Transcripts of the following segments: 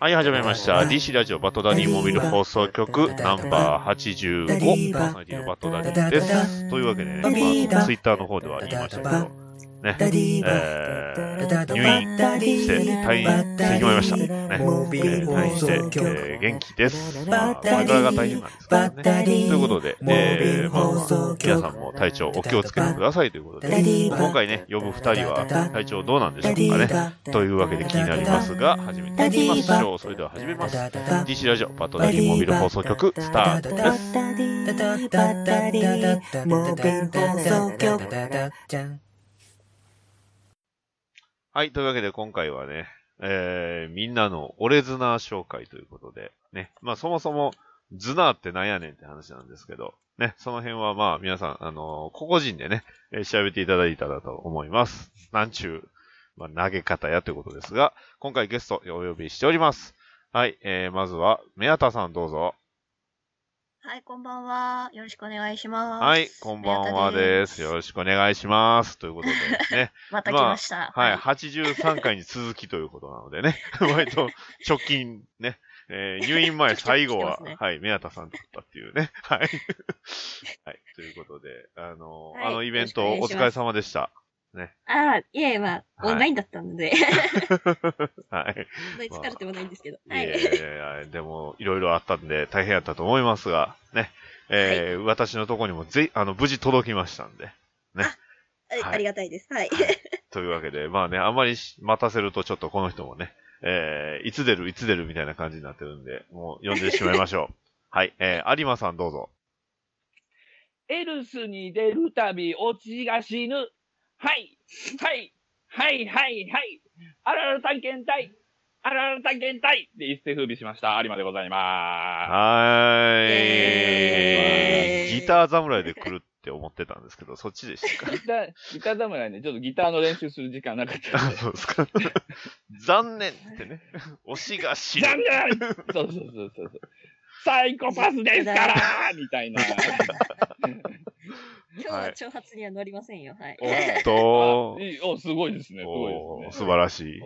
はい、始めました。DC ラジオバットダディモビル放送局ナンバー85パーソナリティのバットダディです。というわけでね、今、ツイッターの方では言いましたけど、ね、えー、入院して退院してしまいました。ね、えー、退院して、えー、元気です。まあ、前からが大変なんですからね。ということで、えー、まあ、まあ、皆さんも体調お気をつけてくださいということで、今回ね、呼ぶ二人は体調どうなんでしょうかね。というわけで気になりますが、始めていきましょう。それでは始めます。DC ラジオバットダディモビル放送局スタートです。はい。というわけで今回はね、えー、みんなのオレズナー紹介ということで、ね。まあそもそも、ズナーってなんやねんって話なんですけど、ね。その辺はまあ皆さん、あのー、個々人でね、えー、調べていただいたらと思います。なんちゅう、まあ投げ方やということですが、今回ゲストお呼びしております。はい。えー、まずは、メアタさんどうぞ。はい、こんばんは。よろしくお願いします。はい、こんばんはです。よろしくお願いします。ということでね。また来ました。まあ、はい、83回に続きということなのでね。割と直近ね、えー、入院前最後は、ね、はい、宮田さんだったっていうね。はい。はい、ということで、あの、はい、あのイベントお疲れ様でした。ね。ああ、いえ、まあ、オンラインだったので。はい。疲れてもないんですけど。まあ、はい。いやいやいや、でも、いろいろあったんで、大変やったと思いますが、ね。えー、はい、私のところにもぜ、あの、無事届きましたんで。ね。あ,はい、ありがたいです。はい。というわけで、まあね、あんまり待たせるとちょっとこの人もね、えー、いつ出る、いつ出るみたいな感じになってるんで、もう呼んでしまいましょう。はい。えー、有馬さんどうぞ。エルスに出るたび、オチが死ぬ。はい、はい、はい、はい、はい、あらら探検隊、あらら探検隊で一世風靡しました、有馬でございます。はーい、えー。ギター侍で来るって思ってたんですけど、そっちでしたか？ギター、ギター侍ね、ちょっとギターの練習する時間なかった。あ、そうですか。残念ってね。推しが死ぬ。残念そうそうそうそう。サイコパスですから みたいな。今日は挑発には乗りませんよ。はい。おっとお、すごいですね。すごいですね。素晴らしい。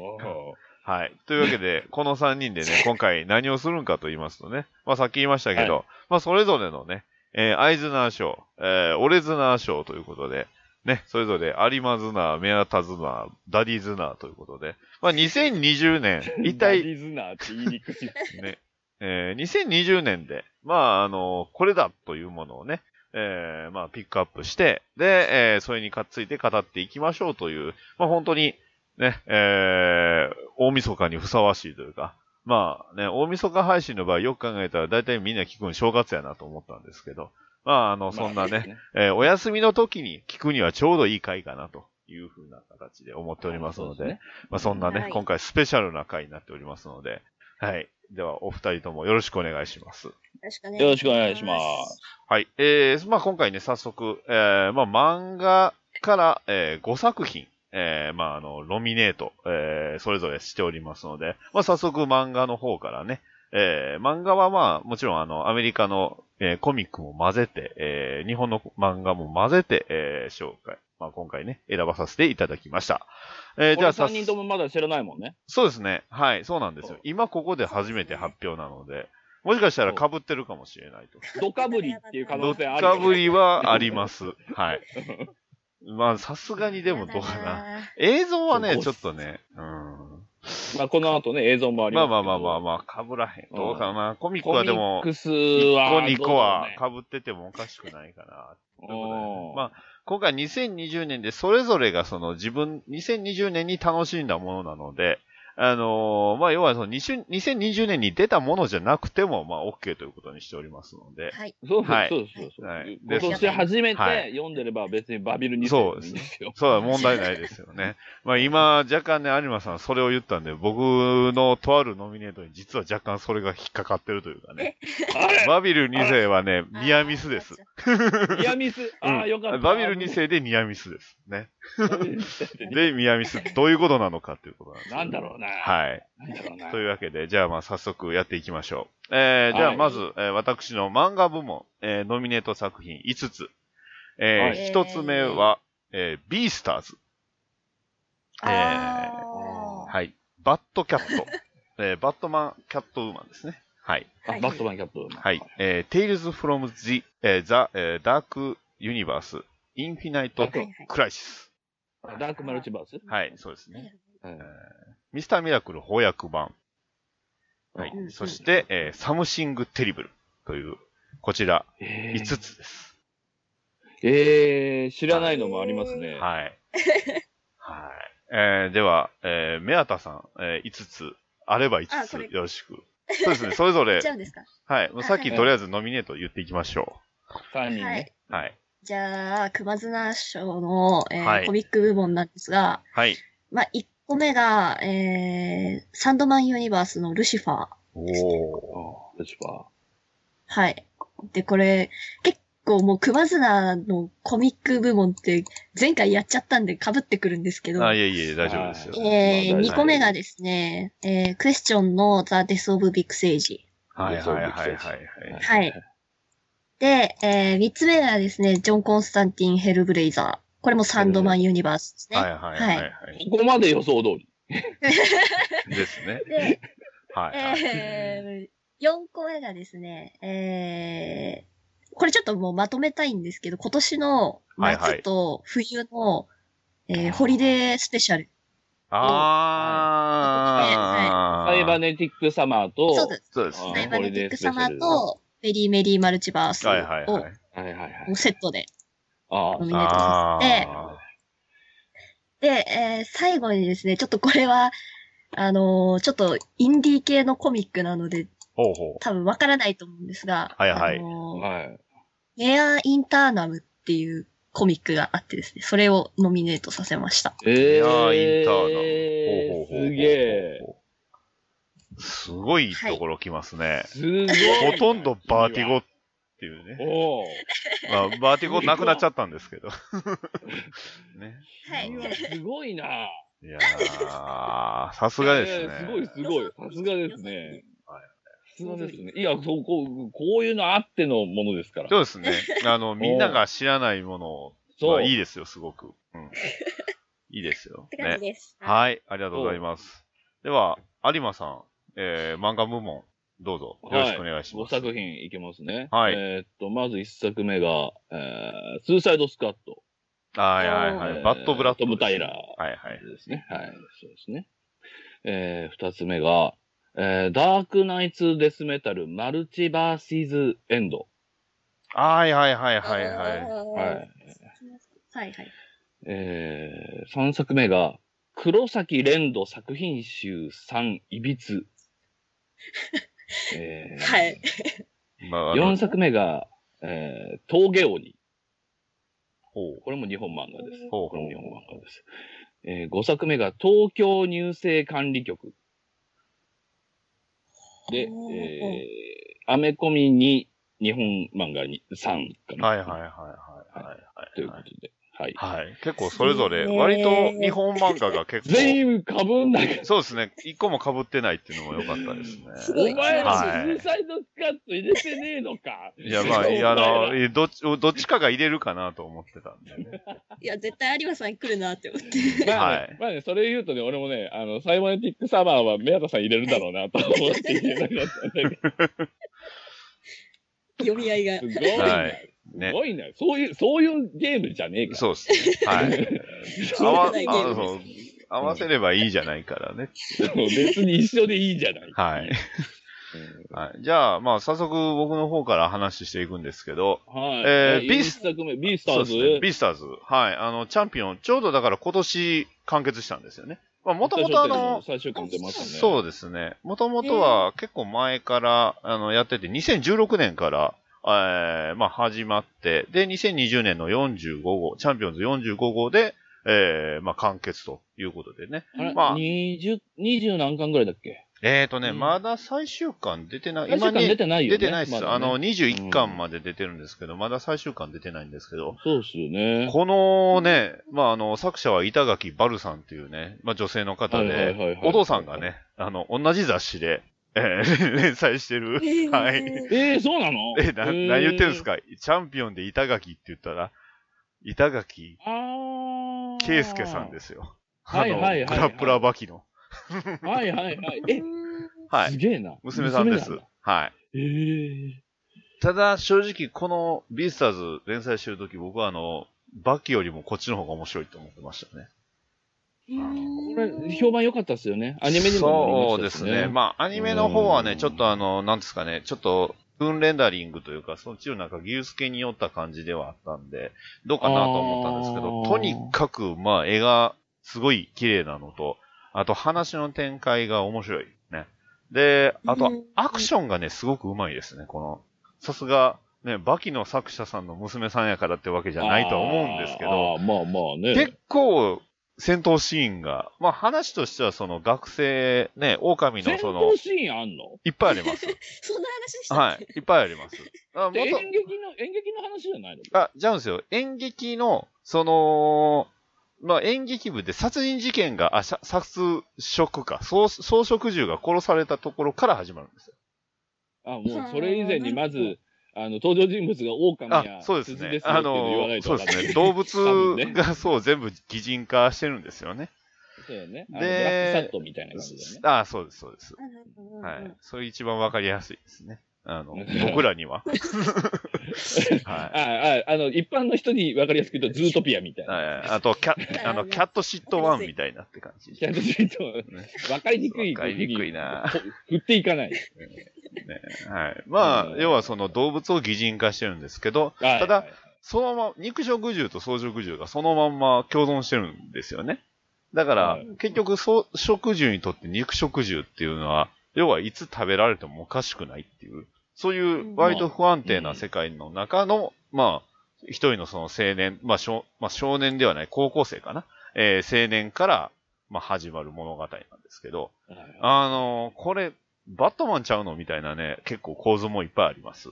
はい。というわけで、この3人でね、今回何をするんかと言いますとね、まあさっき言いましたけど、はい、まあそれぞれのね、えー、アイズナー賞、えー、オレズナー賞ということで、ね、それぞれ有馬ズナー、メアタズナー、ダディズナーということで、まあ2020年、一体、ダディズナーって言いにくいですね。えー、2020年で、まああの、これだというものをね、えー、まあ、ピックアップして、で、えー、それにかっついて語っていきましょうという、まあ、本当に、ね、えー、大晦日にふさわしいというか、まあね、大晦日配信の場合よく考えたら大体みんな聞くの正月やなと思ったんですけど、まあ、あの、そんなね、まあ、ね。えー、お休みの時に聞くにはちょうどいい回かなというふうな形で思っておりますので、ね、まあ、そんなね、はい、今回スペシャルな回になっておりますので、はい。では、お二人ともよろしくお願いします。よろしくお願いします。はい。えー、まあ今回ね、早速、えー、まあ漫画から、えー、5作品、えー、まああの、ノミネート、えー、それぞれしておりますので、まあ早速漫画の方からね、えー、漫画はまあ、もちろんあの、アメリカの、えー、コミックも混ぜて、えー、日本の漫画も混ぜて、えー、紹介、まあ今回ね、選ばさせていただきました。えー、じゃあ3人ともまだ知らないもんね。そうですね。はい、そうなんですよ。今ここで初めて発表なので、もしかしたら被ってるかもしれないと。ドカブリっていう可能性ある、ドカブリはあります。はい。まあ、さすがにでもどうかな。映像はね、ちょっとね、うん。まあ、この後ね、映像もありますまあまあまあまあまあ、被らへん。どうかな。コミックはでも、コミックスは、1個2個は被っててもおかしくないかな。まあ、今回2020年でそれぞれがその自分、2020年に楽しんだものなので、あのーまあ、要はその20 2020年に出たものじゃなくても、まあ、OK ということにしておりますので。はい。そうはいそうそうそう。はい今年初めてはい読んでれば別にバビル2世そうですでもいいんですよ。そうだ、問題ないですよね。まあ今、若干ね、有馬さんそれを言ったんで、僕のとあるノミネートに実は若干それが引っかかってるというかね。バビル2世はね、ニアミスです。ニアミス？ああ、よかった。バビル2世でニアミスです。ね。バビル2世でで、ニアミス、どういうことなのかっていうことなんですよなんだろうな。はい。なんだろうな。というわけで、じゃあまあ早速やっていきましょう。えー、じゃあはいまず、えー私の漫画部門、えーノミネート作品5つ。えはー、1つ目は、えー、ビースターズ。えー、はい。バットキャット。えー、バットマン、キャットウーマンですね。はい。あバットマンキャット。はい。えー、Tales from the, えー、The、えー、Dark Universe Infinite はいはい Crisis。ダークマルチバース？はい、そうですね。はいミスターミラクル翻訳版。はいうん。そして、えー、 Something Terrible という、こちら、え5つです。えー、知らないのもありますね。はい。はい。えー、では、えー、メアタさん、えー、5つ、あれば5つ、よろしく。そうですね、それぞれ 言っち、ゃうんですか？はい。もうさっきはいとりあえずノミネート言っていきましょ3人ねはい。。う。はい。じゃあ、熊綱賞の、えーはいコミック部門なんですが、はい。まあ、1個目が、えー、サンドマンユニバースのルシファー。おー。あルシファー。はい。で、これ、結構もう熊綱のコミック部門って前回やっちゃったんで被ってくるんですけど、あ、いえいえ、大丈夫ですよ。えー、まあ2個目がですね、えー、クエスチョンのザ・デス・オブ・ビッグ・セージ。はいはいはいはいはい。はい。で、えー、3つ目がですね、ジョン・コンスタンティン・ヘルブレイザー。これもサンドマンユニバースですね。はいはいはいはい。ここまで予想通り。ですね。で、はいはい。えー、4個目がですね、えー、これちょっともうまとめたいんですけど、今年のはいはい夏と冬の、えーホリデースペシャル。あー。サイバネティックサマーと、そうです。ですね。サイバネティックサマーと、ベリーメリーマルチバースを、はいはいはい。はいはいはいもう。セットであノミネートさせて、あで、えー最後にですね、ちょっとこれは、あのーちょっとインディー系のコミックなので、ーほうほう。多分わからないと思うんですが、はいはいあのーはい。 Mare Internum っていうコミックがあってですね、それをノミネートさせました。えーー、 Internum。ほうほうほうすげえ。。すごいところ来ますね。すごい。ほとんどバーティゴっていうね。おー まあ、バーティゴなくなっちゃったんですけど。ね。はい。うわすごいな。いやー、さすがですね。すごいすごい。さすがですね。はいさすがですね。いや、そう、こう、こういうのあってのものですから。そうですね。あの、みんなが知らないものを、そう。まあいいですよ、すごく。うん。いいですよっ。て感じね。です。はい、ありがとうございます。では、有馬さん、えー、漫画部門、どうぞ、よろしくお願いし5ます。作品いけますね。はいえーっと、まず1作目が、えー、スーサイドスカット。はいはいはい。えーバッドブラッド、トムタイラーはいはい。ですね。はい。そうですね。えー、2つ目が、えー、ダークナイツデスメタルマルチバーシーズエンド。はいはいはいはいはい。はい。はいはい。えー、3作目が、黒崎連ド作品集3いびつ。えーはい。まあ、あの4作目が、えー、峠鬼。ほうこれも日本漫画です。ほうこれも日本漫画です。えー、5作目が東京入生管理局。で、えーアメコミに日本漫画に3かな。はいはいはいはいはいはい。ということで。はい。はい。結構それぞれ、ね割と日本漫画が結構、全員被んない。そうですね。一個も被ってないっていうのも良かったですね。すごいお前らはいスーサイドスカット入れてねえのか。いや、まあ、いやあの、えどっち、どっちかが入れるかなと思ってたんでね。いや、絶対有馬さん来るなって思って。まあね、はいまあね、それ言うとね、俺もね、あの、サイモネティックサマーは宮田さん入れるだろうなと思って入れなかったんだけど。読み合いが。すごいな。はいねすごいな。そういう、そういうゲームじゃねえか。そうですね。はい。合わ合わせればいいじゃないからね。別に一緒でいいじゃない。はい。うんはい。じゃあ、まあ、早速僕の方から話していくんですけど、はい。えービースビース作目、ビースターズね。ビースターズ。はい。あの、チャンピオン、ちょうどだから今年完結したんですよね。まあ、もともとあの、最終巻出ましたね。そうですね。もともとは結構前から、あの、やってて、2016年から、えーまあ、始まって、で、2020年の45号、チャンピオンズ45号で、えーまあ、完結ということでね。まあ20、20何巻ぐらいだっけ？えーとね、うんまだ最終巻出てない。最終巻出てないよね。出てないっす。まだねあの、21巻まで出てるんですけど、まだ最終巻出てないんですけど、そうっすよね。このね、まあ、あの、作者は板垣バルさんっていうね、まあ、女性の方はいはいはいではい、お父さんがね、あの、同じ雑誌で、え ー連載してる。ーはい。えー、そうなの？え、な、何言ってるんですか？チャンピオンで板垣って言ったら、板垣あー。圭介さんですよ。はいはいはいはいあのグラップラーバキの。はいはいはい。え、はい。すげえな。娘さんです娘。はい。えー。ただ、正直、このビースターズ連載してるとき、僕はあの、バキよりもこっちの方が面白いと思ってましたね。これ、評判良かったっすよね。アニメにもなりましたしそうですね。まあ、アニメの方はね、ちょっとあの、なんですかね、ちょっと、フンレンダリングというか、そっちのなんか技術系によった感じではあったんで、どうかなと思ったんですけど、とにかく、まあ、絵がすごい綺麗なのと、あと話の展開が面白いね。で、あとうん、アクションがね、すごく上手いですね、この。さすが、ね、バキの作者さんの娘さんやからってわけじゃないとは思うんですけど、あーまあまあね。結構、戦闘シーンが、まあ話としてはその学生、ね、狼戦のその闘、シーンあんの？いっぱいあります。そんな話したっけ？はい。いっぱいあります。あ、で演も劇の、演劇の話じゃないの？と、あ、じゃうんですよ。演劇の、その、まあ演劇部で殺人事件が、あ、さ殺食か、装装飾銃が殺されたところから始まるんですよ。あ、もうそれ以前にまず、あの、登場人物が狼あや、そうですね羊です。よっていうのを言わないとわかんないそうですね。動物ねがそう全部擬人化してるんですよね。そうよね。あのでブラックサットみたいな感じだよね。あ、そうです、そうです。うんはい。それ一番わかりやすいですね。あのうん、僕らには。はああ、あの、一般の人に分かりやすく言うと、ズートピアみたいい。な。はいあと、キャ、あの、キャットシットワンみたいなって感じ。キャンとすると、分かりにくい。わかりにくいなこ振っていかない。ね、はい。まあう、ん要はその動物を擬人化してるんですけど、はいただ、そのまま、肉食獣と草食獣がそのまんま共存してるんですよね。だから、はい結局、草食獣にとって肉食獣っていうのは、要はいつ食べられてもおかしくないっていう、そういう割と不安定な世界の中の、まあ、一人のその青年、まあ少、まあ、少年ではない高校生かな、えー青年から、まあ、始まる物語なんですけど、はいあのこれ、バットマンちゃうの？みたいなね、結構構図もいっぱいあります。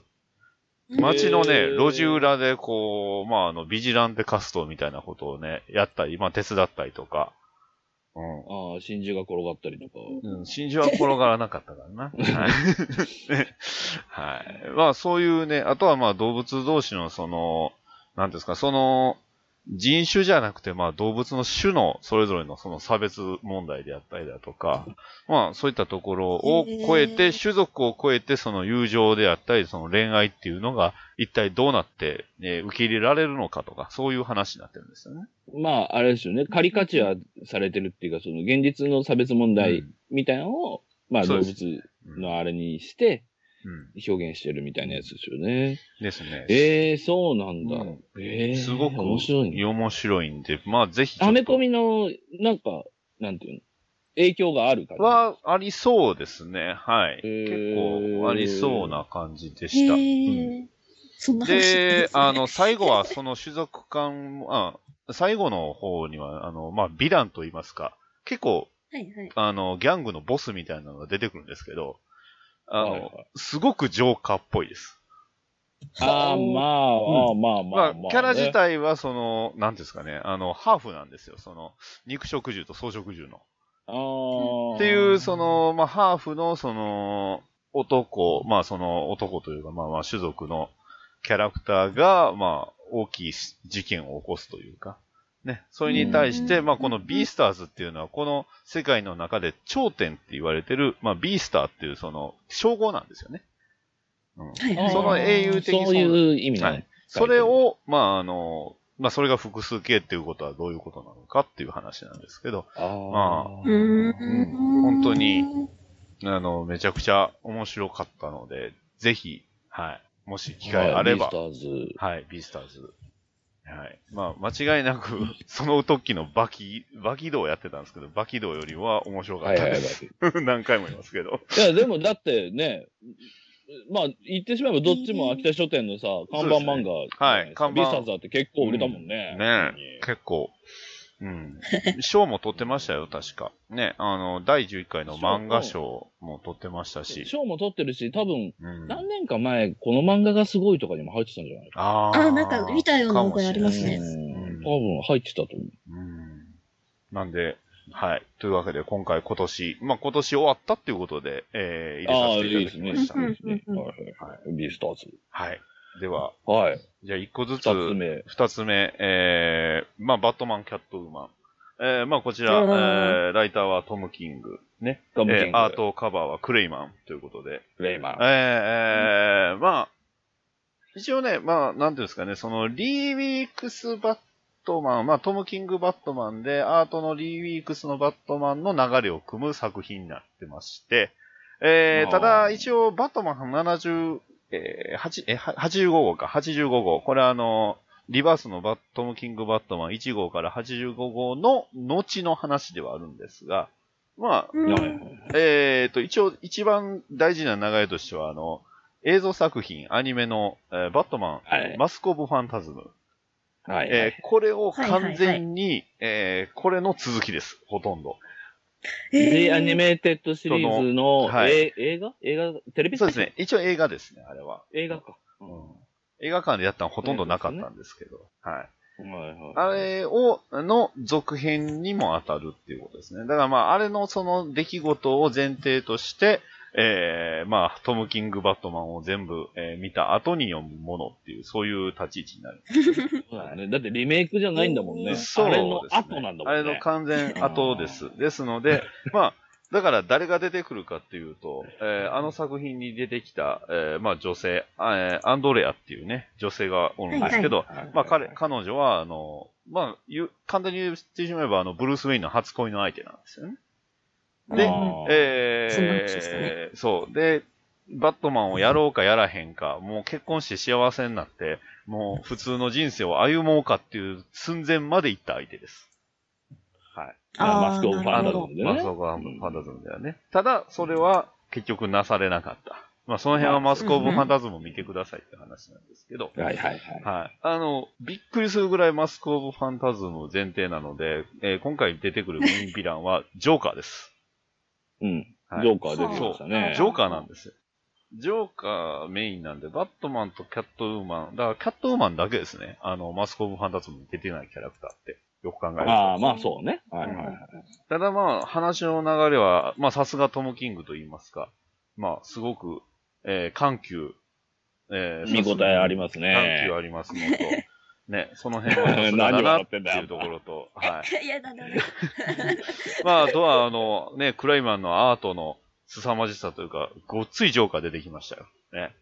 街のね、路地裏でこう、まあ、あの、ビジランテ活動みたいなことをね、やったり、まあ、手伝ったりとか、うああ、真珠が転がったりとか。ん。うん、真珠は転がらなかったからな。はい。ね はい。まあ、そういうね、あとはまあ、動物同士のその、なんですか、その、人種じゃなくて、まあ、動物の種のそれぞれのその差別問題であったりだとか、まあ、そういったところを超えて、種族を超えて、その友情であったり、その恋愛っていうのが、一体どうなって、ね、受け入れられるのかとか、そういう話になってるんですよね。まあ、あれですよね。カリカチュアされてるっていうか、その現実の差別問題みたいなのを、まあ、動物うんのあれにしてうん。表現してるみたいなやつですよね。ですね。ええー、そうなんだ。うんええー、すごく面白いね。面白いんで、まあ、ぜひ。アメコミの、なんか、なんていうの？影響がある感じ？はありそうですね。はい。へー結構ありそうな感じでした。うんへえ。そんな話なんで、ですねあの、最後はその種族間、あ最後の方には、あの、まあ、ヴィランと言いますか、結構、はいはい。あの、ギャングのボスみたいなのが出てくるんですけど、あの、はいはいすごくジョーカーっぽいです。ああ、まあ、ああまあままあ、あ、まあ、キャラ自ね。体は、その、なんですかね、あの、ハーフなんですよ。その、肉食獣と草食獣の。ああ。っていう、そ、の、まあ、ハーフの、その、男、まあ、その男というか、まあまあ、種族のキャラクターが、まあ、大きい事件を起こすというか、ね。それに対して、うんまあ、このビースターズっていうのは、この世界の中で頂点って言われてる、まあ、ビースターっていう、その、称号なんですよね。うん。はいはい。その英雄的そういう意味なの、はいそれを、まあ、あの、まあ、それが複数形っていうことはどういうことなのかっていう話なんですけど、ああ。うーん。本当にあの、めちゃくちゃ面白かったので、ぜひ、はい。もし機会あれば、はいビースターズ。はい、ビースターズ。はい。まあ、間違いなく、その時のバキ、バキ道をやってたんですけど、バキ道よりは面白かったはいはいはい。です。何回も言いますけど。いや、でもだってね、まあ、言ってしまえばどっちも秋田書店のさ、看板漫画、はい看板リサーズだって結構売れたもんね。ねえ、結構。うん。賞も取ってましたよ、確か。ね、あの、第11回の漫画賞も取ってましたし。賞も取ってるし、多分、うん、何年か前、この漫画がすごいとかにも入ってたんじゃないかああなんか見たような覚えありますねな。う多分入ってたと思う。うん。なんで、はい。というわけで、今回、今年、まあ、今年終わったっていうことで、えー、ああ、入いいですね。いいれさせていただきました。ですね。うんうんはいはい。ビースターズ。はい。では、はい。じゃあ、一個ずつ、二つ目。二つ目、えー、まあ、バットマン、キャットウーマン。えー、まあ、こちら、うんえー、ライターはトム・キング。ね。トムキングえーアートカバーはクレイマンということで。レイマン。えー、えーまあ、一応ね、まあ、なんていうんですかね、その、リー・ウィークス・バットマン、まあ、トム・キング・バットマンで、アートのリー・ウィークスのバットマンの流れを汲む作品になってまして、えー、たあだ、ー一応、バットマン70、えー、8えは85号か、85号。これあの、リバースのバットム・キング・バットマン。1号から85号の後の話ではあるんですが、まあ、えー、と、一応、一番大事な流れとしては、あの、映像作品、アニメの、えーバットマン、はい。マスク・オブ・ファンタズム。はい。えーこれをはいはいはい。完全に、えーこれの続きです、ほとんど。で、アニメーテッドシリーズの、はいえ映画？映画？テレビ？そうですね。一応映画ですね、あれは。映画か。うん映画館でやったのほとんどなかったんですけど。はい。はいはい。あれを、の続編にも当たるっていうことですね。だからまあ、あれのその出来事を前提として、えー、まあ、トム・キング・バットマンを全部、えー見た後に読むものっていう、そういう立ち位置になる。そうだね。だってリメイクじゃないんだもんね。そうあれのですね後なんだもんね。あれの完全後です。ですので、まあ、だから誰が出てくるかっていうと、えーあの作品に出てきた、えーまあ女性、あえーアンドレアっていうね、女性がおるんですけど、はいまあ彼、彼女は、あの、まあ、簡単に言ってしまえば、あの、ブルース・ウェインの初恋の相手なんですよね。でえー、そう。で、バットマンをやろうかやらへんか、もう結婚して幸せになって、もう普通の人生を歩もうかっていう寸前まで行った相手です。はい。あーマスクオブファンタズムでね。マスクオブファンタズムではね。ただ、それは結局なされなかった。まあ、その辺はマスクオブファンタズムを見てくださいって話なんですけど。はいはいはい。はい。あの、びっくりするぐらいマスクオブファンタズム前提なので、えー今回出てくるメインヴィランはジョーカーです。うん。はいジョーカー出てきましたね。ジョーカーなんですよ。ジョーカーメインなんで、バットマンとキャットウーマン、だからキャットウーマンだけですね。あの、マスクオブファンタズムに出てないキャラクターって。よく考えると。ああ、まあそうね。はいはいはい。ただまあ、話の流れは、まあさすがトム・キングと言いますか、まあすごく、えー緩急、えー見応えありますね緩急ありますのと、ね、その辺はさすがだなっていうところと、はい。いやだだだ。まあ、あとは、あの、ね、クライマンのアートの凄まじさというか、ごっついジョーカー出てきましたよ。ね。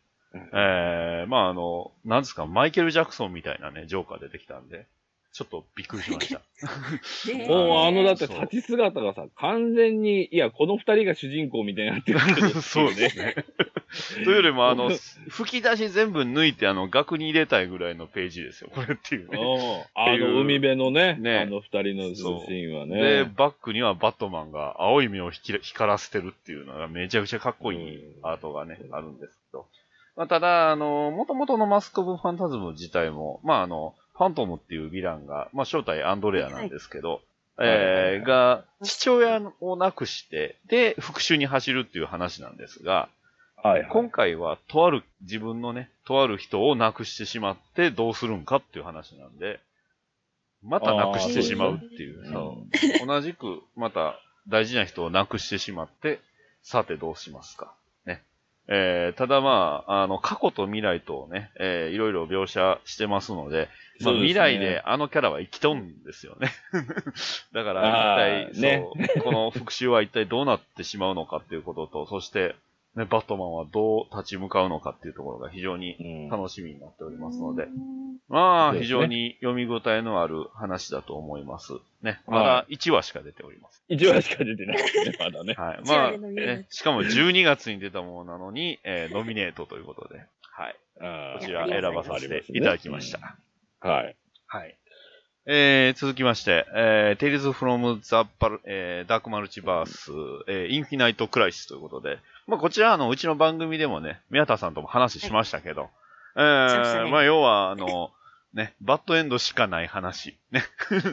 えー、まあ、あの、なんですか、マイケル・ジャクソンみたいなね、ジョーカー出てきたんで、ちょっとびっくりしました。ねもうあの、だって立ち姿がさ、完全に、いや、この二人が主人公みたいになってるけど そうですね。というよりも、あの、吹き出し全部抜いて、あの、額に入れたいぐらいのページですよ、これっていうね。うんあの、海辺のね、ねあの二人のシーンはで、ね。バックにはバットマンが青い目を光光らせてるっていうのがめちゃくちゃかっこいいアートがね、あるんですけど。まあ、ただ、あの、元々のマスク・オブ・ファンタズム自体も、まあ、あの、ファントムっていうヴィランが、まあ、正体アンドレアなんですけど、はい。はいえー、が、父親を亡くして、で、復讐に走るっていう話なんですが、はいはい。今回は、とある、自分のね、とある人を亡くしてしまってどうするんかっていう話なんで、また亡くしてしまうっていう、そう。同じく、また大事な人を亡くしてしまって、さてどうしますか。ね。えー、ただまあ、あの、過去と未来とね、えー、いろいろ描写してますので、まあ、未来であのキャラは生きとんですよね。だから、一体、ねそう、この復讐は一体どうなってしまうのかっていうことと、そして、ね、バットマンはどう立ち向かうのかっていうところが非常にうん楽しみになっておりますので、まあ、そうですね非常に読み応えのある話だと思います。ね。まだ1話しか出ております。一話しか出てないですね、まだね。はい。まあ、ねしかも12月に出たものなのに、えーノミネートということで、はい。ここちら選ばさせていただきました。はい。はい。えー、続きまして、えー、Tales from the ー、Dark Multiverse、えー、 Infinite Crisis ということで、まあ、こちら、あの、うちの番組でもね、宮田さんとも話しましたけど、えしましたー、ねまあ、要は、あの、ね、バッドエンドしかない話。ね。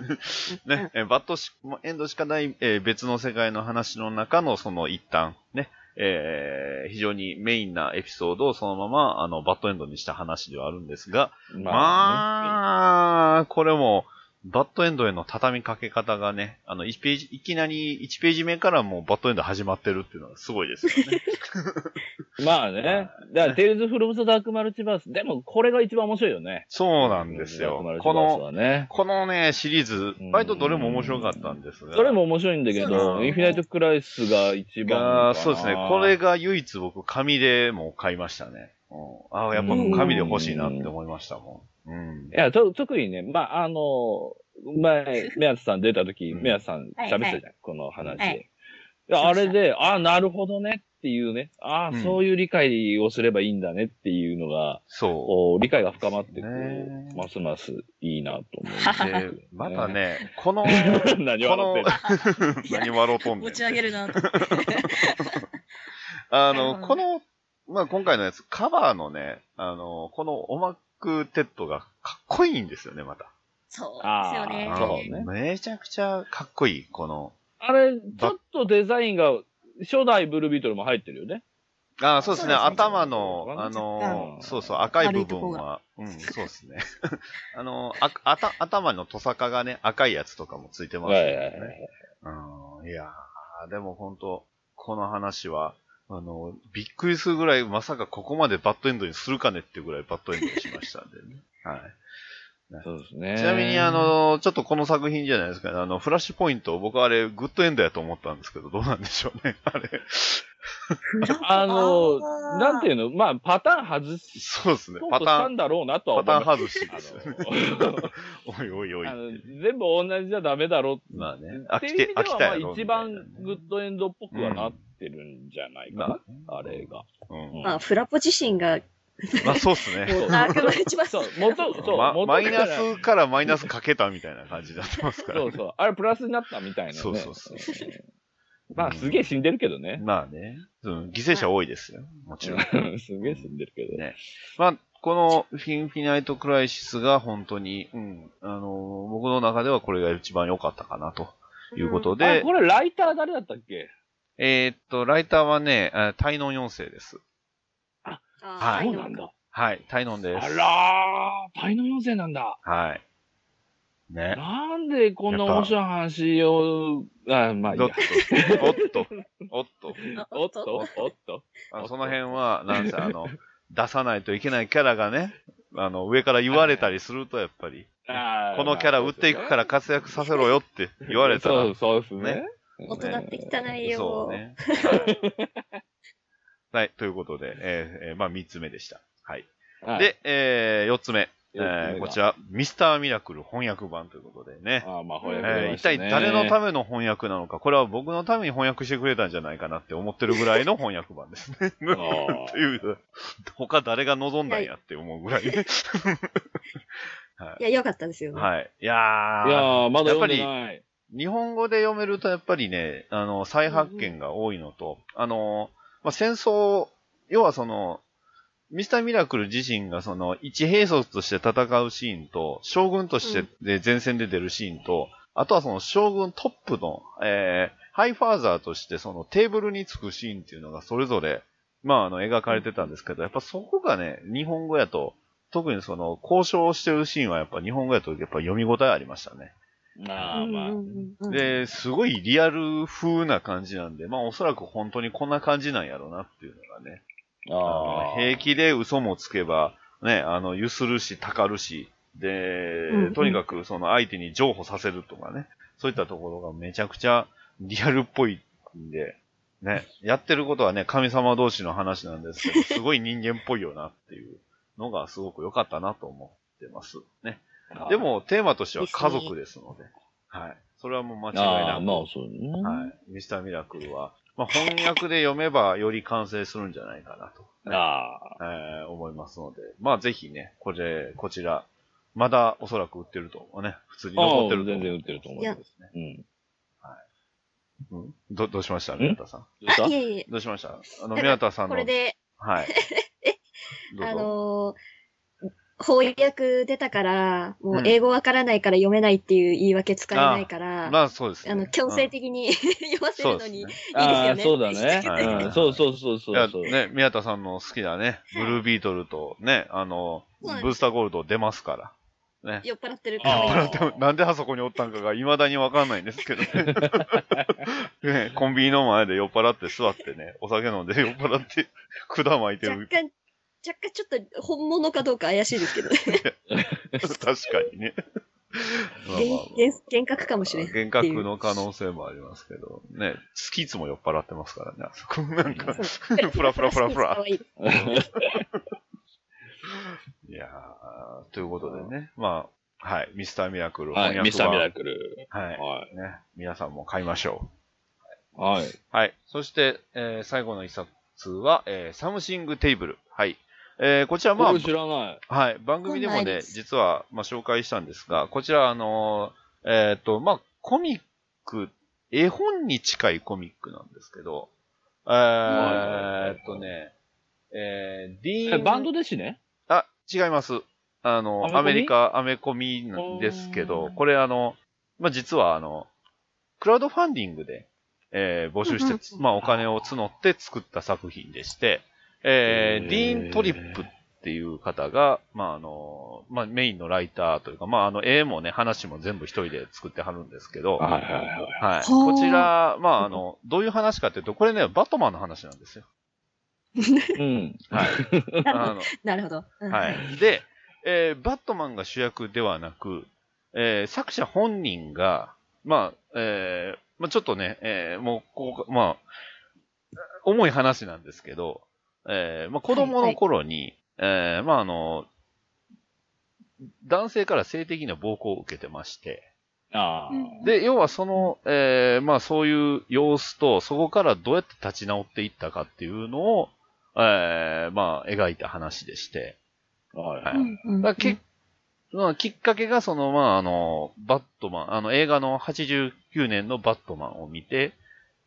ね、えーバッドしエンドしかない、えー別の世界の話の中のその一端、ね、えー非常にメインなエピソードをそのまま、あの、バッドエンドにした話ではあるんですが、ままあ、これも、バッドエンドへの畳みかけ方がね、あの、1ページ、いきなり1ページ目からもうバッドエンド始まってるっていうのがすごいですよね。まあね。だから、 Tales from the Dark Multiverse。でも、これが一番面白いよね。そうなんですよ。こダークマルチバースの、はね。このね、シリーズ、割とどれも面白かったんですが。それも面白いんだけど、ねインフィナイト・クライスが一番。そうですね。これが唯一僕、紙でも買いましたね。うん、ああ、やっぱ紙で欲しいなって思いましたもん。うんい。や、と、特にね、まあ、あの、前、メアツさん出た時、うんメアツさんはい喋ってたじゃん、この話。はいあれで、ああ、なるほどねっていうね、ああ、うんそういう理解をすればいいんだねっていうのが、そこう、理解が深まってくねる、ますますいいなと思う。で、またね、この、う。何この笑ってんの、何笑うとんねん持。ち上げるなと思って。あの、この、まあ、今回のやつ、カバーのね、あの、このオマクテッドがかっこいいんですよね、また。そうですよあねー。そうねめちゃくちゃかっこいい、この。あれ、ちょっとデザインが、初代ブルービートルも入ってるよね。ああ、そうですね。頭の、あのう、んそうそう、赤い部分は、うん、そうですね。あの、あ、あた、頭のトサカがね、赤いやつとかもついてますよね。うん、いやーでも本当この話は、あの、びっくりするぐらい、まさかここまでバッドエンドにするかねっていうぐらいバッドエンドにしましたんでね。はい。そうですね。ちなみに、あ、の、ちょっとこの作品じゃないですかね、あの、フラッシュポイント、僕はあれ、グッドエンドやと思ったんですけど、どうなんでしょうね、あれ。あの、なんていうの、まあ、パターン外しそうですねパターン、としたんだろうなとはパ思います。ターン外しですよね。あ おいおいおい全部同じじゃダメだろうまあね、っていう意飽きて、飽きたやろ。一番グッドエンドっぽくはなってるんじゃないかな、まあれが。うん。まあ、フラポ自身が、まあそうですね。ダークマルチバースそう、元、そう、マイナスからマイナスかけたみたいな感じになってますから、ね。そうそう。あれプラスになったみたいなね。そうそうそうまあ、すげえ死んでるけどね。まあね、うん、犠牲者多いですよ。もちろん。すげえ死んでるけど。ねまあ、このフィンフィナイトクライシスが本当に、うん、あの、僕の中ではこれが一番良かったかなということあれ、で、これライター誰だったっけ？えーっと、ライターはね、あタイノン4世です。あはいそうなんだ。はい、タイノンです。あらー、タイの妖精なんだ。はい。ね。なんでこんな面白い話を、あ、まあいいどっやと。、おっと、おっと。おっと、おっと。あのその辺は、なんせあの、出さないといけないキャラがね、あの、上から言われたりすると、やっぱり、このキャラ売っていくから活躍させろよって言われたらそう、、そうですねね。大人って汚いよ。そうね。はい、ということで、えーえーまあ、三つ目でした。はい。はい、で、えー、四つ目。えーこちら、ミスターミラクル翻訳版ということでね。あーまあ、翻訳えー一体誰のための翻訳なのか、これは僕のために翻訳してくれたんじゃないかなって思ってるぐらいの翻訳版ですね。ー という、他誰が望んだんやって思うぐらいね。いや、よかったですよね。はい。いやー、いやー、まだ読んでやっない。日本語で読めるとやっぱりね、あの、再発見が多いのと、あの、まあ、戦争、要はその、ミスターミラクル自身がその、一兵卒として戦うシーンと、将軍としてで前線で出るシーンと、あとはその将軍トップの、えー、ハイファーザーとしてそのテーブルにつくシーンっていうのがそれぞれ、まああの、描かれてたんですけど、やっぱそこがね、日本語やと、特にその、交渉をしてるシーンはやっぱ日本語やとやっぱ読み応えありましたね。まあまあで、すごいリアル風な感じなんで、まあおそらく本当にこんな感じなんやろうなっていうのがね。あ平気で嘘もつけば、ね、あの、ゆするし、たかるし、で、うんうんとにかくその相手に譲歩させるとかね、そういったところがめちゃくちゃリアルっぽいんで、ね、やってることはね、神様同士の話なんですけど、すごい人間っぽいよなっていうのがすごく良かったなと思ってます。ね。で、も、テーマとしては家族ですので、はい。それはもう間違いああ、なく、まあそうね。はい。ミスターミラクルは、まあ、翻訳で読めばより完成するんじゃないかなと、ああ。えー思いますので、まあぜひね、これ、こちら、まだおそらく売ってると思うね。普通に残ってると思う。全然売ってると思いまですね。うん。うん？ど、どうしました？宮田さん。どうした？あ、いえいえ。どうしました？あの、宮田さんの。これで、はい。どうあぞ。のー翻訳出たから、もううん英語わからないから読めないっていう言い訳使えないから、まあそうですね。あの、強制的に 読ませるのに、いいですよね。ああ、そうだね。はいうん、そうそうそうそうそう。ね、宮田さんの好きなね、ブルービートルとね、あの、ブースターゴールド出ますから。ね。酔っ払ってるから。でも なんであそこにおったんかが未だにわかんないんですけどね。ねコンビニの前で酔っ払って座ってね、お酒飲んで酔っ払って管巻いてる。若干、若干ちょっと本物かどうか怪しいですけどね。確かにね。まあまあ幻まあ幻幻覚かもしれん。幻覚の可能性もありますけど、ね、スキーツも酔っ払ってますからね、あそこ。なんか、そう フラフラフラフラ可愛い いやー、ということでね、まあ、はい、ミスターミラクル、はい、ミスターミラククル。ル。はい。はね、皆さんも買いましょい。はい。う。はい。そして、えー最後の一冊は、えーサムシングテリブル。はい。えーこちら、まあこれ、知らない。はい、番組でもね、実は、まあ、紹介したんですが、こちら、あのーえっ、と、まあ、コミック、絵本に近いコミックなんですけど、えーっとね、えー、ディーン、え、バンドデシネ。あ、違います。あの、あアメリカ、アメコミなんですけどう、ん。これあの、まあ、実はあの、クラウドファンディングで、えー募集してつ、まあ、お金を募って作った作品でして、えーディーン・トリップっていう方が、まあ、あの、まあ、メインのライターというか、まあ、あの、絵もね、話も全部一人で作ってはるんですけど、はいはいはい。はい。はあこちら、まあ、あの、どういう話かっていうと、これね、バットマンの話なんですよ。うん。はい。あの、なるほど。うんはい。で、えーバットマンが主役ではなく、えー作者本人が、まあ、えーまあ、ちょっとね、えーもう、こう、まあ、重い話なんですけど、えーまあ、子供の頃に、えーまあ、あの、男性から性的な暴行を受けてまして、あで、要はその、えーまあそういう様子と、そこからどうやって立ち直っていったかっていうのを、えーまあ描いた話でして、はい。はい。うんうんだからけまあきっかけがその、まああの、バットマン、あの映画の89年のバットマンを見て、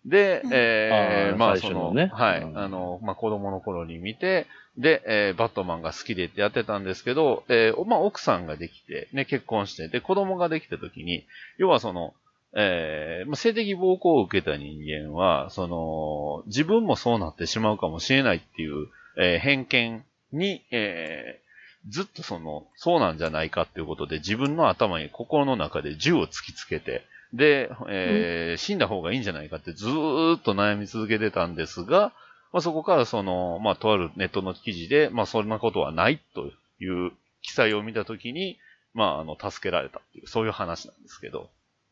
で、うん。えーまあその、ね。はい、うん。あの、まあ子供の頃に見て、で、えーバットマンが好きでってやってたんですけど、えーまあ奥さんができて、ね、結婚して、で、子供ができた時に、要はその、えーまあ、性的暴行を受けた人間は、その、自分もそうなってしまうかもしれないっていう、えー偏見に、えーずっとその、そうなんじゃないかっていうことで、自分の頭に心の中で銃を突きつけて、で、えー死んだ方がいいんじゃないかってずーっと悩み続けてたんですが、まあ、そこからその、まあ、とあるネットの記事で、まあ、そんなことはないという記載を見たときに、まあ、あの、助けられたっていう、そういう話なんですけど、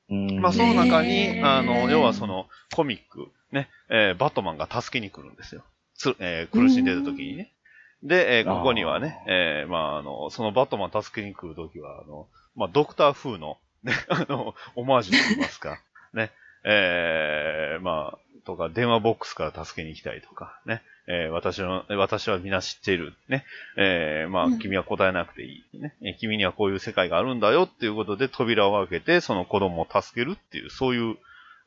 うん。まあ、その中に、あの、要はその、コミック、ね、えーバットマンが助けに来るんですよ。つ、えー苦しんでる時にね。で、えーここにはね、えーまあ、あの、そのバットマン助けに来る時は、あの、まあ、ドクター風の、ね、あの、オマージュと言いますか、ね、えーまあ、とか、電話ボックスから助けに行きたいとか、ね、えー私の、私は皆知っている、ね、えーまあうん、君は答えなくていい、ね、えー君にはこういう世界があるんだよ。っていうことで扉を開けて、その子供を助けるっていう、そういう、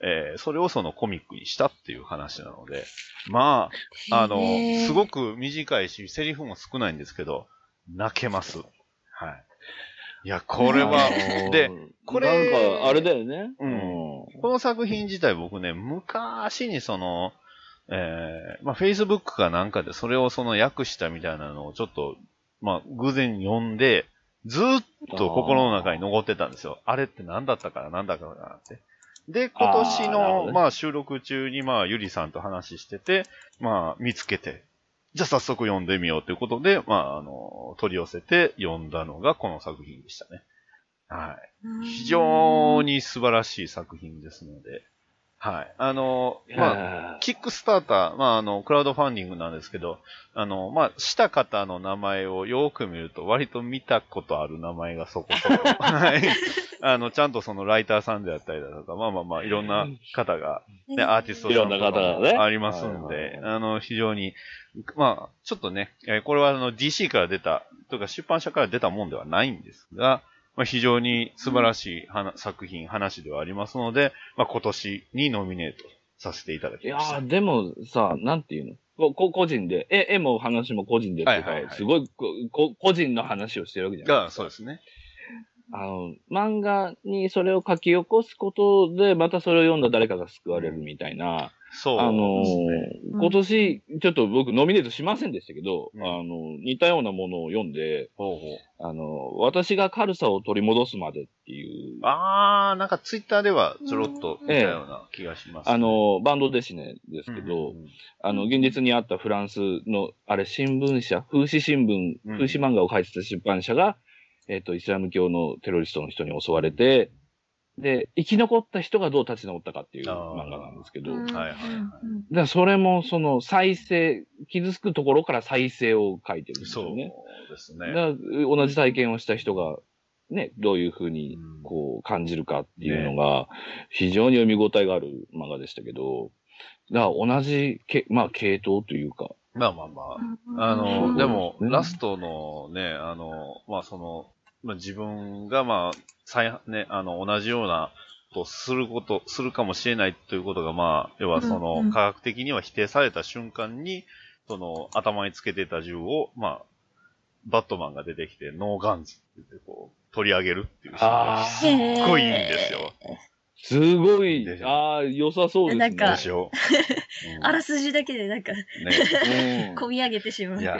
えーそれをそのコミックにしたっていう話なので、まあ、あのすごく短いし、セリフも少ないんですけど、泣けます。はい。いや、これはあ、のーで、これなんか、あれだよね。うんこの作品自体僕ね、昔にその、えー、まあ、Facebook かなんかでそれをその訳したみたいなのをちょっと、まあ、偶然読んで、ずーっと心の中に残ってたんですよ。あれって何だったから何だったかなって。で、今年の、どねまあ、収録中に、まあ、ゆりさんと話してて、まあ、見つけて、じゃあ早速読んでみようということで、まあ、あの、取り寄せて読んだのがこの作品でしたね。はい。非常に素晴らしい作品ですので、はい。あの、まあ、あ、キックスターター、まあ、あの、クラウドファンディングなんですけど、あの、まあ、した方の名前をよく見ると、割と見たことある名前がそこそこ。はい。あの、ちゃんとそのライターさんであったりだとか、まあまあまあ、いろんな方が、ね、アーティストさんとかいろんな方がねもありますんで、あの、非常に、まあ、ちょっとね、えーこれはあの、DC から出たとか出版社から出たもんではないんですが、まあ、非常に素晴らしい話作品、話ではありますので、まあ、今年にノミネートさせていただいやきました。ーでもさ、なんていうの？ここ個人で、絵絵も話も個人でっていうか、はいはいはいすごいここ個人の話をしてるわけじゃないが、そうですね。あの、漫画にそれを書き起こすことで、またそれを読んだ誰かが救われるみたいな、そう。あの今年、ちょっと僕ノミネートしませんでしたけど、うん。あの、似たようなものを読んで、ほうほう。あの、私が軽さを取り戻すまでっていう、あー、なんかツイッターではちょろっと見たような気がします、あ、の、バンドですね、ですけど、うんあの、現実にあったフランスの、あれ、新聞社、風刺新聞、うん。風刺漫画を書いてた出版社が、えっ、と、イスラム教のテロリストの人に襲われて、で、生き残った人がどう立ち直ったかっていう漫画なんですけど、はいはいはい。らそれもその再生、傷つくところから再生を書いてるんですそうよね。ですだかね。ら同じ体験をした人が、ね、どういうふうにうん。こう感じるかっていうのが、非常に読み応えがある漫画でしたけど、だから同じけ、まあ系統というか、まあまあまあ。あそうの、でも、うんラストのね、あの、まあその、まあ自分がまあ、再、ね、あの、同じようなことをすること、するかもしれないということが、まあ、要はその、科学的には否定された瞬間に、その、頭につけてた銃を、まあ、バットマンが出てきて、 No guns って言って、こう、取り上げるっていうシーンがあすっごいいいんですよ。すごいああ、良さそうですね。なんかでしょ、うんあらすじだけでなんか、ね。うん込み上げてしまう。いや、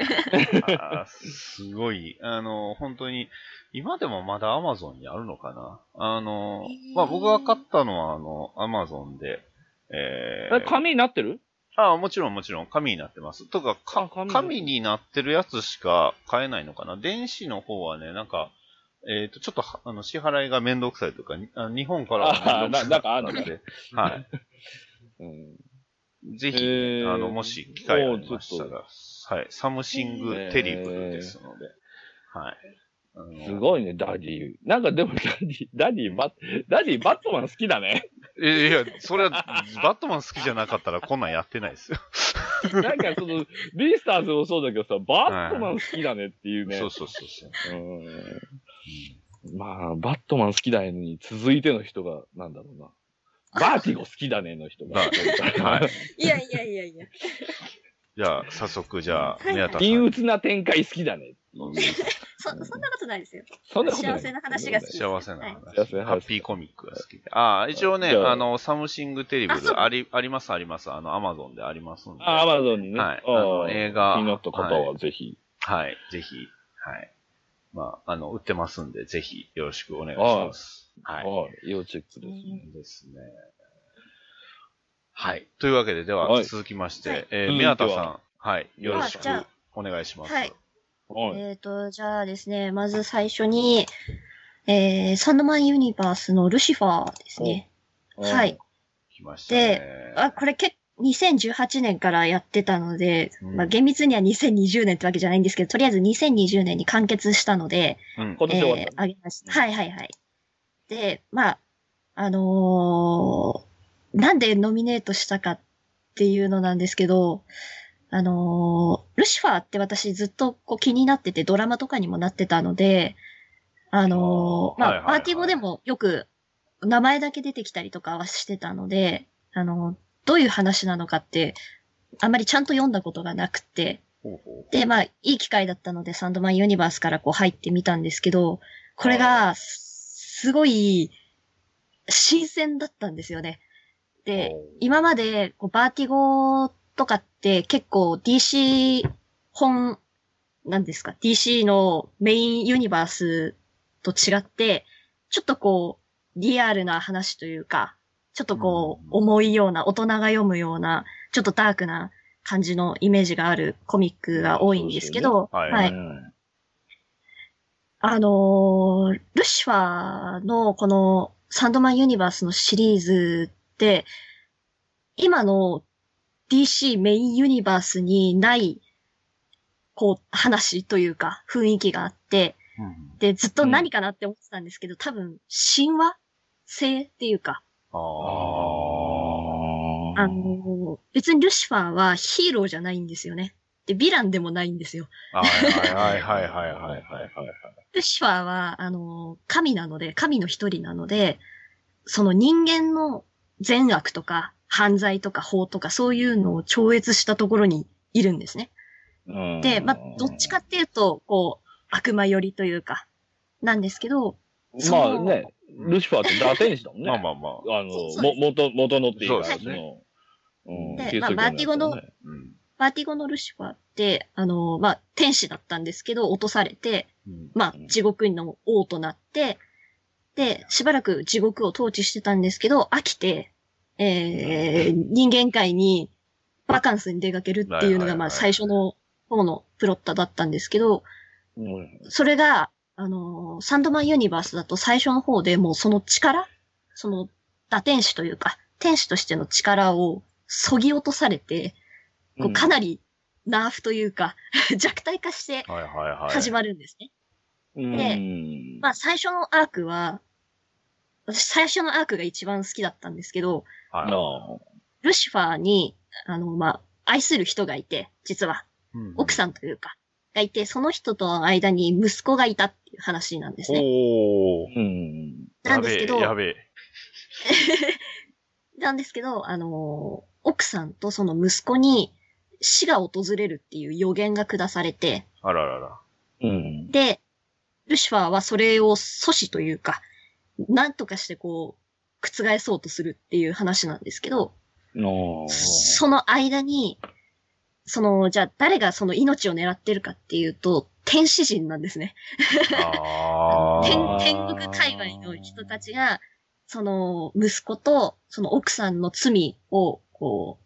すごい、あの、本当に、今でもまだアマゾンにあるのかな？あの、まあ、僕が買ったのは、あの、アマゾンで、ええ、ー、紙になってる？あもちろんもちろん、紙になってます。とか、あか紙紙になってるやつしか買えないのかな？電子の方はね、なんか、えっ、と、ちょっとは、あの、支払いがめんどくさいとか、にあ日本からはめんどくさいあななんかあんの？ので、はい。うん。ぜひ、へー。あの、もし機会がありましたら、はい、サムシングテリブルですので、はい。すごいね、ダディ。なんかでもダディ、ダディ、バッ、ダディ、バットマン好きだね。いやいや、それは、バットマン好きじゃなかったらこんなんやってないですよ。なんかその、ビースターズもそうだけどさ、バットマン好きだねっていうね。そうそうそうそう。うんまあ、バットマン好きだねに続いての人が、なんだろうな。バーティゴ好きだねの人が。はい。いやいやいやいや。じゃあ、早速、じゃあ、はい宮田さん。陰鬱な展開好きだね。そ、そんなことないですよ。そんなことない幸せな話が好き幸せな話。幸せな話ハッピーコミックが好きで。ああ、一応ね、ああの、サムシングテリブル、あり、あります、あります。あの、アマゾンでありますんで。あ、アマゾンにね。はいあの映画気になった方はぜひ。はい、ぜひ、はい。まあ、あの、売ってますんで、ぜひ、よろしくお願いします。はい。はい。要チェックですね。ですね。はい。というわけで、では、はい続きまして、はいえー、宮田さん、はい、よろしくお願いします。はい。はい。えっ、と、じゃあですね、まず最初に、えー、サンドマンユニバースのルシファーですね。はい。来ましたね。あ、これ結2018年からやってたので、うんまあ厳密には2020年ってわけじゃないんですけど、とりあえず2020年に完結したので、うん。えーあげました。はいはいはい。で、まあ、あのーなんでノミネートしたかっていうのなんですけど、あのールシファーって私ずっとこう気になっててドラマとかにもなってたので、あのーまあ、はいはいはい。パーティー語でもよく名前だけ出てきたりとかはしてたので、あのーどういう話なのかって、あまりちゃんと読んだことがなくて、で、まあ、いい機会だったので、サンドマンユニバースからこう入ってみたんですけど、これが、すごい、新鮮だったんですよね。で今まで、こうバーティゴとかって結構 DC 本、なんですか、DC のメインユニバースと違って、ちょっとこう、リアルな話というか、ちょっとこう、うん。重いような、大人が読むような、ちょっとダークな感じのイメージがあるコミックが多いんですけど、はい。はい。うんあのールシファーのこのサンドマンユニバースのシリーズって、今の DC メインユニバースにない、こう、話というか、雰囲気があって、うんで、ずっと何かなって思ってたんですけど、多分、神話性っていうか、あああ。あのー別にルシファーはヒーローじゃないんですよね。で、ヴィランでもないんですよ。はいはいはいはい。はいはい。ルシファーは、あの、神なので、神の一人なので、その人間の善悪とか、犯罪とか法とか、そういうのを超越したところにいるんですね。うんで、まあ、どっちかっていうと、こう、悪魔寄りというか、なんですけど、まあね、ルシファーって打天使だもんね。まあまあまあ。あの、も、元、元のっていうか、そうでまあバーティゴの。バーティゴのルシファーって、あの、まあ、天使だったんですけど、落とされて、うんまあ、地獄の王となって、で、しばらく地獄を統治してたんですけど、飽きて、えー、人間界にバカンスに出かけるっていうのが、まあ、最初の方のプロットだったんですけど、うんそれが、あのーサンドマンユニバースだと最初の方でもうその力その、打天使というか、天使としての力を削ぎ落とされて、こうかなりナーフというか、弱体化して。始まるんですね。うんでうんまあ最初のアークは、私最初のアークが一番好きだったんですけど、はいあルシファーに、あの、まあ、愛する人がいて、実は、奥さんというか、がいて、その人との間に息子がいたっていう話なんですね。おー。うん。なんですけど、やべえ、やべえ。なんですけど、あのー奥さんとその息子に死が訪れるっていう予言が下されて、あららら。うん。で、ルシファーはそれを阻止というか、なんとかしてこう、覆そうとするっていう話なんですけど、のその間に、その、じゃあ誰がその命を狙ってるかっていうと、天使人なんですね。あ天ー。天国界隈の人たちが、その息子とその奥さんの罪をこう、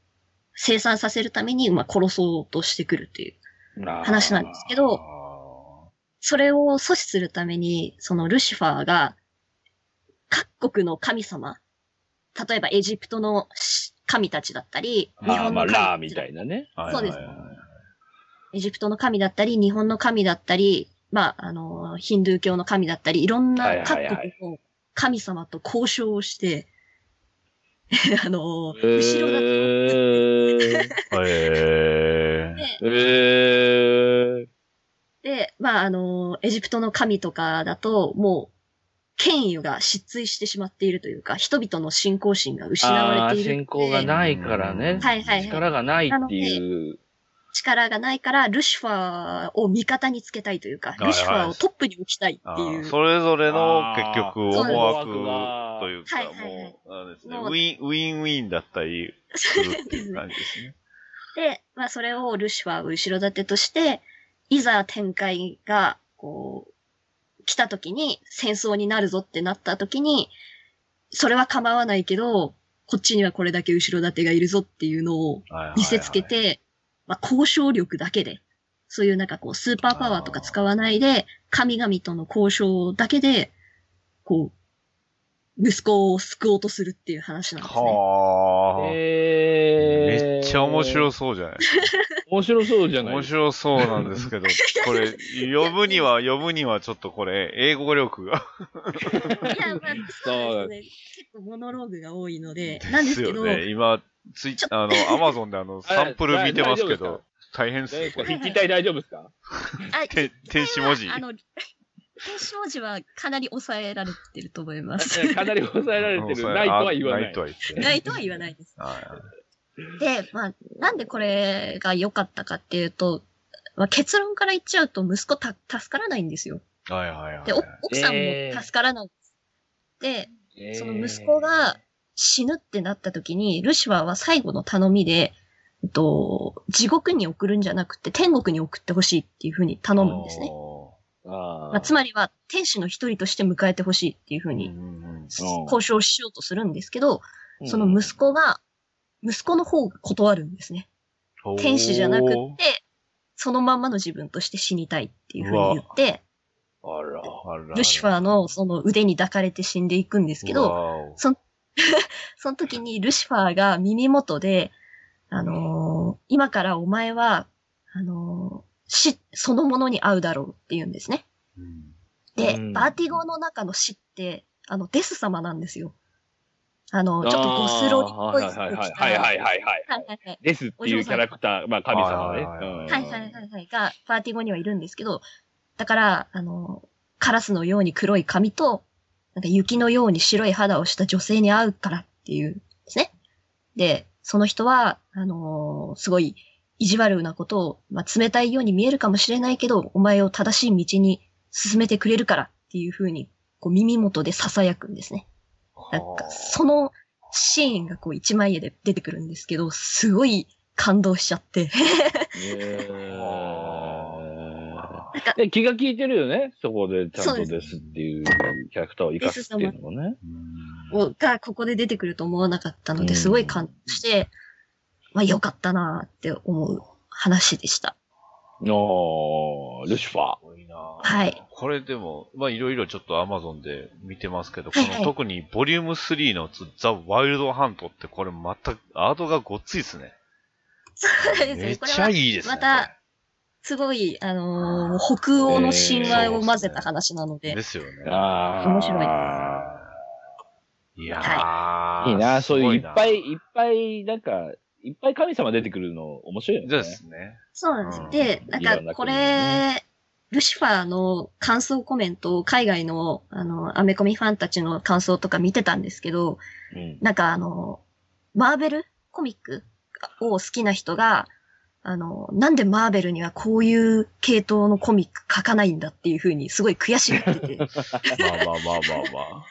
生産させるために、まあ、殺そうとしてくるっていう話なんですけど、あそれを阻止するために、そのルシファーが、各国の神様、例えばエジプトの神たちだったり、日まあまあ、本のラーみ神たいなね。ーそうですエジプトの神だったり、日本の神だったり、まあ、あの、ヒンドゥー教の神だったり、いろんはいな各国の神様と交渉をして、あの、え後ろだー、へー。えー、で、まあ、あの、エジプトの神とかだと、もう、権威が失墜してしまっているというか、人々の信仰心が失われている信仰がないからね。はいはいはい力がないっていう。力がないから、ルシファーを味方につけたいというか、はいはいルシファーをトップに置きたいってあいう。ーそれぞれの結局思惑というか、はいはいはいもう、ですね、もうウィン、ウィンウィンだったりするっていう感じですね。で、まあそれをルシファーを後ろ盾として、いざ展開が、こう、来た時に戦争になるぞってなった時に、それは構わないけど、こっちにはこれだけ後ろ盾がいるぞっていうのをはいはいはい。見せつけて、まあ交渉力だけで、そういうなんかこうスーパーパワーとか使わないで、神々との交渉だけで、こう、息子を救おうとするっていう話なんですね。はあ、えー、めっちゃ面白そうじゃない 面白そうじゃない面白そうなんですけど、これ、読むには、読むにはちょっとこれ、英語力が。いや、まあ、そうですね。結構モノローグが多いので、なんですけど、よね。今、ツイちょあの、アマゾンであの、サンプル見てますけど、大変ですね、これ。大丈夫ですか？あて天使文字。あの、天使文字はかなり抑えられてると思います。かなり抑えられてる。ないとは言わない。ないとは言ってないとは言わないです。はで、まあ、なんでこれが良かったかっていうと、まあ、結論から言っちゃうと息子た助からないんですよ。いはいはいはい。で、お奥さんも助からないんです。で、その息子が死ぬってなった時に、ルシファーは最後の頼みで、えっと、地獄に送るんじゃなくて天国に送ってほしいっていうふうに頼むんですね。まあ、つまりは天使の一人として迎えてほしいっていうふうー。に交渉しようとするんですけど、ーその息子が、息子の方が断るんですね。天使じゃなくって、そそのまんまの自分として死にたいっていうふうに言って、あら。あらルシファーのその腕に抱かれて死んでいくんですけど、わお その時にルシファーが耳元で、あのー今からお前は、あのー死そのものに会うだろうって言うんですね。うんで、うんバーティゴの中の死って、あの、デス様なんですよ。あの、ちょっとゴスロリっぽいあー服着た。はいはいはいはいはいはい。はいはいはい。ですっていうキャラクター、まあ神様ね。はいはいはいうんはい。が、パーティー後にはいるんですけど、だから、あの、カラスのように黒い髪と、なんか雪のように白い肌をした女性に会うからっていうんですね。で、その人は、あのーすごい意地悪なことを、まあ、冷たいように見えるかもしれないけど、お前を正しい道に進めてくれるからっていう風に、こう耳元で囁くんですね。なんか、そのシーンがこう一枚絵で出てくるんですけど、すごい感動しちゃって。なんかで気が利いてるよね。そこでちゃんとですっていうキャラクターを生かすっていうのもね。をがここで出てくると思わなかったので、うんすごい感動して、まあ良かったなって思う話でした。おー、ルシファー。すごいなはい。これでも、まあいろいろちょっと Amazon で見てますけど、はいはいこの特にボリューム3のザ・ワイルドハントってこれまたアートがごっついですね。そうですね。めっちゃこれはいいですね。またすごい、あのー北欧の神話を混ぜた話なので、これですよね。あー面白いいやー、いいな、そういういっぱい。いいっぱい、なんか、いっぱい神様出てくるの面白いよね。ですね。そうなんですうん。で、なんかこれ、ルシファーの感想コメントを海外の、あの、アメコミファンたちの感想とか見てたんですけど、うん。なんかあの、マーベルコミックを好きな人が、あの、なんでマーベルにはこういう系統のコミック書かないんだっていう風にすごい悔しがってて、まあまあまあまあまあ。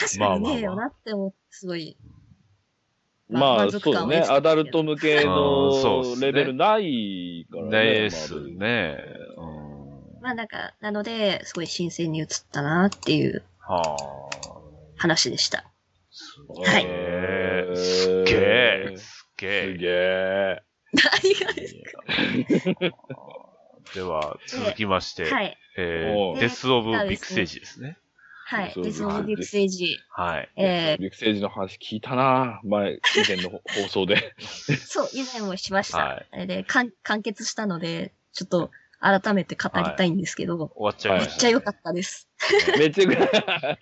確かにねえよなって思って、すごい。まあ、そうね。アダルト向けうんそうっすねのレベルないからね。ですね。うん。まあなんか、なので、すごい新鮮に映ったなっていうはあ。話でした。すはいげえ。すっげえ。すっげすえ。何がです では、続きまして、えー、デス・オブ・ビクセージですね。はい。そうデス・オブ・ビクセージ。はい。えビクセージの話聞いたな前、以前の放送で。ー、そう、以前もしました。はいで、完完結したので、ちょっと改めて語りたいんですけど、終わっちゃいまめした、っちゃ良かったです。めっちゃよかった。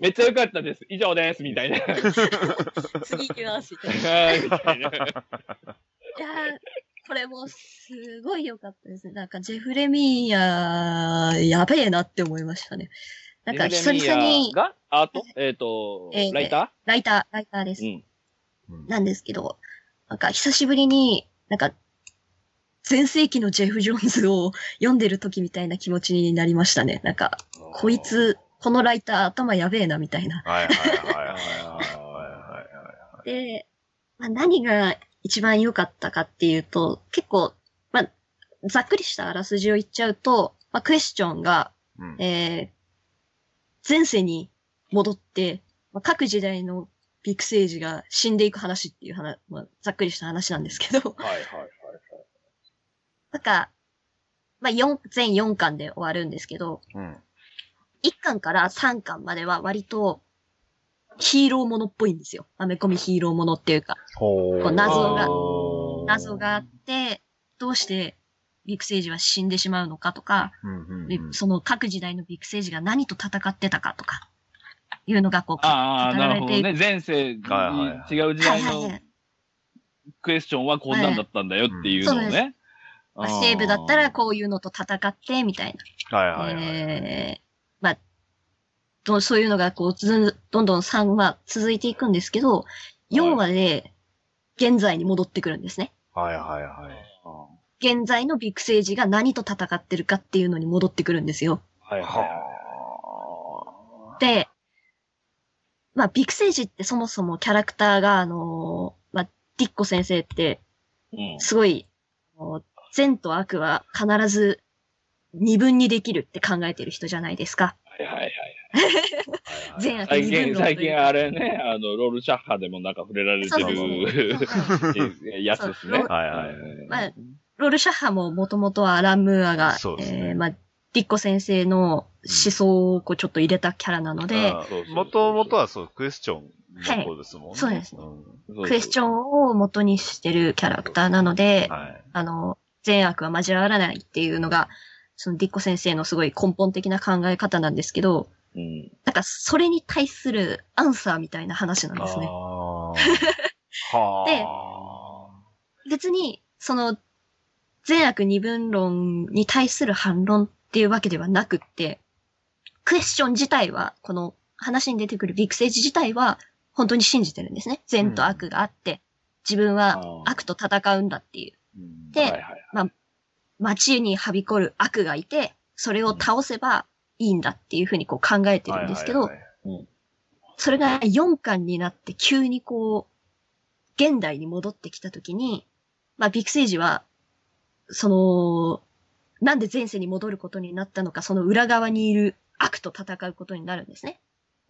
めっちゃよ かったです。以上です。みたいな。次行きます。みたいなはいやーこれもすごい良かったですね。なんか、ジェフレミーヤー、やべえなって思いましたね。なんか、久々に、がアートえっ、と、えーライタライター、ライターです。ーうんなんですけど、なんか、久しぶりに、なんか、前世紀のジェフ・ジョーンズを読んでる時みたいな気持ちになりましたね。なんか、うん。こいつ、このライター頭やべえなみたいな。はいはいはいはいはいで、まあ、何が一番良かったかっていうと、結構、まあ、ざっくりしたあらすじを言っちゃうと、まあ、クエスチョンが、うんえー、前世に戻って、まあ、各時代のビクセージが死んでいく話っていう話、まあ、ざっくりした話なんですけど、はいはいはい。なんか、まあ、4、全4巻で終わるんですけど、うん。1巻から3巻までは割とヒーローものっぽいんですよ。アメコミヒーローものっていうか。ほこう謎が謎があって、どうしてビクセージは死んでしまうのかとか、うんうんでうんその各時代のビクセージが何と戦ってたかとか、いうのがこう、ああ、語られていくなるほどね。前世にはい違う時代の。クエスチョンはこんなんだったんだよっていうのをはいね。まあ西部だったらこういうのと戦って、みたいな。はいはいはい。えー、まあ、どそういうのがこう、ずどんどん3話続いていくんですけど、4話で現在に戻ってくるんですね。はいはいはい。現在のビクセージが何と戦ってるかっていうのに戻ってくるんですよ。はいはいはい。で、まあ、ビクセージってそもそもキャラクターが、あのーまあ、ディッコ先生って、うんすごい、あの善と悪は必ず二分にできるって考えてる人じゃないですか。はいはいはい。善悪最近、二分論と最いうか近あれね、あの、ロールシャッハでもなんか触れられてる やつですね。はいはいまあロールシャッハももともとはアラン・ムーアが、そうですねえーまあ、ディッコ先生の思想をこうちょっと入れたキャラなので、もともとはそう、クエスチョンの方ですもんね。そうですねんクエスチョンを元にしてるキャラクターなので、はい。あの、善悪は交わらないっていうのが、そのディッコ先生のすごい根本的な考え方なんですけど、うん。なんかそれに対するアンサーみたいな話なんですね。あー は別に、その、善悪二分論に対する反論っていうわけではなくって、クエスチョン自体は、この話に出てくるビッグセージ自体は、本当に信じてるんですね。善と悪があって、自分は悪と戦うんだっていう。うんではいはいはい。街にはびこる悪がいて、それを倒せばいいんだっていうふうにこう考えてるんですけど、それが4巻になって急にこう、現代に戻ってきたときに、まあ、ビッグセージは、その、なんで前世に戻ることになったのか、その裏側にいる悪と戦うことになるんですね。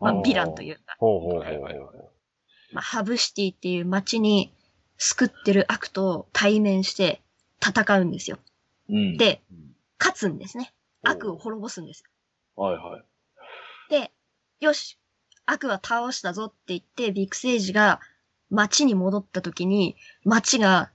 まあ、ヴィランというか、ほうほうはいはいはいまあ、ハブシティっていう街に救ってる悪と対面して戦うんですよ。うん。でうん、勝つんですね。悪を滅ぼすんですよはいはい。で、よし、悪は倒したぞって言って、ビッグセージが街に戻った時に、街が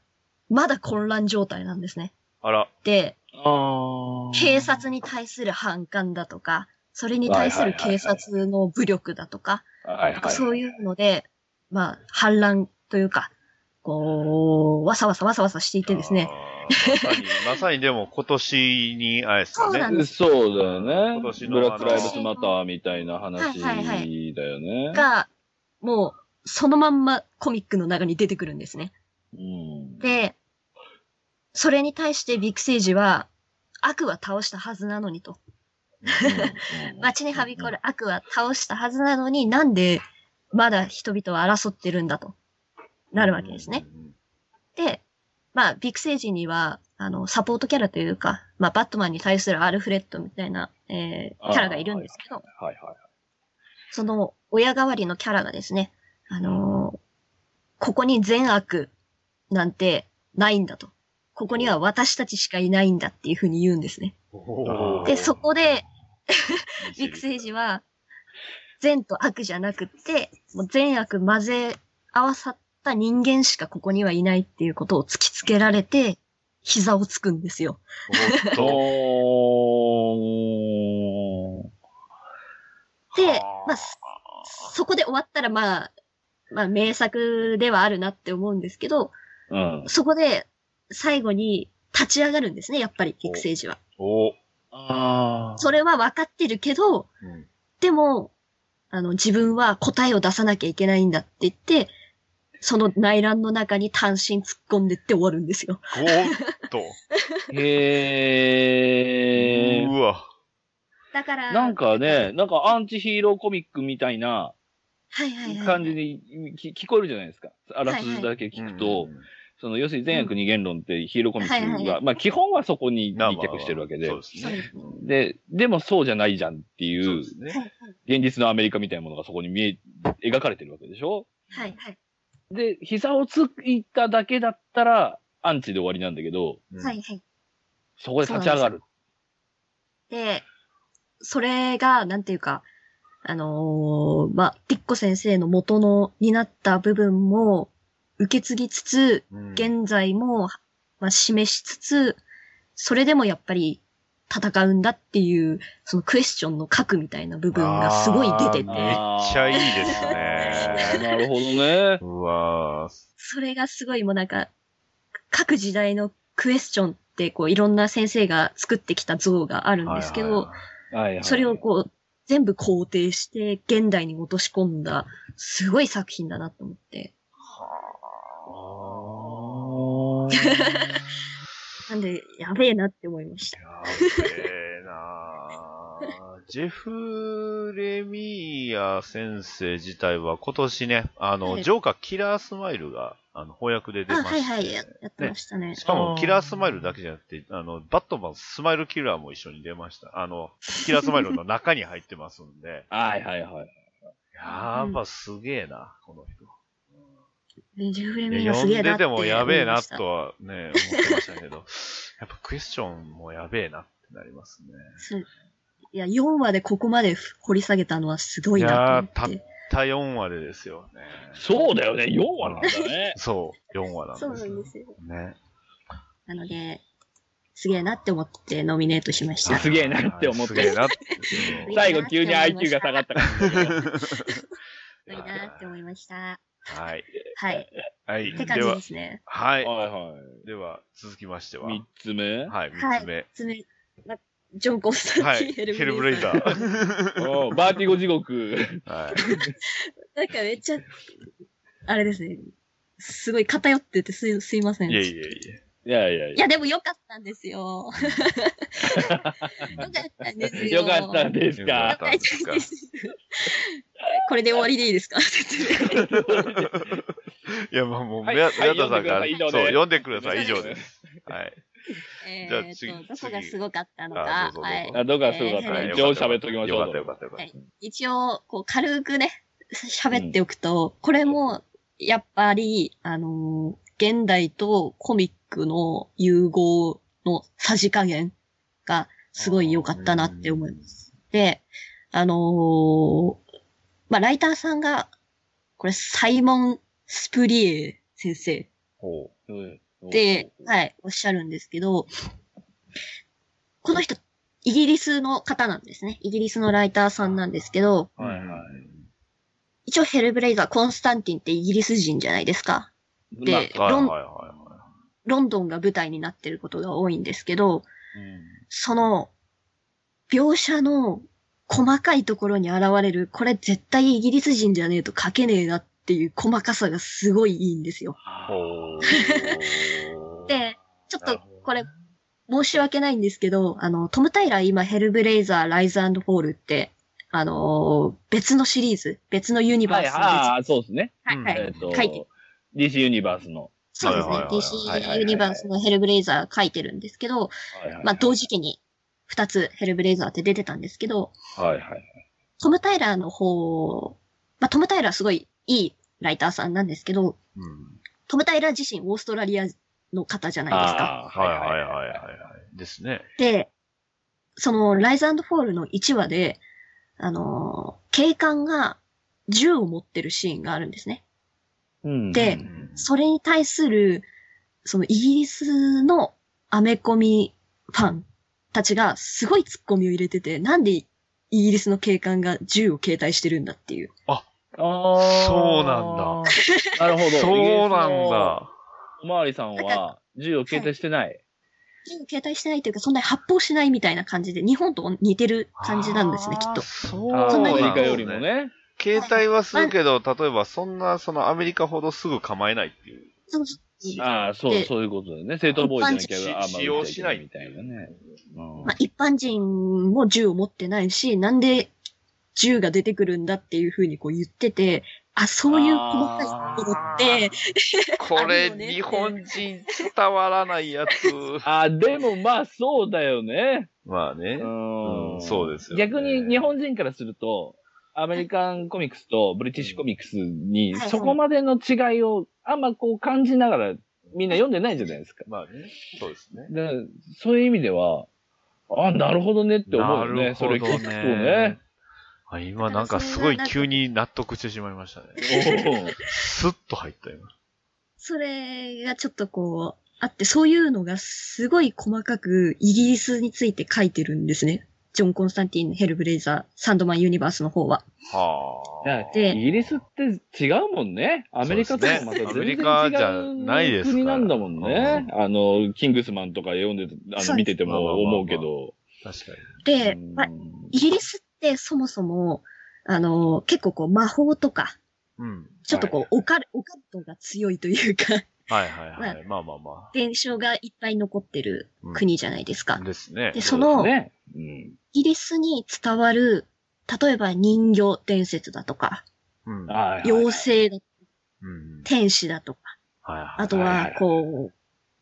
まだ混乱状態なんですね。あら、で、ああ。警察に対する反感だとか、それに対する警察の武力だとか、はいはい。なんかそういうので、まあ、反乱というか、こう、わさわさわさわさしていてですね。まさに、まさにでも今年に、あれですかね。そうなんですそうだよね今年。のブラックライブスマターみたいな話だはいはいよね。が、もう、そのまんまコミックの中に出てくるんですね。うん。で、それに対してビッグセージは、悪は倒したはずなのにと。街にはびこる悪は倒したはずなのになんでまだ人々は争ってるんだとなるわけですね。。で、まあ、ビッグセージには、あの、サポートキャラというか、まあ、バットマンに対するアルフレッドみたいな、えーキャラがいるんですけど、はいはい。その親代わりのキャラがですね、あのーここに善悪なんてないんだと。ここには私たちしかいないんだっていうふうに言うんですね。で、そこで、ビッグセージは、善と悪じゃなくって、もう善悪混ぜ合わさった人間しかここにはいないっていうことを突きつけられて、膝をつくんですよ。ではあ、まあ、そそこで終わったらまあ、まあ名作ではあるなって思うんですけど、うん。そこで最後に立ち上がるんですね、やっぱり、ビッグセージは。おああ。それは分かってるけど、うんでも、あの、自分は答えを出さなきゃいけないんだって言って、その内乱の中に単身突っ込んでって終わるんですよ。おっと。へえ。うわ。だから、なんかね、なんかアンチヒーローコミックみたいなはいはいはい。感じにき聞こえるじゃないですか。あらすじだけ聞くと、その要するに善悪二元論ってヒーローコミックが、まあ基本はそこにまあまあ立脚してるわけでそう、ででもそうじゃないじゃんっていそう。現実のアメリカみたいなものがそこに見え、描かれてるわけでしょ？はいはい。で、膝をついただけだったら、アンチで終わりなんだけど、うんはいはい。そこで立ち上がる。で、それが、なんていうか、あのーまあ、ピッコ先生の元の、になった部分も受け継ぎつつ、うん現在も、まあ、示しつつ、それでもやっぱり戦うんだっていう、そのクエスチョンの核みたいな部分がすごい出てて、めっちゃいいですね。なるほどね。うわーそれがすごいもうなんか、各時代のクエスチョンってこういろんな先生が作ってきた像があるんですけど。それをこう全部肯定して現代に落とし込んだすごい作品だなと思って。なんで、やべえなって思いました。やべえなあ ジェフ・レミーヤ先生自体は今年ね、あの、はいジョーカーキラースマイルが、あの、翻訳で出あ、まして、はいはい、ややってましたね。しかも、キラースマイルだけじゃなくて、あの、バットマンスマイルキラーも一緒に出ました。あの、キラースマイルの中に入ってますんで、はいはいはい。やっぱすげえな、この人。ねジェフレミーいや読んがすげえなってでてもやべえなとはね、思ってましたけど、やっぱクエスチョンもやべえなってなりますね。そういや、4話でここまで掘り下げたのはすごいなと思って。た4話でですよね。そうだよね、4話なんだね。そう、4話なんですそうなんですよ。ね。なので、すげえなって思ってノミネートしました。すげえなって思ってすげえなって。最後急に IQ が下がった感じだけど。いいなって思いました。はい。はい。はい。って感じですね。はい。はいはい。では、続きましては。三つ目？はい、はい三つ目。つめ、まジョン・コンスタンティ。ヘヘルブレイザー。ー。バーティゴ地獄。はい。なんかめっちゃ、あれですね。すごい偏っててすいすいません。いえいえいえ。いやいやいいや、でもよかったんですよ。よかったんですや。よ。よかったんですよかかっ。たんですかこれで終わりでいいですか？いや、まあもう、はい宮はい宮田さんが、読んでください以上ですそう、読んでください、以上です。はい。えじゃあどこがすごかったのあか。はい。あ、どうかすごかったえーね。上手喋っときましょう。よかったよかったよかった。一応、こう、軽くね、喋っておくと、これも、やっぱり、あのー現代とコミックの融合のさじ加減がすごい良かったなって思います。で、あのーまあ、ライターさんが、これ、サイモン・スプリエ先生で、はい、おっしゃるんですけど、この人、イギリスの方なんですね。イギリスのライターさんなんですけど、う。はいはい。一応ヘルブレイザー、コンスタンティンってイギリス人じゃないですか。でまあはいロンはいはロンドンが舞台になってることが多いんですけど、いはい。その、描写の細かいところに現れる、これ絶対イギリス人じゃねえと書けねえなっていう細かさがすごいいいんですよ。で、ちょっとこれ、申し訳ないんですけど、あの、トム・タイラー今ヘルブレイザー、ライズフォールって、あのー別のシリーズ、別のユニバはい、ースのああ、そうですね。はい、はい、えっと書いて、DC ユニバースの。そうですね。DC ユニバースのヘルブレイザー書いてるんですけど、まあ、同時期に二つヘルブレイザーって出てたんですけど、はいはい。トム・タイラーの方、まあ、トム・タイラーすごいいいライターさんなんですけど、うん。トム・タイラー自身オーストラリアの方じゃないですか。はいはいはいはいはい。ですね。で、その、ライズフォールの1話で、あのー警官が銃を持ってるシーンがあるんですね。うんでうんそれに対する、そのイギリスのアメコミファンたちがすごい突っ込みを入れてて、なんでイギリスの警官が銃を携帯してるんだっていう。ああ。そうなんだ。なるほど。そうなんだ。おまわりさんは銃を携帯してない。銃を携帯してないというか、そんなに発砲しないみたいな感じで、日本と似てる感じなんですね、きっと。そうああ、アそんなにメリカよりもね。携帯はするけど、例えばそんな、そのアメリカほどすぐ構えないっていう。そうああ、そう、でそういうことだよね。正当防衛じゃなきゃあんま使用しないみたいなね。うんまあ、一般人も銃を持ってないし、なんで銃が出てくるんだっていうふうにこう言ってて、あ、そういう細かいところって、これ、日本人伝わらないやつ。あ、でもまあそうだよね。まあね。うんうんそうですよね逆に日本人からすると、アメリカンコミックスとブリティッシュコミックスにそこまでの違いをあんまこう感じながらみんな読んでないじゃないですか。まあね。そうですね。でそういう意味では、あ、なるほどねって思うよね。なるほどそれ聞くとね。あ今なんかすごい急に納得してしまいましたね。スッと入った今。それがちょっとこう、あって、そういうのがすごい細かくイギリスについて書いてるんですね。ジョン・コンスタンティン、ヘルブレイザー、サンドマン・ユニバースの方は。はあ。でイギリスって違うもんね。アメリカとはまた全そうですねアメリ然カじゃ違ないです国なんだもんね。あの、キングスマンとか読んでて、あの、見てても思うけど。確かに。で、うんまあ、イギリスってそもそも、あの、結構こう魔法とか、うん。ちょっとこう、オカル、オカルトが強いというか、はいはいはい。まあまあま現象がいっぱい残ってる国じゃないですか。あ。ですね。で、その、ね。うん。イギリスに伝わる、例えば人魚伝説だとか、妖精だ、うん。天使だとか、はいはい。あとはこう、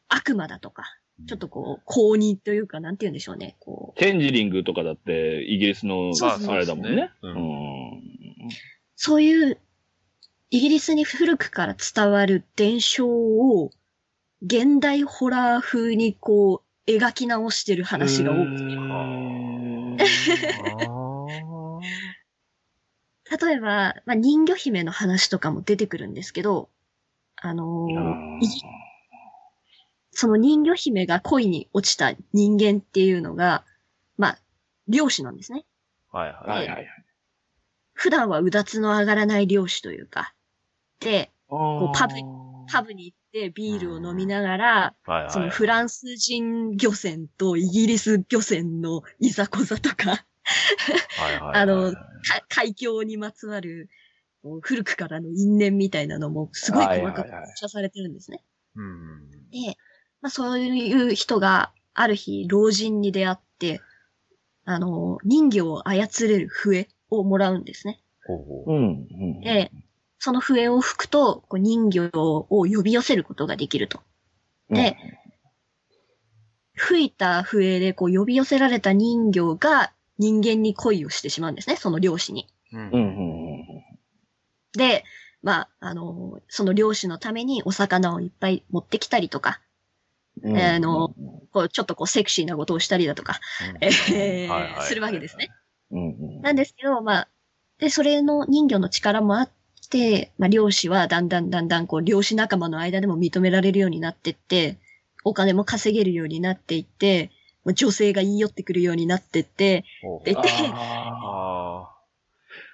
悪魔だとか、ちょっとこう、公認というか、なんて言うんでしょうね。こう、チェンジリングとかだって、イギリスのあれだもんね。ううんん。そういう、イギリスに古くから伝わる伝承を、現代ホラー風にこう、描き直してる話が多くて。例えば、まあ、人魚姫の話とかも出てくるんですけど、あのーいその人魚姫が恋に落ちた人間っていうのが、まあ、漁師なんですね。はいはい。はいはいはい。普段はうだつの上がらない漁師というか。で、こうパブパブに行ってビールを飲みながら、はいはい。そのフランス人漁船とイギリス漁船のいざこざとか、あのか海峡にまつわる古くからの因縁みたいなのもすごい細かくはいはいはい描写されてるんですね。うん。で、まあそういう人がある日老人に出会って、あの、人魚を操れる笛をもらうんですね。ほうほう。うん。うん。で、その笛を吹くと、こう人魚を呼び寄せることができると。で、吹いた笛でこう呼び寄せられた人魚が人間に恋をしてしまうんですね、その漁師に。うんうん。うん。で、まあ、あの、その漁師のためにお魚をいっぱい持ってきたりとか、うん。あのこうちょっとこうセクシーなことをしたりだとか、するわけですね。うん。うん。なんですけど、まあ、で、それの人魚の力もあって、まあ、漁師はだんだんだんだん、こう、漁師仲間の間でも認められるようになってって、お金も稼げるようになっていって、もう女性が言い寄ってくるようになってって、ほうほうで、で、ああ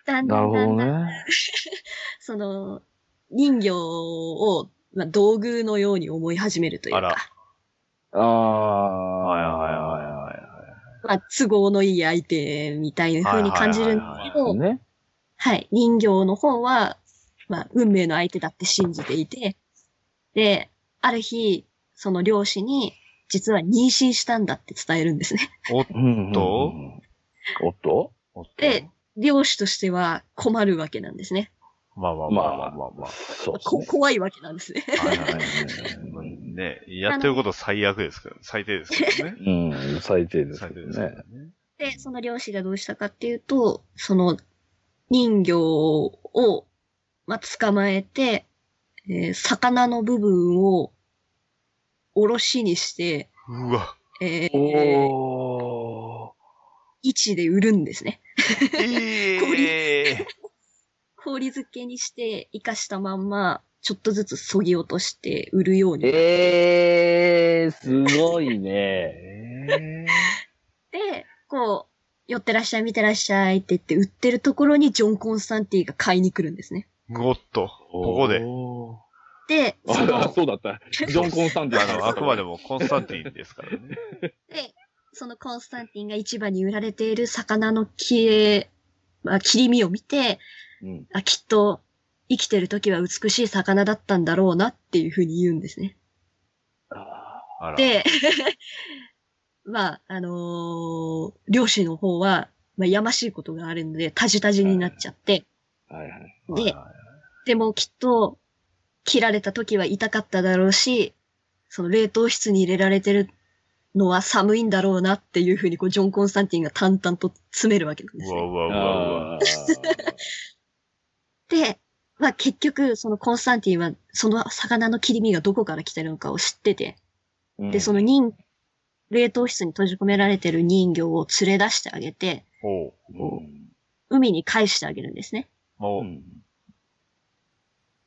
だんあ。なるほどだんだんだん、ね。その、人魚を、まあ、道具のように思い始めるというあらか、ああ。はいはいはいはいまあ、都合のいい相手みたいな風に感じるんですけど、ね。はい。人形の方は、まあ、運命の相手だって信じていて、で、ある日、その漁師に、実は妊娠したんだって伝えるんですね。おっうん。とおっと？おっと？で、漁師としては困るわけなんですね。まあまあまあまあまあまあ。そうこ怖いわけなんですね。はいはいはいね、やってること最悪ですから、最低ですけどね。うん、最低ですけど最低ですね。。で、その漁師がどうしたかっていうと、その人魚を、まあ、捕まえて、えー魚の部分をおろしにして、うわ。えー、おー。位置で売るんですね。ええ氷漬けにして、生かしたまんま、ちょっとずつ削ぎ落として売るように。えー、すごいね。え で、こう、寄ってらっしゃい、見てらっしゃいって言って売ってるところにジョン・コンスタンティが買いに来るんですね。ー、おっと、ここで。おで、ーあ、その、そうだった。ジョン・コンスタンティン。あの、あくまでもコンスタンティンですからね。で、そのコンスタンティンが市場に売られている魚の切れ、まあ、切り身を見て、うん。あ、きっと生きてる時は美しい魚だったんだろうなっていうふうに言うんですね。ああら。で、まあ、あのー漁師の方は、まあ、やましいことがあるので、タジタジになっちゃって、ーはいはい。で、はでもきっと、切られた時は痛かっただろうし、その冷凍室に入れられてるのは寒いんだろうなっていうふうに、こう、ジョン・コンスタンティンが淡々と詰めるわけなんですね。で、まあ結局、そのコンスタンティンは、その魚の切り身がどこから来てるのかを知ってて、で、その人、冷凍室に閉じ込められてる人魚を連れ出してあげて。うん海に返してあげるんですね。もう、うん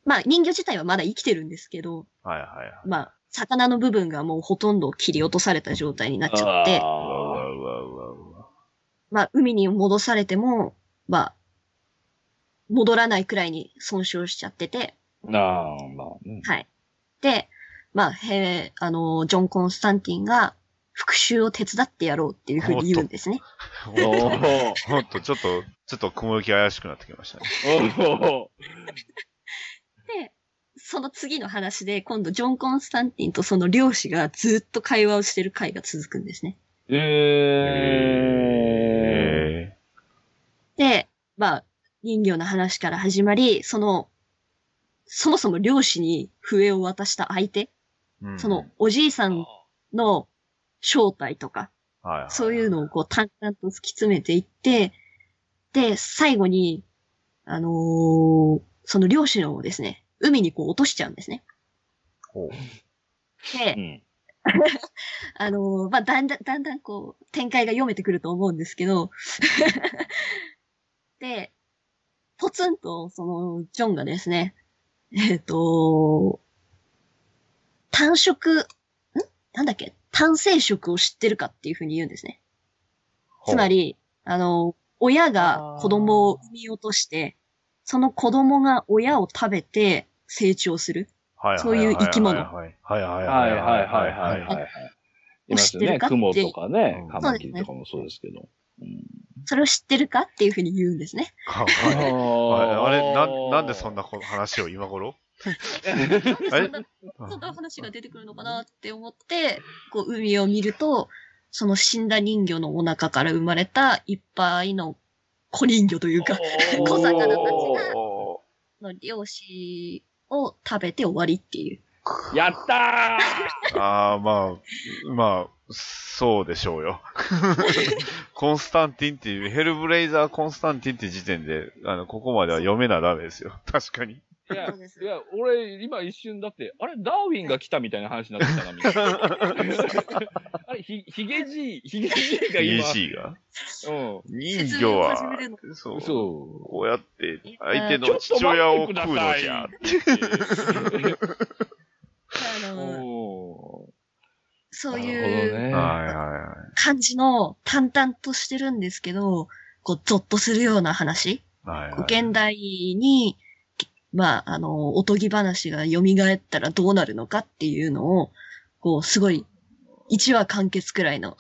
まあ人魚自体はまだ生きてるんですけど、はいはいはい。まあ、魚の部分がもうほとんど切り落とされた状態になっちゃって。まあ、海に戻されても、まあ、戻らないくらいに損傷しちゃってて、ーあー、まあ、うんはい。で、まあ、へあの、ジョン・コンスタンティンが復讐を手伝ってやろうっていうふうに言うんですね。おーほんと、ちょっと、ちょっと雲行き怪しくなってきましたね。おで、その次の話で、今度ジョン・コンスタンティンとその漁師がずっと会話をしてる回が続くんですね。ーええで、まあ、人魚の話から始まり、その、そもそも漁師に笛を渡した相手、ー。その、おじいさんの正体とか、うん、はいはい、そういうのをこう淡々と突き詰めていって、で、最後に、あのーその漁師のをですね、海にこう落としちゃうんですね。ほう。でう、ん。あのーまあ、だんだん、だんだんこう、展開が読めてくると思うんですけど、で、ポツンと、その、ジョンがですね、えっ、と、単色、ん？なんだっけ、単生殖を知ってるかっていうふうに言うんですね。つまり、あの、親が子供を産み落として、その子供が親を食べて成長する。はい、そういう生き物。はいはいはいはいはいはい。いますよね。雲とかね、カマキリとかもそうですけど。それを知ってるかっていうふうに言うんですね。あれな、なんでそんな話を今頃そんな話が出てくるのかなって思って、こう海を見ると、その死んだ人魚のお腹から生まれたいっぱいの子人魚というか、小魚たちがおの漁師を食べて終わりっていう。やったー ああ、まあ、まあ、そうでしょうよ。コンスタンティンっていう、ヘルブレイザーコンスタンティンって時点で、あの、ここまでは読めなダメですよ。確かに。ーいやいや、俺、今一瞬だって、あれ、ダーウィンが来たみたいな話になってきたな、みたいな。あれ、ひ、ヒゲじい、ヒゲじいが今、EC が？うん。人魚はそう。そう。こうやって、相手の父親を待食うのじゃ。あの、おそういう感じの淡々としてるんですけど、こう、ゾッとするような話？い。はいはい。現代に、まあ、あの、おとぎ話が蘇ったらどうなるのかっていうのを、こう、すごい、1話完結くらいの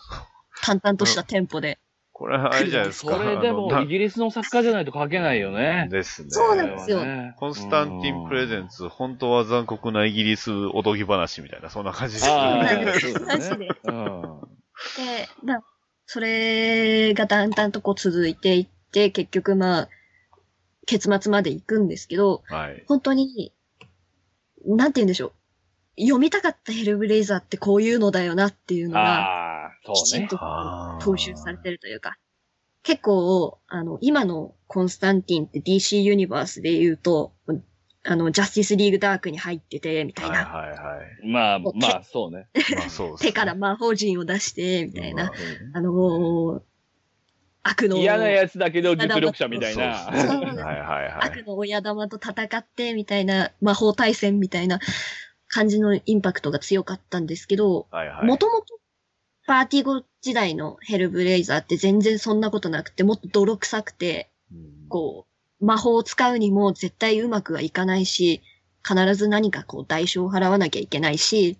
淡々としたテンポで。これはあれじゃないですか。それでも、イギリスの作家じゃないと書けないよね。ですね。そうなんですよねコンスタンティンプレゼンツ、本当は残酷なイギリスおとぎ話みたいな、そんな感じですああ、ね。そうだマジでね。うん。で、まあ、それがだんだんとこう続いていって、結局まあ、結末まで行くんですけど、はい。本当に、なんて言うんでしょう。読みたかったヘルブレイザーってこういうのだよなっていうのが、ああ、そうね。きちんと踏襲されてるというか、結構、あの、今のコンスタンティンって DC ユニバースで言うと、あの、ジャスティスリーグダークに入ってて、みたいな。はいはいはい。まあ、まあ、そうね。まあそうね。手から魔法陣を出して、みたいな。うんあのー悪の、嫌なやつだけど実力者みたいな。そうですねそうはいはいはい。悪の親玉と戦って、みたいな、魔法対戦みたいな感じのインパクトが強かったんですけど、はいはい。もともとパーティーゴ時代のヘルブレイザーって全然そんなことなくて、もっと泥臭くて、うんこう、魔法を使うにも絶対うまくはいかないし、必ず何かこう代償を払わなきゃいけないし、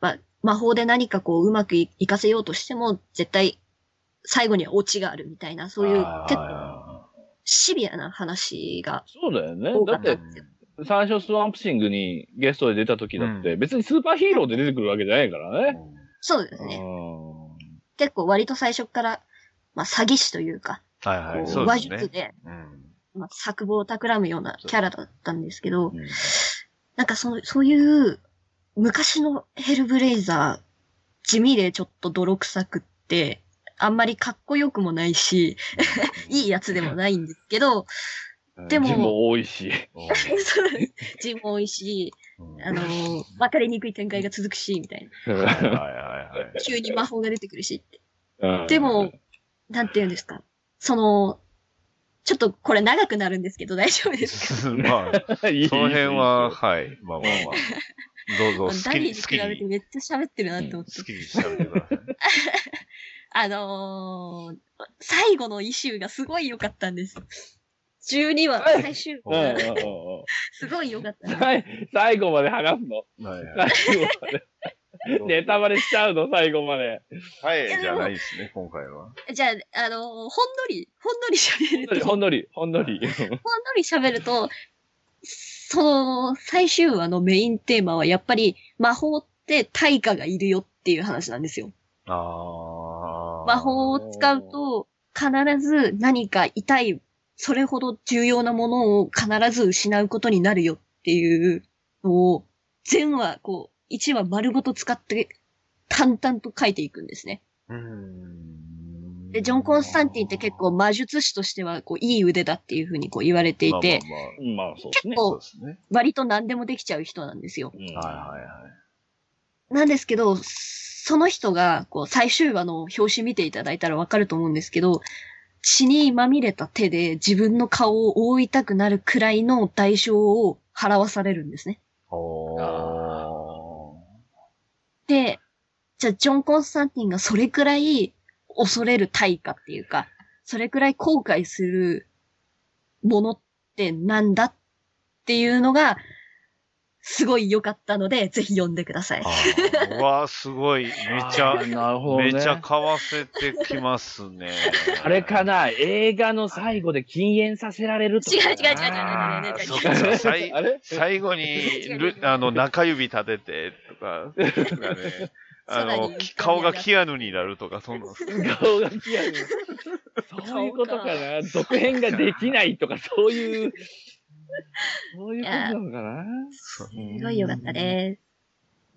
まあ、魔法で何かこううまくいかせようとしても絶対最後にはオチがあるみたいな、そういう結構シビアな話がそうだよね多。かだって、ったんですよ。最初スワンプシングにゲストで出た時だって、別にスーパーヒーローで出てくるわけじゃないからね。そうですね。うん結構割と最初から、まあ詐欺師というか、はいはい。こそううですね。話術で、うん。まあ、作望を企むようなキャラだったんですけど、うんなんかその、そういう、昔のヘルブレイザー、地味でちょっと泥臭くって、あんまりかっこよくもないし、いいやつでもないんですけど、でも字も多いし。字も多いし、うんあのー、分かりにくい展開が続くし、みたいな。はいはいはい急に魔法が出てくるしって。うんでも、なんて言うんですか。その、ちょっとこれ長くなるんですけど大丈夫ですか？はい。まあ、いいその辺は、はい。まあまあまあ。どうぞ、好きに、ダディに比べてめっちゃ喋ってるなって思って。好きに喋ってください。あのー、最後のイシューがすごい良かったんです。12話、最終話、うんすごい良かった。最最後まで話すの？はいはい。最後まで。ネタバレしちゃうの、最後まで。はい、じゃないですね、今回は。じゃあ、あのーほんのり、ほんのり喋ると、ほんほんのり、ほんのり。のり喋ると、その、最終話のメインテーマはやっぱり魔法って対価がいるよっていう話なんですよ。ああ。魔法を使うと、必ず何か痛い、それほど重要なものを必ず失うことになるよっていうのを、全話、こう、1話丸ごと使って、淡々と書いていくんですね。で、ジョン・コンスタンティンって結構魔術師としては、こう、いい腕だっていうふうにこう言われていて、まあまあまあ、そうですね。まあ、そこうですね。割と何でもできちゃう人なんですよ。うんはいはいはい。なんですけど、その人が、こう、最終話の表紙見ていただいたらわかると思うんですけど、血にまみれた手で自分の顔を覆いたくなるくらいの代償を払わされるんですね。で、じゃあジョン・コンスタンティンがそれくらい恐れる対価っていうか、それくらい後悔するものってなんだっていうのが、すごい良かったので、ぜひ読んでください。あーうわーすごい。めちゃなるほどね。めちゃ買わせてきますね。あれかな？映画の最後で禁煙させられるとか違う違う違う違う違うう最あれ最後に、るあの、中指立てて、とか、あの顔がキアヌになるとか、そんな。顔がキアヌ。そういうことかな続編ができないとか、そういう、そういうことなのかな？すごい良かったです。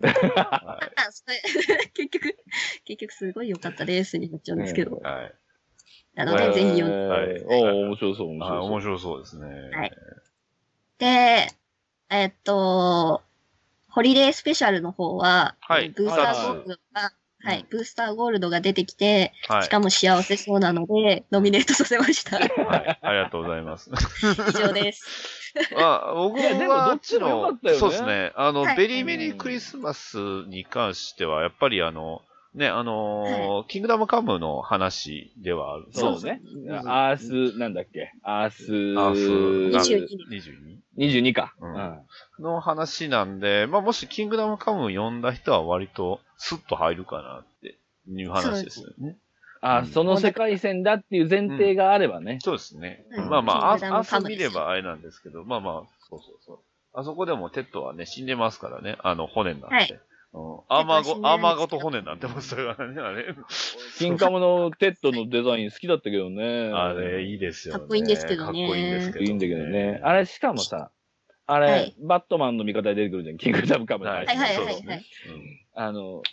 結局、結局すごい良かったですになっちゃうんですけど。い。はい。なので、ぜひ読んで。はいおー面白そう、面はい白そう。面白そうですね。はいで、えっと、ホリデースペシャルの方は、はいブースターゴールドが、はい、ブースターゴールドが出てきて、はいし。かも幸せそうなので、ノミネートさせました。はい。ありがとうございます。以上です。あ僕いやでもはどっちも良かったよね。そうですね。あの、はい。ベリーメリークリスマスに関しては、やっぱりあの、ね、あのーキングダムカムの話ではある。そうね。アース、なんだっけ？アース、アース22 22 22か。うん。うん。の話なんで、まあ、もしキングダムカム読んだ人は割とスッと入るかなっていう話ですよね。あ、その世界線だっていう前提があればね。そうですね。うんまあまあ、あキングダムカ明ムです日見ればあれなんですけど、まあまあ、そうそうそう。あそこでもテッドはね、死んでますからね。あの、骨になって。はいうん、アーマーご、アーマーごと骨になってましたからね、あれ。キンカムのテッドのデザイン好きだったけどね。あれ、いいですよね。かっこいいんですけどねかっこいいんですけど、いいんだけどね。あれ、しかもさ、あれ、はいバットマンの味方で出てくるじゃん。キングダムカムのはいはいはいはいはいそうですね。あの、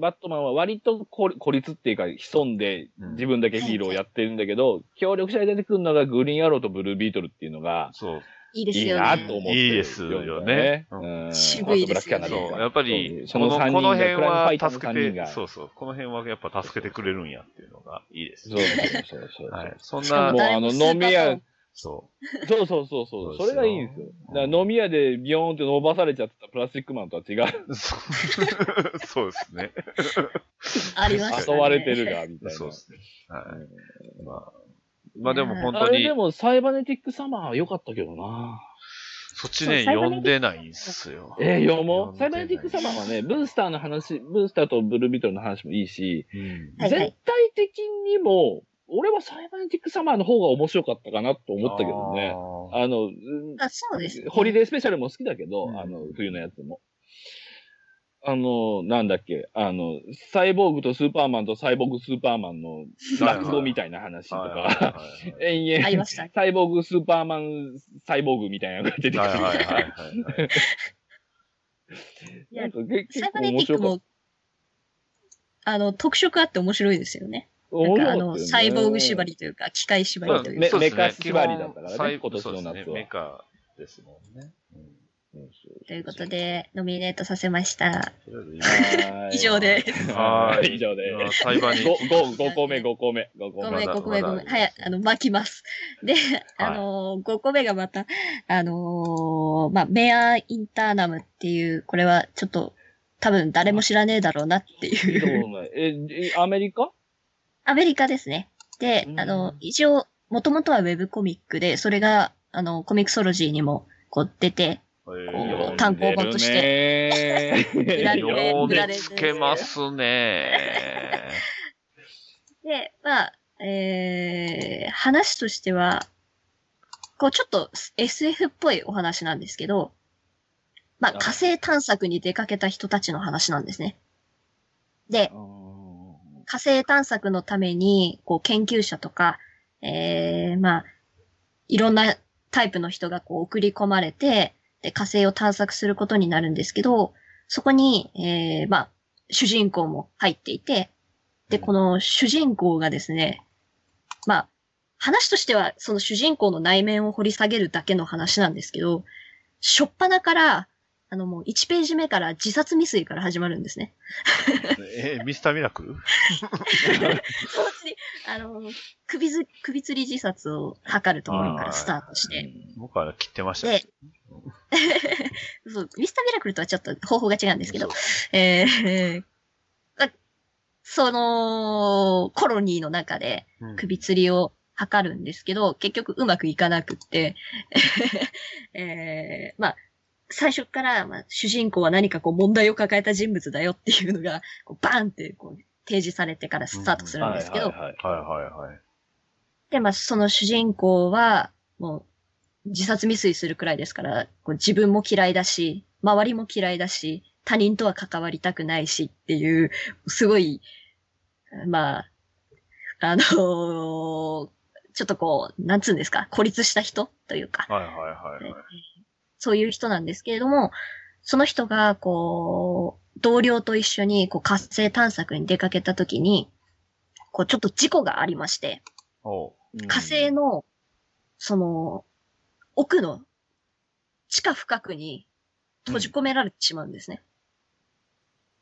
バットマンは割と孤孤立っていうか、潜んでうん自分だけヒーローをやってるんだけど、協力者で出てくるのがグリーンアローとブルービートルっていうのが、そう。いいですいいよね。なと思ってるいいですよねうん渋いですよねそう。やっぱり、その3人この辺はイターの3助けて。そうそう。この辺はやっぱ助けてくれるんやっていうのがいいですそうそうそうそう。はい。そんなもう、あの、飲み屋、そそうそうそうそう。それがいいんですよ。だから飲み屋でビヨーンって伸ばされちゃってたプラスチックマンとは違う。う。そうですね。ありましたね。遊ばれてるが、みたいな。そうですね。はい。まあ、まあでも本あ当に、れでも、サイバネティックサマーは良かったけどな。そっちね、読んでないんすよ。えー、読もう。サイバネティックサマーはね、ブースターの話、ブースターとブルービートルの話もいいし、うん。はいはい全体的にも、俺はサイバネティックサマーの方が面白かったかなと思ったけどね。あの、うんあ、そうです、ね。ホリデースペシャルも好きだけど、うんあの、冬のやつも。あの、なんだっけ、あの、サイボーグとスーパーマンとサイボーグスーパーマンの落語みたいな話とか、はい延々、ありました。サイボーグスーパーマン、サイボーグみたいなのが出てくる。はいはいはいはいはい。いやなんかけ結サイバ構ネティックも、あの、特色あって面白いですよね。た。なんかあの、サイボーグ縛りというか、機械縛りというメか、メカ縛りだったからね今年の夏は。ねメカですもんね。うん。ということで、ノミネートさせました。以上で。す。はい。以上で。まあ裁判に。ごご5個目、5個目、5個目。ごめん、まだ5個目、まだごめん。はい、あの、巻きます。で、あのー、5個目がまた、あのー、まあ、メアインターナムっていう、これはちょっと、多分誰も知らねえだろうなって聞いう、えアメリカ？アメリカですね。でう、ん。あの、一応、もともとはウェブコミックで、それが、あの、コミクソロジーにも、こう出て、えこーう単行本として。て られるねよ。う見つけますね。で、まあ、えー、話としては、こうちょっと SF っぽいお話なんですけど、まああ火星探索に出かけた人たちの話なんですね。で、火星探索のために、こう研究者とか、えー、まあ、いろんなタイプの人がこう送り込まれて、で、火星を探索することになるんですけど、そこに、えー、まあ、主人公も入っていて、で、この主人公がですね、まあ、話としてはその主人公の内面を掘り下げるだけの話なんですけど、しょっぱなから、あのもう1ページ目から自殺未遂から始まるんですね。え、ミスターミラクルそのうちに、あの、首ず、首吊り自殺を図るところからスタートして、僕は切ってました。でけ そう、ミスターミラクルとはちょっと方法が違うんですけどど。、えー、あその、コロニーの中でうん。首吊りを図るんですけど、結局うまくいかなくって、えー、まあ、最初から、まあ、主人公は何かこう問題を抱えた人物だよっていうのが、こうバーンってこう提示されてからスタートするんですけど、はいはいはい。で、まあ、その主人公は、もう、自殺未遂するくらいですから、こう自分も嫌いだし、周りも嫌いだし、他人とは関わりたくないしっていう、すごい、まあ、あのーちょっとこう、なんつうんですか、孤立した人というか、はいはいはいはい。そういう人なんですけれども、その人が、こう、同僚と一緒に、こう、火星探索に出かけたときに、こう、ちょっと事故がありまして、おう。火星の、その、奥の地下深くに閉じ込められてしまうんですね。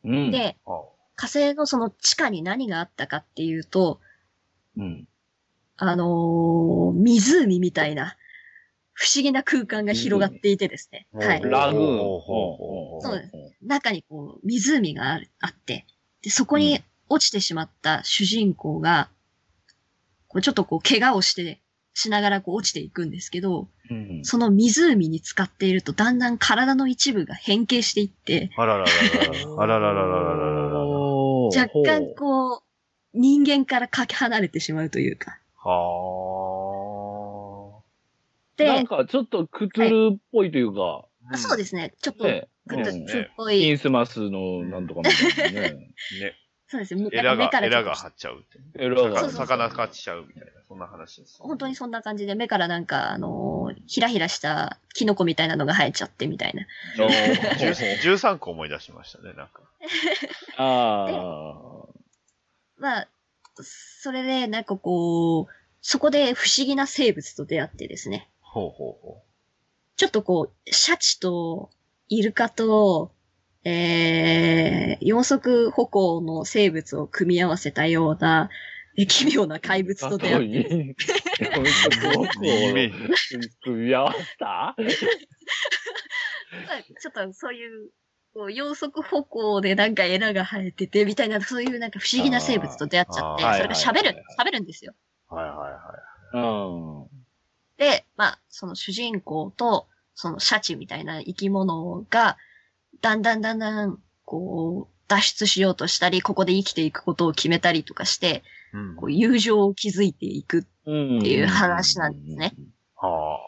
うん。で、お火星のその地下に何があったかっていうと、うん。あのー湖みたいな、不思議な空間が広がっていてですね。うんはい。ラグーン。ほうほうほうほうそうです中にこう、湖があるあって、で、そこに落ちてしまった主人公が、こうちょっとこう、怪我をして、しながらこう落ちていくんですけど、うん。その湖に浸かっていると、だんだん体の一部が変形していって、あららららら。あらららららら若干こう、人間からかけ離れてしまうというか。はで、なんかちょっとクトゥルっぽいというか、あ。。そうですすね、ちょっと、ね、クトゥうんルっぽい、インスマスのなんとかみたいなね。ね。そうですね、エラが目か、らエラが張っちゃうって。エラが魚勝ちちゃうみたいな、そんな話です。本当にそんな感じで、目からなんか、あのーひらひらしたキノコみたいなのが生えちゃってみたいな。おー13個思い出しましたね、なんか。あまあ、それで、なんかこう、そこで不思議な生物と出会ってですね。ほうほうほちょっとこう、シャチとイルカと、えー、四足歩行の生物を組み合わせたような、え奇妙な怪物あ。と出会って。組み合わせた？まあちょっとそういう、こう四足歩行でなんかエラが生えてて、みたいな、そういうなんか不思議な生物と出会っちゃって、それが喋る喋るんですよ。う。はいはいはい。うん。で、まあ、その主人公と、そのシャチみたいな生き物が、だんだんだんだん、こう、脱出しようとしたり、ここで生きていくことを決めたりとかして、うん。こう、友情を築いていく。うん。っていう話なんですね。は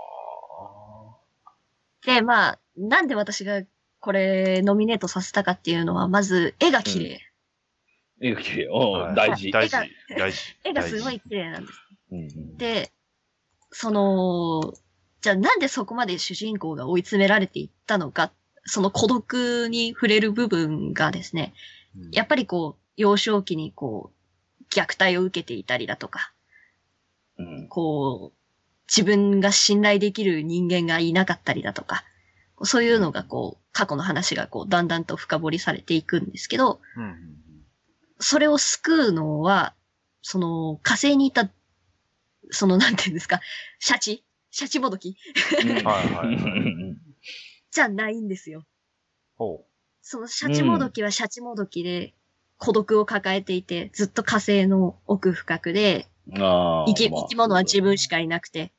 で、まあ、なんで私がこれノミネートさせたかっていうのは、まず、絵が綺麗。いいよ、綺麗。あ。お大事。大事。大事。絵がすご大い綺麗なんです。うんで、その、じゃあなんでそこまで主人公が追い詰められていったのか、その孤独に触れる部分がですね、事。やっぱりこう、幼少期にこう、虐待を受けていたりだとか、うん。こう、自分が信頼できる人間がいなかったりだとか、そういうのがこう、過去の話がこう、だんだんと深掘りされていくんですけど、それを救うのは、その、火星にいた、その、なんていうんですか、シャチ？シャチもどき？はいはいはい。う んじゃないんですよ。ほそのシャチもどきはシャチもどきで、孤独を抱えていて、ずっと火星の奥深くで、生きまあ。生き物は自分しかいなくて、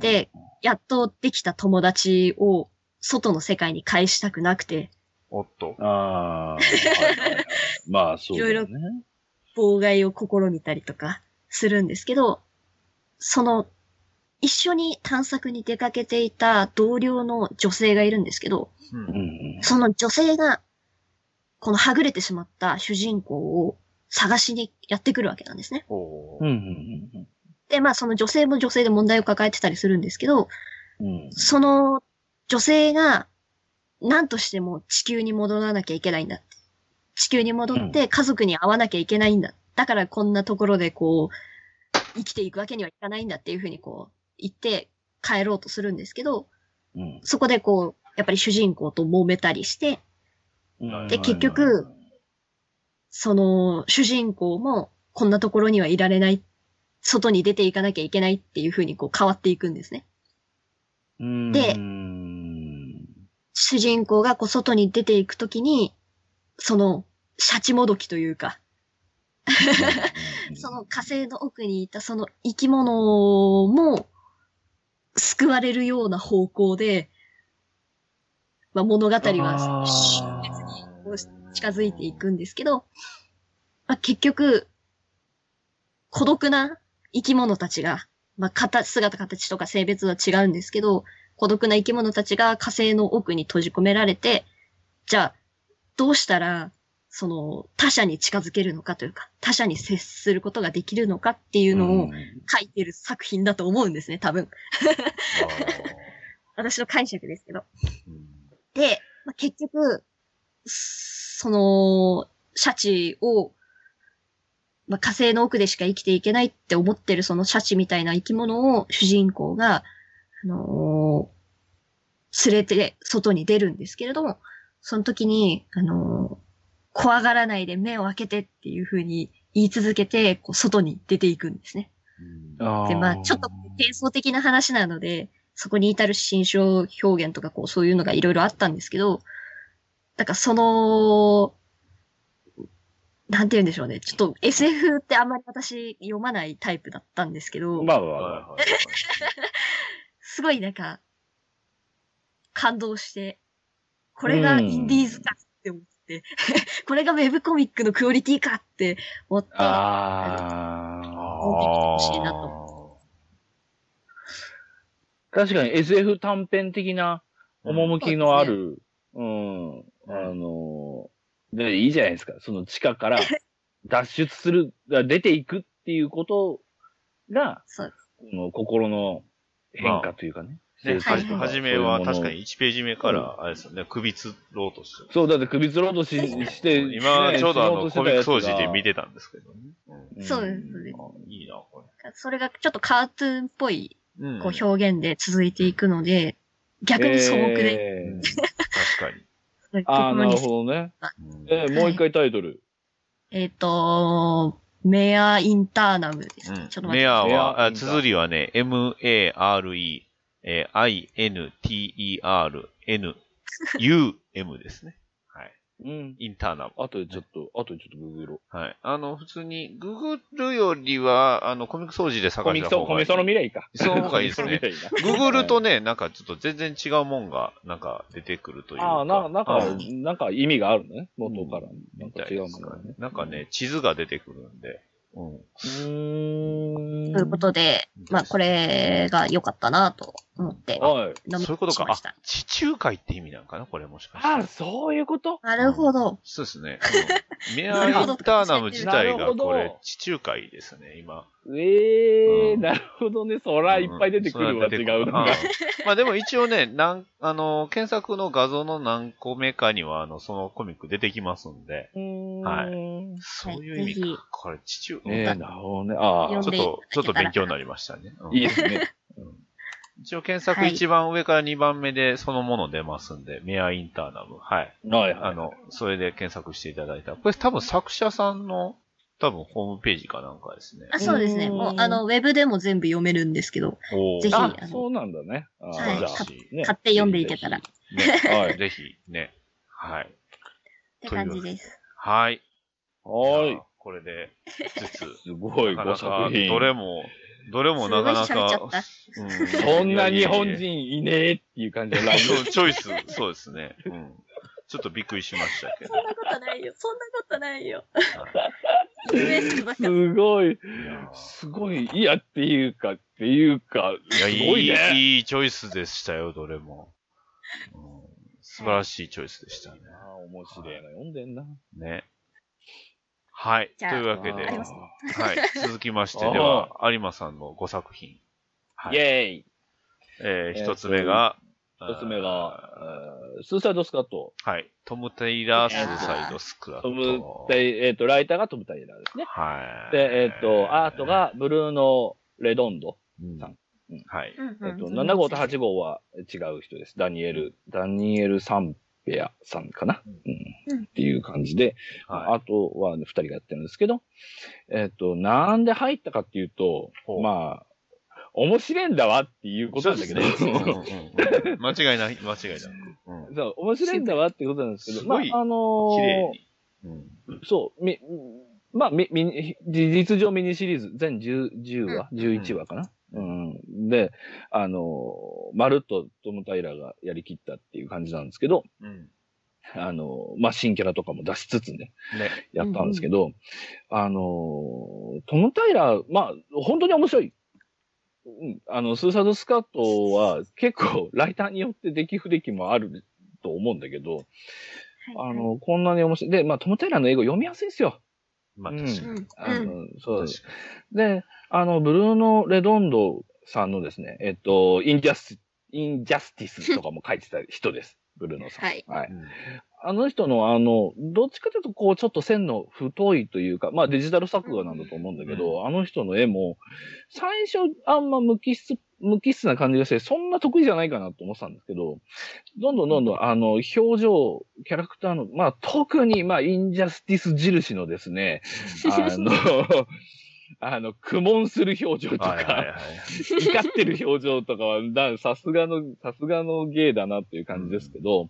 で、やっとできた友達を外の世界に返したくなくて、おっと。ああ、まあ、そうだよね。妨害を試みたりとかするんですけど、その、一緒に探索に出かけていた同僚の女性がいるんですけど、う。うんん。その女性が、このはぐれてしまった主人公を探しにやってくるわけなんですね。ほうん。うん。で、まあその女性も女性で問題を抱えてたりするんですけど、うん。その女性が何としても地球に戻らなきゃいけないんだって。地球に戻って家族に会わなきゃいけないんだ。だからこんなところでこう、生きていくわけにはいかないんだっていうふうにこう言って帰ろうとするんですけど、うん。そこでこう、やっぱり主人公と揉めたりして、うんで結局、その主人公もこんなところにはいられない、外に出ていかなきゃいけないっていうふうにこう変わっていくんですね。うんでうん主人公がこう外に出ていくときに、その、シャチもどきというか、その火星の奥にいたその生き物も救われるような方向で、まあ、物語はあー。終結に近づいていくんですけど、まあ、結局、孤独な生き物たちが、まあ、形、姿形とか性別は違うんですけど、孤独な生き物たちが火星の奥に閉じ込められて、じゃあ、どうしたら、その、他者に近づけるのかというか、他者に接することができるのかっていうのを書いてる作品だと思うんですね、多分。私の解釈ですけど。で、まあ、結局、その、シャチを、まあ、火星の奥でしか生きていけないって思ってるそのシャチみたいな生き物を主人公が、あのー連れて外に出るんですけれども、その時に、あのー怖がらないで目を開けてっていう風に言い続けて、こう外に出ていくんですね。で、まあ、ちょっと幻想的な話なので、そこに至る心象表現とか、こう、そういうのがいろいろあったんですけど、だからその、なんて言うんでしょうね。ちょっと SF ってあんまり私読まないタイプだったんですけど、まあまあまあ。はいはいすごいなんか、感動して、これがインディーズかって思って、これがウェブコミックのクオリティかって思って、ああ。見てほしいなと確かに SF 短編的な趣のある、うん、あの、で、いいじゃないですか。その地下から脱出する、出ていくっていうことが、そうこの心の変化というかね。ね、はいはじはじめは確かに1ページ目から、あれですよね、首つろうとしてる。そう、だって首つろうとしして、今、ねちょうどあの、コミック掃除で見てたんですけどね。うん。そうですそうです。あいいな、こそれがちょっとカートゥーンっぽい。こう表現で続いていくので、逆に素朴で、確かに。ああ、なるほどね。う んえーもう一回タイトル。えっ、と、メアインターナムですね、うん。ちょっと待って。メアメアは、あ綴りはね、M-A-R-E、えー I-N-T-E-R-N-U-M ですね。はい。うん。インターナム。あとでちょっと、あとでちょっとググろう。はい。あの、普通に、ググるよりは、あの、コミック掃除で探コミックソ、した方がいい。コミソの未来か。その方がいいですねググるとね、なんかちょっと全然違うもんが、なんか出てくるというか。ああ、ななんかう、なんか意味があるね？元から。なんか違うものがね。なんかね、地図が出てくるんで。うん。うーん。ということで、まあこれが良かったなと思って、はい。ノミそういうことか。あ地中海って意味なんかなこれもしかして。ああ、そういうこと？なるほど。そうですね。うん、メアインターナム自体が これ、地中海ですね、今。ええうんなるほどね。そらいっぱい出てくるわ、違うのが。んまあでも一応ね、なん、あの、検索の画像の何個目かには、あの、そのコミック出てきますんで、うーん。はいそういう意味か。これ、地中、ええなるほどね。ああちょっと、ちょっと勉強になりましたね。うんいいですね。一応検索はい一番上から二番目でそのもの出ますんで、メアインターナム。はい。はいはい。あの、それで検索していただいたら。これ多分作者さんの、多分ホームページかなんかですね。あそうですね。うんもう、あの、ウェブでも全部読めるんですけど、おーぜひあそうなんだね。ああはいじゃあ買っね買って読んでいけたら。ね、はいぜひ、ね。はい。って感じです。はい。はじゃあこれで、5つ。い。すごい、な作なか、品。どれも、どれもなかなかうんそんな日本人いねえっていう感じのライン。そう、チョイス、そうですね。うん。ちょっとびっくりしましたけど。そんなことないよ。そんなことないよ。すごい、いやすごい、いやっていうか、っていうか、いや、すごいね。いい、いいチョイスでしたよ、どれも。うん素晴らしいチョイスでしたね。ああ、面白いな。読んでんな。ね。はい。というわけで、はい。続きまして、では、有馬さんの5作品。はい。イェーイえー一つ目が、一つ目がスーサイドスカット。ーはい。トム・テイラー・スーサイド・スクラット。トム、でえっ、と、ライターがトム・タイラーですね。はい。で、えっ、と、アート、がブルーノ・レドンド。うんさんはい。うんえっ、と、7号と8号は違う人です。ダニエル、ダニエル・サンペアさんかな？うん。うんっていう感じで、はあとは、ね、2人がやってるんですけど、えっ、と、なんで入ったかっていうとほう、まあ、面白いんだわっていうい。ことなんだけど、そうですねうんうんうん 間違いない、間違いなく。うん。そう、面白いんだわってことなんですけど、すごいまあ、あのー綺麗に。うん。そう、み、まあ、ミミニ事実上ミニシリーズ、全10、10話、11話かな？うん。で、あの、まるっとトム・タイラーがやりきったっていう感じなんですけど、うん。あの、まあ、新キャラとかも出しつつね、ね。やったんですけど、あの、トム・タイラー、まあ、本当に面白い。うん、あの、スーサイド・スカットは結構ライターによって出来不出来もあると思うんだけど、あの、こんなに面白い。で、まあ、トム・タイラーの英語読みやすいですよ。まあ、うん確かに。そう確かで、あの、ブルーノ・レドンドさんのですね、えっと、インジャス、インジャスティスとかも書いてた人です。ブルーノさん。はいはい。あの人のあの、どっちかというとこう、ちょっと線の太いというか、まあデジタル作画なんだと思うんだけど、あの人の絵も、最初あんま無機質、無機質な感じがして、そんな得意じゃないかなと思ってたんですけど、どんどんどんどんあの、表情、キャラクターの、まあ特にまあインジャスティス印のですね、あの、あの、苦悶する表情とか、はいはいはい。怒ってる表情とかは、ださすがの、さすがの芸だなっていう感じですけど、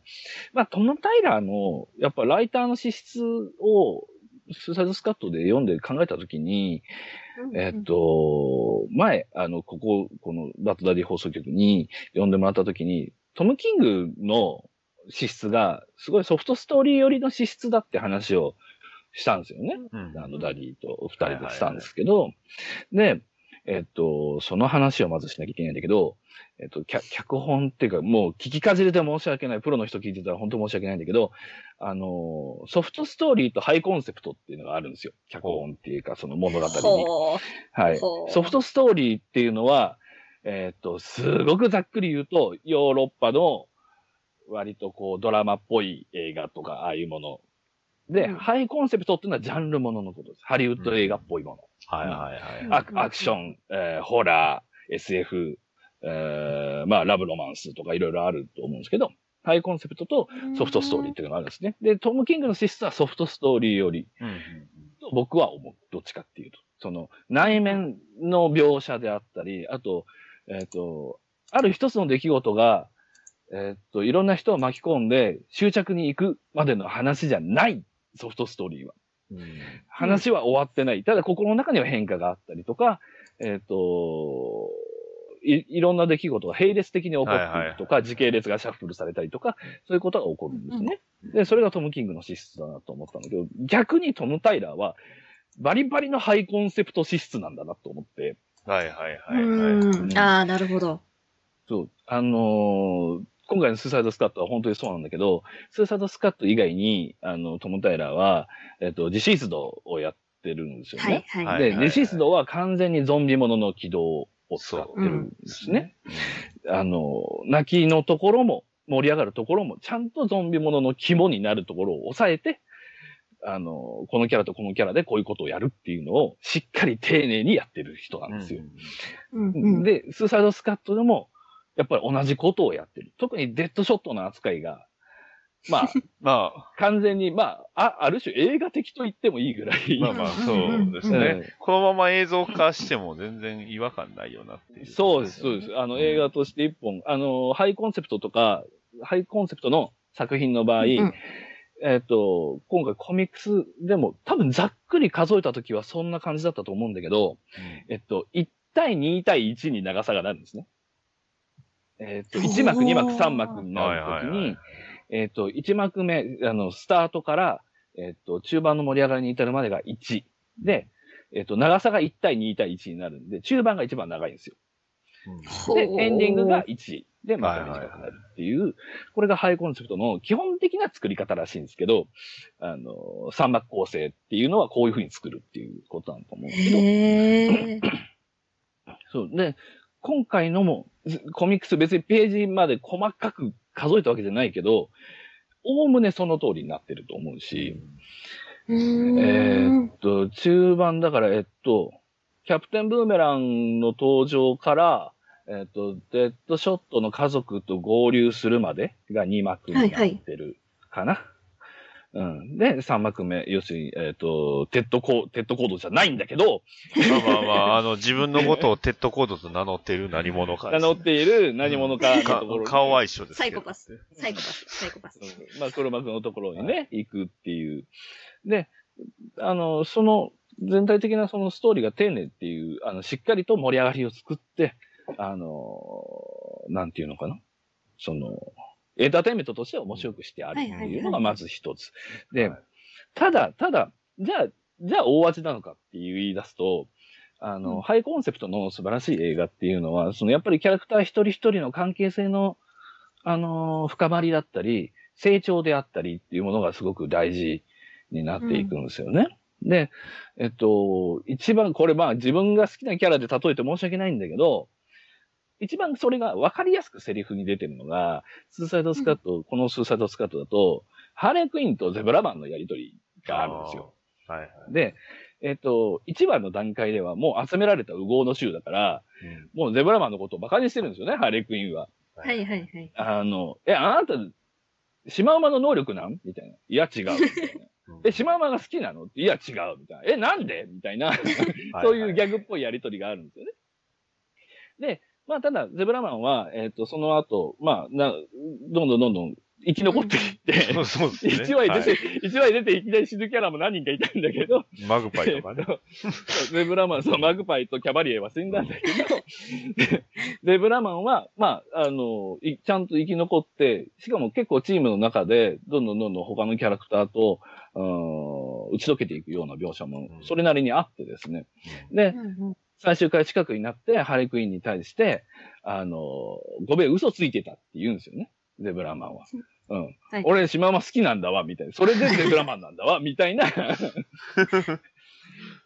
まあ、トム・タイラーの、やっぱライターの資質を、スーサイドスクワッドで読んで考えたときに、えっと、前、あの、ここ、このバッドダディ放送局に読んでもらったときに、トム・キングの資質が、すごいソフトストーリー寄りの資質だって話をしたんですよね。うん。あの、ダディと二人でしたんですけど、で、えっと、その話をまずしなきゃいけないんだけど、えっと、脚脚本っていうか、もう聞きかじれて申し訳ない。プロの人聞いてたら本当申し訳ないんだけど、あの、ソフトストーリーとハイコンセプトっていうのがあるんですよ。脚本っていうか、その物語に。ほはいソフトストーリーっていうのは、えっと、すごくざっくり言うと、ヨーロッパの割とこうドラマっぽい映画とか、ああいうもの。で、うんハイコンセプトっていうのはジャンルもののことです。ハリウッド映画っぽいもの。はいはいはい。アクアクション、えーホラー、SF、えーまあ、ラブロマンスとかいろいろあると思うんですけど、ハイコンセプトとうソフトストーリーっていうのがあるんですね。で、トム・キングの資質はソフトストーリーよりと僕は思う。どっちかっていうと。その、内面の描写であったり、あと、えっ、と、ある一つの出来事が、えっ、と、いろんな人を巻き込んで終着に行くまでの話じゃない、ソフトストーリーは。うんうん話は終わってない。ただ心の中には変化があったりとか、えっ、とい、いろんな出来事が並列的に起こっていくとか、時系列がシャッフルされたりとか、そういうことが起こるんですね。で、それがトム・キングの資質だなと思ったんだけど、逆にトム・タイラーは、バリバリのハイコンセプト資質なんだなと思って、はいはいはいはい。うん。ああ、なるほど。そう、あのー今回のスーサイドスカットは本当にそうなんだけど、スーサイドスカット以外に、あの、トム・タイラーは、えっ、と、ジシースドをやってるんですよね。はい、は。はいいで、ジシースドは完全にゾンビものの軌道を使ってるんですね。あの、泣きのところも、盛り上がるところも、ちゃんとゾンビものの肝になるところを抑えて、あの、このキャラとこのキャラでこういうことをやるっていうのを、しっかり丁寧にやってる人なんですよ。うんうん。で、スーサイドスカットでも、やっぱり同じことをやってる。特にデッドショットの扱いが、まあ、まあ、完全に、まあ、あある種映画的と言ってもいいぐらい。まあまあ、そうですうんね。このまま映像化しても全然違和感ないよなっていう。そうです、そうです。あの、映画として一本、あの、ハイコンセプトとか、ハイコンセプトの作品の場合、うんえっ、と、今回コミックスでも、多分ざっくり数えたときはそんな感じだったと思うんだけど、えっと、1対2対1に長さがなるんですね。えっと、1幕、おー2幕、3幕になるときはいはいはいに、えっと、1幕目、あの、スタートから、えっと、中盤の盛り上がりに至るまでが1。で、えっと、長さが1対2対1になるんで、中盤が一番長いんですよ。で、エンディングが1。で、また短くなるっていう、これがハイコンセプトの基本的な作り方らしいんですけど、あの、三幕構成っていうのはこういう風に作るっていうことなんだと思うんですけど。そう。で、今回のも、ずコミックス別にページまで細かく数えたわけじゃないけど、おおむねその通りになってると思うし、うえーっと、中盤だから、えっと、キャプテンブーメランの登場から、えっと、デッドショットの家族と合流するまでが2幕になってるかな。うん。で、3幕目、要するに、えっと、テッドコー、テッドコードじゃないんだけど、まあまあまあ、あの、自分のことをテッドコードと名乗っている何者かね、名乗っている何者かのかところに顔は一緒ですけど。サイコパス。サイコパス。サイコパス。うんまあ、黒幕のところにね、行くっていう。で、あの、その、全体的なそのストーリーが丁寧っていう、あの、しっかりと盛り上がりを作って、あの、なんていうのかな。その、エンターテインメントとして面白くしてあるっていうのがまず一つ。で、ただ、ただ、じゃあ、じゃあ大味なのかっていう言い出すと、あの、うんハイコンセプトの素晴らしい映画っていうのは、そのやっぱりキャラクター一人一人の関係性の、あのー深まりだったり、成長であったりっていうものがすごく大事になっていくんですよね。で、えっと、一番これまあ自分が好きなキャラで例えて申し訳ないんだけど、一番それが分かりやすくセリフに出てるのが、スーサイドスカット、このスーサイドスカットだと、ハーレークイーンとゼブラマンのやりとりがあるんですよ。はいはい。で、えっと、一番の段階ではもう集められた右往の衆だから、もうゼブラマンのことを馬鹿にしてるんですよね、ハーレークイーンは。はいはいはい。あの、え、あなた、シマウマの能力なん？みたいな。いや、違う。みたいな え、シマウマが好きなの？いや、違う。みたいな。え、なんで？みたいな、そういうギャグっぽいやりとりがあるんですよね。で、まあ、ただ、ゼブラマンは、えっ、と、その後、まあ、な、どんどんどんどん生き残っていって、そう そうですね。一話に出て、はい一話に出ていきなり死ぬキャラも何人かいたんだけど、マグパイとかね。ゼブラマン、そう、マグパイとキャバリエは死んだんだけど、ゼブラマンは、まあ、あの、いちゃんと生き残って、しかも結構チームの中で、どんどんどんどん他のキャラクターと、うん打ち解けていくような描写も、それなりにあってですね。で、うんうん最終回近くになって、ハレクイーンに対して、あの、ごめん、嘘ついてたって言うんですよね。ゼブラマンは。うん。はい俺、シマウマ好きなんだわ、みたいな。それでゼブラマンなんだわ、みたいな。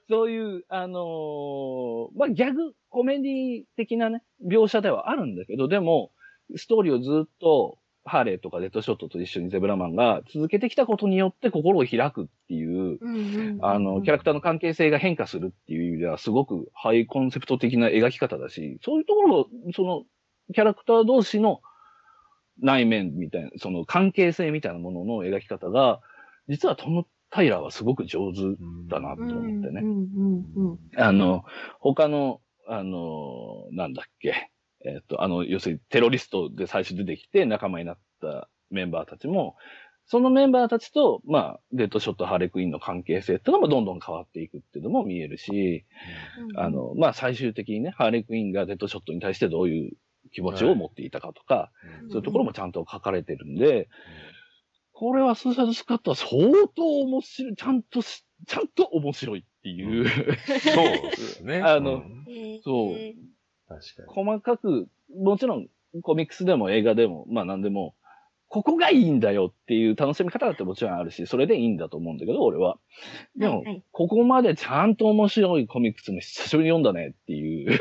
そういう、あのーまあ、ギャグ、コメディ的なね、描写ではあるんだけど、でも、ストーリーをずっと、ハーレーとかデッドショットと一緒にゼブラマンが続けてきたことによって心を開くっていう、うんうんあの、キャラクターの関係性が変化するっていう意味では、すごくハイコンセプト的な描き方だし、そういうところ、その、キャラクター同士の内面みたいな、その関係性みたいなものの描き方が、実はトム・タイラーはすごく上手だなと思ってね。あの、他の、あの、なんだっけ、えっ、と、あの、要するにテロリストで最初出てきて仲間になったメンバーたちも、そのメンバーたちと、まあ、デッドショット、ハーレクイーンの関係性っていうのもどんどん変わっていくっていうのも見えるし、うん。あの、まあ、最終的にね、ハーレクイーンがデッドショットに対してどういう気持ちを持っていたかとか、うん。そういうところもちゃんと書かれてるんで、これはスーサイドスカットは相当面白い、ちゃんとし、ちゃんと面白いっていう、そうですね。あのん。そう。え確かに。細かく、もちろんコミックスでも映画でも、まあ何でも、ここがいいんだよっていう楽しみ方だってもちろんあるし、それでいいんだと思うんだけど、俺は。でも、はいはいここまでちゃんと面白いコミックスも久しぶりに読んだねっていう、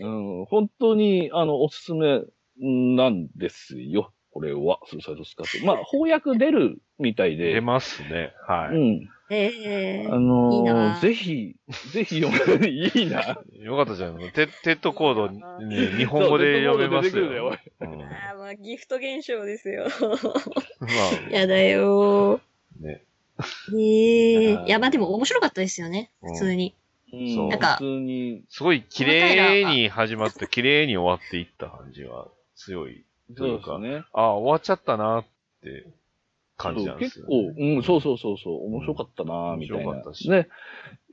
うん、本当に、あの、おすすめなんですよ。これは、スーサイドスカット。まあ、翻訳出るみたいで。出ますね。はい。うん。えあのーいいなぜひ、ぜひ読め、いいな。よかったじゃん。テテッドコード、ね、日本語で読めますそうデッドコードよ。うんまあーまあ、ギフト現象ですよ。あ、やだよね。ー。えあーえいや、まあでも面白かったですよね。うん普通に。うんそうなんか普通に、すごい綺麗に始まって、綺麗に終わっていった感じは強い。というか、ね。ああ、終わっちゃったなって感じなんですよ、結構、ね。うん、そうそうそうそう、面白かったなみたいな面白かった。しね。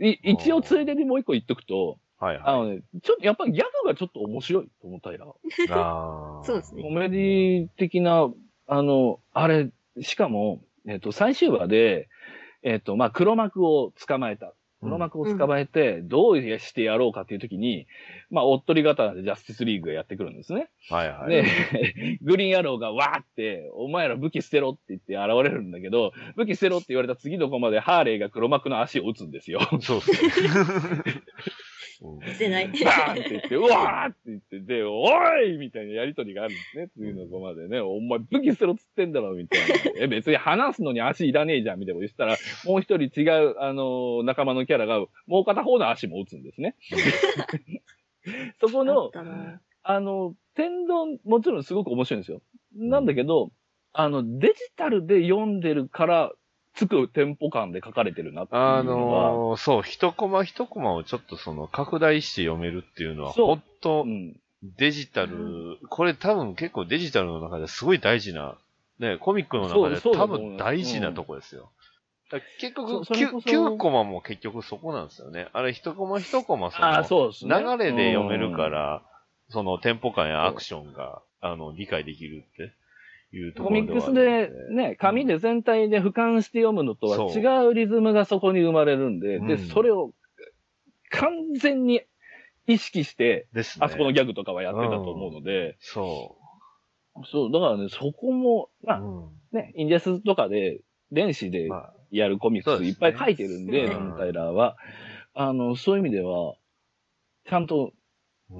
い一応、ついでにもう一個言っとくと、はいはあのね、ちょっと、やっぱりギャグがちょっと面白いと思ったよ。い。ああ。そうですねコメディ的な、あの、あれ、しかも、えっ、と、最終話で、えっ、と、まあ、黒幕を捕まえた。黒幕を捕まえて、どうしてやろうかっていう時に、まあ、おっとり刀でジャスティスリーグがやってくるんですね。はいはい。で、グリーンアローがわーって、お前ら武器捨てろって言って現れるんだけど、武器捨てろって言われた次のコマでハーレーが黒幕の足を打つんですよ。そうですね。う んしてない。バーンって言って、うわーって言って、で、おいみたいなやりとりがあるんですね。次のコマでね。お前武器捨てろっつってんだろみたいな。え、別に話すのに足いらねえじゃんみたいなこと言ってたら、もう一人違う、あのー仲間のキャラが、もう片方の足も打つんですね。そこあのあの、天丼、もちろんすごく面白いんですよ。なんだけど、あの、デジタルで読んでるから、つくテンポ感で書かれてるなっていうのは、あのーそう、一コマ一コマをちょっとその拡大して読めるっていうのは、本当うん、デジタル、これ多分結構デジタルの中ですごい大事な、ね、コミックの中で多分大事なとこですよ。だ結局そそれこ 9, そ9コマも結局そこなんですよね。あれ1コマ1コマそのね。流れで読めるから、そのテンポ感やアクションが、あの、理解できるっていうとこコミックスろでね、紙で全体で俯瞰して読むのとは違うリズムがそこに生まれるんで、で、うん。それを完全に意識して、ね。あそこのギャグとかはやってたと思うので、そそう、だからね、そこも、う。まあうん。ね、インディアスとかで、電子でまあ、やるコミックスいっぱい書いてるんで、そうですねドンタイラーは。あの、そういう意味では、ちゃんと、うん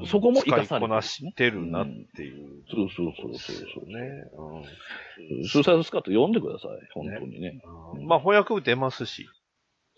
そこも活かされてる使いこなしてるなっていう。そうそうそうそうそうそうね。うんスーサイドスカット読んでください、本当にね。うんまあ、翻訳出ますし。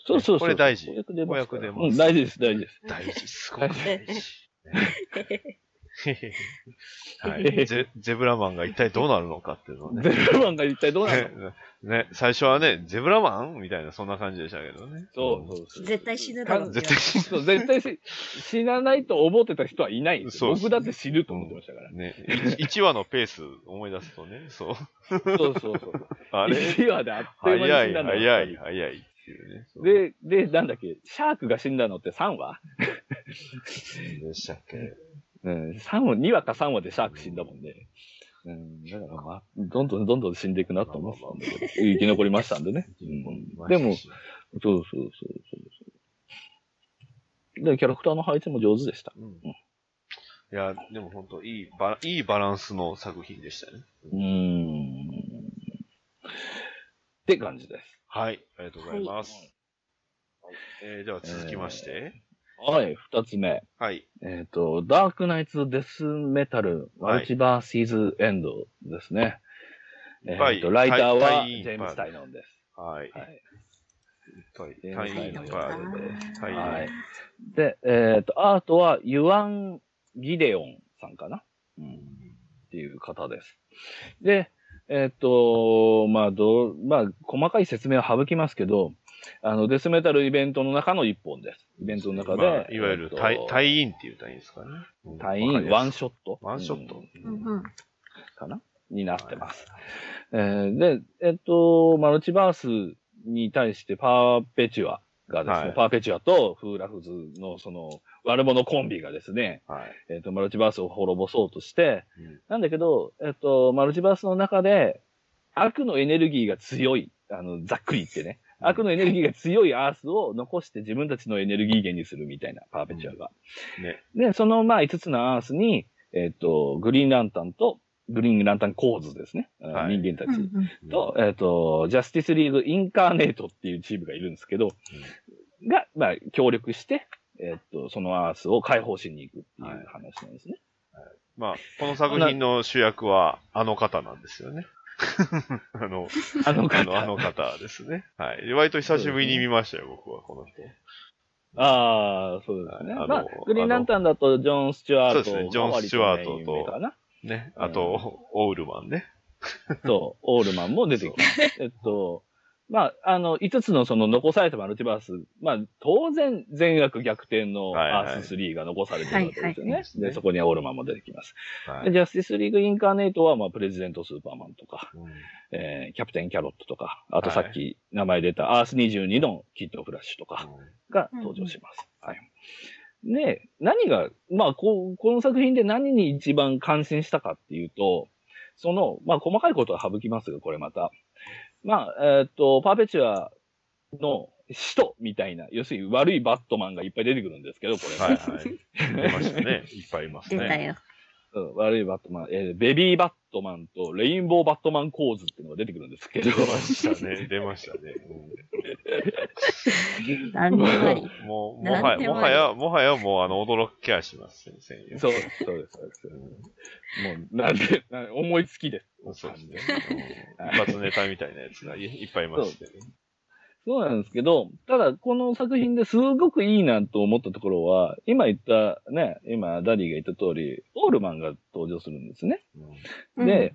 そうそうそう。これ大事翻訳出ますから。翻訳出ますうん、大事です、大事です。大事、すごく大事。はい。ゼゼブラマンが一体どうなるのかっていうのをね。ゼブラマンが一体どうなるの？ね ね、最初はね、ゼブラマン？みたいな、そんな感じでしたけどね。そうそうそう。絶対死ぬだろう絶対死そう絶対し死なないと思ってた人はいないんですよ。そう僕だって死ぬと思ってましたから。ね、1話のペース思い出すとね、そう。そうそうそう。あれ？1話であっという間に早い、死んだんだ早い、早いっていで、で、なんだっけ、シャークが死んだのって3話？でしたっけ？うん、3話、2話か3話でシャーク死んだもんね。うん、だからまあ、どんどんどんどん死んでいくなと思ってたんだけど、生き残りましたんでね。うん、でも、そうそうそうそうそう。で、キャラクターの配置も上手でした。うんいや、でも本当いいバラ、いいバランスの作品でしたね。うーん。って感じです。はい、ありがとうございます。はいえー、では続きまして、はい、二つ目。はい。えっ、と、ダークナイツ・デス・メタル・マルチバー・シーズ・エンドですね。えっ、はいと、ライターはジェームス・タイノンです。はい。はい。はい。ジェームスタイノンで。はい。はい。で、えっ、と、アートはユアン・ギデオンさんかな？うん。っていう方です。で、えっ、と、まあ、どう、まあ、細かい説明は省きますけど、あの、デスメタルイベントの中の一本です。イベントの中で、まあいわゆるえっと対、対員っていいんですかね。うん隊員ワンショットワンショット。うんうん。かな？になってます。えーで、えっと、マルチバースに対してパーペチュアがですね、はいパーペチュアとフーラフズのその悪者コンビがですね、はい。えっと、マルチバースを滅ぼそうとして、うんなんだけど、えっと、マルチバースの中で悪のエネルギーが強い、あの、ざっくり言ってね、悪のエネルギーが強いアースを残して自分たちのエネルギー源にするみたいな、パーペチュアが。ね。で、その、まあ、5つのアースに、えっ、と、グリーンランタンと、グリーンランタン構図ですね。はい人間たち。うんうんと、えっ、と、ジャスティスリーグインカーネートっていうチームがいるんですけど、が、まあ、協力して、えっ、と、そのアースを解放しに行くっていう話なんですね。まあ、この作品の主役は、あの方なんですよね。あの、あの方あの、あの方ですね。はい。割と久しぶりに見ましたよ、僕は、この人。ああ、そうですね。あのまあ、グリーンランタンだとジョン・スチュワートそうですねジョンスチュワートと。ね。あと、オールマンね。そう、オールマンも出てきます。えっと、まあ、あの、5つのその残されたマルチバース、まあ、当然、全額逆転のアース3が残されてるわけですよね。はいはいで、そこにはオールマンも出てきます。で、はい。ジャスティスリーグインカーネートは、まあ、プレジデントスーパーマンとか、うんえー、キャプテンキャロットとか、あとさっき名前出たアース22のキッドフラッシュとかが登場します。はい。で、何が、まあこう、この作品で何に一番感心したかっていうと、その、まあ細かいことは省きますが、これまた。まあ、えーっと、パーペチュアの使徒みたいな、要するに悪いバットマンがいっぱい出てくるんですけど、これはいはい。出ましたね。いっぱいいますね。出たよ。うん悪いバットマン、えーベビーバットマンとレインボーバットマン構図っていうのが出てくるんですけど出、ましたね。出ましたね。うん もう、もはや、なんでもはや、もはやもう、あの、驚きはします、先生。そうです、そうです、そうです。もう、なんで、な思いつきです。そうですね。うん一発ネタみたいなやつがいいっぱいいましてね。そうなんですけど、ただこの作品ですごくいいなと思ったところは、今言ったね、今ダディが言った通り、オウルマンが登場するんですね。うんで、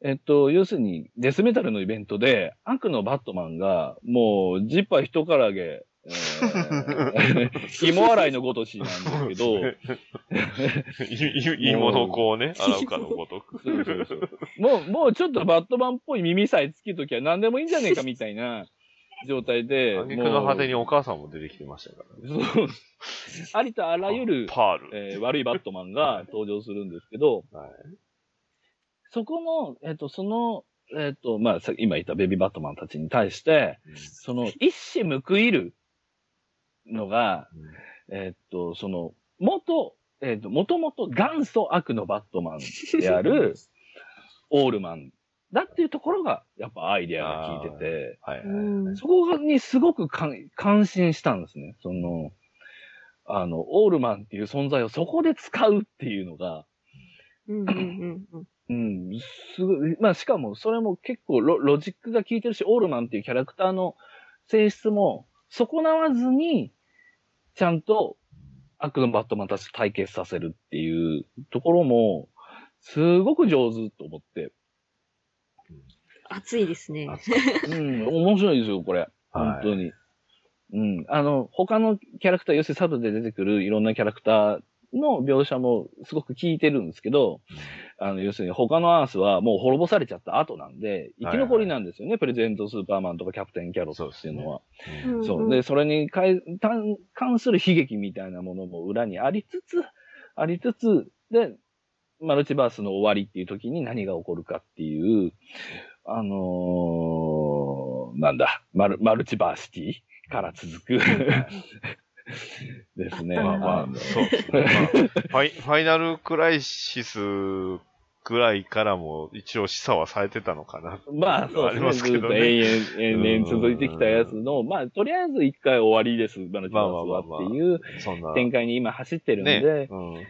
えっと、要するにデスメタルのイベントで悪のバットマンがもうジッパー一からげ、えー、芋洗いのごとしなんですけど、いいいものをこうね、洗うかのごとく。そうそうそうもう、もうちょっとバットマンっぽい耳さえつけときゃ何でもいいんじゃねえかみたいな状態で、挙句の果てにお母さんも出てきてましたからね。そうありとあらゆる、パール。えー悪いバットマンが登場するんですけど、はい。そこの、えっ、と、その、えっ、と、まあ、さ今言ったベビーバットマンたちに対して、その、一矢報いるのが、えっ、と、その、元、えっ、と、もともと元祖悪のバットマンである、オールマンだっていうところが、やっぱアイデアが効いてて、はい。はい。うんそこにすごく感感心したんですね。その、あの、オールマンっていう存在をそこで使うっていうのが、うんうんうんうんうん、すごい、まあしかもそれも結構ロロジックが効いてるし、オールマンっていうキャラクターの性質も損なわずに、ちゃんと悪のバットマンたちと対決させるっていうところも、すごく上手と思って、熱いですね。うん、面白いですよ、これ。本当に。うん。あの、他のキャラクター、要するにサブで出てくるいろんなキャラクターの描写もすごく効いてるんですけど、あの、要するに他のアースはもう滅ぼされちゃった後なんで、生き残りなんですよね、プレゼントスーパーマンとかキャプテンキャロットっていうのは。うんそう。で、それにかい関関する悲劇みたいなものも裏にありつつ、ありつつ、で、マルチバースの終わりっていう時に何が起こるかっていう、あのー、なんだ、マルマルチバーシティから続く ですね。まあまあ、そう。まあファイ。ファイナルクライシスぐらいからも一応示唆はされてたのかな。まあ、そうありますけどねずっと延々、延々続いてきたやつの、まあ、とりあえず一回終わりです、マルチバースはっていう。展開に今走ってるんで、ね。うん。まあ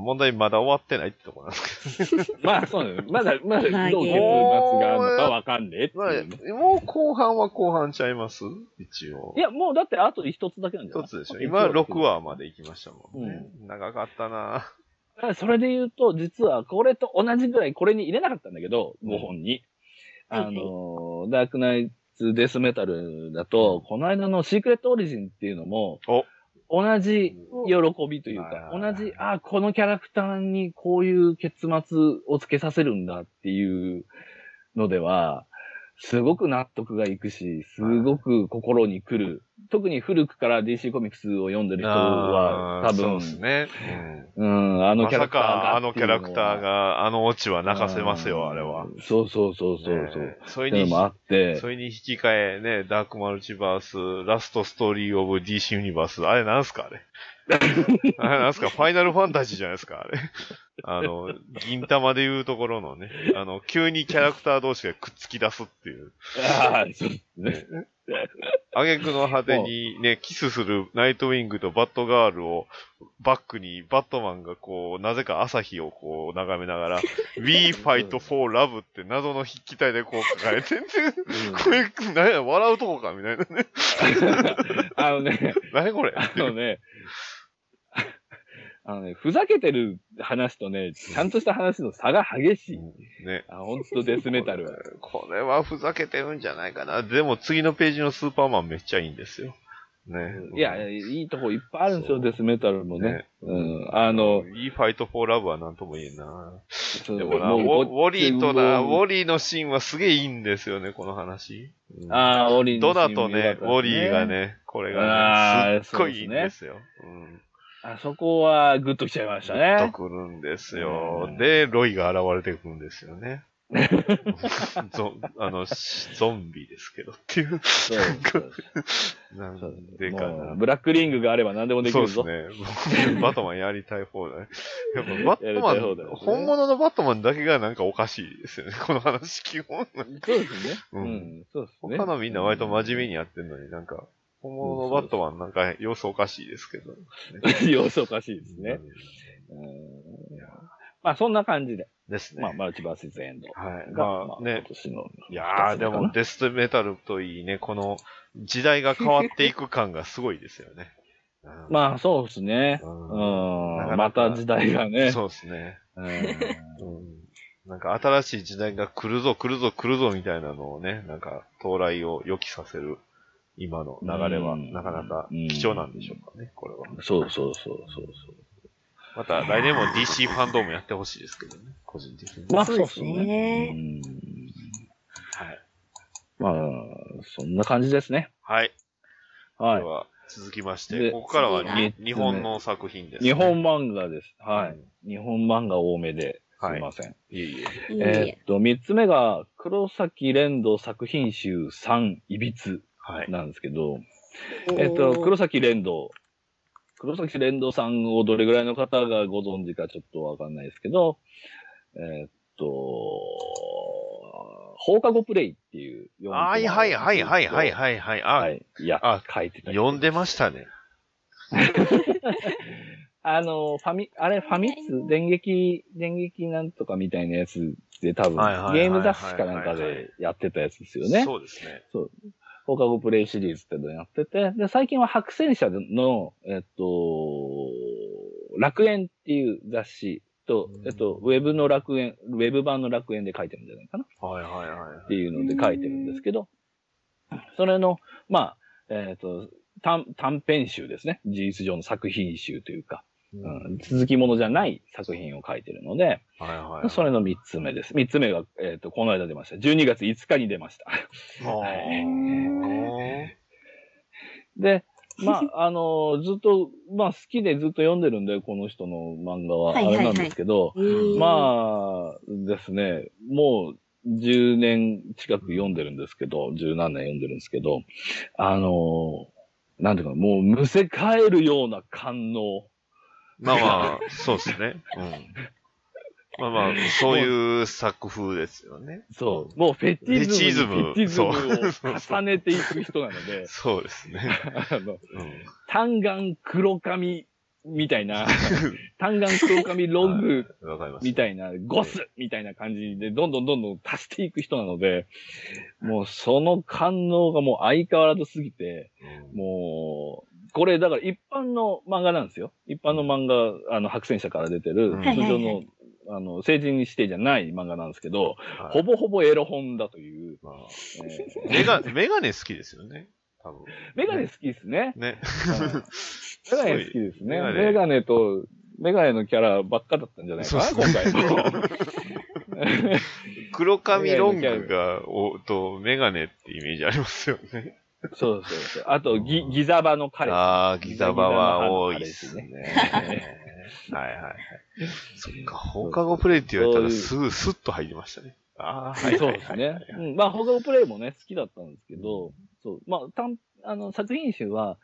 問題まだ終わってないってところなんですけど。まあ、そうね。まだ、まだ、まあどう結末があるのかわかんねえってまいうねあ、もう後半は後半ちゃいます？一応。いや、もうだってあと一つだけなんじゃない一つでしょ。今6話まで行きましたもんね。う長かったなそれで言うと、実はこれと同じぐらいこれに入れなかったんだけど、5本に。はいあの、ダークナイツデスメタルだと、この間のシークレットオリジンっていうのも、お同じ喜びというか、うん同じ、あ、このキャラクターにこういう結末をつけさせるんだっていうのでは、すごく納得がいくし、すごく心に来る。特に古くから DC コミックスを読んでる人は、多分、そうですね。うん、あのキャラクターがか、あのキャラクターが、が、あのオチは泣かせますよ、あれは。そうそうそうそうそう。ねそれにっていうの、もあって、それに引き換えね、ダークマルチバース、ラストストーリーオブ DC ユニバース、あれなんすかあれ。あれなんすかファイナルファンタジーじゃないですかあれ。あの、銀玉でいうところのね、あの、急にキャラクター同士がくっつき出すっていう。ああ、そうですね。挙句の果てにね、キスするナイトウィングとバットガールをバックにバットマンがこう、なぜか朝日をこう眺めながら、We fight for love って謎の筆記体でこう書かれてて、これ、何や、笑うとこかみたいなね。あのね、何これあのね、あのね、ふざけてる話とね、ちゃんとした話の差が激しい。ね。あ、ほんとデスメタルは。これはふざけてるんじゃないかな。でも次のページのスーパーマンめっちゃいいんですよ。ね。いや、いいとこいっぱいあるんですよ、デスメタルもね。ねうん。あの、いいファイトフォーラブはなんとも言えんな。でもな、ウォウォリーとな、ウォリーのシーンはすげえいいんですよね、この話。うんああ、オリンドナとね、ウォリーが。ね、これあがね、ーすっごいいいんですよ。うん。あそこはグッときちゃいましたとね。くるんですようん。で、ロイが現れてくるんですよね。ゾあの、しゾンビですけどっていう。そうなんでかな。ブラックリングがあれば何でもできるぞ。そうですね。僕 バットマンやりたい方だね。やっぱバットマン、ね本物のバットマンだけがなんかおかしいですよね。この話基本。そうですね。ううんん。そうですね。他のみんな割と真面目にやってるのになんか、本物のバットマンなんか様子おかしいですけど。様子おかしいですね。うんまあそんな感じで。ですね。まあマルチバースイズエンドはい。が、まあね今。年の。いやー、でもデスメタルといいね、この時代が変わっていく感がすごいですよね。うんまあそうですね。ううんん。なかなかまた時代がね。そうですね。うん うんなんか新しい時代が来るぞ来るぞ来るぞみたいなのをね、なんか到来を予期させる今の流れはうんなかなか貴重なんでしょうかね、これは。そうそうそうそうまた来年も DC ファンドームやってほしいですけどね、個人的に。そう。まあそうですねうんはい。まあ、そんな感じですね。はい。はいで。は、続きまして、でここからは日本の作品です、日本漫画です。はい。日本漫画多めで、すはいいません。いえいえ。えーっと、三つ目が、黒崎連動作品集3、いびつはい。なんですけど、えっと、黒崎連動。黒崎連動さんをどれぐらいの方がご存知かちょっとわかんないですけど、えっと、放課後プレイっていう4コマはいはいはいはいはいはいはい。あ、はい。いや、あ書いてた。読んでましたね。あの、ファミ、あれ、ファミ通電撃、電撃なんとかみたいなやつで多分、ゲーム雑誌かなんかでやってたやつですよね。そうですね。放課後プレイシリーズってのをやってて、で、最近は白戦車の、えっと、楽園っていう雑誌と、えっと、ウェブの楽園、ウェブ版の楽園で書いてるんじゃないかなはいはいはい。っていうので書いてるんですけど、それの、まあ、えっと、短短編集ですね。事実上の作品集というか、うん、続きものじゃない作品を書いてるので、はいはい。それの三つ目です。三つ目が、えっ、と、この間出ました。12月5日に出ました。はいで、まあ、あのずっと、まあ、好きでずっと読んでるんで、この人の漫画は、あはいはいはいれなんですけど、えーまあ、ですね、もう10年近く読んでるんですけど、十何年読んでるんですけど、あのなんていうか、もうむせ返るような感能。まあまあ、そうですね。うん。まあまあ、そういう作風ですよね。そう。もうフェティズムにフェチズムを重ねていく人なので、そうですね。あの、うん。単眼黒髪みたいな、単眼黒髪ロング。みたいな、ゴスみたいな感じで、どんどんどんどん足していく人なので、もうその感能がもう相変わらずすぎて、うんもう、これだから一般の漫画なんですよ。一般の漫画、あの、白戦車から出てる、うん通常の、あの、成人指定じゃない漫画なんですけど、はいほぼほぼエロ本だという、まあえー メガ、メガネ好きですよね。多分。メガネ好きですね。ね。うん メガネ好きですね。メガネと、メガネのキャラばっかだったんじゃないかな、そう今回も。黒髪ロングが、お、と、メガネってイメージありますよね。そうそうそう。あと、ギ、ギザバの彼氏。ああ、ギザバは多いですね。はいはいはい。そっか、放課後プレイって言われたらすぐスッと入りましたね。ああ、はいそう。ですね。うん、まあ、放課後プレイもね、好きだったんですけど、そう。まあ、たん、あの、作品集は、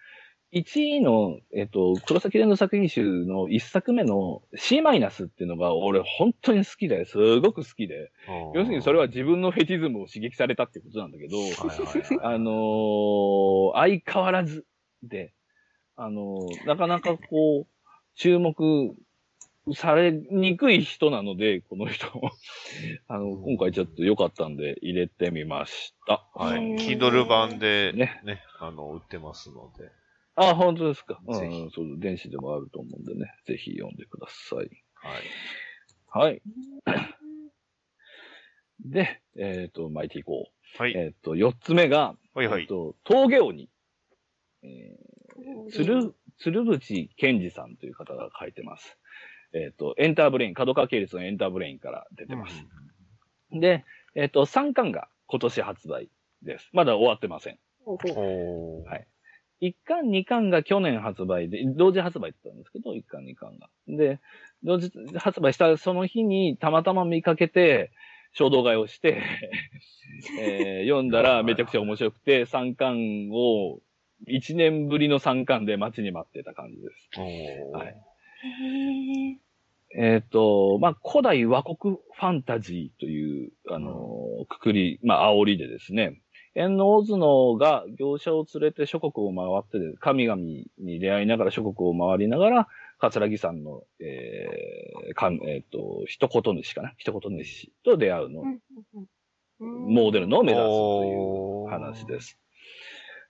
1位の、えっと、黒崎連の作品集の1作目の C マイナスっていうのが俺本当に好きで、すごく好きで、要するにそれは自分のフェティズムを刺激されたってことなんだけど、あのー相変わらずで、あのーなかなかこう、注目されにくい人なので、この人。あの、今回ちょっと良かったんで入れてみました。はい。へー Kindle 版でねね、あの、売ってますので。あ、本当ですか。うん、そう、電子でもあると思うんでね、ぜひ読んでください。はい。はい。で、えっ、と、巻いていこう。はい。えっ、と、四つ目が、はいはい。えっと、峠鬼。えー、鶴、鶴淵健二さんという方が書いてます。えっ、と、エンターブレイン、角川系列のエンターブレインから出てます。で、えっ、と、3巻が今年発売です。まだ終わってません。はい1巻、2巻が去年発売で、同時発売って言ったんですけど、1巻、2巻が。で、同時発売したその日にたまたま見かけて、衝動買いをして、えー読んだらめちゃくちゃ面白くて、3巻を1年ぶりの3巻で待ちに待ってた感じです。はいえっ、と、まあ、古代和国ファンタジーという、あのーくくり、まあ、煽りでですね、縁の大角が業者を連れて諸国を回ってで、神々に出会いながら諸国を回りながら、桂木さんの、えー、かん、えっ、と、一言主かな？一言主と出会うの、モデルのを目指すという話です。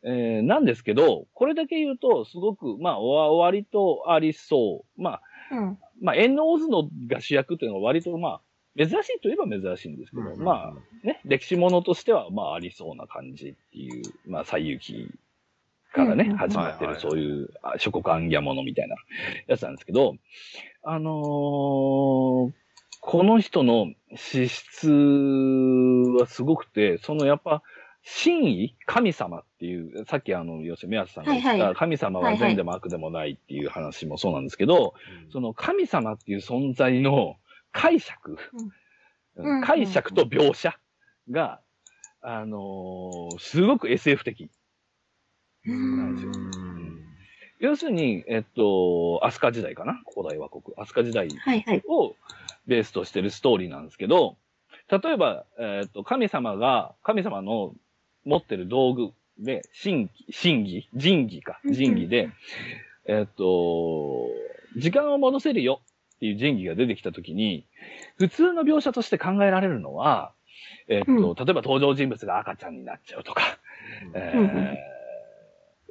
えー、なんですけど、これだけ言うと、すごく、まあ、わ割とありそう。まあ、うんまあ、縁の大角が主役っていうのは割とまあ、珍しいといえば珍しいんですけど、うんまあ、ね、歴史ものとしてはまあありそうな感じっていう、まあ、西遊記からね、うん始まってるはいはいそういうあ諸国暗夜ものみたいなやつなんですけど、あのーこの人の資質はすごくて、そのやっぱ、真意神様っていう、さっきあの、要するに宮津さんが言った、はいはい。神様は善でも悪でもないっていう話もそうなんですけど、その神様っていう存在の解釈、うん。解釈と描写が、あのーすごく SF 的。なん。ですよ要するに、えっと、飛鳥時代かな？古代和国。飛鳥時代。をベースとしてるストーリーなんですけど、例えば、えっと、神様が、神様の持ってる道具で、神儀、神儀、神儀か、神儀で、えっと、時間を戻せるよっていう神儀が出てきたときに、普通の描写として考えられるのは、えっと、うん。例えば登場人物が赤ちゃんになっちゃうとか、えー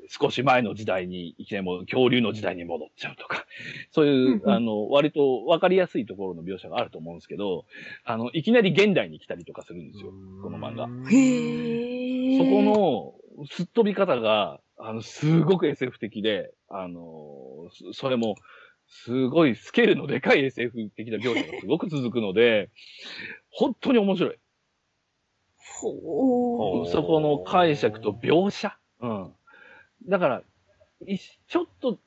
少し前の時代に、いきなりもう恐竜の時代に戻っちゃうとか、そういう、うんうん。あの、割と分かりやすいところの描写があると思うんですけど、あの、いきなり現代に来たりとかするんですよ、この漫画。へえ。そこの、すっ飛び方が、あの、すごく SF 的で、あの、そそれも、すごいスケールのでかい SF 的な描写がすごく続くので、本当に面白い。ほそこの解釈と描写。うん。だから、いちょっと、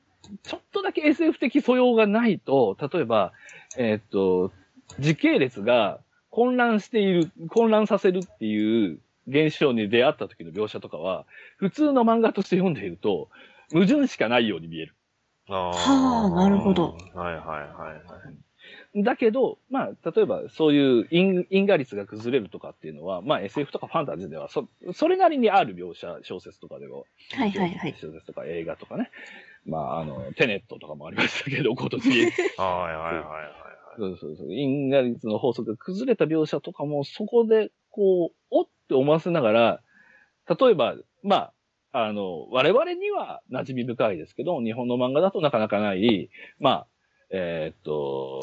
ちょっとだけ SF 的素養がないと、例えば、えーっと、時系列が混乱している、混乱させるっていう現象に出会った時の描写とかは、普通の漫画として読んでいると、矛盾しかないように見える。ははあなるほど。はいはいはいはい。だけど、まあ、例えばそういう因因果率が崩れるとかっていうのは、まあ SF とかファンタジーではそ、それなりにある描写、小説とかでは、はいはいはい。小説とか映画とかね。まあ、あの、テネットとかもありましたけど、今年。はいはいはいはい。そうそうそう。因果率の法則が崩れた描写とかも、そこで、こう、おって思わせながら、例えば、まあ、あの、我々には馴染み深いですけど、日本の漫画だとなかなかない、まあ、えーっと、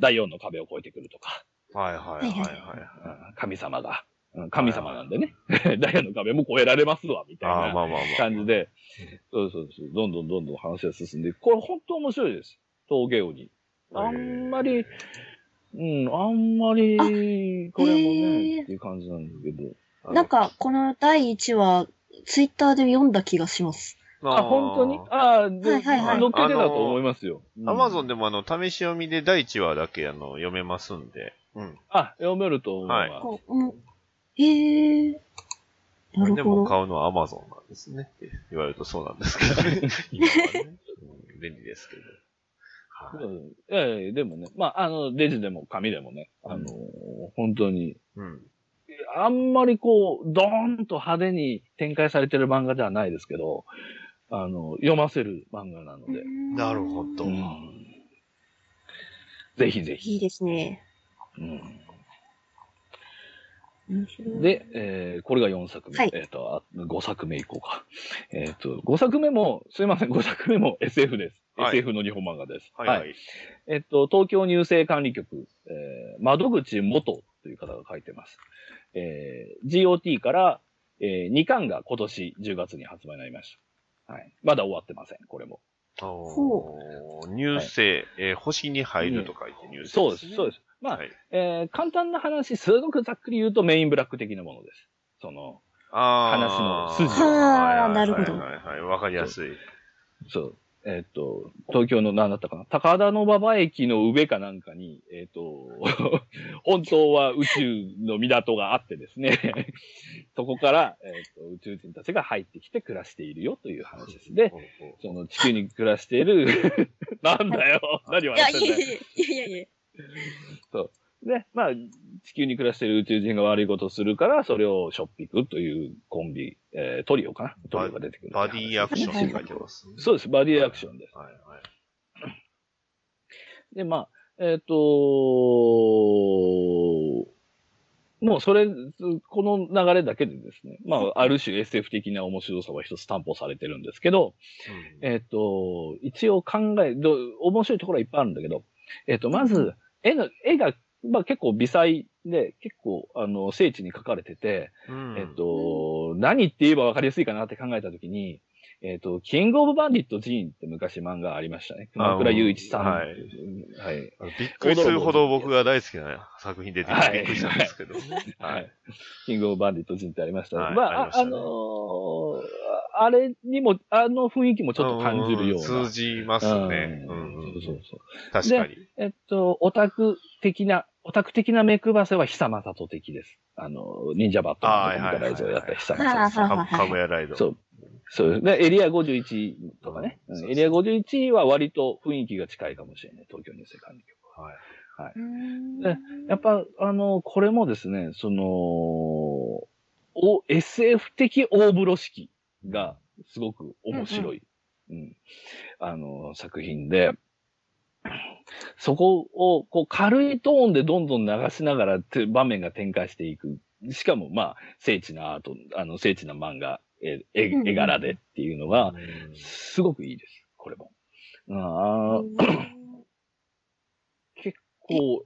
第四の壁を越えてくるとか、はいはいはいはい。う ん神様が、うん神様なんでね、ダイヤの壁も越えられますわ、みたいな。感じで、そうそうそう、どんどんどんどん話が進んで、これ本当面白いです。峠鬼。あんまり、うん、あんまり、これもへね、ーっていう感じなんだけど。なんか、この第1話、ツイッターで読んだ気がします。あ、本当に？ああ、ではいはいはい乗っけてたと思いますよ。アマゾン。ンでもあの、試し読みで第1話だけあの、読めますんで。うん。あ、読めると思います。こううん、へえ。なるでも。買うのはアマゾンなんですねって言われるとそうなんですけどね。今はね。うん便利ですけど。はいうんいやいや、でもね、まあ、あの、レジでも紙でもね、あの、本当に、うん。あんまりこう、ドーンと派手に展開されてる漫画ではないですけど、あの、読ませる漫画なので。なるほど。うんぜひぜひ。いいですね。うん面白い、で、えーこれが4作目。はいえっ、と、あ5作目いこうか。えっ、と、5作目も、すいません、5作目も SF です。はい SF の日本漫画です。はいはい。えっと、東京入生管理局、えー窓口元という方が書いてます。えー GOT から、え2巻が今年10月に発売になりました。はい。まだ終わってません、これも。おー入生、えー星に入ると書いて入生、そうです、そうです。まあ、はい。えー簡単な話、すごくざっくり言うとメインブラック的なものです。その、あー話の筋はあはいはいはいなるほどはいはい。わかりやすい。そう。えっ、と、東京の何だったかな？高田馬場駅の上かなんかに、えっ、と、本当は宇宙の港があってですね、そこから、えっ、と、宇宙人たちが入ってきて暮らしているよという話です。で、その地球に暮らしている、なんだよ。何をいや、やってんだよ。いやいやいやいやいや。で、まあ、地球に暮らしている宇宙人が悪いことをするから、それをしょっぴくというコンビ、えートリオかな？トリオが出てくる。バディアクションって書いてます。そうです、バディアクションです。はいはい。で、まあ、えっ、ともうそれ、この流れだけでですね、まあ、ある種 SF 的な面白さは一つ担保されてるんですけど、えっ、と、一応考え、ど面白いところはいっぱいあるんだけど、えっ、と、まず、絵の、絵が、まあ結構微細で、結構、あの、精緻に描かれてて、うんえっ、と、何って言えば分かりやすいかなって考えたときに、えっ、と、キングオブバンディット・ジーンって昔漫画ありましたね。熊倉雄一さん。あはい。はいはい。びっくりするほど僕が大好きな作品出てきはいてびっくりしたんですけど。ははいい。キングオブバンディット・ジーンってありましたね。はいまあ、ああのーあれにも、あの雰囲気もちょっと感じるような。ん通じますね。うんそうそうそう。確かに。えっと、オタク的な、オタク的な目配せは久正人的です。あの、忍者バットマンとかみたいなライズをやった久正人さん。はいはいかかぐやライド。そう。そうですね。エリア51とかね。うんエリア51は割と雰囲気が近いかもしれない。東京ニュース管理局は。はい。でやっぱ、あの、これもですね、その、お SF 的大風呂敷がすごく面白い、うんあの、作品で、そこをこう軽いトーンでどんどん流しながらて場面が展開していく。しかも、まあ、精緻なアート、あの、精緻な漫画、絵、絵柄でっていうのが、すごくいいです。これも。あー結構、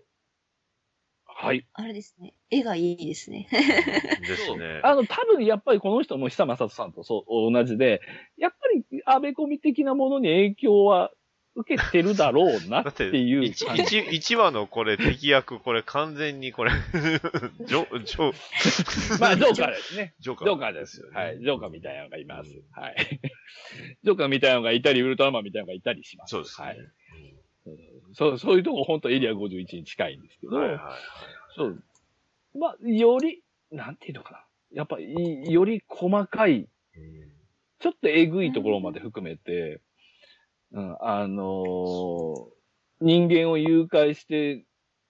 はい。あれですね。絵がいいですね。ですね。あの、多分やっぱりこの人も久正人さんとそう、同じで、やっぱり安倍コミ的なものに影響は受けてるだろうな だっ、ってていう一感じ。話のこれ敵役、これ完全にこれ、ジョ、ジョ、まあ、ジョーカーですね。ジョーカー。ジョーカーです。はい。ジョーカーみたいなのがいます。はい。ジョーカーみたいなのがいたり、ウルトラマンみたいなのがいたりします。そうですねはい。そう、そういうとこ本当エリア51に近いんですけど、はいはいそう。まあ、より、なんていうのかな。やっぱり、より細かい、ちょっとえぐいところまで含めて、うん、あのー人間を誘拐して、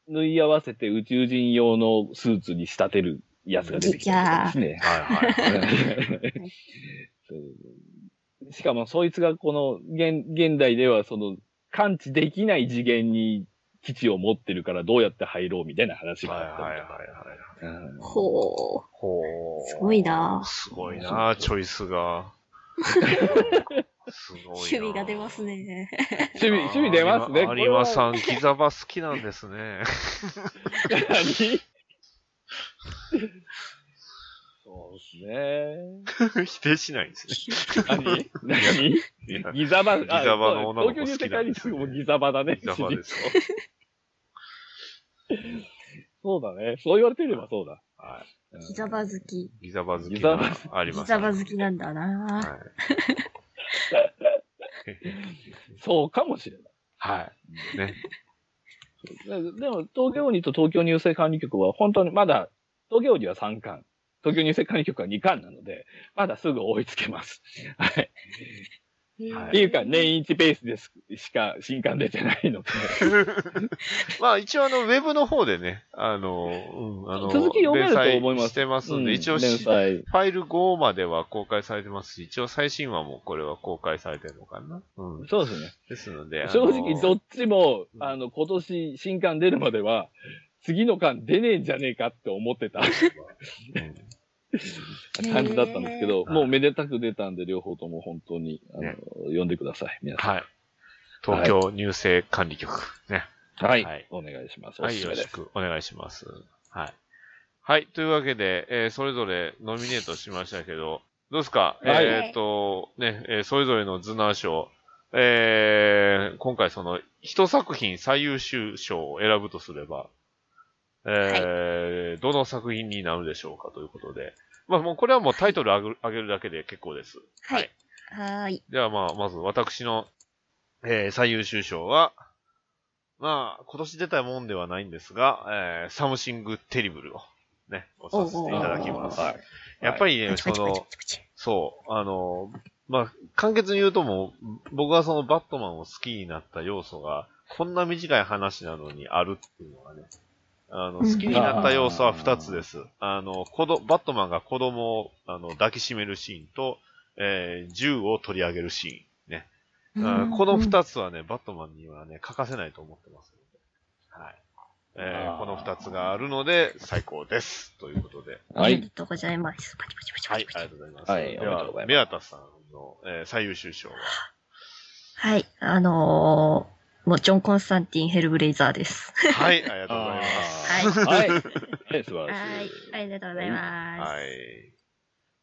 縫い合わせて宇宙人用のスーツに仕立てるやつが出てきたりとかですね。はいはい。しかも、そいつがこの、現、現代ではその、感知できない次元に基地を持ってるからどうやって入ろうみたいな話がはいあったりはいはいとか。はい。うんほう。ほう。すごいなすごいなチョイスが。すごいな趣味が出ますね。趣味、趣味出ますね。有馬さん、ギザバ好きなんですね。何？そうですね。否定しないんですね。何？何？ギザバ、ギギザバの女の子東京に世好きなんですね界にすぐもギザバだね。ギザバですよ。そうだね。そう言われてみればそうだ。はうんギザバ好き。い。ギザバ好きギザバなありますギザバ好きなんだな。はい。そうかもしれない。はい。ね。で でも、東京にと東京ニュース管理局は本当にまだ、東京には3巻、東京ニュース管理局は2巻なので、まだすぐ追いつけます。はい。はいっていうか、年一ペースですしか新刊出てないので。まあ一応あの、ウェブの方でね、あの、うん、あの、続き読めると思いますしてますんで、うん一応。ファイル5までは公開されてますし、一応最新話もこれは公開されてるのかな。うん。そうですね。ですので、あの正直、どっちも、あの、今年新刊出るまでは、次の刊出ねえんじゃねえかって思ってた 感じだったんですけど、ーもうめでたく出たんで、両方とも本当に、あの、ね読んでください。皆さん。はい。東京入生管理局。ね。はい。はいお願いします。おはい。よろしくお願いします。はい。はい、というわけで、えーそれぞれノミネートしましたけど、どうですか、はいえっ、と、ね、えーそれぞれの頭脳賞、えー今回その、一作品最優秀賞を選ぶとすれば、えーどの作品になるでしょうかということで、まあもうこれはもうタイトル上げげるだけで結構です。はい。はーい。ではまあ、まず私の、えー最優秀賞は、まあ、今年出たもんではないんですが、えーサムシングテリブルをね、押させていただきます。はいやっぱりね、その、そう、あの、まあ、簡潔に言うともう、僕がそのバットマンを好きになった要素が、こんな短い話なのにあるっていうのがね、あの、うん好きになった要素は二つです。あの、子ど、バットマンが子供を、あの、抱きしめるシーンと、えー銃を取り上げるシーン。ね。あこの二つはね、バットマンにはね、欠かせないと思ってますので。はい。えーこの二つがあるので、最高です。ということで。あはい。りがとうございます。パチパチパチパはい。ありがとうございます。はいでおめでとうございまは、すメアタさんの、えー最優秀賞は。はい。あのー、もうジョン・コンスタンティン・ヘルブレイザーです。はい、ありがとうございます。はい。はい。はい素晴らしい。はい。ありがとうございます。はい。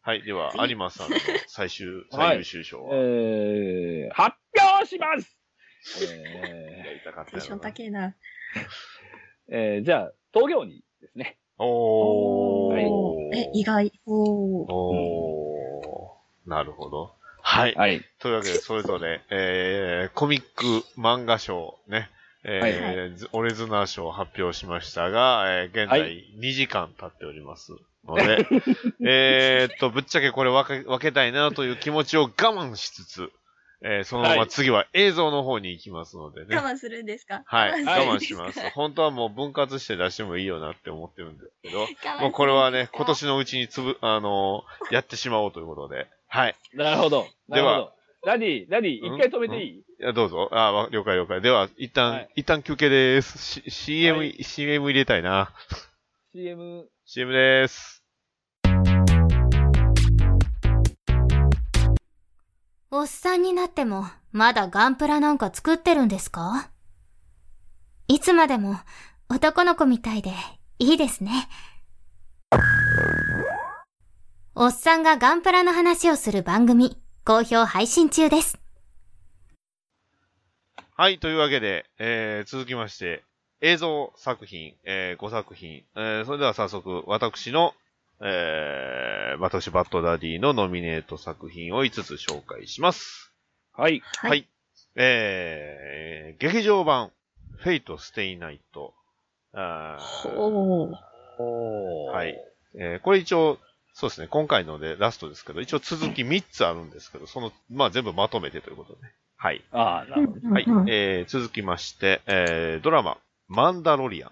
はい。では、はい有馬さんの最終、はい最優秀賞は？えー、発表しますえやりたかったテンション高えな。ーえー、じゃあ、東京にですね。おー。え、意外。おー。おー。なるほど。はい。はい。というわけで、それぞれ、えー、コミック漫画賞、ね、えーず俺綱賞を発表しましたが、えー現は在2時間経っておりますので、えーっと、ぶっちゃけこれ分け分けたいなという気持ちを我慢しつつ、えーそのまま次は映像の方に行きますのでね。我慢するんですか？はい、はい我慢します。本当はもう分割して出してもいいよなって思ってるんですけど、もうこれはね、今年のうちにつぶ、あのーやってしまおうということで、はい。なるほど。なではるほど。ダディ、ダディ、一回止めていい、いや、どうぞ。あわ了解了解。では、一旦、はい一旦休憩です。C、CM、はい CM 入れたいな。?CM、CM です。おっさんになっても、まだガンプラなんか作ってるんですか？いつまでも男の子みたいでいいですね。おっさんがガンプラの話をする番組、好評配信中です。はい、というわけで、えー、続きまして、映像作品、えー、5作品、えー、それでは早速、私の、えー、私、バッドダディのノミネート作品を5つ紹介します。はい。は。はいいえー、劇場版、フェイト・ステイ・ナイト。あーおー。おーはい。えーこれ一応、そうですね、今回のでラストですけど、一応続き3つあるんですけど、その、まあ全部まとめてということで。はい。ああ、なるほど。はい。えー続きまして、えードラマ、マンダロリアン。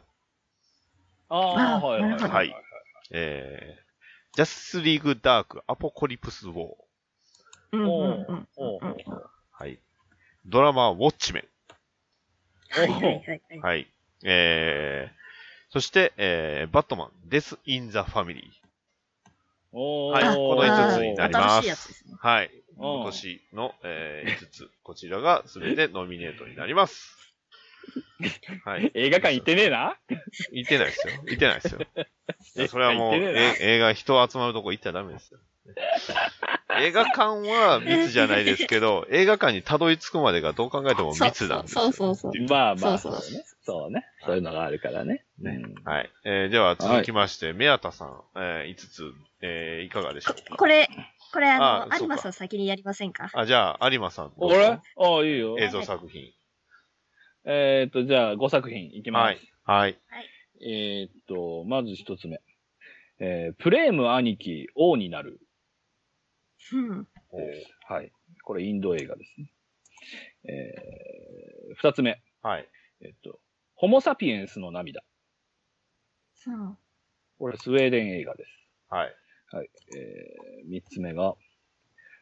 ああ、あはいはいなるほどはい。えージャスリーグダークアポコリプスウォー。うんうんおーうんおーうんはい。ドラマ、ウォッチメはいはいはいはいン。はい。えー、そして、えーバットマン、デス・イン・ザ・ファミリー。はい。あこの5つになりま新しいやつす。ですね。はい。うん今年の、えー5つ、こちらが全てノミネートになります。はい。映画館行ってねえな？行ってないですよ。行ってないですよ。えそれはもう、え映画人集まるとこ行ったらダメですよ。映画館は密じゃないですけど、映画館にたどり着くまでがどう考えても密なんですよ。そうそうそう。まあまあ、そうそうね。そうね。そういうのがあるからね。ねうんはい。えーでは続きまして、宮田さん、え5つ、えーいかがでしょうか？これ、これあの、有馬さん先にやりませんか？あ、じゃあ、有馬さん。俺ああ、いいよ。映像作品。えーっと、じゃあ5作品いきます。はい。えーっと、まず一つ目。えー、プレーム兄貴王になる。うん。はい。これインド映画ですね。えー、二つ目。はい。えっと、ホモサピエンスの涙。うん。これスウェーデン映画です。はい。はい。えー、三つ目が、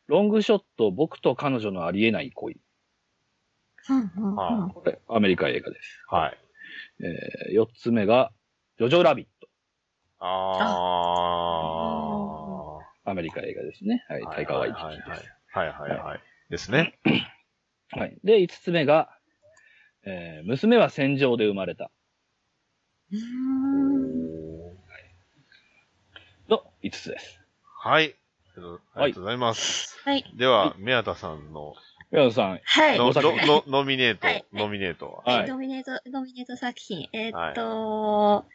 ロングショット僕と彼女のありえない恋。うんうんあうんこれアメリカ映画です。はい。えー、四つ目が、ジョジョラビット。あー。アメリカ映画ですね。はい。タイガー・ワイティです。はいはい。はいはい。ですね。はい。で、五つ目が、えー、娘は戦場で生まれた。うーん。の五つです。はい。ありがとうございます。はい。では、宮田さんの宮野さん、はい。のお作品ののノミネートはい、ノミネートは？はいノミネート、ノミネート作品。えーっと、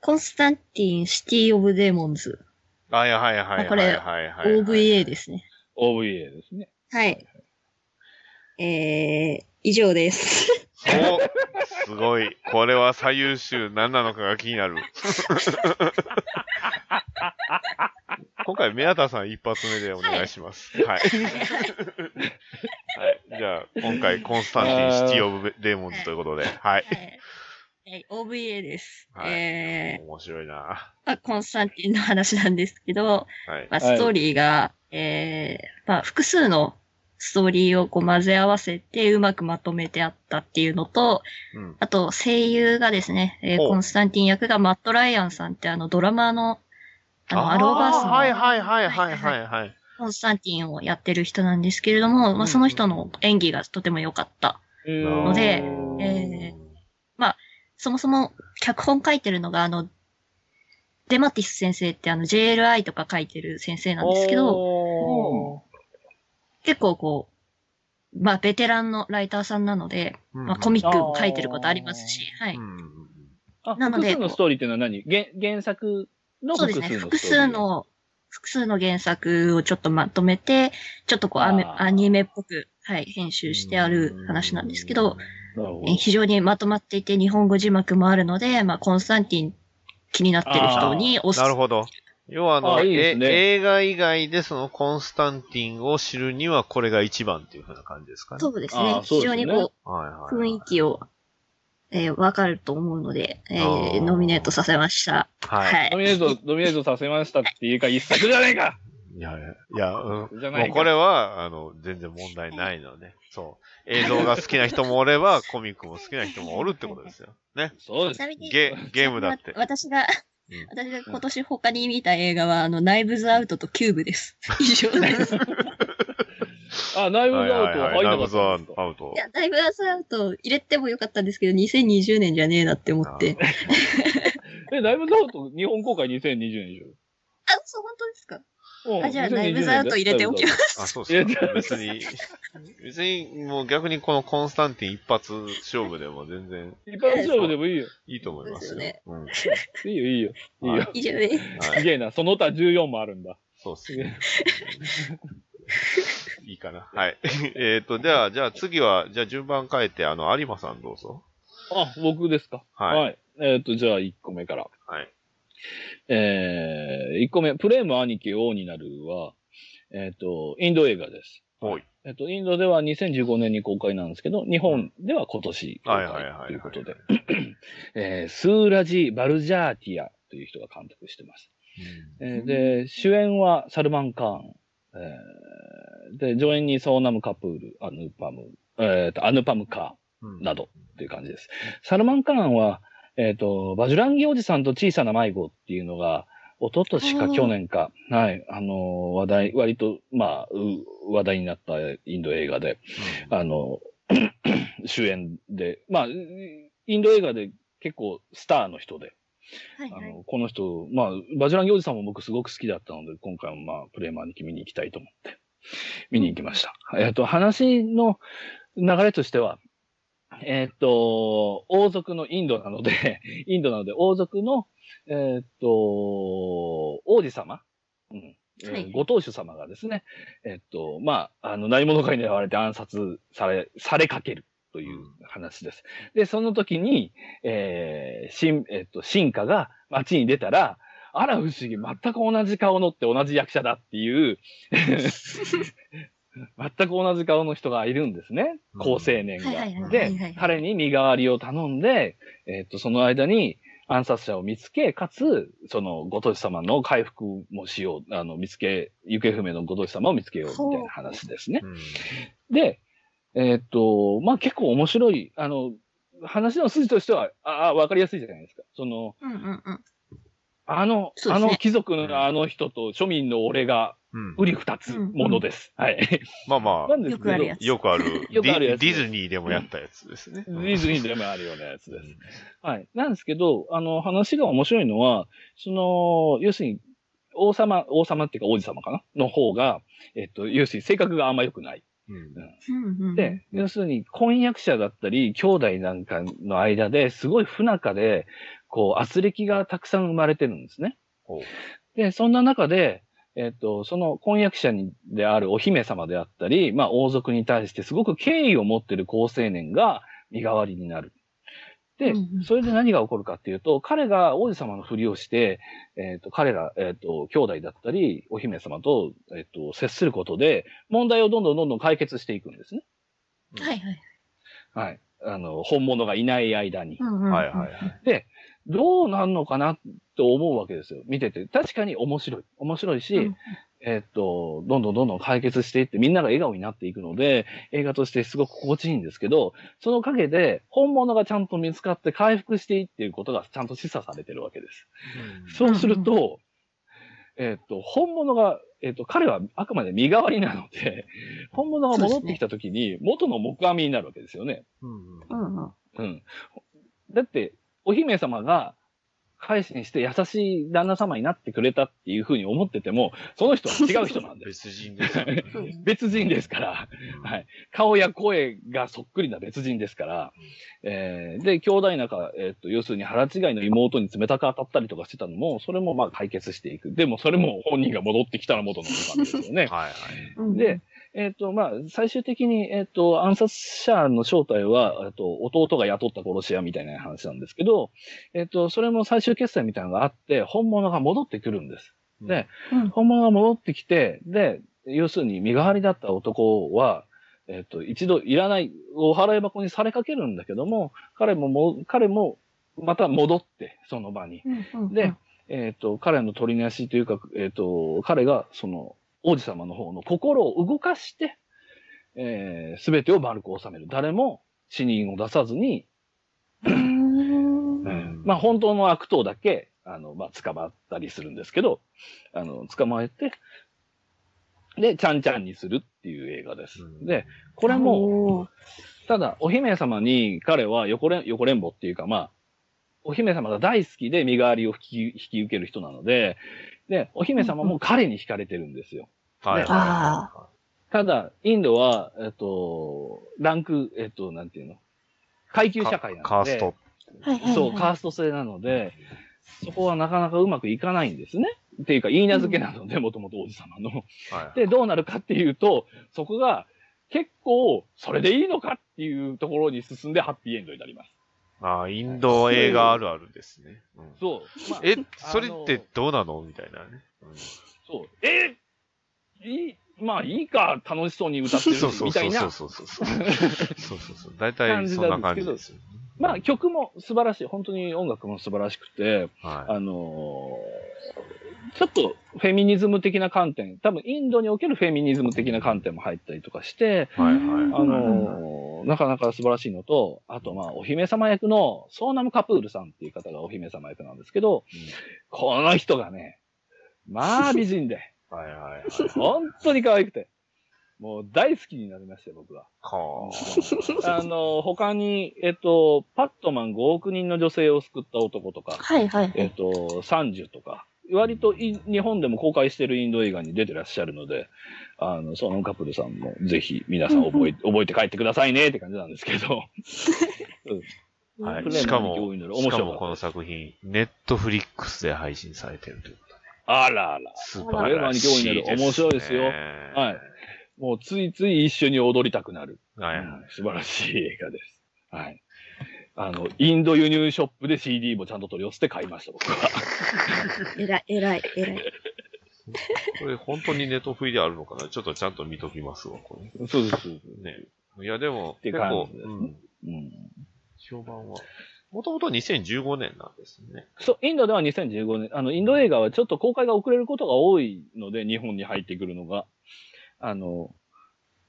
コンスタンティン・シティ・オブ・デーモンズ。はいはいはいはいこれはいはいはい。OVA ですね。OVA ですね。はい。えー、以上です。おすごい。これは最優秀何なのかが気になる。今回、宮田さん一発目でお願いします。はい。はい。じゃあ、今回、コンスタンティン・シティ・オブ・デーモンズということで、はい。はい。はい、OVA です。はいえ面白いな。ー、まあ、コンスタンティンの話なんですけど、はい。まあ、ストーリーが、えー、まあ、複数のストーリーをこう混ぜ合わせてうまくまとめてあったっていうのと、うん。あと声優がですね、えーコンスタンティン役がマット・ライアンさんってあのドラマーの、あの、アローバースの、はいはいはいはいはいはい。コンスタンティンをやってる人なんですけれども、まあ、その人の演技がとても良かった。のでえーそもそも脚本書いてるのがあの、デマティス先生ってあの JLI とか書いてる先生なんですけど、お結構こう、まあベテランのライターさんなので、ーまあコミックも書いてることありますし、はい。うんあ、なので複数のストーリーっていうのは何？原原作のそうですね。複数のストーリー。複数の、複数の原作をちょっとまとめて、ちょっとこうアアニメっぽく、はい、編集してある話なんですけど、ど。えー非常にまとまっていて日本語字幕もあるので、まあコンスタンティン気になってる人におす。すめ。なるほど。要はあのあいいですねえ映画以外でそのコンスタンティンを知るにはこれが一番っていうふうな感じですかね。そうですあね。非ーそうですね常にこはいはう、い。雰囲気を、えーわかると思うので、えあーーノミネートさせました。はい。はいノ。ミネート、ノミネートさせましたっていうか、一作じゃねえかいやいや、いや、うん。じゃないかもうこれは、あの、全然問題ないので、そう。映像が好きな人もおれば、コミックも好きな人もおるってことですよ。ね。そうです。ちなみに、ゲ、ゲームだって。私が、うん私が今年他に見た映画は、あの、ナイブズアウトとキューブです。以上です。あ、ナイブズアウトはいはいはい入んなかアウトい。や、ナイブズアウト入れてもよかったんですけど、2020年じゃねえなって思って。え、ナイブズアウト日本公開2020年でしょ？あ、そう、本当ですか？うんあ、じゃあ、ナイブズアウト入れておきま。す。あ、そうですか。別に、別に、もう逆にこのコンスタンティン一発勝負でも全然一般勝負でもいいよ。いいと思いますよ。そうん。いいよ、いいよ。いいよ。以上です。はい。すげえな。その他14もあるんだ。そうっすね。いいかな。はい。えっと、では、じゃあ次は、じゃあ順番変えて、あの、有馬さんどうぞ。あ、僕ですか。はいえっ、と、じゃあ1個目から。はい。えー、1個目、プレーム兄貴王になるは、えっ、と、インド映画です。はい。えっ、と、インドでは2015年に公開なんですけど、日本では今年公開ということで、えースーラジ・バルジャーティアという人が監督してます。えーで、主演はサルマン・カーン。えーで、助演にソーナム・カプール、アヌパム、えーと、アヌパム・カうんーなどっていう感じです。サルマン・カーンは、えっ、と、バジュランギおじさんと小さな迷子っていうのが、一昨年か去年か、はい、あのー話題、割と、まあ、う話題になったインド映画で、あの、主演で、まあ、インド映画で結構スターの人で、はいはい。あの、この人、まあ、バジュランギおじさんも僕すごく好きだったので、今回もまあ、プレイマーに見に行きたいと思って、見に行きました。えっと、話の流れとしては、えっと、王族のインドなので、インドなので、王族の、えっと、王子様、うん。えーはい。ご当主様がですね、えっと、まあ、あの、何者かに狙われて暗殺され、されかけるという話です。で、その時に、えー、新、えっと、進化が街に出たら、あら不思議、全く同じ顔のって同じ役者だっていう、全く同じ顔の人がいるんですね。うん高青年が。ではい、彼に身代わりを頼んで、えっと、その間に暗殺者を見つけ、かつ、その、ご当主様の回復もしよう、あの、見つけ、行方不明のご当主様を見つけようみたいな話ですね。うんで、えーっと、まあ、結構面白い、あの、話の筋としては、ああ、わかりやすいじゃないですか。その、うんうんうん。あの、ねあの貴族のあの人と庶民の俺が、うん売り二つものです。はい。まあまなんですけど、よくあるやつあ、よくある。よくあるやつディズニーでもやったやつですね。ディズニーでもあるようなやつです。はい。なんですけど、あの、話が面白いのは、その、要するに、王様、王様っていうか王子様かな？の方が、えっと、要するに性格があんま良くない。うんで、要するに婚約者だったり、兄弟なんかの間ですごい不仲で、こう、圧力がたくさん生まれてるんですね。で、そんな中で、えっと、その婚約者にであるお姫様であったり、まあ王族に対してすごく敬意を持っている高青年が身代わりになる。でそれで何が起こるかっていうと、彼が王子様のふりをして、えっと、彼ら、えっと、兄弟だったり、お姫様と、えっと、接することで、問題をどんどんどんどん解決していくんですね。はいはい。はい。あの、本物がいない間に。うんうんうんはいはいはい。どうなんのかなと思うわけですよ。見てて。確かに面白い。面白いし、うんえっと、どんどんどんどん解決していって、みんなが笑顔になっていくので、映画としてすごく心地いいんですけど、その陰で、本物がちゃんと見つかって回復していっていることがちゃんと示唆されてるわけです。そうすると、えっと、本物が、えっと、彼はあくまで身代わりなので、本物が戻ってきた時に、元の木阿弥になるわけですよね。うんうんうんうん。だって、お姫様が改心して優しい旦那様になってくれたっていうふうに思ってても、その人は違う人なんです。別人ですよね。別人ですから、はい。顔や声がそっくりな別人ですから、えーで、兄弟仲、えっ、と、要するに腹違いの妹に冷たく当たったりとかしてたのも、それもまあ解決していく。でも、それも本人が戻ってきたら元の感じですよね。はいはい。うんで、えっ、と、まあ、最終的に、えっ、と、暗殺者の正体は、えっと、弟が雇った殺し屋みたいな話なんですけど、えっ、と、それも最終決戦みたいなのがあって、本物が戻ってくるんです。で、うん本物が戻ってきて、で、要するに身代わりだった男は、えっ、と、一度いらない、お払い箱にされかけるんだけども、彼もも、彼も、また戻って、その場に。うんで、えっ、と、彼の取りなしというか、えっ、と、彼が、その、王子様の方の心を動かして、えすべてを丸く収める。誰も死人を出さずに、まあ、本当の悪党だけ、あの、まあ、捕まったりするんですけど、あの、捕まえて、で、ちゃんちゃんにするっていう映画です。うんで、これも、ただ、お姫様に彼は横れん、横連母っていうか、まあ、お姫様が大好きで身代わりを引き引き受ける人なので、で、お姫様も彼に惹かれてるんですよ。はいはいあただ、インドは、えっと、ランク、えっと、なんていうの？階級社会なので、カースト。そう、カースト制なので、そこはなかなかうまくいかないんですね。っていうか、言い名付けなので、もともと王子様の。はい。で、どうなるかっていうと、そこが結構、それでいいのかっていうところに進んでハッピーエンドになります。ああ、インド映画あるあるですね。うんそう。まあえ、あそれってどうなの？みたいなね。そう。えいい、まあいいか、楽しそうに歌ってるそうそうみたいな。そうそうそうそう。そうそうそう。大体そんな感じですよね。まあ曲も素晴らしい。本当に音楽も素晴らしくて、はあのーちょっとフェミニズム的な観点、多分インドにおけるフェミニズム的な観点も入ったりとかして、い。はいはい。あのーなかなか素晴らしいのと、あとまあ、お姫様役のソーナム・カプールさんっていう方がお姫様役なんですけど、この人がね、まあ美人で、はいはいはい。本当に可愛くて、もう大好きになりましたよ、僕は。はあの、他に、えっと、パットマン5億人の女性を救った男とか、はいはいはい。えっと、30とか、割とい日本でも公開してるインド映画に出てらっしゃるので、あの、ソーナムカップルさんもぜひ皆さん覚え、覚えて帰ってくださいねって感じなんですけど。あ。はい。しかもしかもこの作品、ネットフリックスで配信されてるという。あらあら。素プレミアムに興味のある面白いですよはい。もうついつい一緒に踊りたくなる。はい素晴らしい映画です。はい。あの、インド輸入ショップで CD もちゃんと取り寄せて買いました、僕は。えらい、えらい、えらい。これ本当にネットフリであるのかな？ちょっとちゃんと見ときますわ、これ。そうです。ね。いや、でも、て結構うん。うん。評判は。もともと2015年なんですね。そう、インドでは2015年、あの、インド映画はちょっと公開が遅れることが多いので、日本に入ってくるのが。あの、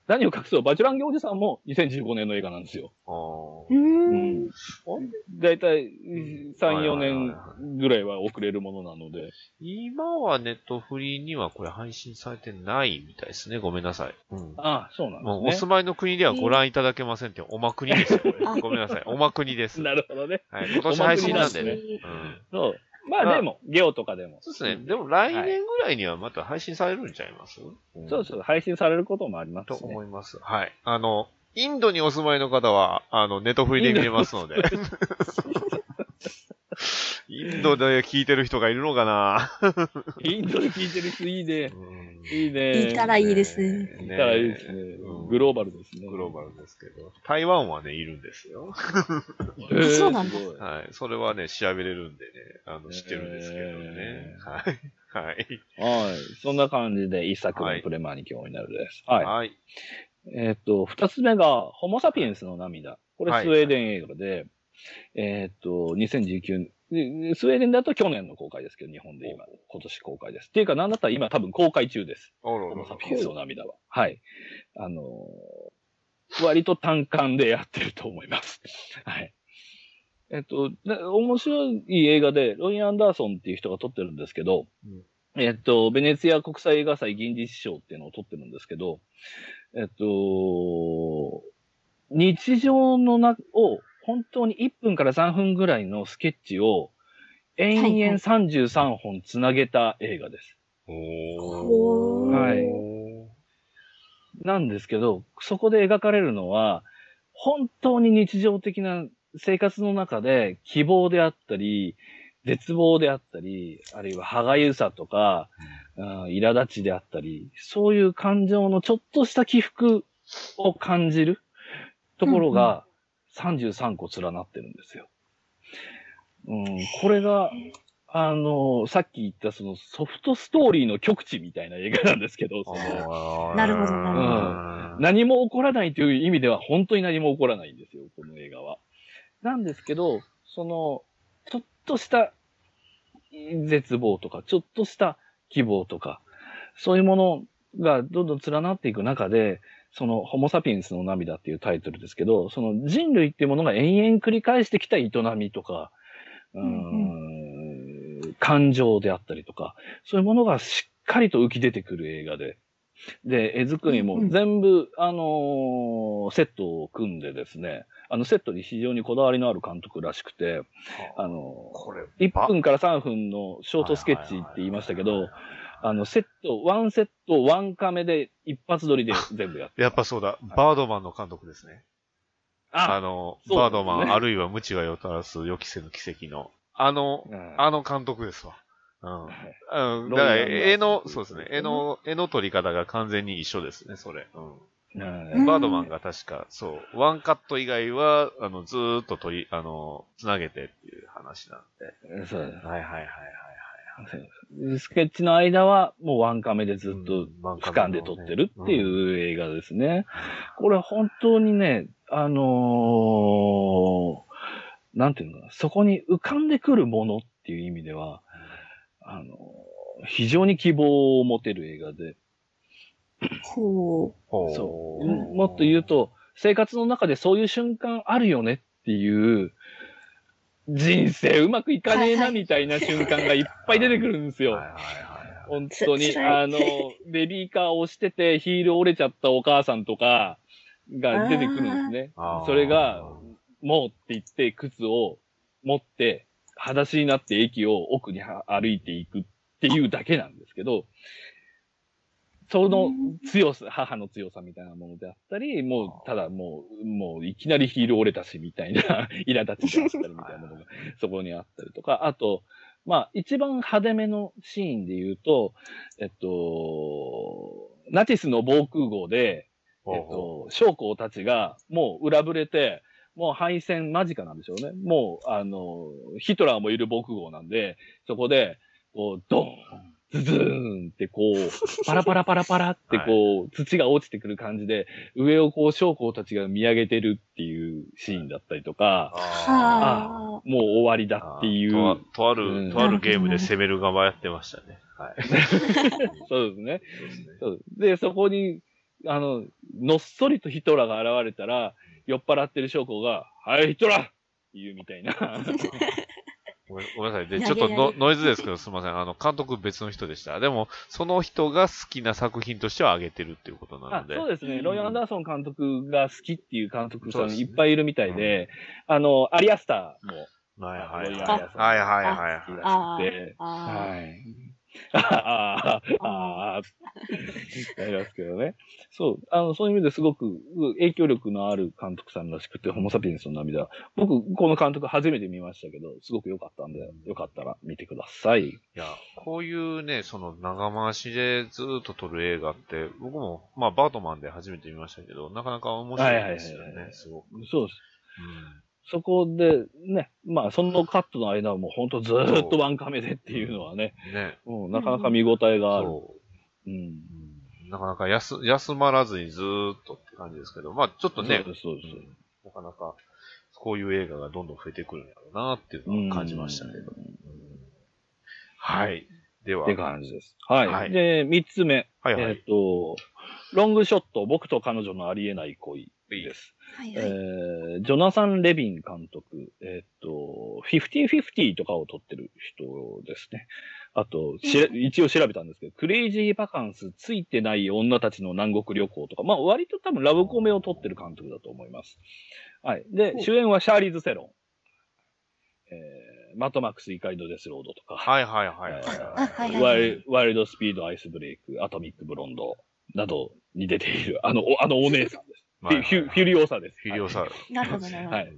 何を隠そう、バチュランギおじさんも2015年の映画なんですよ。ああ。だいたい3、4はいはいはい年ぐらいは遅れるものなので。今はネットフリにはこれ配信されてないみたいですね。ごめんなさい。うん。ああ、そうなんですね。住まいの国ではご覧いただけませんって、おまくにですよ、ごめんなさい。おまくにです。なるほどね。はい。今年配信なんでね。おまくうん。そう。ままああでも、ゲオとかでも。そうですね。でも来年ぐらいにはまた配信されるんちゃいます、うんそうそう、配信されることもありますとね。思います。はい。あの、インドにお住まいの方は、あの、ネットフリで見れますので。インドで聞いてる人がいるのかな インドで聞いてる人いいね。うんいいね。いたらいいですね。いたらいいですねうん。グローバルですね。グローバルですけど。台湾はね、いるんですよ。えーそうなんだはい。それはね、調べれるんでね、あの、知ってるんですけどねえ。はい。はい。はい。そんな感じで一作はい目プレマーに興味になるです。はい。はい。えーっと、二つ目が、ホモサピエンスの涙。これはいスウェーデン映画で、えーっと、2019でスウェーデンだと去年の公開ですけど、日本で今、今年公開です。っていうか、なんだったら今多分公開中です。あららホモサピエンスの涙は。はい。あのー割と単感でやってると思います。はい。えっと、で面白い映画で、ロイアンダーソンっていう人が撮ってるんですけど、うんえっと、ベネツィア国際映画祭銀次賞っていうのを撮ってるんですけど、えっと、日常のな、を、本当に1分から3分ぐらいのスケッチを、延々33本つなげた映画です。おはい。なんですけど、そこで描かれるのは、本当に日常的な生活の中で希望であったり、絶望であったり、あるいは歯がゆさとか、うん、苛立ちであったり、そういう感情のちょっとした起伏を感じるところが33個連なってるんですよ。うん、これが、あの、さっき言ったそのソフトストーリーの極致みたいな映画なんですけど、そのなるほどなるほど何も起こらないという意味では本当に何も起こらないんですよ、この映画は。なんですけど、その、ちょっとした絶望とか、ちょっとした希望とか、そういうものがどんどん連なっていく中で、その、ホモサピエンスの涙っていうタイトルですけど、その人類っていうものが延々繰り返してきた営みとか、うーん、感情であったりとか、そういうものがしっかりと浮き出てくる映画で、で、絵作りも全部、あのーセットを組んでですね、あの、セットに非常にこだわりのある監督らしくて、あ。のこれ、ー、1分から3分のショートスケッチって言いましたけど、あの、セット、ワンセット、ワンカメで一発撮りで全部やって。やっぱそうだ、バードマンの監督ですね。ああ、の、そうバードマン、ねあるいは無知がよたらす予期せぬ奇跡の、あの、うんあの監督ですわ。うん。はいうん、だから、絵の、なそうですね、絵の、絵の撮り方が完全に一緒ですね、それ。うん。うんバードマンが確か、そう、ワンカット以外は、あの、ずーっと撮り、あの、つなげてっていう話なんで。そうですはいはいはいはいスケッチの間はもうワンカメでずっとうんワンカ俯メのね瞰で撮ってるっていう映画ですね。これ本当にね、あのーなんていうのかな、そこに浮かんでくるものっていう意味では、あのー非常に希望を持てる映画で、ほはい。そう。もっと言うと、生活の中でそういう瞬間あるよねっていう、人生うまくいかねえないみたいな瞬間がいっぱい出てくるんですよ。はいはいはい本当に、あの、ベビーカーを押しててヒール折れちゃったお母さんとかが出てくるんですね。それが、もうって言って靴を持って、裸足になって駅を奥には歩いていくっていうだけなんですけど、その強さ、母の強さみたいなものであったり、もう、ただもう、もういきなりヒール折れたしみたいな 苛立ちであったりみたいなものが そこにあったりとか、あと、まあ、一番派手めのシーンで言うと、えっと、ナチスの防空壕で、えっと、将校たちがもう裏ぶれて、もう敗戦間近なんでしょうね。もう、あの、ヒトラーもいる防空壕なんで、そこで、こう、ドーン、ズズーンってこう、パラパラパラパラってこう、土が落ちてくる感じで、上をこう、将校たちが見上げてるっていうシーンだったりとか、う。あはもう終わりだっていう。とあうんる、とあるゲームで攻める側やってましたね。はい。そうですね。そうですねそうで、そこに、あの、のっそりとヒトラーが現れたら、酔っ払ってる将校が、はい、ヒトラーって言うみたいな。ごめんごめんなさい。で、ちょっとの投げノイズですけど、すみません。あの、監督別の人でした。でも、その人が好きな作品としては挙げてるっていうことなあので。そうですね。ロイ・アンダーソン監督が好きっていう監督さんいっぱいいるみたいで、あの、アリアスターも、はいはいはい。はいはいはいはい。ああ、ああ、ありますけどね。そう、あの、そういう意味ですごく影響力のある監督さんらしくて、ホモサピエンスの涙。僕、この監督初めて見ましたけど、すごく良かったんで、よかったら見てください。い。や、こういうね、その長回しでずっと撮る映画って、僕も、まあ、バートマンで初めて見ましたけど、なかなか面白いですよはいはいはいはね、すごく。そうです。うんそこで、ね、まあ、そのカットの間はもう本当ずーっとワンカメでっていうのはね、うん。ね。うん、なかなか見応えがある。そう。うん。うんなかなか休休まらずにずーっとって感じですけど、まあちょっとねそう、です、そうです。うんなかなかこういう映画がどんどん増えてくるんやろうなっていうのは感じましたけど。うんはい。では、って感じです。はい。はいで、三つ目。はいはいえっ、と、ロングショット、僕と彼女のありえない恋です。えはいはい。ージョナサン・レビン監督、えっ、と、50-50とかを撮ってる人ですね。あと、一応調べたんですけど、クレイジーバカンス、ついてない女たちの南国旅行とか、まあ割と多分ラブコメを撮ってる監督だと思います。はい。で、主演はシャーリーズ・セロン。えーマットマックス怒りのデスロードとか、はいはいはいはい。あ、はいはいワイはい。ルワイルドスピードアイスブレイク、アトミックブロンドなどに出ている、あの、おあのお姉さんです。フはいはいィフィフュリオーサです。フィリオサ。なるほどなるほど。はい。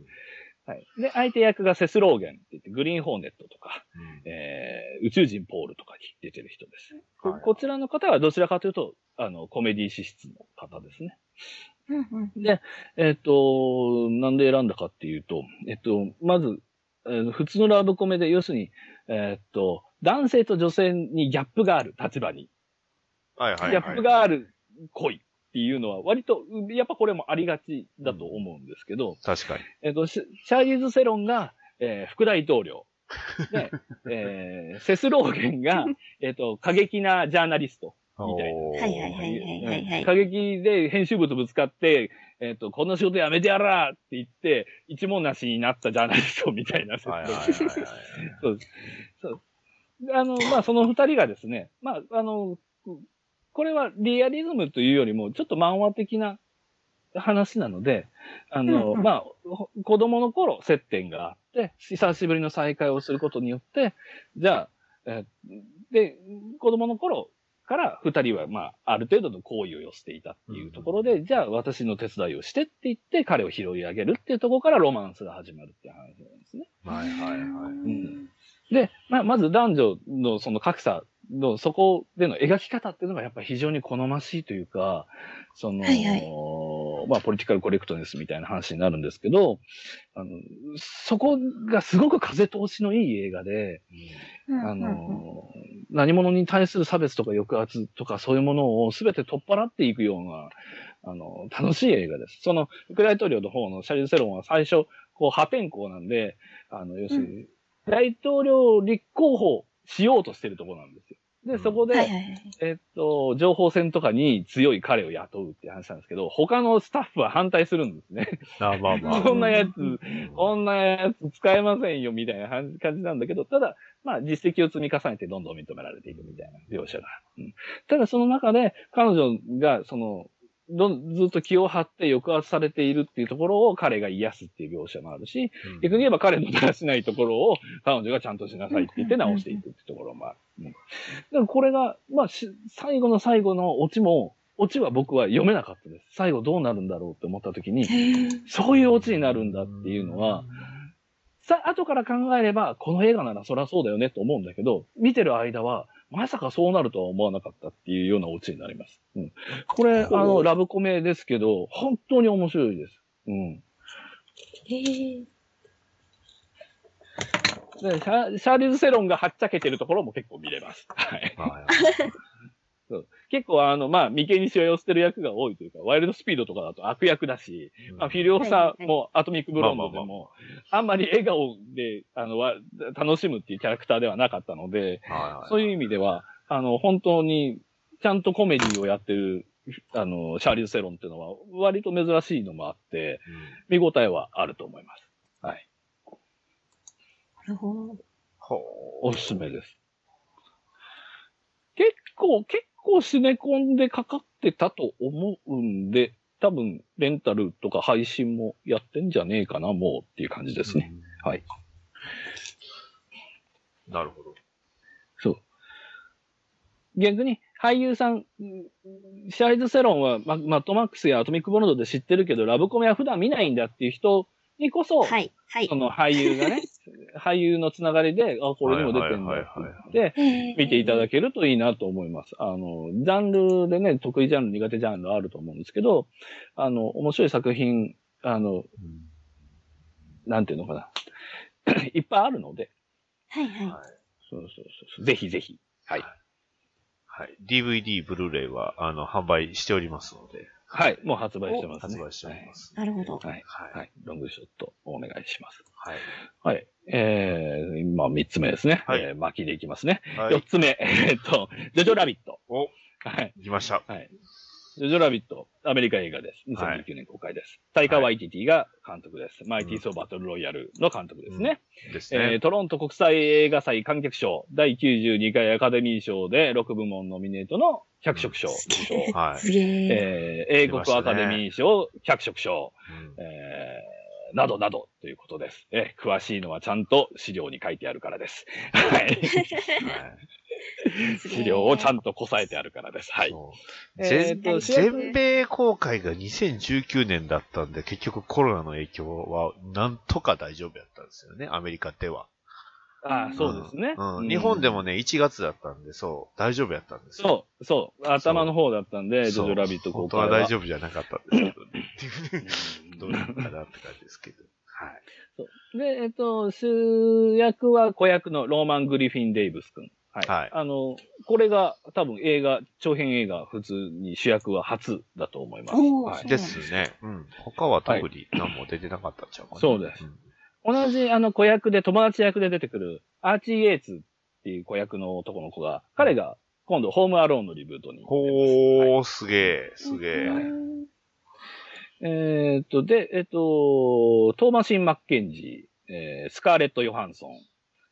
はい。で、相手役がセスローゲンって言って、グリーンホーネットとか、うんえー、宇宙人ポールとかに出てる人です。こはいこちらの方はどちらかというと、あの、コメディ資質の方ですね。うんうん。で、えっ、と、なんで選んだかっていうと、えっと、まず、えー普通のラブコメで、要するに、えっと、男性と女性にギャップがある立場に、はいはいはい。ギャップがある恋っていうのは、割と、うんやっぱこれもありがちだと思うんですけど、確かに。えっと、シシャーリーズ・セロンが、えー副大統領。で、えーセスローゲンが、えっと、過激なジャーナリスト。みたいなはいはいはいはいはいはい。過激で編集部とぶつかって、えっ、と、こんな仕事やめてやらーって言って、一文なしになったジャーナリストみたいな設定。はいはいはいはい。そうです。そうであの、まあ、その二人がですね、まあ、あの、これはリアリズムというよりも、ちょっと漫画的な話なので、あの、うんうんまあ、ほ子供の頃接点があって、久しぶりの再会をすることによって、じゃあ、えーで、子供の頃から二人は、まあ、ある程度の行為を寄せていたっていうところで、じゃあ私の手伝いをしてって言って彼を拾い上げるっていうところからロマンスが始まるっていう話なんですね。はいはいはい。うんで、まあ、まず男女のその格差の、そこでの描き方っていうのがやっぱり非常に好ましいというか、その、はいはい。まあ、ポリティカルコレクトネスみたいな話になるんですけど、あの、そこがすごく風通しのいい映画で、あの、何者に対する差別とか抑圧とかそういうものを全て取っ払っていくような、あの、楽しい映画です。その、副大統領の方のシャリル・セロンは最初、こう、破天荒なんで、あの、要するに、大統領立候補しようとしてるところなんですよ。で、そこで、はいはいはい。えっと、情報戦とかに強い彼を雇うっていう話なんですけど、他のスタッフは反対するんですね。あまあまあ。そんなやつ、うんこんなやつ使えませんよみたいな感じ感じなんだけど、ただ、まあ実績を積み重ねてどんどん認められていくみたいな描写が。うん、ただその中で彼女がその、どんずっと気を張って抑圧されているっていうところを彼が癒すっていう描写もあるし、逆に言えば彼のだらしないところを彼女がちゃんとしなさいって言って直していくってところもある。うん、だからこれが、まあし、最後の最後のオチも、オチは僕は読めなかったです。最後どうなるんだろうって思った時に、そういうオチになるんだっていうのは、さ、後から考えれば、この映画ならそりゃそうだよねと思うんだけど、見てる間は、まさかそうなるとは思わなかったっていうようなオチになります。うん。これ、あの、ラブコメですけど、本当に面白いです。うん。えーでシャシャーリーズ・セロンがはっちゃけてるところも結構見れます。はい。う結構あの、まあ、眉間にしわ寄せてる役が多いというか、ワイルドスピードとかだと悪役だし、まあ、フィリオサもアトミックブロンドでも、あんまり笑顔で、あの、わ楽しむっていうキャラクターではなかったので、はいはいそういう意味では、あの、本当に、ちゃんとコメディをやってる、あの、シャーリーズ・セロンっていうのは、割と珍しいのもあって、見応えはあると思います。はい。なるほど。おすすめです。結構、結構シネコンでかかってたと思うんで、多分、レンタルとか配信もやってんじゃねえかな、もうっていう感じですね。はい。なるほど。そう。逆に、俳優さん、うんシャーリーズ・セロンはママットマックスやアトミック・ボロンドで知ってるけど、ラブコメは普段見ないんだっていう人にこそ、はい、はいそ。の俳優がね、俳優のつながりで、あ、これにも出てんだって言って、えー見ていただけるといいなと思います。あの、ジャンルでね、得意ジャンル、苦手ジャンルあると思うんですけど、あの、面白い作品、あの、なんていうのかな。いっぱいあるので、はい、はい。そうそうそう。ぜひぜひ。はい。はい。DVD、ブルーレイは、あの、販売しておりますので、はい。もう発売してますね。発売しております。なるほど。はい。はい。はい。ロングショットお願いします。はい。はい。えー、今三つ目ですね。はいえー巻きでいきますね。はい。四つ目、えーっと、ジョジョラビット。お、はい。来ました。はい。ジョジョラビット、アメリカ映画です。はい2019年公開です。タイカ・ワイティティが監督です。マイティー・ソー・バトル・ロイヤルの監督ですね。ですえ。トロント国際映画祭観客賞、第92回アカデミー賞で6部門ノミネートの脚色賞受賞。はい。すげえ。えー英国アカデミー賞脚色賞、うんえーなどなどということです。えー詳しいのはちゃんと資料に書いてあるからです。はい。資料をちゃんとこさえてあるからです。はい。そうえ全米公開が2019年だったんで、結局コロナの影響はなんとか大丈夫やったんですよね、アメリカでは。ああ、そうですね。うんうん日本でもね、1月だったんで、そう、大丈夫やったんですよ。そう、そう。頭の方だったんで、ジョジョラビット公本当開は大丈夫じゃなかったんですけどね。どうなのかなって感じですけど。はい。で、えっと、主役は子役のローマン・グリフィン・デイブス君。はい。はいあの、これが多分映画、長編映画普通に主役は初だと思います。はいですね。うん。他は特に何も出てなかったんちゃうかな。そうですん同じあの子役で、友達役で出てくるアーチー・イェーツっていう子役の男の子が、彼が今度ホームアローンのリブートに出ます。ほー、すげえ、すげえ。えーっと、で、えっと、トーマシン・マッケンジー、えースカーレット・ヨハンソン、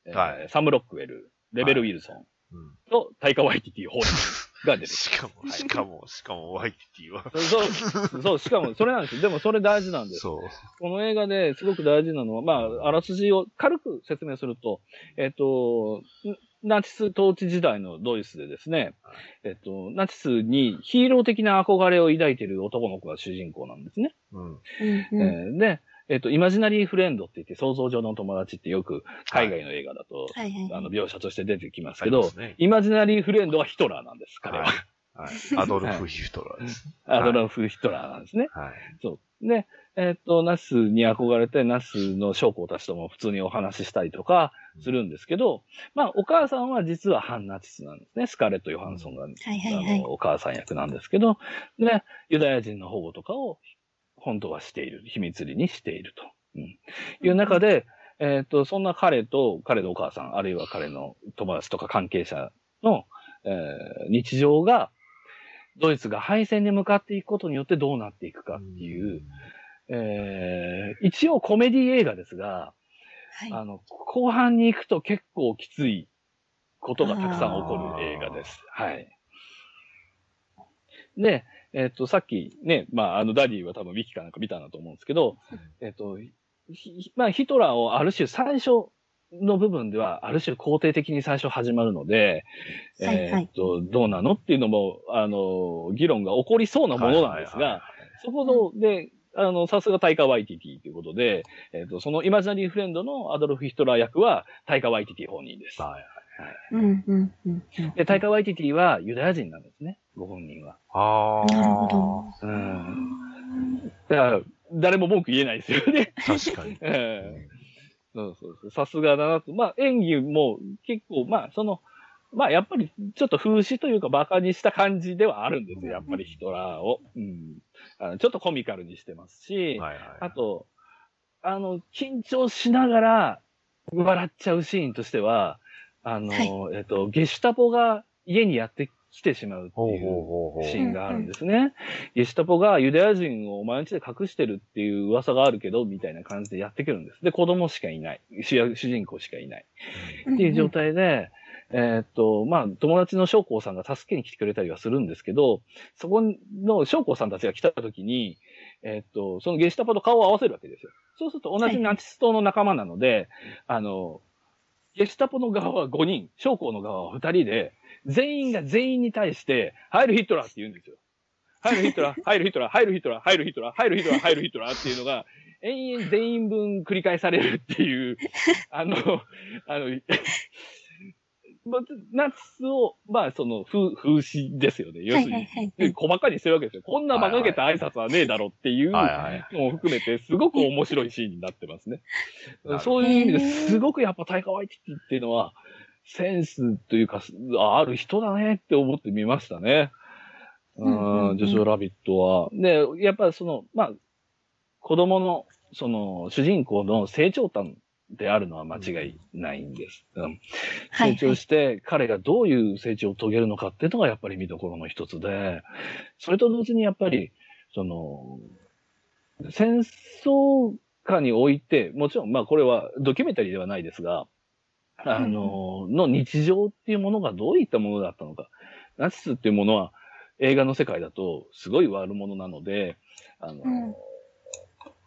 えーはいサム・ロックウェル、レベル・ウィルソンうんと、タイカ・ワイティティ本人が出てくる。しかも、しかも、しかも、ワイティティは。そう、そう、しかもそれなんですよ。でもそれ大事なんです。そう。この映画ですごく大事なのは、まあ、あらすじを軽く説明すると、えっと、ナチス統治時代のドイツでですね、えっと、ナチスにヒーロー的な憧れを抱いている男の子が主人公なんですね。うん。うんえうんーで、えっと、イマジナリーフレンドって言って想像上の友達ってよく海外の映画だと、はいはいあの、描写として出てきますけど、イマジナリーフレンドはヒトラーなんです、彼は。はいはい。アドルフ・ヒトラーです。アドルフ・ヒトラーなんですね。はい。そう。で、えっ、と、ナスに憧れて、ナスの将校たちとも普通にお話ししたりとかするんですけど、まあ、お母さんは実は反ナチスなんですね。スカーレット・ヨハンソンが、はいはいはいあの、お母さん役なんですけど、で、ユダヤ人の保護とかを本当はしている、秘密裏にしていると。うん、いう中で、えっ、と、そんな彼と彼のお母さん、あるいは彼の友達とか関係者の、えー日常が、ドイツが敗戦に向かっていくことによってどうなっていくかっていう、えー一応コメディ映画ですが、はいあの、後半に行くと結構きついことがたくさん起こる映画です。はい。で、えっ、と、さっきね、まあ、あの、ダディは多分ウィキかなんか見たんだと思うんですけど、えっ、と、ひまあ、ヒトラーをある種最初の部分では、ある種肯定的に最初始まるので、はいはいえっ、と、どうなのっていうのも、あの、議論が起こりそうなものなんですはいはいはいが、そこで、あの、さすがタイカ・ワイティティということで、えっ、と、そのイマジナリーフレンドのアドルフ・ヒトラー役はタイカ・ワイティティ本人です。はい。うんうんうんうんで、タイカ・ワイティティはユダヤ人なんですね、ご本人は。ああ。なるほど。うん。だから、誰も文句言えないですよね。確かに。え えそうそうそう。さすがだなと。まあ、演技も結構、まあ、その、まあ、やっぱり、ちょっと風刺というか、馬鹿にした感じではあるんですよ。やっぱりヒトラーを。うん。あのちょっとコミカルにしてますし、はいはい。あと、あの、緊張しながら笑っちゃうシーンとしては、あの、えっと、ゲシュタポが家にやってきてしまうっていう。シーンがあるんですね。ゲシュタポがユダヤ人を毎日で隠してるっていう噂があるけど、みたいな感じでやってくるんです。で、子供しかいない。主役主人公しかいない。っていう状態で、えーっと、まあ、友達の将校さんが助けに来てくれたりはするんですけど、そこの将校さんたちが来た時に、えーっと、そのゲシュタポと顔を合わせるわけですよ。そうすると同じナチス党の仲間なので、あの、ゲスタポの側は5人、将校の側は2人で、全員が全員に対して、入るヒトラーって言うんですよ。入るヒトラー、入るヒトラー、入るヒトラー、入るヒトラー、入るヒトラー、入るヒトラーっていうのが、延々全員分繰り返されるっていう、あの、あの、まナチスを、まあ、その、風、風刺ですよね。要するにはいはい、はいはい。小馬鹿にしてるわけですよ。こんな馬鹿げた挨拶はねえだろっていうのはいはい。を含めて、すごく面白いシーンになってますね。そういう意味ですごくやっぱタイカワイティっていうのは、センスというか、ある人だねって思って見ましたね。うん、ジョジョラビットは。で、やっぱその、まあ、子供の、その、主人公の成長端であるのは間違いないんです。うんはい成長して、彼がどういう成長を遂げるのかっていうのがやっぱり見どころの一つで、それと同時にやっぱり、その、戦争下において、もちろん、まあこれはドキュメンタリーではないですが、あの、の日常っていうものがどういったものだったのか。ナチスっていうものは映画の世界だとすごい悪者なので、あの、うん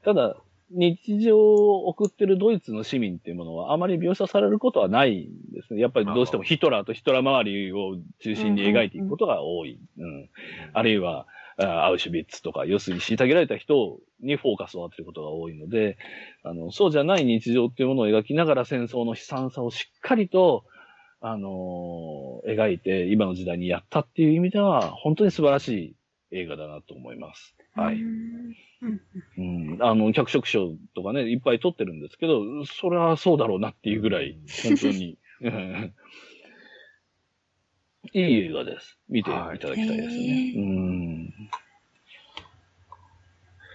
ただ、日常を送ってるドイツの市民っていうものはあまり描写されることはないんですね。やっぱりどうしてもヒトラーとヒトラー周りを中心に描いていくことが多い。うん。あるいは、あアウシュビッツとか、要するに虐げられた人にフォーカスを当てることが多いので、あの、そうじゃない日常っていうものを描きながら戦争の悲惨さをしっかりと、あのー描いて今の時代にやったっていう意味では、本当に素晴らしい映画だなと思います。はい。うんうん、あの、脚色賞とかね、いっぱい取ってるんですけど、それはそうだろうなっていうぐらい、本当に。う んいい映画です。見ていただきたいですね。はいうん。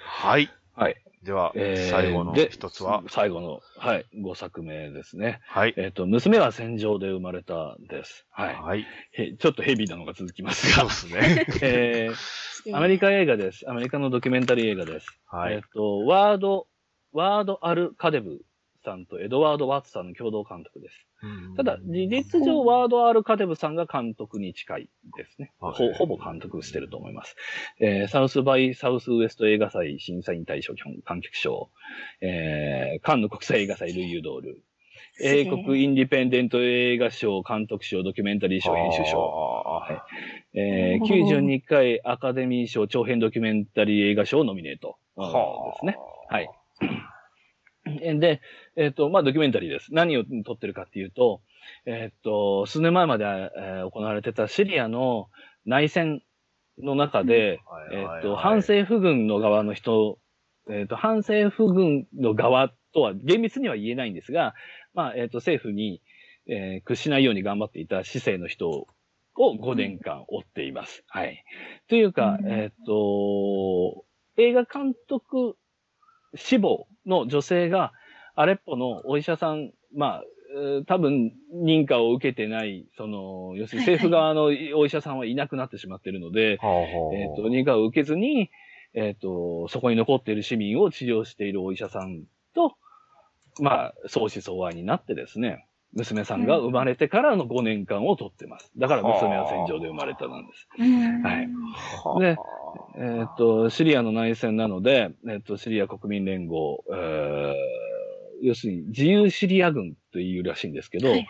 はい。はい。では、えー最後ので一つは、最後の、はい、5作目ですね。はい。えっ、と、娘は戦場で生まれたです。はい。はい。へちょっとヘビーなのが続きますがそうで。すね。えー、アメリカ映画です。アメリカのドキュメンタリー映画です。はい。えっと、ワード、ワード・アル・カデブさんとエドワード・ワッツさんの共同監督です。ただ、事実上、ワード・アル・カデブさんが監督に近いですね。はいほほぼ監督してると思います。えーサウスバイ・サウスウエスト映画祭審査員大賞観客賞、えーカンヌ国際映画祭ルイユドール、英国インディペンデント映画賞監督賞、ドキュメンタリー賞、編集賞、賞。えー92回アカデミー賞長編ドキュメンタリー映画賞ノミネート、うんですね。はい。で、えっ、と、まあ、ドキュメンタリーです。何を撮ってるかっていうと、えっ、と、数年前まで、えー行われてたシリアの内戦の中で、はいえっ、と、反政府軍の側の人、えっ、と、反政府軍の側とは厳密には言えないんですが、まあ、えっ、と、政府に、えー屈しないように頑張っていた市政の人を5年間追っています。はい。というか、うんえっ、と、映画監督志望の女性が、アレッポのお医者さん、まあ、えー多分認可を受けてない、その、要するに政府側のお医者さんはいなくなってしまっているので、えっ、と、認可を受けずに、えっ、と、そこに残っている市民を治療しているお医者さんと、まあ、相思相愛になってですね、娘さんが生まれてからの5年間を取ってます。だから娘は戦場で生まれたなんです。うんはい。で、えっ、と、シリアの内戦なので、えっ、と、シリア国民連合、えー要するに自由シリア軍というらしいんですけど、はいはい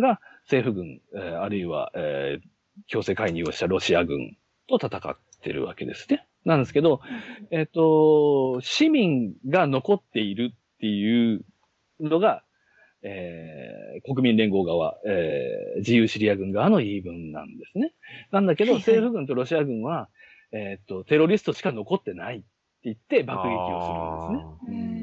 が政府軍、えーあるいは、えー強制介入をしたロシア軍と戦ってるわけですね。なんですけど、えっ、と、市民が残っているっていうのが、えー国民連合側、えー自由シリア軍側の言い分なんですね。なんだけど、はいはい政府軍とロシア軍は、えっ、と、テロリストしか残ってないって言って爆撃をするんですね。うん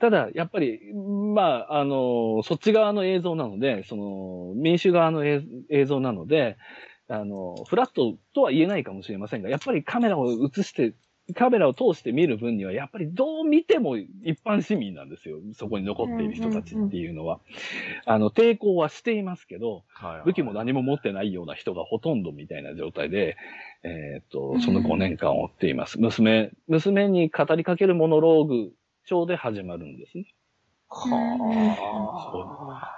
ただ、やっぱり、まあ、あの、そっち側の映像なので、その、民主側の映映像なので、あの、フラットとは言えないかもしれませんが、やっぱりカメラを映して、カメラを通して見る分には、やっぱりどう見ても一般市民なんですよ。そこに残っている人たちっていうのは。あの、抵抗はしていますけど、武器も何も持ってないような人がほとんどみたいな状態で、えーっと、その5年間を追っています。娘、娘に語りかけるモノローグ調で始まるんですね。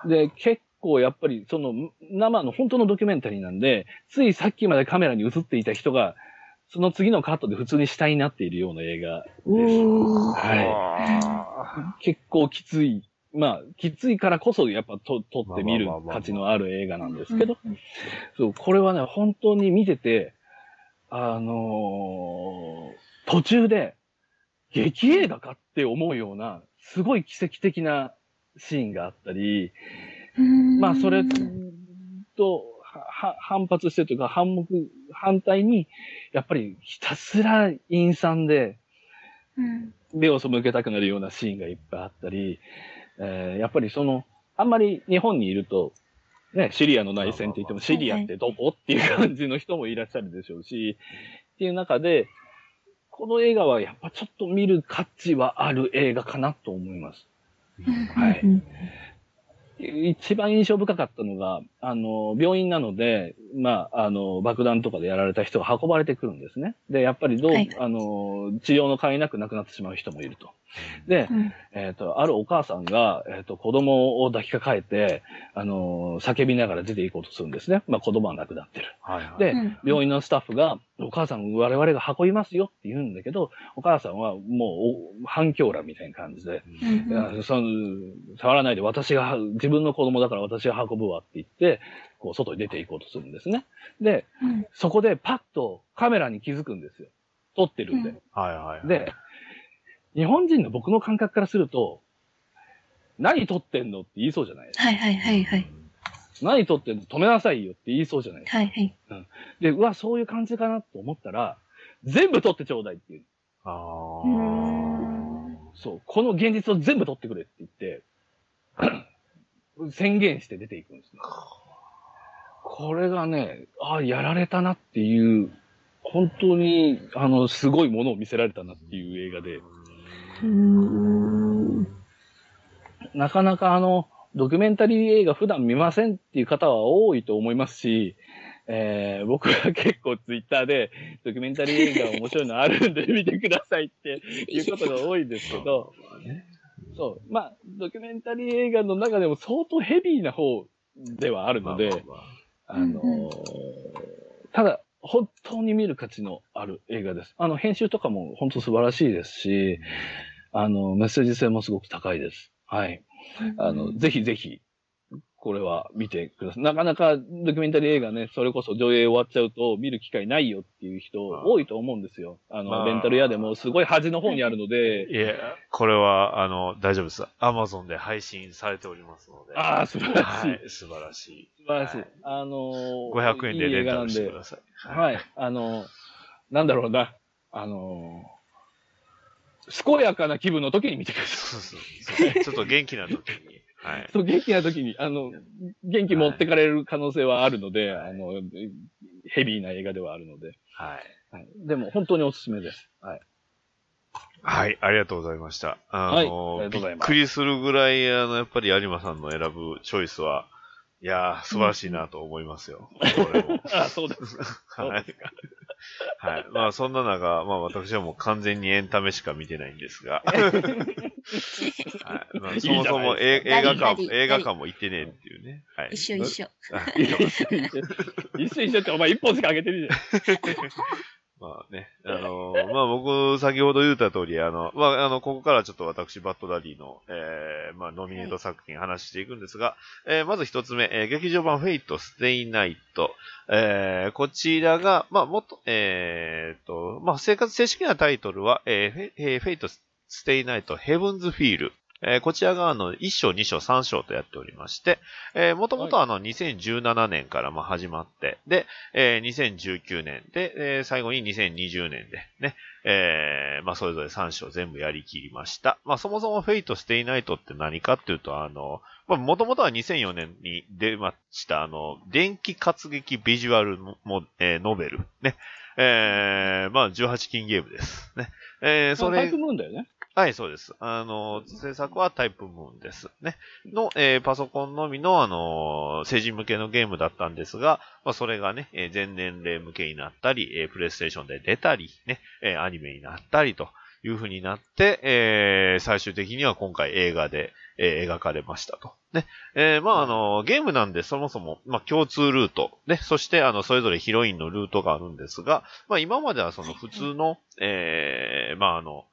で、結構やっぱりその生の本当のドキュメンタリーなんで、ついさっきまでカメラに映っていた人が、その次のカットで普通に死体になっているような映画です。はい。結構きつい。まあ、きついからこそやっぱと撮ってみる価値のある映画なんですけど、そう、これはね、本当に見てて、あのー途中で、劇映画かって思うような、すごい奇跡的なシーンがあったり、まあ、それと、反発してというか、反目、反対に、やっぱりひたすら陰惨で、うん目を背けたくなるようなシーンがいっぱいあったり、えーやっぱりその、あんまり日本にいると、ね、シリアの内戦って言っても、シリアってどこ？っていう感じの人もいらっしゃるでしょうし、っていう中で、この映画はやっぱちょっと見る価値はある映画かなと思います。はい。一番印象深かったのが、あの、病院なので、まあ、あの、爆弾とかでやられた人が運ばれてくるんですね。で、やっぱりどう、はいあの、治療の甲斐なく亡くなってしまう人もいると。で、うんえっ、と、あるお母さんが、えっ、と、子供を抱きかかえて、あの、叫びながら出て行こうとするんですね。まあ、子供は亡くなってる。はいはい。で、うん病院のスタッフが、お母さん我々が運びますよって言うんだけど、お母さんはもうお反響欄みたいな感じで、うんいやその触らないで私が、自分の子供だから私が運ぶわって言って、こう外に出て行こうとするんですね。で、うんそこでパッとカメラに気づくんですよ。撮ってるんで。うんはいはいはい。で、日本人の僕の感覚からすると、何撮ってんのって言いそうじゃないですか。はいはいはいはい。何撮ってんの止めなさいよって言いそうじゃないですか。はいはい。で、うわ、そういう感じかなと思ったら、全部撮ってちょうだいっていう。あうーーんそう、この現実を全部撮ってくれって言って、宣言して出ていくんですね。これがね、あやられたなっていう、本当に、あの、すごいものを見せられたなっていう映画で。なかなかあの、ドキュメンタリー映画普段見ませんっていう方は多いと思いますし、えー僕は結構ツイッターでドキュメンタリー映画面白いのあるんで見てくださいっていうことが多いんですけど、そう、まあ、ドキュメンタリー映画の中でも相当ヘビーな方ではあるので、まあまあまああのーただ、本当に見る価値のある映画です。あの、編集とかも本当素晴らしいですし、あの、メッセージ性もすごく高いです。はい。あの、ぜひぜひ、これは見てください。なかなかドキュメンタリー映画ね、それこそ上映終わっちゃうと見る機会ないよっていう人多いと思うんですよ。あの、まあレンタル屋でもすごい端の方にあるので、いや、これは、あの、大丈夫です。アマゾンで配信されておりますので。ああ、素晴らしい。はい、素晴らしい。素晴らしい。はいあのー500円でいいレンタルしてください。はい。あの、なんだろうな。あの、健やかな気分の時に見てくださそうそうそうちょっと元気な時に。はいい。。そう、元気な時に、あの、元気持ってかれる可能性はあるので、あの、ヘビーな映画ではあるので。はい。はい。でも、本当におすすめです。はい。はい、ありがとうございました。あの、はいありがとうございますびっくりするぐらい、あの、やっぱり有馬さんの選ぶチョイスは、いやー、素晴らしいなと思いますよ。これも。あ、そうです。そうはいで。すか。はい。まあ、そんな中、まあ、私はもう完全にエンタメしか見てないんですが。はい。まあ、そもそもえ映画館、映画館も行ってねえっていうね。はい。一緒一緒。あ一緒一緒一緒って、お前一本しか上げてるじゃん。まあね、あのー まあ僕、先ほど言った通り、あの、まあ、あの、ここからちょっと私、バッドダディの、えー、まあ、ノミネート作品話していくんですが、えー、まず一つ目、えー、劇場版フェイト、ステイナイト、えー、こちらが、まあ、もっと、えー、と、まあ、正確、正式なタイトルは、え、えーフェイト、ステイナイト、ヘブンズフィール、えーこちらがあの、1章、2章、3章とやっておりまして、えー、もともとあの、2017年からまあ始まって、で、えー2019年で、えー最後に2020年でね、えーまあそれぞれ3章全部やりきりました。まあそもそもフェイトステイナイトって何かっていうと、あの、まあもともとは2004年に出ました、あの、伝奇活劇ビジュアルのも、えーノベル。ね。えーまあ18禁ゲームです。ね。えーそれタイプ、ムーンだよね。はい、そうです。あの、制作はタイプムーンです。ね。の、えーパソコンのみの、あの成人向けのゲームだったんですが、まあ、それがね、えー全年齢向けになったり、えープレイステーションで出たり、ね、えアニメになったりという風になって、え最終的には今回映画で、え描かれましたと。ね。えまあ、あの、ゲームなんでそもそも、まあ、共通ルート、ね、そして、あの、それぞれヒロインのルートがあるんですが、まあ、今まではその普通の、えまあ、あの、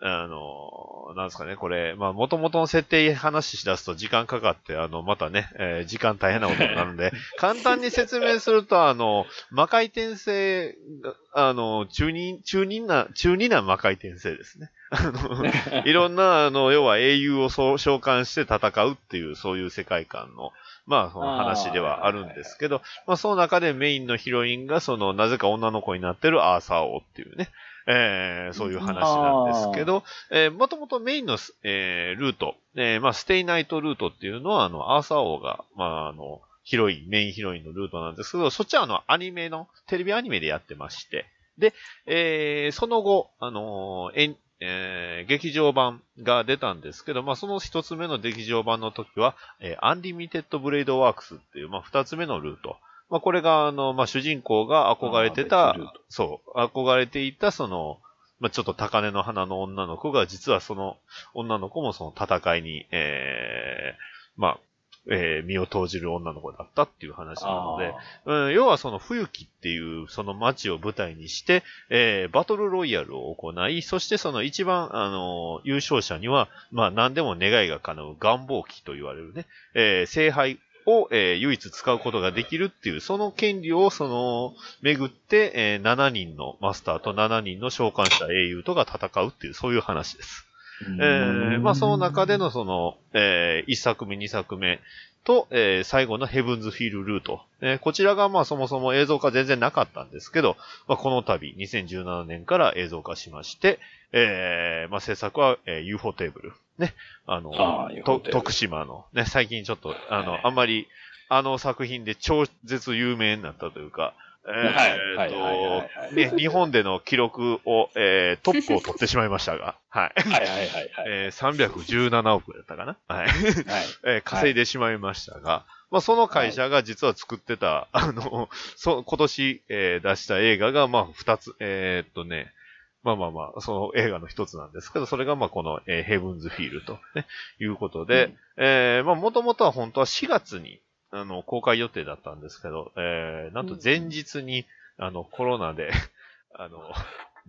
あの、なんですかね、これ、まあ、元々の設定話し出すと時間かかって、あの、またね、えー時間大変なことになるんで、簡単に説明すると、あの、魔回転性が、あの、中二、中二な、中二な魔回転性ですね。あの、いろんな、あの、要は英雄をそう召喚して戦うっていう、そういう世界観の、まあ、その話ではあるんですけど、まあ、その中でメインのヒロインが、その、なぜか女の子になってるアーサー王っていうね、えーそういう話なんですけど、えー、もともとメインのス、えールート、えーまあ、ステイナイトルートっていうのは、あの、アーサー王が、まあ、あの、ヒロイン、メインヒロインのルートなんですけど、そっちはあの、アニメの、テレビアニメでやってまして、で、えーその後、あのーエンえー劇場版が出たんですけど、まあ、その一つ目の劇場版の時は、えーアンリミテッドブレイドワークスっていう、まあ、二つ目のルート。まあ、これが、あの、まあ、主人公が憧れてたそう、憧れていた、その、まあ、ちょっと高嶺の花の女の子が、実はその女の子もその戦いに、えーまあ、えー身を投じる女の子だったっていう話なので、うん、要はその冬木っていうその街を舞台にして、えーバトルロイヤルを行い、そしてその一番、あの優勝者には、まあ何でも願いが叶う願望機と言われるね、えー聖杯を、えー唯一使うことができるっていう、その権利をその、巡って、えー7人のマスターと7人の召喚者英雄とが戦うっていう、そういう話です。えーまあその中でのその、え1作目、2作目と、えー最後のヘブンズフィールルート。えーこちらがまあそもそも映像化全然なかったんですけど、まあこの度2017年から映像化しまして、えーまあ制作は、えー UFO テーブル。ね。あの、あ徳島のね、最近ちょっと、あの、はいあんまり、あの作品で超絶有名になったというか、えーはいはいはいはいはいね、日本での記録を、えートップを取ってしまいましたが、はい。はいはいはいはい。えー、317億だったかな？はい。はい。えー稼いでしまいましたが、まあ、その会社が実は作ってた、あの、そ、今年、えー出した映画が、まあ、二つ、えーっとね、まあまあまあ、その映画の一つなんですけど、それがまあこの、えーヘブンズフィールと、ね、いうことで、えーまあもともとは本当は4月に、あの、公開予定だったんですけど、えーなんと前日に、あの、コロナで、あの、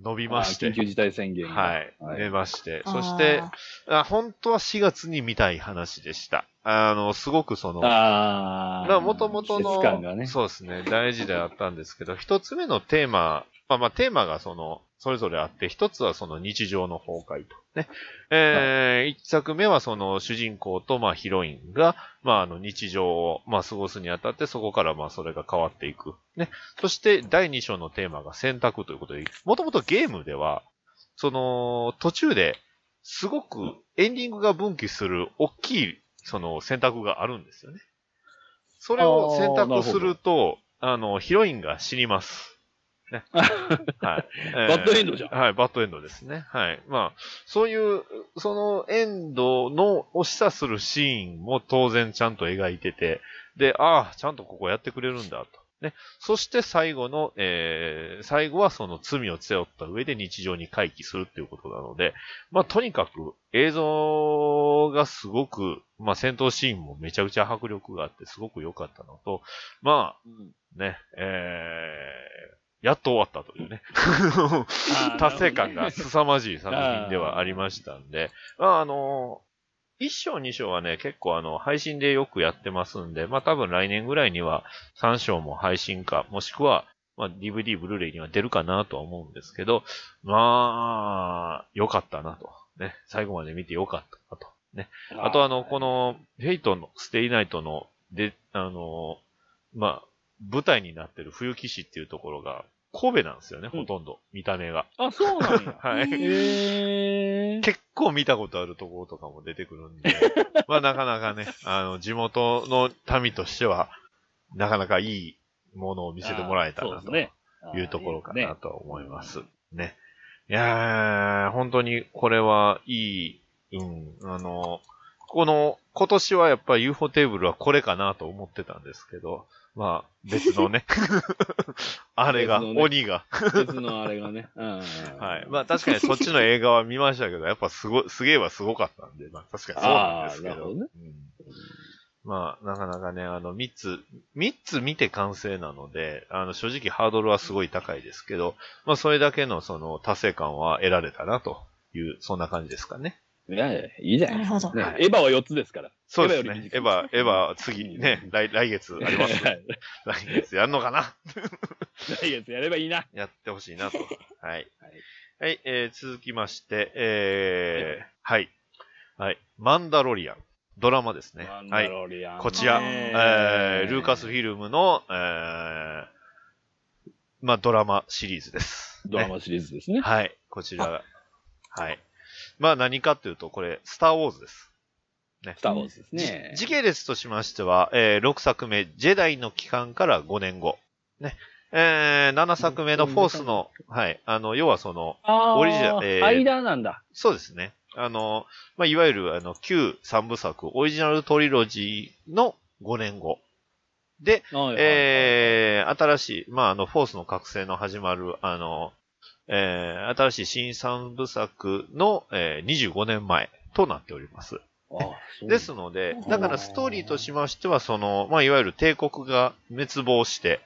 伸びまして緊、急事態宣言が。はい、はい出まして、そして、あ本当は4月に見たい話でした。あの、すごくその、ああ。もともとの、ね。そうですね、大事であったんですけど、一つ目のテーマ、まあまあテーマがその、それぞれあって、一つはその日常の崩壊と。ね。えー一作目はその主人公とまあヒロインが、まああの日常をまあ過ごすにあたって、そこからまあそれが変わっていく。ね。そして第二章のテーマが選択ということで、もともとゲームでは、その途中ですごくエンディングが分岐する大きいその選択があるんですよね。それを選択すると、あの、ヒロインが死にます。ね。はい。えバッドエンドじゃんはい、バッドエンドですね。はい。まあ、そういう、そのエンドのを示唆するシーンも当然ちゃんと描いてて、で、ああ、ちゃんとここやってくれるんだと。ね。そして最後の、えー、最後はその罪を背負った上で日常に回帰するっていうことなので、まあ、とにかく映像がすごく、まあ、戦闘シーンもめちゃくちゃ迫力があってすごく良かったのと、まあ、ね、えー、やっと終わったというね。達成感が凄まじい作品ではありましたんで、まあ、あの、1章2章はね、結構あの、配信でよくやってますんで、まあ多分来年ぐらいには3章も配信か、もしくは、まあ DVD、ブルーレイには出るかなとは思うんですけど、まあ、良かったなと。ね、最後まで見て良かったなと。ね。あとあの、この、フェイトの、ステイナイトの、で、あの、まあ、舞台になってる冬木市っていうところが、神戸なんですよね、ほとんど、見た目が。あ、そうなんや。はい。へえ。結構見たことあるところとかも出てくるんで、まあなかなかね、あの、地元の民としては、なかなかいいものを見せてもらえたなとそうですね。いうところかねなと思います。ね。いやー、本当にこれはいい、うん、あの、この、今年はやっぱり UFO テーブルはこれかなと思ってたんですけど、まあ、別のね、あれが、別のね鬼が、別のあれがね。うん。はい。まあ確かにそっちの映画は見ましたけど、やっぱすご、すげえはすごかったんで、まあ確かにそうなんですけど。あーなるほどねうんまあ、なかなかね、あの、三つ、三つ見て完成なので、あの、正直ハードルはすごい高いですけど、まあそれだけのその達成感は得られたなという、そんな感じですかね。いやいや、いいじゃないなるほどねはいエヴァは4つですから。そうですね。エヴァ、エヴァ、次ね、来、来月ありますね。来月やるのかな？来月やればいいな。やってほしいなと。はい。はい。はい、えー、続きまして、えー、はい。はい。マンダロリアン。ドラマですね。マンダはい。ロリアン。こちら、ねえー、ルーカスフィルムの、えー、まあ、ドラマシリーズです。ねドラマシリーズですね。はい。こちら、はい。まあ、何かというと、これ、スターウォーズです。ねスターウォーズですね。時系列としましては、えー6作目、ジェダイの帰還から5年後。ね。えー、7作目のフォースの、はい、あの、要はその、オリジナルえー間なんだ。そうですね。あの、まあ、いわゆる、あの、旧三部作、オリジナルトリロジーの5年後。で、はいはいえー、新しい、まあ、あの、フォースの覚醒の始まる、あの、えー、新しい新三部作の、えー、25年前となっております。ですので、だからストーリーとしましては、その、まあ、いわゆる帝国が滅亡して、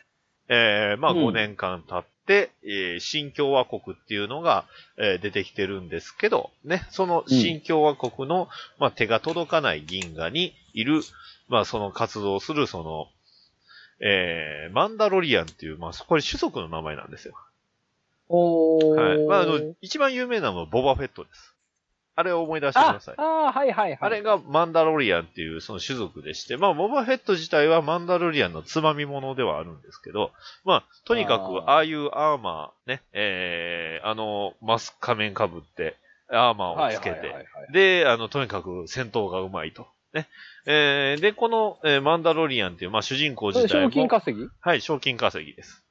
えー、まあ、うん5年間経って、えー新共和国っていうのが、えー出てきてるんですけど、ね、その新共和国の、まあ、手が届かない銀河にいる、まあ、その活動する、その、えー、マンダロリアンっていう、まあ、これ種族の名前なんですよ。おーはい。まあ、あの、一番有名なのはボバフェットです。あれを思い出してください。ああー、はいはいはい。あれがマンダロリアンっていうその種族でして、まあ、ボバフェット自体はマンダロリアンのつまみ物ではあるんですけど、まあ、とにかく、あーああいうアーマー、ね、えー、あの、マス仮面被って、アーマーをつけてはいはいはいはい、で、あの、とにかく戦闘がうまいと。ね。えー、で、この、えーマンダロリアンっていう、まあ、主人公自体も、賞金稼ぎ？はい、賞金稼ぎです。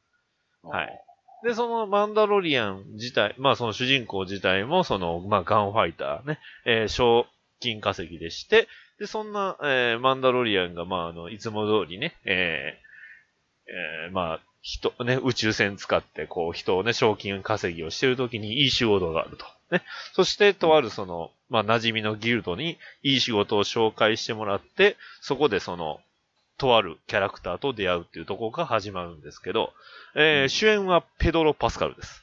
はい。で、そのマンダロリアン自体、まあその主人公自体も、その、まあガンファイターね、えー賞金稼ぎでして、で、そんな、えーマンダロリアンが、まああの、いつも通りね、えーえーまあ、人、ね、宇宙船使って、こう、人をね、賞金稼ぎをしてるときにいい仕事があると。ね。そして、とあるその、まあ、馴染みのギルドにいい仕事を紹介してもらって、そこでその、とあるキャラクターと出会うっていうところが始まるんですけど、えー主演はペドロ・パスカルです。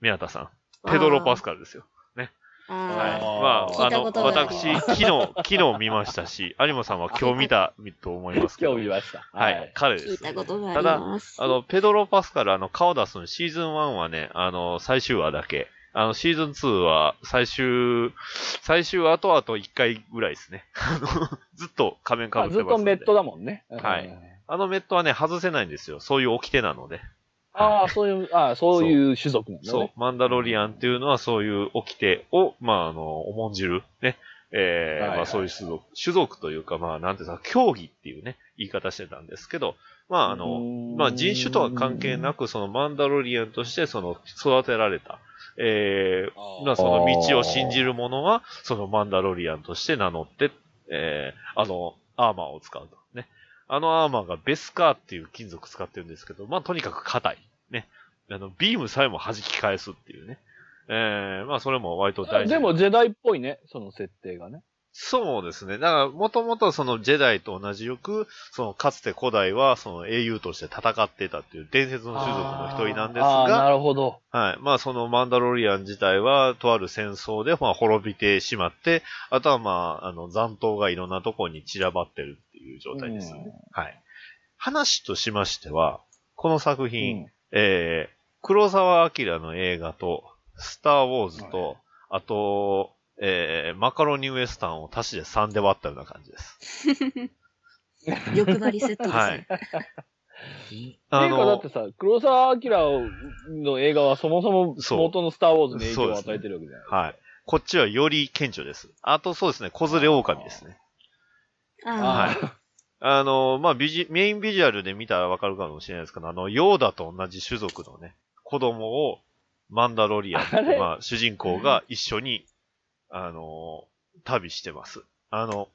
宮田さん。ペドロ・パスカルですよ。はい。あまあ、あの、私、昨日、昨日見ましたし、有馬さんは今日見たと思いますけど。今日見ました。はい、彼あ、です、聞いたことがあただります。あの、ペドロ・パスカル、あの、顔出すのシーズン1はね、あの、最終話だけ。あの、シーズン2は最終、最終話とあと1回ぐらいですね。あの、ずっと仮面かぶあってます。ずっとメットだもんね。はいうんあのメットはね、外せないんですよ。そういう掟なので。ああ、そういう、ああ、そういう種族なんだね。。そうマンダロリアンっていうのはそういう掟を、まあ、あの、重んじる、ね。えーまあそういう種族、種族というか、まあ、なんていうか、競技っていうね、言い方してたんですけど、まあ、あの、まあ、人種とは関係なく、そのマンダロリアンとして、その、育てられた、えー、まあ、その道を信じる者は、そのマンダロリアンとして名乗って、えー、あの、アーマーを使うと。ね。あのアーマーがベスカーっていう金属使ってるんですけど、まあ、とにかく硬い。ね。あの、ビームさえも弾き返すっていうね。えー、まあ、それも割と大事。でも、ジェダイっぽいね、その設定がね。そうですね。だから、もともとそのジェダイと同じく、そのかつて古代はその英雄として戦ってたっていう伝説の種族の一人なんですああ、なが、るほど。はい。まあそのマンダロリアン自体はとある戦争でまあ滅びてしまって、あとはまあ、あの残党がいろんなところに散らばってるっていう状態ですよね。はい。話としましては、この作品、うんえー、黒沢明の映画と、スター・ウォーズと、あと、えー、マカロニウエスタンを足しで3で割ったような感じです。欲張りセットですね。はい。っていうか、だっのて、さ、黒沢明の映画はそもそも元のスター・ウォーズに影響を与えてるわけじゃない。はい。こっちはより顕著です。あとそうですね、子連れ狼ですね。あはい。あの、まあ、ビジ、メインビジュアルで見たらわかるかもしれないですけど、あの、ヨーダと同じ種族のね、子供をマンダロリアンまあ、主人公が一緒に、あの、旅してます。あの、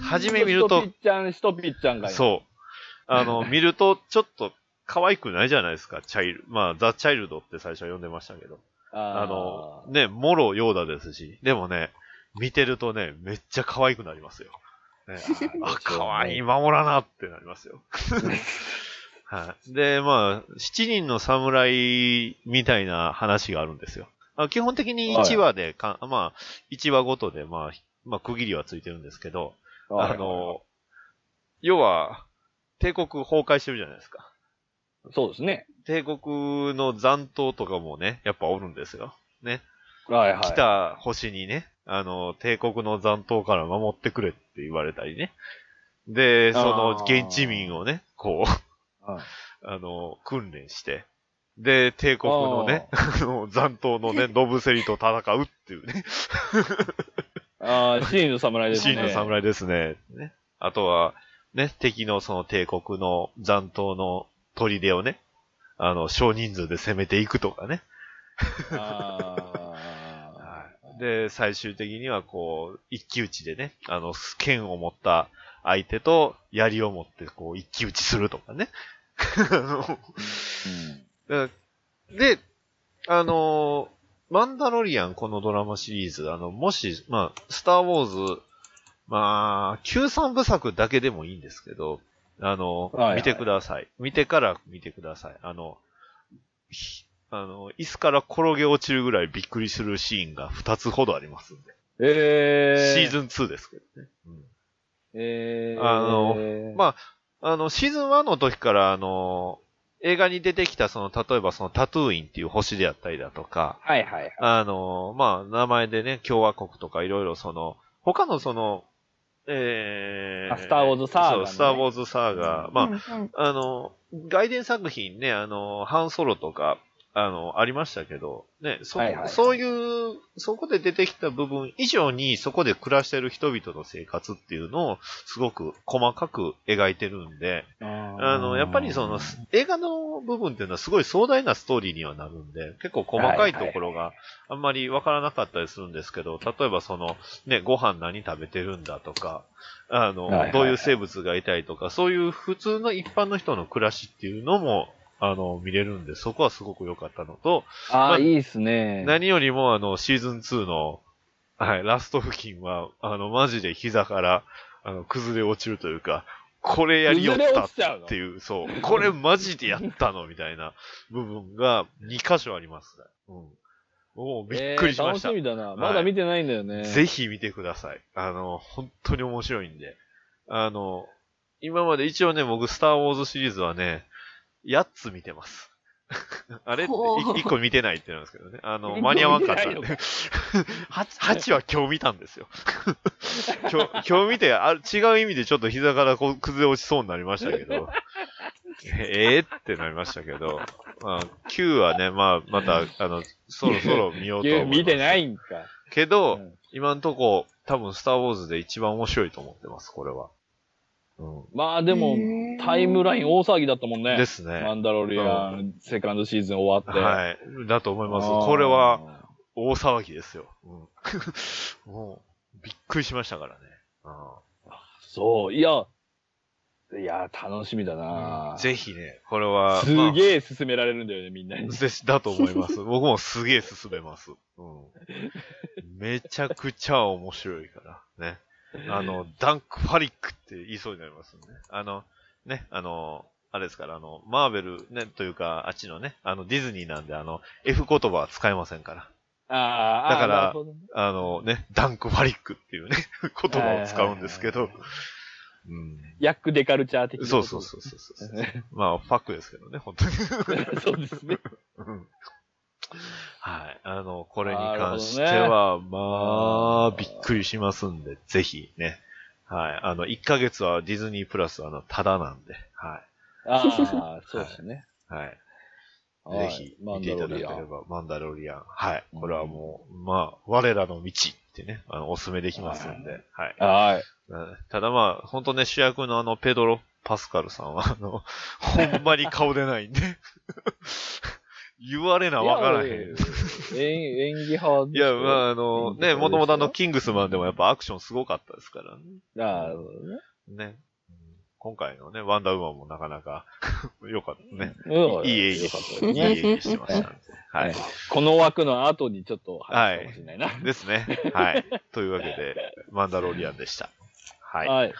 あ。初め見るとシトピッちゃん、シトピッちゃんが。そう。あの、見ると、ちょっと、可愛くないじゃないですか、チャイル。まあ、ザ・チャイルドって最初は呼んでましたけど。ああの、ね、もろヨーダですし、でもね、見てるとね、めっちゃ可愛くなりますよ。ね、あ、可愛い、守らなってなりますよ。はい。で、まあ、七人の侍みたいな話があるんですよ。あ基本的に1話でか、まあ、1話ごとで、まあ、まあ、区切りはついてるんですけど、はいあの、要は、帝国崩壊してるじゃないですか。そうですね。帝国の残党とかもね、やっぱおるんですよ。ね。はいはい。来た星にね、あの、帝国の残党から守ってくれって言われたりね。で、その現地民をね、こう、はい あの、訓練して、で、帝国のね、残党のね、ノブセリと戦うっていうね、ああ、シーンの侍ですね。真の侍ですね。ね。あとは、ね、敵のその帝国の残党の砦をね、あの、少人数で攻めていくとかね。あで、最終的にはこう、一騎打ちでね、あの、剣を持った相手と槍を持ってこう、一騎打ちするとかね。あのだで、あのーマンダロリアンこのドラマシリーズ、あの、もし、まあ、スターウォーズ、まあ、旧三部作だけでもいいんですけど、あの、はいはい見てください。見てから見てください。あの、ひあの、椅子から転げ落ちるぐらいびっくりするシーンが2つほどありますんで。えー、シーズン2ですけどね。うんえー、あのまあ、あの、シーズン1の時から、あの、映画に出てきた、その、例えばそのタトゥーインっていう星であったりだとか、はいはいはい。あの、まあ、名前でね、共和国とかいろいろその、他のその、えー、あスターウォーズサーガのねそう、スターウォーズサーガー。まあ、うんうんあの、外伝作品ね、あの、ハンソロとか、あの、ありましたけど、ね、そ、はいはい。そういう、そこで出てきた部分以上に、そこで暮らしてる人々の生活っていうのを、すごく細かく描いてるんで、ああの、やっぱりその、映画の部分っていうのはすごい壮大なストーリーにはなるんで、結構細かいところがあんまりわからなかったりするんですけど、例えばその、ね、ご飯何食べてるんだとか、あの、はいはいはい。どういう生物がいたりとか、そういう普通の一般の人の暮らしっていうのも、あの、見れるんで、そこはすごく良かったのと、あまあー、いいっすね。何よりもあの、シーズン2の、はい、ラスト付近は、あの、マジで膝から、あの、崩れ落ちるというか、これやりよったっていう、そう、これマジでやったのみたいな部分が2箇所ありますね。うん。もうびっくりしました。えー楽しみだな。まだ見てないんだよね。ぜひ見てください。あの、本当に面白いんで。あの、今まで一応ね、僕、スター・ウォーズシリーズはね、8つ見てます。あれほう ?1 個見てないってなんですけどね。あの、間に合わんかったんで。見てない 8, は今日見たんですよ。今日、今日見て、あ違う意味でちょっと膝からこう崩れ落ちそうになりましたけど。ええってなりましたけど。まあ、9はね、まあ、また、あの、そろそろ見ようと思います。見てないんか。けど、うん今んとこ、多分スターウォーズで一番面白いと思ってます、これは。うまあでも、タイムライン大騒ぎだったもんね。ん。ですね。マンダロリアン、セカンドシーズン終わって。はい。だと思います。これは、大騒ぎですよ。うん、もう、びっくりしましたからね。あそう、いや、いや、楽しみだーなぜひね、これは、すまげえ勧められるんだよね、みんなに。あですだと思います。僕もすげえ進めます。うん。めちゃくちゃ面白いから。ね。あの、ダンクファリックって言いそうになりますね。あの、ね、あの、あれですから、あの、マーベルね、というか、あっちのね、あの、ディズニーなんで、あの、F 言葉は使えませんから。ああ、だからあねあのね、ダンクファリックっていうね、言葉を使うんですけど、うん。ヤックデカルチャー的な。そうそうそうそうそう。まあ、ファックですけどね、本当に。そうですね。うん はい。あの、これに関しては、まあ、びっくりしますんで、ぜひね。はい。あの、1ヶ月はディズニープラス、あの、ただなんで、はああ、そうですね。い。はい。はいぜひ、見ていた。だければ、マンダロリアン。はい。これはもう、まあ、我らの道ってね、あの、お勧めできますんで、はい。はい。うんただまあ、本当ね、主役のあの、ペドロ・パスカルさんは、あの、ほんまに顔出ないんで、言われなわからへん。演演技派いや、まあ、あの、ね、もともとあの、キキングスマンでもやっぱアクションすごかったですからね。ああ、なるほどね。ね。うん今回のね、ワンダーウーマンもなかなか 良かったね。うんいい演技いいね。演技してました。ははいい。この枠の後にちょっと話すかもしれないな。ですね。はい。というわけで、マンダロリアンでした。はい。はい。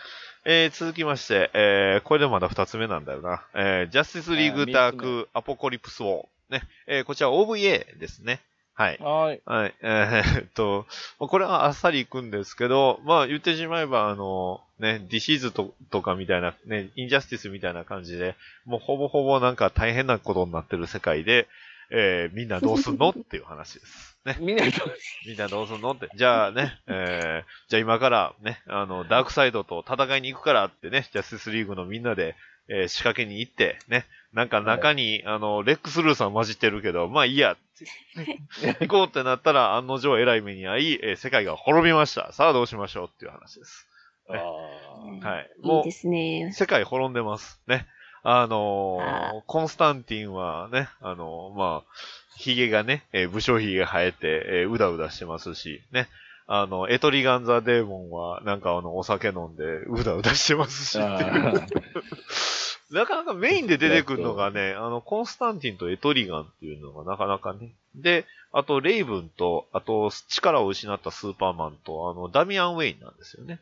えー、続きまして、えー、これでまだ二つ目なんだよな。えー、ジャスティスリーグダークアポコリプスウォー。ね。えー、こちら OVA ですね。はい。はい。はい。えーっと、まあこれはあっさりいくんですけど、まあ言ってしまえば、あの、ね、ディシーズととかみたいな、ね、インジャスティスみたいな感じで、もうほぼほぼなんか大変なことになってる世界で、えー、みんなどうすんのっていう話です。ね。みんなと、みんなどうすんのって。じゃあね、えー、じゃあ今からね、あの、ダークサイドと戦いに行くからってね、ジャスティスリーグのみんなで、えー仕掛けに行って、ね、なんか中に、あの、レックスルーさん混じってるけど、まあいいやって。行こうってなったら、案の定偉い目に遭い、えー世界が滅びました。さあどうしましょうっていう話です。あはい。いいもですねう、。世界滅んでます。ね。あのーあコンスタンティンはね、あのーまあ、髭がね、えー武将髭が生えて、えーうだうだしてますし、ね。あの、エトリガンザデーモンは、なんかあの、お酒飲んで、うだうだしてますし、あっていうー なかなかメインで出てくるのがね、あの、コンスタンティンとエトリガンっていうのがなかなかね。で、あと、レイブンと、あと、力を失ったスーパーマンと、あの、ダミアン・ウェインなんですよね。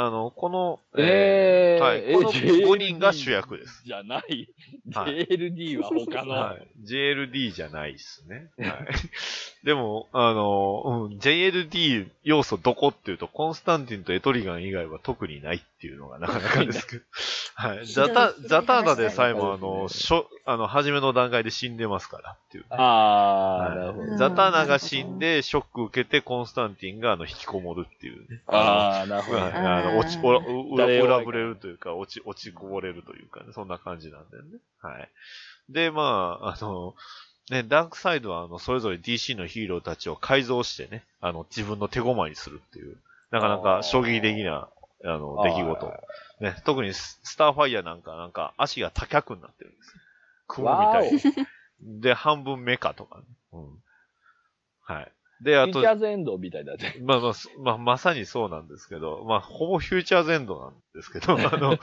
あの、この、えー、はいこの JLD 5人が主役です。じゃない。はい JLD は他の。はい。JLD じゃないですね。はい。でも、あの、うん、JLD 要素どこっていうと、コンスタンティンとエトリガン以外は特にないっていうのがなかなかですけど。はい。ザタ、ザターナでさえも、あの、しょ、あの、初めの段階で死んでますからっていう。あー、なるほど。うんザターナが死んで、ショック受けて、コンスタンティンが、あの、引きこもるっていうね。あー、なるほど。はいあの、落ち、おら、裏ぶれるというか、落ち、落ちこぼれるというかね、そんな感じなんだよね。はい。で、まあ、あの、ね、ダークサイドは、あの、それぞれ DC のヒーローたちを改造してね、あの、自分の手駒にするっていう、なかなか衝撃的な、あの、出来事。ね、特にススターファイヤーなんか、なんか、足が多脚になってるんですよ。雲みたいに。で、半分メカとかね。うん。はい。で、あとフィーチ、ャーズエンドみたいだね。まあまあ、そまあ、まさにそうなんですけど、まあ、ほぼフューチャーゼンドなんですけど、あの、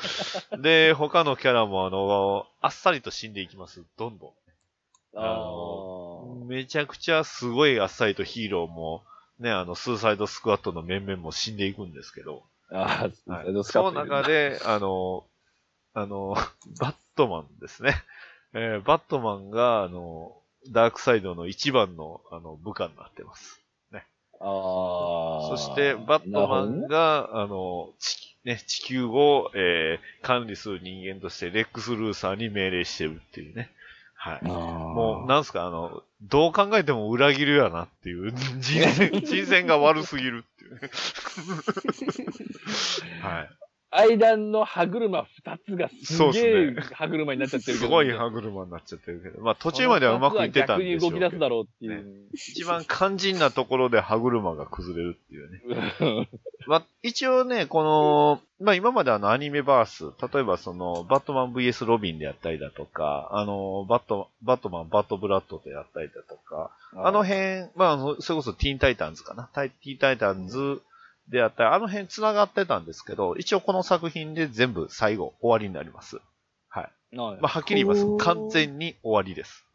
で、他のキャラも、あの、あっさりと死んでいきます。どんどん。あのあめちゃくちゃすごいあっさりとヒーローも、ね、あの、スーサイドスクワットの面々も死んでいくんですけど、ーあー、はいその中で、あの、あの、バットマンですね。えーバットマンが、あの、ダークサイドの一番の、あの、部下になってます。ああ。そして、バットマンが、あの、地ね、地球を、えー管理する人間として、レックス・ルーサーに命令してるっていうね。はい。ももう、なんすか、あの、どう考えても裏切るやなっていう、人選、人選が悪すぎるっていうね。はい。間の歯車二つがすげえね歯車になっちゃってるけど。すごい歯車になっちゃってるけど、まあ途中まではうまくいってたんでしょうけど逆に動き出すだろうっていう。一番肝心なところで歯車が崩れるっていうね。まあ、一応ね、この、まあ今まであのアニメバース、例えばその、バットマン VS ロビンであったりだとか、あの、バット、バットマン、バッドブラッドであったりだとか、あの辺、まあそれこそティーンタイタンズかな。ティーンタイタンズであったり、あの辺繋がってたんですけど、一応この作品で全部最後終わりになります。はい。はいまあはっきり言います完全に終わりです。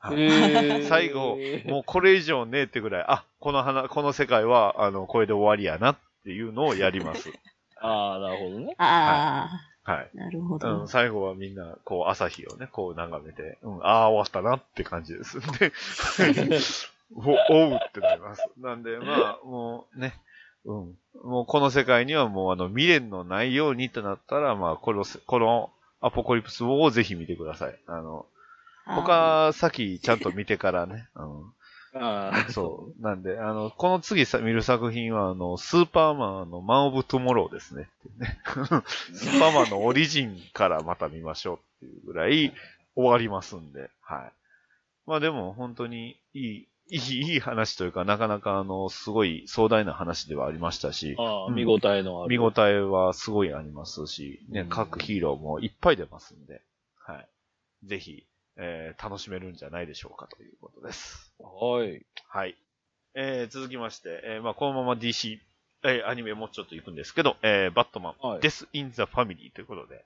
はい最後、もうこれ以上ねえってぐらい、あ、この花、この世界は、あの、これで終わりやなっていうのをやります。ああ、なるほどね。あはい。あ、なるほうどん、。最後はみんな、こう、朝日をね、こう眺めて、うん、ああ、終わったなって感じです。で、お、おうってなります。なんで、まあ、もうね、うん。もうこの世界にはもうあの未練のないようにとなったら、まあ、このせ、このアポコリプスをぜひ見てください。あの、他、先ちゃんと見てからね。うん。ああ、そう。なんで、あの、この次さ見る作品は、あの、スーパーマンのマン・オブ・トゥモローですね。ね スーパーマンのオリジンからまた見ましょうっていうぐらい終わりますんで、はい。まあでも、本当にいい、いい、いい話というか、なかなかあの、すごい壮大な話ではありましたし、ああ、うん見応えのある。見応えはすごいありますし、ね、うん各ヒーローもいっぱい出ますんで、はい。ぜひ、えー楽しめるんじゃないでしょうかということです。はい。はい。えー続きまして、えーまあ、このまま DC、えーアニメもうちょっと行くんですけど、えーバットマン、はいデス・イン・ザ・ファミリーということで、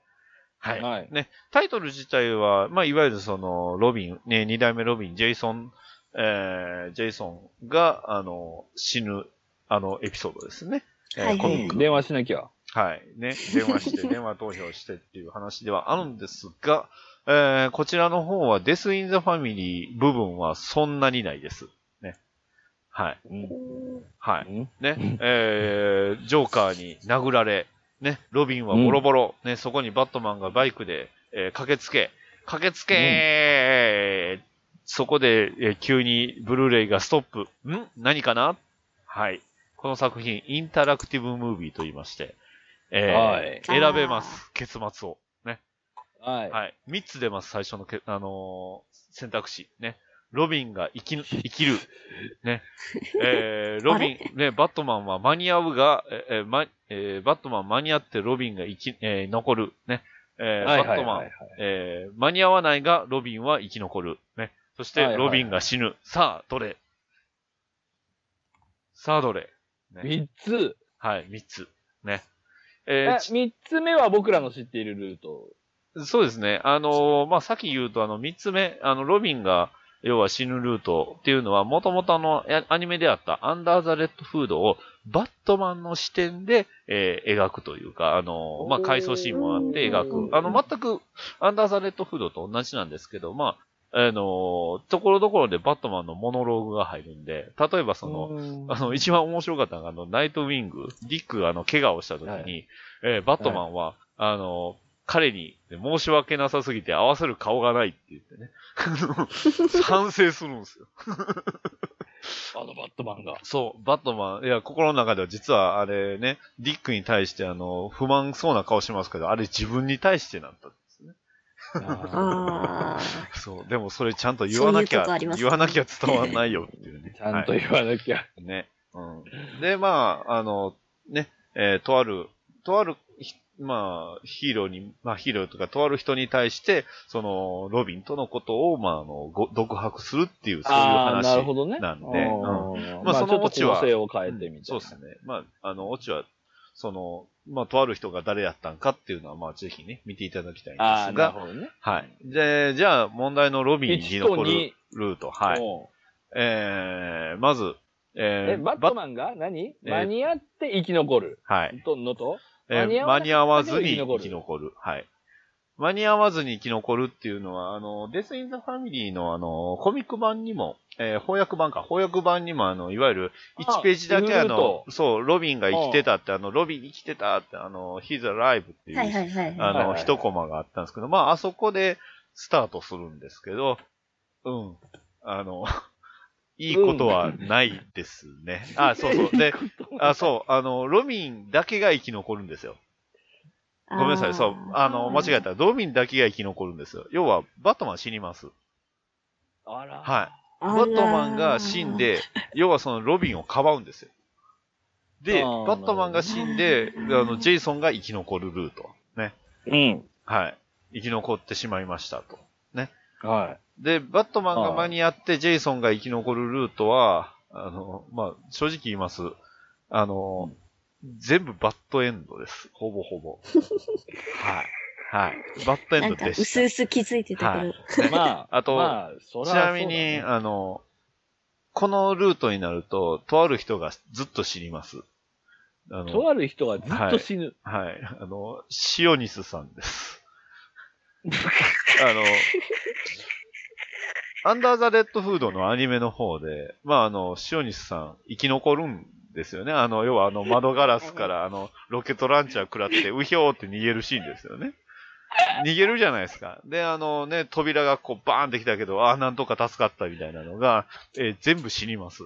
はい。はいね、タイトル自体は、まあ、いわゆるその、ロビン、ね、二代目ロビン、ジェイソン、えージェイソンが、あの、死ぬ、あの、エピソードですね。えーはいコミック電話しなきゃ。はい。ね、電話して、電話投票してっていう話ではあるんですが、えーこちらの方はデス・イン・ザ・ファミリー部分はそんなにないです。ね。はい。うん。はい。うんね、えー、ジョーカーに殴られ、ね、ロビンはボロボロ、ね、そこにバットマンがバイクで、えー駆けつけ、駆けつけ、そこで、えー急にブルーレイがストップ。ん？何かな？はい。この作品、インタラクティブムービーと言いまして、えーはい選べます。結末を。ね。はい。はい。3つ出ます、最初のけ、あのー選択肢。ね。ロビンが生き、生きる。ね。えー、ロビン、ね、バットマンは間に合うが、えーえーま、えーバットマン間に合ってロビンが生き、えー残る。ね。えーはいバットマンえー間に合わないが、ロビンは生き残る。ね。そして、ロビンが死ぬ。さあ、どれ？さあ、どれ？ね。三つ。はい、三つ。ね。えーえ、三つ目は僕らの知っているルート。そうですね。あのーまあ、さっき言うと、あの、三つ目、あの、ロビンが、要は死ぬルートっていうのは、もともとあの、やアニメであったアンダーザ・レッドフードをバットマンの視点で、えー描くというか、あのーまあ、回想シーンもあって描く。あの、全くアンダーザ・レッドフードと同じなんですけど、まあ、あのーところどころでバットマンのモノローグが入るんで、例えばその、あの、一番面白かったのが、あの、ナイトウィング、ディックがあの、怪我をした時に、はいえーバットマンは、あの、彼に申し訳なさすぎて合わせる顔がないって言ってね、反省するんですよ。あのバットマンが。そう、バットマン、いや、心の中では実はあれね、ディックに対してあの、不満そうな顔しますけど、あれ自分に対してなんだんですね。ああ。そう、でもそれちゃんと言わなきゃ、そういうとこありますね言わなきゃ伝わんないよっていうね。ちゃんとはい言わなきゃ。ね。うん。で、まあ、あの、ね、えーとある、とある、ひまあ、ヒーローに、まあ、ヒーローとか、とある人に対して、その、ロビンとのことを、まあ、あの、ご独白するっていう、そういうああ、話なるほどね。なんで、うんうんまあ、そのちょっとオチは構成を変えてみたいな。そうですね。まあ、あの、オチは、その、まあ、とある人が誰やったんかっていうのは、まあ、ぜひね、見ていただきたいんですが、なるほどね。はい。で、じゃあ、問題のロビンに残1とる2ルート。はい。うんえー、まず、ええ、ー、バットマンが？何？えー間に合って生き残る。はい。と、のと？えー間に合わずに生き残る。はい。間に合わずに生き残るっていうのは、あの、デス・イン・ザ・ファミリーのあの、コミック版にも、えー翻訳版か、翻訳版にもあの、いわゆる1ページだけあのト、そう、ロビンが生きてたって、あの、ロビン生きてたって、あの、He's Alive っていう、はいはいはい。あの、一コマがあったんですけど、まあ、あそこでスタートするんですけど、うん。あの、いいことはないですね。あ、そうそう。で、あ、そう、あの、ロビンだけが生き残るんですよ。ごめんなさい、そう、あの、間違えた。ロビンだけが生き残るんですよ。要は、バットマン死にます。あら。はい。ババットマンが死ん、で、要はそのロビンをかばうんですよ。で、バットマンが死んで、あの、ジェイソンが生き残るルート。ね。うん。はい。生き残ってしまいましたと。はで、バットマンが間に合って、ジェイソンが生き残るルートは、あの、まあ、正直言います。あの、全部バッドエンドです。ほぼほぼ。はい。はい。バッドエンドでうした。すうす気づいてたけど。い。まあ、あとまあ、そちらなみに、あの、このルートになると、とある人がずっと死にます。あの、とある人がずっと死ぬ。はい。あの、シオニスさんです。あの、アンダーザ・レッドフードのアニメの方で、まあ、あの、シオニスさん生き残るんですよね。あの、要はあの、窓ガラスから、あの、ロケットランチャー食らって、うひょーって逃げるシーンですよね。逃げるじゃないですか。で、あのね、扉がこうバーンってきたけど、ああ、なんとか助かったみたいなのが、えー全部死にます。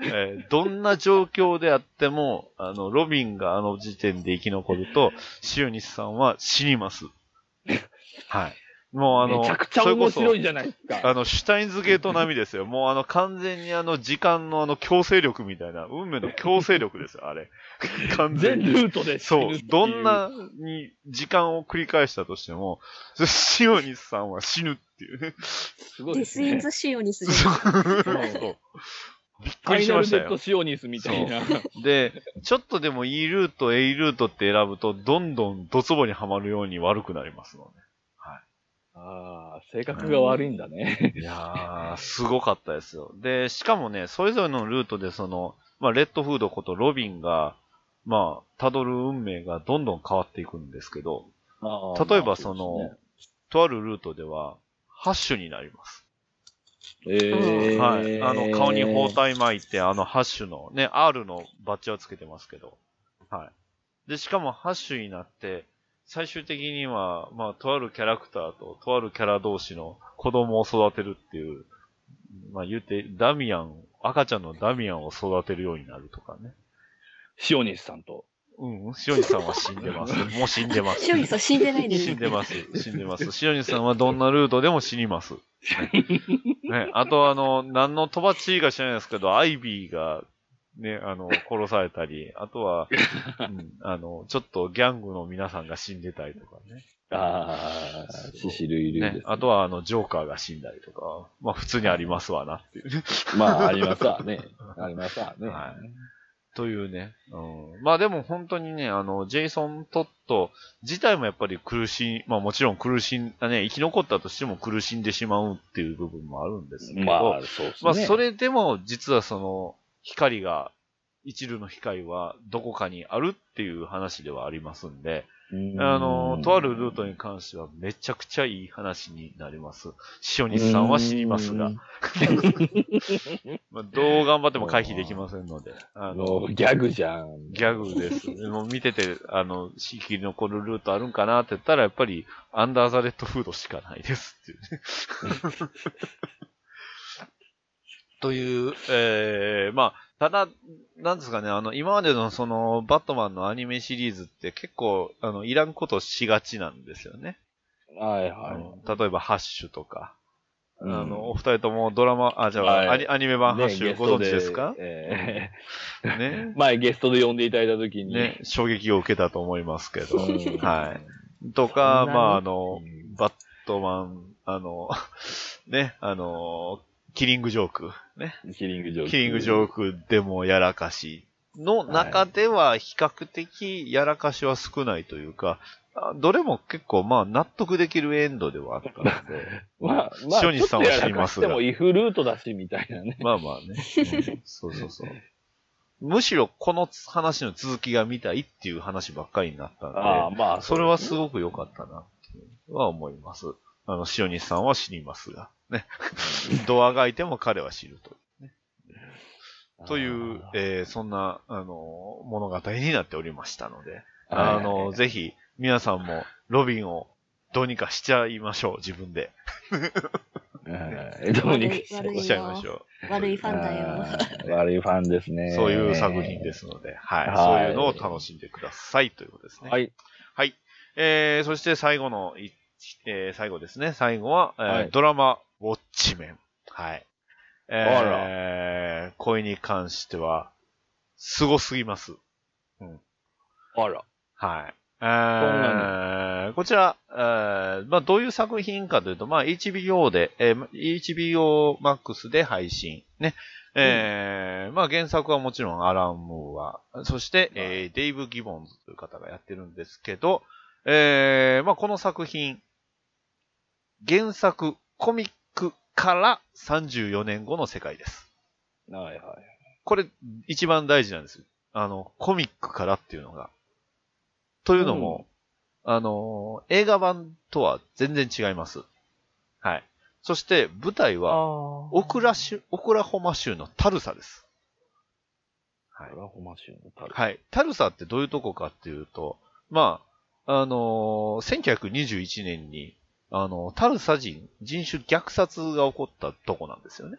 えーどんな状況であっても、あの、ロビンがあの時点で生き残ると、シオニスさんは死にます。はい。もうあの、めちゃくちゃそれこそ面白いじゃないですか。あの、シュタインズゲート並みですよ。もうあの、完全にあの、時間のあの、強制力みたいな、運命の強制力ですよ、あれ。完全に。全ルートで死そう。どんなに時間を繰り返したとしても、シオニスさんは死ぬっていうね。すごいデですね。スインズシオニスじそゃん。うびっくりファイしましたよナルデッド。シオニスみたいな。で、ちょっとでも E ルート、A ルートって選ぶと、どんどんドツボにはまるように悪くなりますのああ、性格が悪いんだね。で。いやー、すごかったですよ。で、しかもね、それぞれのルートでその、まあ、レッドフードことロビンが、まあ、辿る運命がどんどん変わっていくんですけど、例えばまあその、ねとあるルートでは、ハッシュになります。えー、はい。あの、顔に包帯巻いて、あの、ハッシュの、ね、R のバッジはつけてますけど。はい。で、しかも、ハッシュになって、最終的には、まあ、とあるキャラクターと、とあるキャラ同士の子供を育てるっていう、まあ、言うて、ダミアン、赤ちゃんのダミアンを育てるようになるとかね。シオニスさんと。うん、シオニさんは死んでます。もう死んでます。シオニスは死んでないで死んでます。死んでます。シオニさんはどんなルートでも死にます。ね、ねあとあの、何のとばっちりか知らないですけど、アイビーが、ね、あの、殺されたり、あとは、うん、あの、ちょっとギャングの皆さんが死んでたりとかね。ああ、シシルいるんです、ね。あとは、あの、ジョーカーが死んだりとか、まあ、普通にありますわなっていうね。まあ、ありますわね。ありますわね。はいというね。うん、まあでも本当にね、あの、ジェイソン・トット自体もやっぱり苦しい、まあもちろん苦しん、ね、生き残ったとしても苦しんでしまうっていう部分もあるんですけど、まあ、そうですね。まあそれでも実はその、光が、一縷の光はどこかにあるっていう話ではありますんで、うんあの、とあるルートに関してはめちゃくちゃいい話になります。塩西さんは死にますが、まあ、どう頑張っても回避できませんので、あのギャグじゃん。ギャグです。もう見てて、あの、地域に残るルートあるんかなって言ったら、やっぱり、アンダーザレッドフードしかないですっていうね。という、えー、まあ、ただ、なんですかね、あの、今までのその、バットマンのアニメシリーズって結構、あの、いらんことしがちなんですよね。はいあはの例えば、ハッシュとか。い。あの、お二人ともドラマ、あ、じゃあ、はいアニアニメ版ハッシュご存知ですか、ええね。前ゲストで呼んでいただいたときに。ね、衝撃を受けたと思いますけど。うんはい。とか、まあ、あのうん、バットマン、あの、ね、あの、キリングジョーク、ね。キリングジョーク。キリングジョークでもやらかしの中では比較的やらかしは少ないというか、あどれも結構まあ納得できるエンドではあったので、まあ、まあ、塩西さんは知りますがでも、イフルートだし、みたいなね。まあまあね。うんそうそうそう。むしろこの話の続きが見たいっていう話ばっかりになったんで、ああ、まあ、それはすごごく良かったなっては思います。あの、塩西さんは死にますが、ね。ドアが開いても彼は死ぬという、ね。という、えーそんな、あの、物語になっておりましたので、あの、ぜひ、皆さんも、ロビンをどうにかしちゃいましょう、自分で。ひ、どうにかしちゃいましょ悪いファンだよ。悪いファンですね。う。そういう作品ですので、はい。はいそういうのを楽しんでください、ということですね。はい。はい。えー、そして最後のい、えー、最後ですね。最後は、えーはいドラマ、ウォッチメン。はい。あえー、声に関しては、凄すぎます。あら。はい。えなー、こちら、えーまあ、どういう作品かというと、まあ、HBO で、えー HBO Max で配信。ね。えーまあ、原作はもちろんアラン・ムーア、そして、えーデイブ・ギボンズという方がやってるんですけど、えーまあ、この作品、原作、コミックから34年後の世界です。はいはい。これ、一番大事なんですよ。あの、コミックからっていうのが。というのも、あの、映画版とは全然違います。はい。そして、舞台は、オクラ州、オクラホマ州のタルサです。はいオ。ラホマ州のタルはい。タルサってどういうとこかっていうと、まあ、あのー1921年に、あの、タルサ人、人種虐殺が起こったとこなんですよね。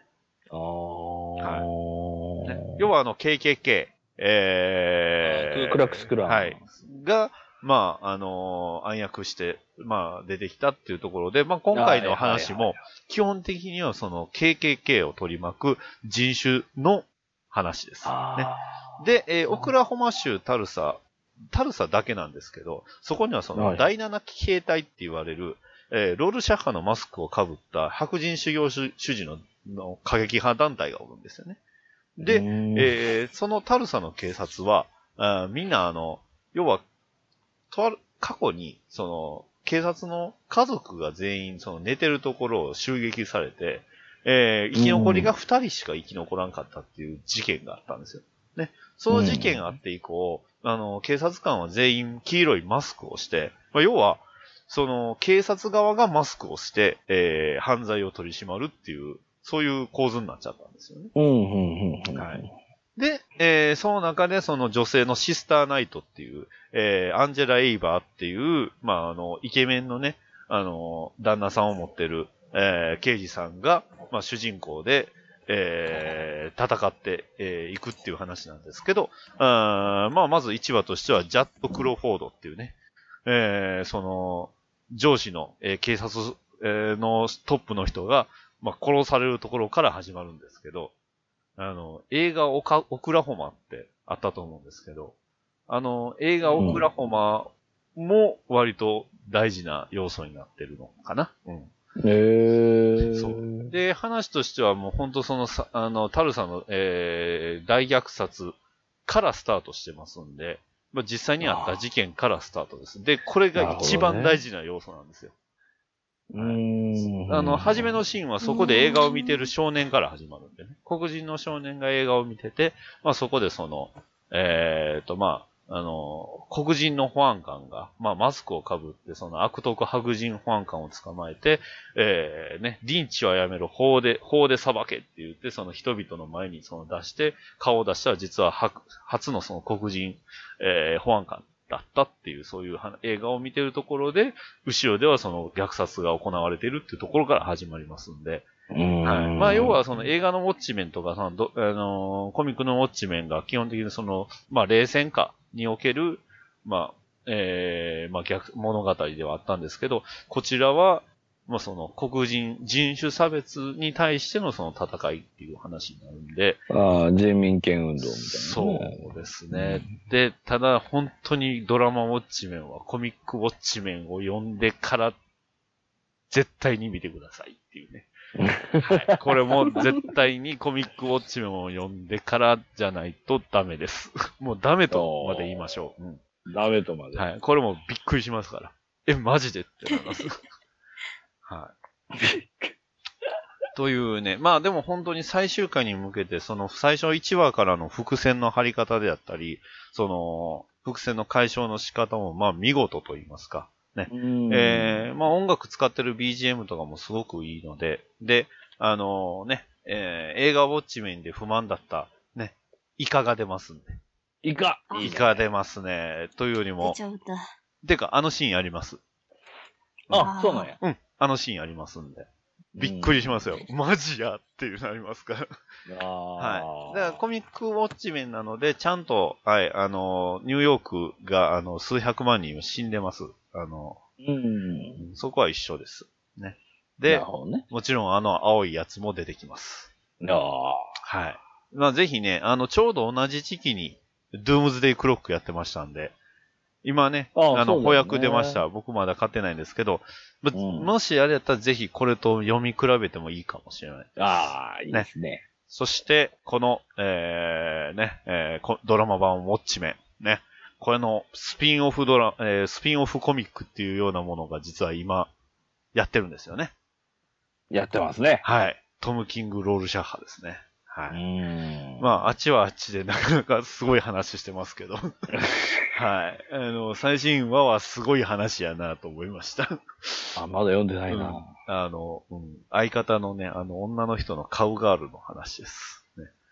あー。ね。要はあの KKK、えー、クラックスクラン。はい。が、まあ、あのー暗躍して、まあ、出てきたっていうところで、まあ、今回の話も、基本的にはその KKK を取り巻く人種の話です。ね、あで、えーオクラホマ州タルサ、タルサだけなんですけど、そこにはそのはい。第7騎兵隊って言われる、えーロールシャッハのマスクをかぶった白人修行主主義のの過激派団体がおるんですよね。で、えーそのタルサの警察は、あーみんなあの、要は、とある、過去に、その、警察の家族が全員、その寝てるところを襲撃されて、えー生き残りが2人しか生き残らんかったっていう事件があったんですよ。ね。その事件があって以降、あの、警察官は全員黄色いマスクをして、まあ、要は、その、警察側がマスクをして、えー犯罪を取り締まるっていう、そういう構図になっちゃったんですよね。うん、うん、うんうん。はい。で、えーその中でその女性のシスターナイトっていう、えーアンジェラ・エイバーっていう、まあ、あの、イケメンのね、あの、旦那さんを持ってる、えー刑事さんが、まあ、主人公で、えー戦ってい、えーくっていう話なんですけど、あーまあ、まず1話としては、ジャッド・クロフォードっていうね、えーその、上司の、えー警察、えーのトップの人が、まあ、殺されるところから始まるんですけど、あの、映画オカオクラホマってあったと思うんですけど、あの、映画オクラホマも割と大事な要素になってるのかな。うん。へえ。そう。で、話としてはもう本当そのさ、あの、タルさんの、えー、大虐殺からスタートしてますんで、まあ、実際にあった事件からスタートです。で、これが一番大事な要素なんですよ。うーん。あの、初めのシーンはそこで映画を見てる少年から始まるんでね。黒人の少年が映画を見てて、まあそこでその、えーと、まあ、あの、黒人の保安官が、まあマスクをかぶって、その悪徳白人保安官を捕まえて、えー、ね、リンチはやめろ、法で、法で裁けって言って、その人々の前にその出して、顔を出したら実は初のその黒人、えー、保安官だったっていう、そういう映画を見てるところで、後ろではその虐殺が行われているっていうところから始まりますんで、はい。まあ、要はその映画のウォッチメンとか、そのど、あのーコミックのウォッチメンが基本的にその、まあ、冷戦下における、まあ、えー、まあ、逆、物語ではあったんですけど、こちらは、まあ、その黒人、人種差別に対してのその戦いっていう話になるんで、ああ、人民権運動みたいな、そうですね。で、ただ本当にドラマウォッチメンはコミックウォッチメンを読んでから絶対に見てくださいっていうね。はい。これも絶対にコミックウォッチメンを読んでからじゃないとダメです。もうダメとまで言いましょう。うんダメとまで。はい。これもびっくりしますから。え、マジでってなります。はい。というね。まあでも本当に最終回に向けて、その最初1話からの伏線の張り方であったり、その、伏線の解消の仕方もまあ見事と言いますか。ね。うんえー、まあ音楽使ってる BGM とかもすごくいいので、で、あのね、えー映画ウォッチメンで不満だった、ね、イカが出ますんで。イカイカ出ますね。というより出も。てかあのシーンあります。あ、そうなんや。うん、あのシーンありますんで。びっくりしますよ。マジやっていうなりますから。ああ。はい。だからコミックウォッチメンなので、ちゃんと、はい、あの、ニューヨークが、あの、数百万人死んでます。あの、うん。そこは一緒です。ね。なでね。もちろんあの青いやつも出てきます。ああ。はい。まあぜひね、あの、ちょうど同じ時期に、ドゥームズデイクロックやってましたんで、今ね、あの、そうだよね翻訳出ました。僕まだ買ってないんですけど、まうんもしあれやったらぜひこれと読み比べてもいいかもしれない。ああ、いいですね。そして、この、えー、ね、えーこドラマ版ウォッチメン、ね。これのスピンオフドラ、えースピンオフコミックっていうようなものが実は今、やってるんですよね。やってますね。はい。トム・キング・ロールシャッハですね。うはい。ん。まあ、あっちはあっちでなかなかすごい話してますけど。はい。あの、最新話はすごい話やなと思いました。あ、まだ読んでないうんな。あの、うん、相方のね、あの、女の人のカウガールの話です。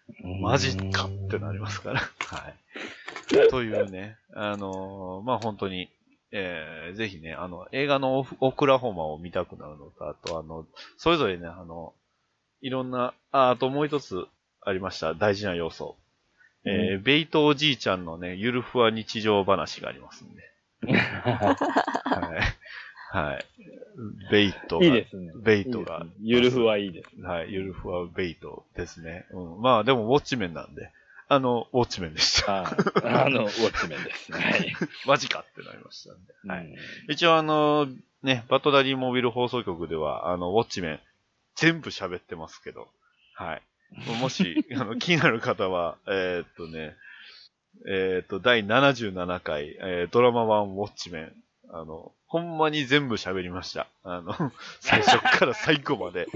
ね、マジかってなりますから。はい。というね、あのーまあ、本当に、えー、ぜひね、あの、映画のオクラホマを見たくなるのと、あと、あの、それぞれね、あの、いろんな、あ、あともう一つありました、大事な要素。えー、ベイトおじいちゃんのね、ゆるふわ日常話がありますんで。はい。はい。ベイトが。いいですね。ベイトがいいですねゆるふはいいです。はい、ゆるふわベイトですね。うん。まあ、でも、ウォッチメンなんで、あの、ウォッチメンでした。あ あの、ウォッチメンです。はい。マジかってなりましたんで。はい。うん一応、あの、ね、バットダディモービル放送局では、あの、ウォッチメン、全部喋ってますけど、はい。もし、あの、気になる方は、えーっとね、えーっと、第77回、えードラマ版ウォッチメン、あの、ほんまに全部喋りました。あの、最初から最後まで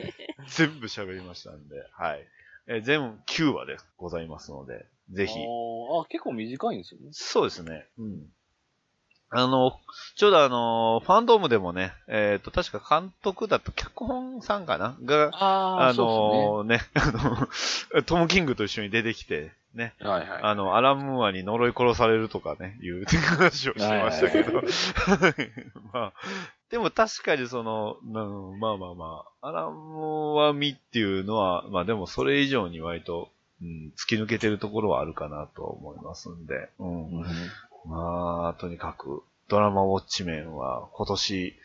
全部喋りましたんで、はい。えー全9話でございますので、ぜひ。あーあ、結構短いんですよね。そうですね。うん。あの、ちょうどあの、ファンドームでもね、えっ、と、確か監督だと脚本さんかな？が、ああのね、あの、トム・キングと一緒に出てきて、ね。はいはい。あの、アラン・ムーアに呪い殺されるとかね、いう話をしてましたけど。まあ、でも確かにその、うんまあまあまあ、アラン・ムーア見っていうのは、まあでもそれ以上に割と、うん、突き抜けてるところはあるかなと思いますんで、うん。うんまあ、とにかく、ドラマウォッチメンは今年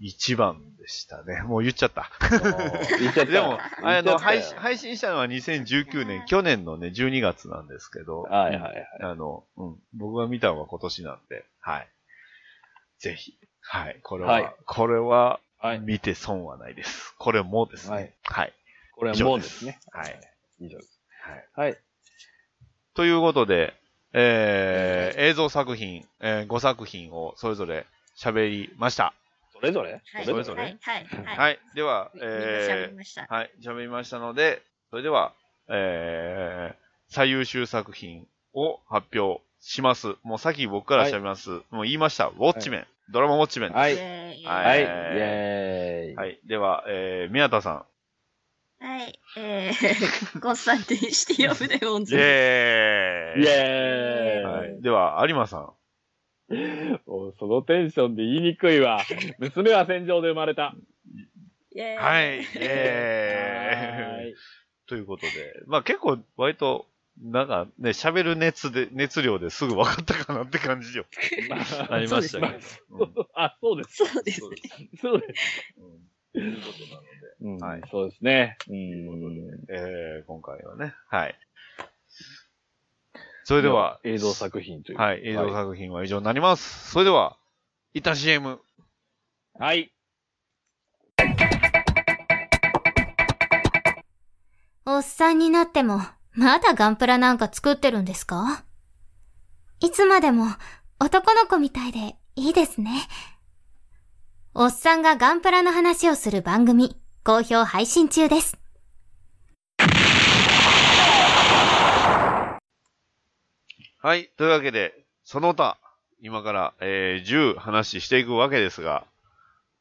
一番でしたね。もう言っちゃった。言っちゃった。でも、あの、配信、配信したのは2019年、去年のね、12月なんですけど、はいはいはい。あの、うん、僕が見たのは今年なんで、はい。ぜひ。はい。これは、はいこれは、はい。見て損はないです。これもですね。はい。はい。これはもうですね。はい。以上です。はい。はい。ということで、えー、映像作品、えー、5作品をそれぞれ喋りました。それぞれ？はい。それぞれ？はい。はい。は。はいでは、えりました。ー、はい、喋りましたので、それでは、えー、最優秀作品を発表します。もうさっき僕から喋ります。もう言いました。ウォッチメン。ドラマウォッチメンです。はい。イェーイはいはい。イえーェーイ。はい。では、えー、宮田さん。はい。えー、コンスタンティンシティオブデーモンズ。イェーイイェーイ。はい。では、有馬さん。おそのテンションで言いにくいわ。娘は戦場で生まれた。イェーイはい。イはェーイい。ということで、まあ結構、割と、なんかね、喋る熱で、熱量ですぐ分かったかなって感じよ。ありましたけど。うんあ、そうです。そうですね。そうです。ということなので、うんはいそうですね。うということん。で、えー、今回はね、はい。それでは、映像作品という。はい、映像作品は以上になります。それでは、一旦 CM。はい。おっさんになっても、まだガンプラなんか作ってるんですか？いつまでも男の子みたいでいいですね。おっさんがガンプラの話をする番組、好評配信中です。はい、というわけで、その他、今から、えー、10話していくわけですが、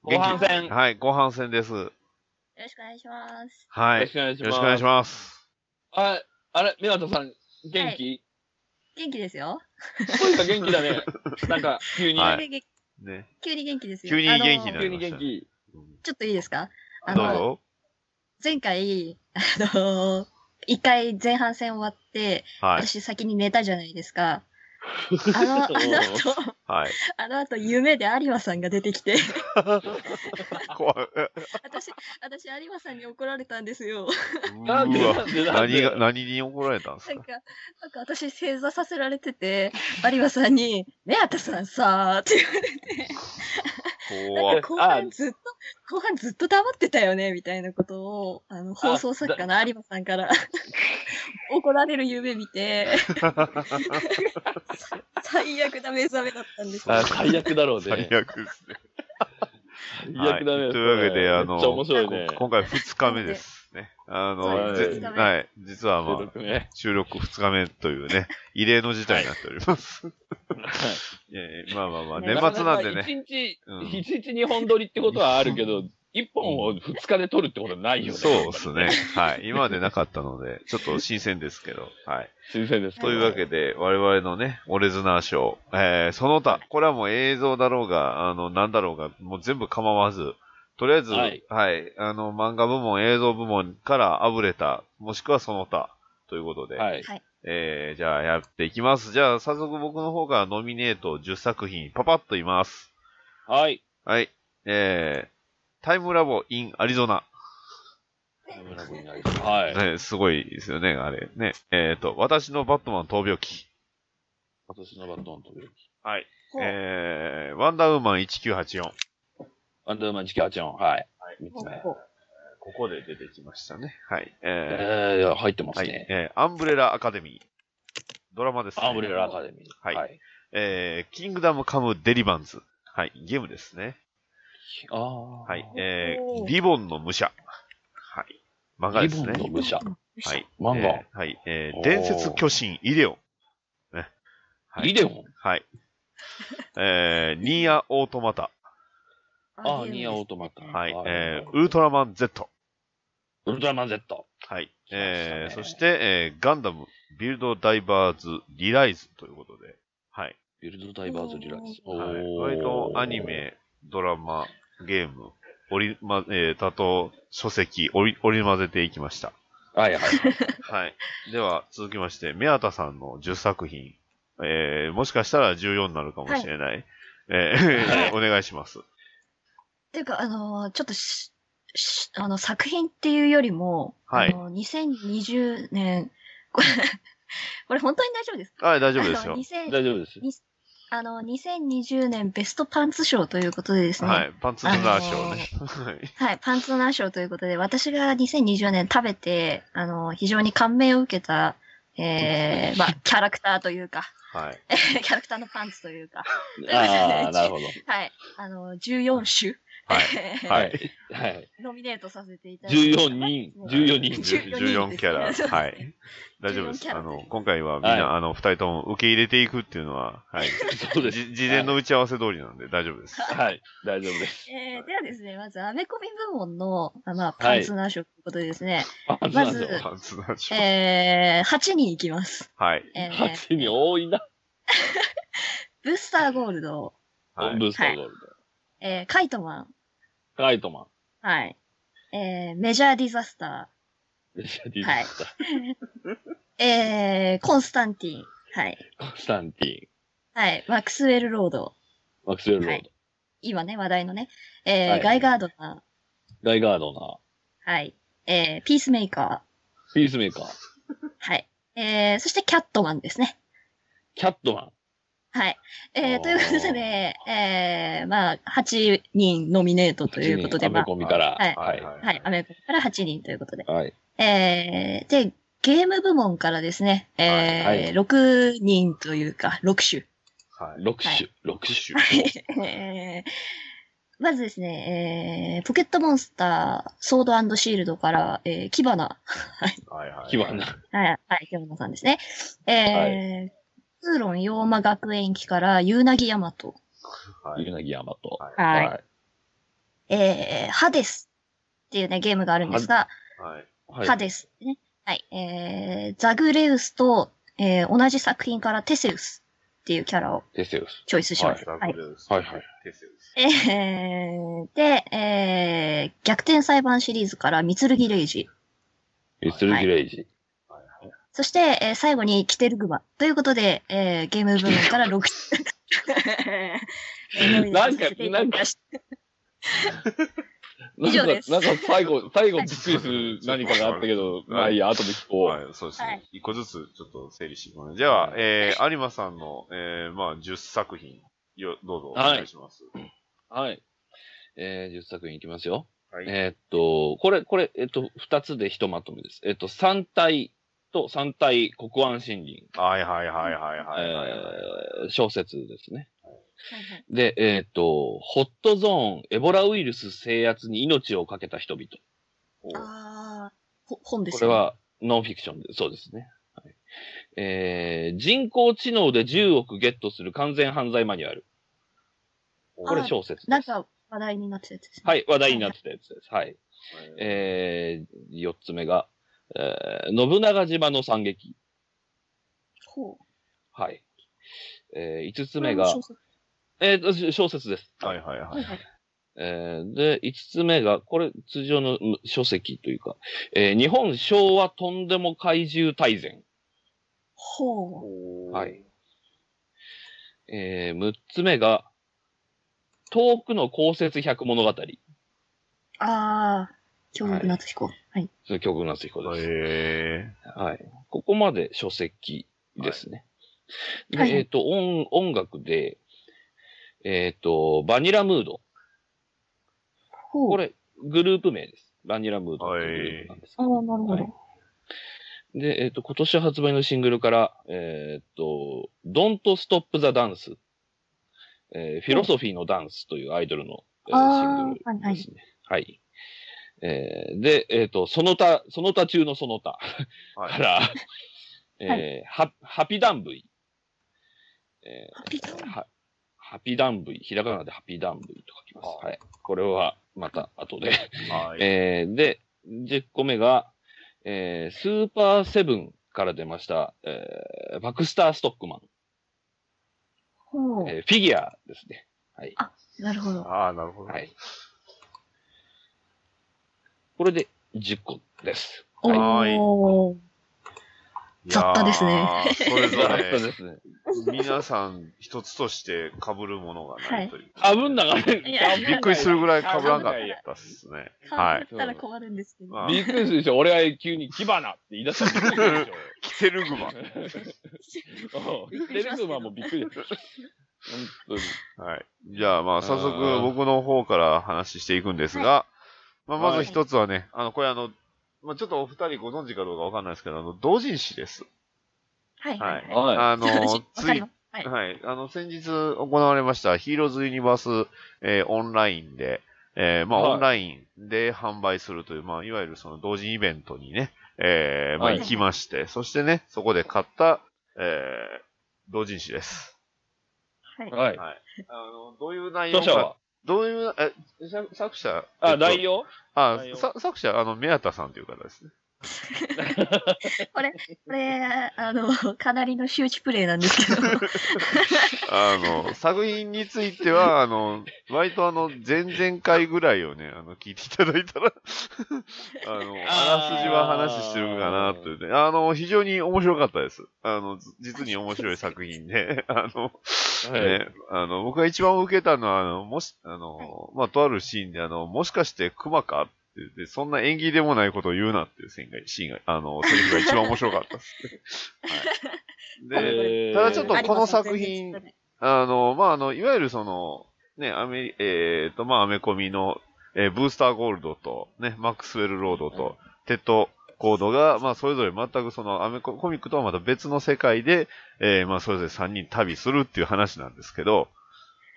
後半戦はい、後半戦です。よろしくお願いします。はい。よろしくお願いしますよろしくお願いします。あ、あれ、宮田さん、元気？元気ですよ。声が元気だね。なんか、急に。はい急にね。急に元気ですよ。急に元気になあの急に元気。ちょっといいですか？あの、どうぞ。前回、あの、一回前半戦終わって、はい。私先に寝たじゃないですか。あの、あの後、はい。あの後夢で有馬さんが出てきて、怖い。私、私有馬さんに怒られたんですよ。何が、何に怒られたんですか？なんか、なんか私正座させられてて、有馬さんに、ねあたさんさーって言われて、怖っ。なんか後半ずっと、後半ずっと黙ってたよね、みたいなことを、あの、放送作家の有馬さんから 怒られる夢見て、最悪な目覚めだったんですよ。あ最悪だろう最ね。悪ですね。最悪だね。はいというわけであのね。今回2日目ですね。あの、そうぜですはい。実はま収あ、録ね。収録2日目というね、異例の事態になっております。いやいやまあまあまあ、ね年末なんでね。一日うん、一日二本撮りってことはあるけど、一本を二日で撮るってことはないよね。そうですね。はい。今までなかったので、ちょっと新鮮ですけど。はい。新鮮です。というわけで、我々のね、オレズナー賞、えー、その他、これはもう映像だろうが、あの、なんだろうが、もう全部構わず、とりあえず、ははいい、あの、漫画部門、映像部門からあぶれた、もしくはその他、ということで、はい。えー、じゃあやっていきます。じゃあ、早速僕の方からノミネート10作品、パパッと言います。はい。はい。えー、タイムラボ in アリゾナ。はい。ね、すごいですよね、あれ。ね。えっ、と、私のバットマン闘病記。私のバトンという。はい。えー、ワンダーウーマン1984。アンダーマンチキャチョン。はい。三つ目。ここで出てきましたね。はい。ええー、入ってまー、はい。すね。えー、アンブレラアカデミー。ドラマです、ね。アンブレラアカデミー。はいはい。えー、キングダムカムデリバンズ。はい。ゲームですね。ああ。はい。えー、リボンの武者。はい。漫画ですね。リボンの武者。はい。漫画えーはい。えー、伝説巨神イデオン。ね。はいイデオン？はい。えー、ニーアオートマタ。ああ、ニアオートマタ。はい。えー、ウルトラマン Z。ウルトラマン Z。はい。来ましたねえー、そして、えー、ガンダム、ビルドダイバーズ、リライズということで、はい。ビルドダイバーズリライズ。はい、割とアニ。メ、ドラマ、ゲーム、折り、ま、えー、あと、書籍、折り、折り混ぜていきました。はいはい。はい。では、続きまして、宮田さんの10作品、えー、もしかしたら14になるかもしれない。えー、お願いします。っていうか、あのーちょっとし、しあの、作品っていうよりも、はいあの、2020年、これ、これ本当に大丈夫ですか？はい、大丈夫ですよあの。2000大丈夫です。あの、2020年ベストパンツ賞ということでですね。はい。パンツナーショーね。はい。はい、パンツナー賞ということで、私が2020年食べて、あの、非常に感銘を受けた、えー、まあ、キャラクターというか、はい。キャラクターのパンツというか、ああ、なるほど。はい、あの、14種、はい。ははいい。はい。ノミネートさせていただきました14人、14人。14キャラ。はい。大丈夫です。14キャラあの、今回はみんな、はいあの、二人とも受け入れていくっていうのは、はい。そうです。じ事前の打ち合わせ通りなんで大丈夫です。はい。大丈夫です。えー、ではですね、まず、アメコミ部門の、あまあ、パンツナー賞ということでですね、ままずパンツナーショー。えー、8人いきます。はい。えー、8人多いな。ブースターゴールド、はい。ブースターゴールえー、カイトマン、ド。カイトマン。はい。えー、メジャーディザスタレシャディはいスター、えー、コンスタンティン、はい。コンスタンティン。はい。マックスウェルロード、マクスウェルロード。今ね、話題のね。えーはいガイガードナガイガードナー、はい。えー、ピースメーカー。ピースメーカー。ー、はい。えー、そしてキャットマンですね。キャットマン。はい。えー、ということで、えー、まあ、8人ノミネートということで、アメまあ、コミから。はいはい。はい、アメリカから8人ということで。はい。えー、で、ゲーム部門からですね、えーはいはい6人というか、6種。はい。6種。6種。はい。えーまずですね、えー、ポケットモンスター、ソードシールドから、えー、キバナ。はい。はい。キバナ。はい、はい、キバナさんですね。えー、ツーロン妖魔学園期から、ユーナギヤマト。はい。ユナギヤマト。はい。はい。えー、ハデスっていうね、ゲームがあるんですが、はい。はい。ハデスね。はい。えー、ザグレウスと、えー、同じ作品からテセウスっていうキャラをテセウス。チョイスしました。はい。はい。はいはい。テセウス。えー、で、えー、逆転裁判シリーズからミツルギレイジ。ミツルギレイジ。そして、えー最後にキテルグマ。ということで、えー、ゲーム部門から6えーノミネートさせていただきました以上ですなんか、なんか最後、最後びっくりする何かがあったけど、まあいいや、後で聞こはい、そうですはいね。一個ずつちょっと整理していきます。じゃあ、えー、有馬さんの、えー、まあ、10作品、よ、どうぞお願いします。う。はい。えー、10作品いきますよ。はい。えーっと、これ、これ、えっと、2つでひとまとめです。えっと、三体と三体国安森林。はいはいはいはいはいはい。えー小説ですね。で、えーっと、ホットゾーン、エボラウイルス制圧に命を懸けた人々。あー、ほ本ですよね。これはノンフィクションで、そうですね。はい、えー、人工知能で10億ゲットする完全犯罪マニュアル。これ小説です。なんか話題になってたやつですね。はい、話題になってたやつです。はい。えー、4つ目が、えー、信長島の惨劇。ほう。はい。えー、5つこ目がえー、小説です。はいはいはい。えーで、5つ目が、これ通常のうん書籍というか、えー日本昭和とんでも怪獣大全。ほう。はい。えー、6つ目が、遠くの降雪百物語。あー、京極夏彦。はい。それ曲夏彦です。えはい。ここまで書籍ですね。はいで、えっ、と、音、音楽で、えっ、と、バニラムード。ほう。これ、グループ名です。バニラムードっていうグループなんですけあどー、なるほど。はいで、えっ、と、今年発売のシングルから、えっ、と、Don't Stop the Dance、えーフィロソフィーのダンスというアイドルの、えーあーシングルですね。はい、えーで、えっ、と、その他、その他中のその他ー、はい。から、えーはハピダンブイ。えハッピーターンーはハピダンブイ。ひらがなでハピダンブイと書きます。はい。これはまた後で。はい。えーで、10個目が、えースーパーセブンから出ました、えーバクスターストックマン、ほう。えーフィギュアですね。はい。なるほど。ああ、なるほど。はい。これで10個です。おはいー。いやー雑多ですね。それぞれ、ですね。皆さん一つとして被るものがないという。かぶんながら、いやびっくりするぐらい被らなかったっすね。はい。被ったら困るんですけど。あびっくりするでしょ。俺は急にキバナって言い出したらびっくりす るでしょ。キテルグマ。うんテレグマもびっくりです。当に。はい。じゃあ、まあ、早速うん僕の方から話していくんですが、まあ、まはいず一つはね、あの、これあの、まあ、ちょっとお二人ご存知かどうかわかんないですけど、あの、同人誌です。はいはいはい。はい。あの、わつい。はい。はい。あの、先日行われましたヒーローズユニバース、えーオンラインで、えーまあ、はいオンラインで販売するという、まあ、いわゆるその同人イベントにね、えーまあ、はい行きまして、そしてね、そこで買った、えー同人誌です。はい。はい。はい。あの、どういう内容か著者は、どういう、え、作作者、あ、えっと内容。あさ作者、あの、宮田さんという方ですね。これ、これ、あの、かなりの周知プレイなんですけど。あの、作品については、あの、割とあの、前々回ぐらいをね、あの、聞いていただいたら、あの、あらすじは話してるかな、というね。あの、非常に面白かったです。あの、ず実に面白い作品で、あの、はいね、あの、僕が一番受けたのは、あの、もし、あの、まあ、とあるシーンで、あの、もしかして熊かって言って、そんな演技でもないことを言うなっていうシーンが、シーンがあの、セリフが一番面白かったです。はい。で、えーただちょっとこの作有品あの、まあ、あの、いわゆるその、ね、アメリ、えっ、と、まあ、アメコミの、えーブースターゴールドと、ね、マックスウェルロードと、テッドコードが、まあ、それぞれ全くその、アメココミックとはまた別の世界で、えーまあ、それぞれ3人旅するっていう話なんですけど、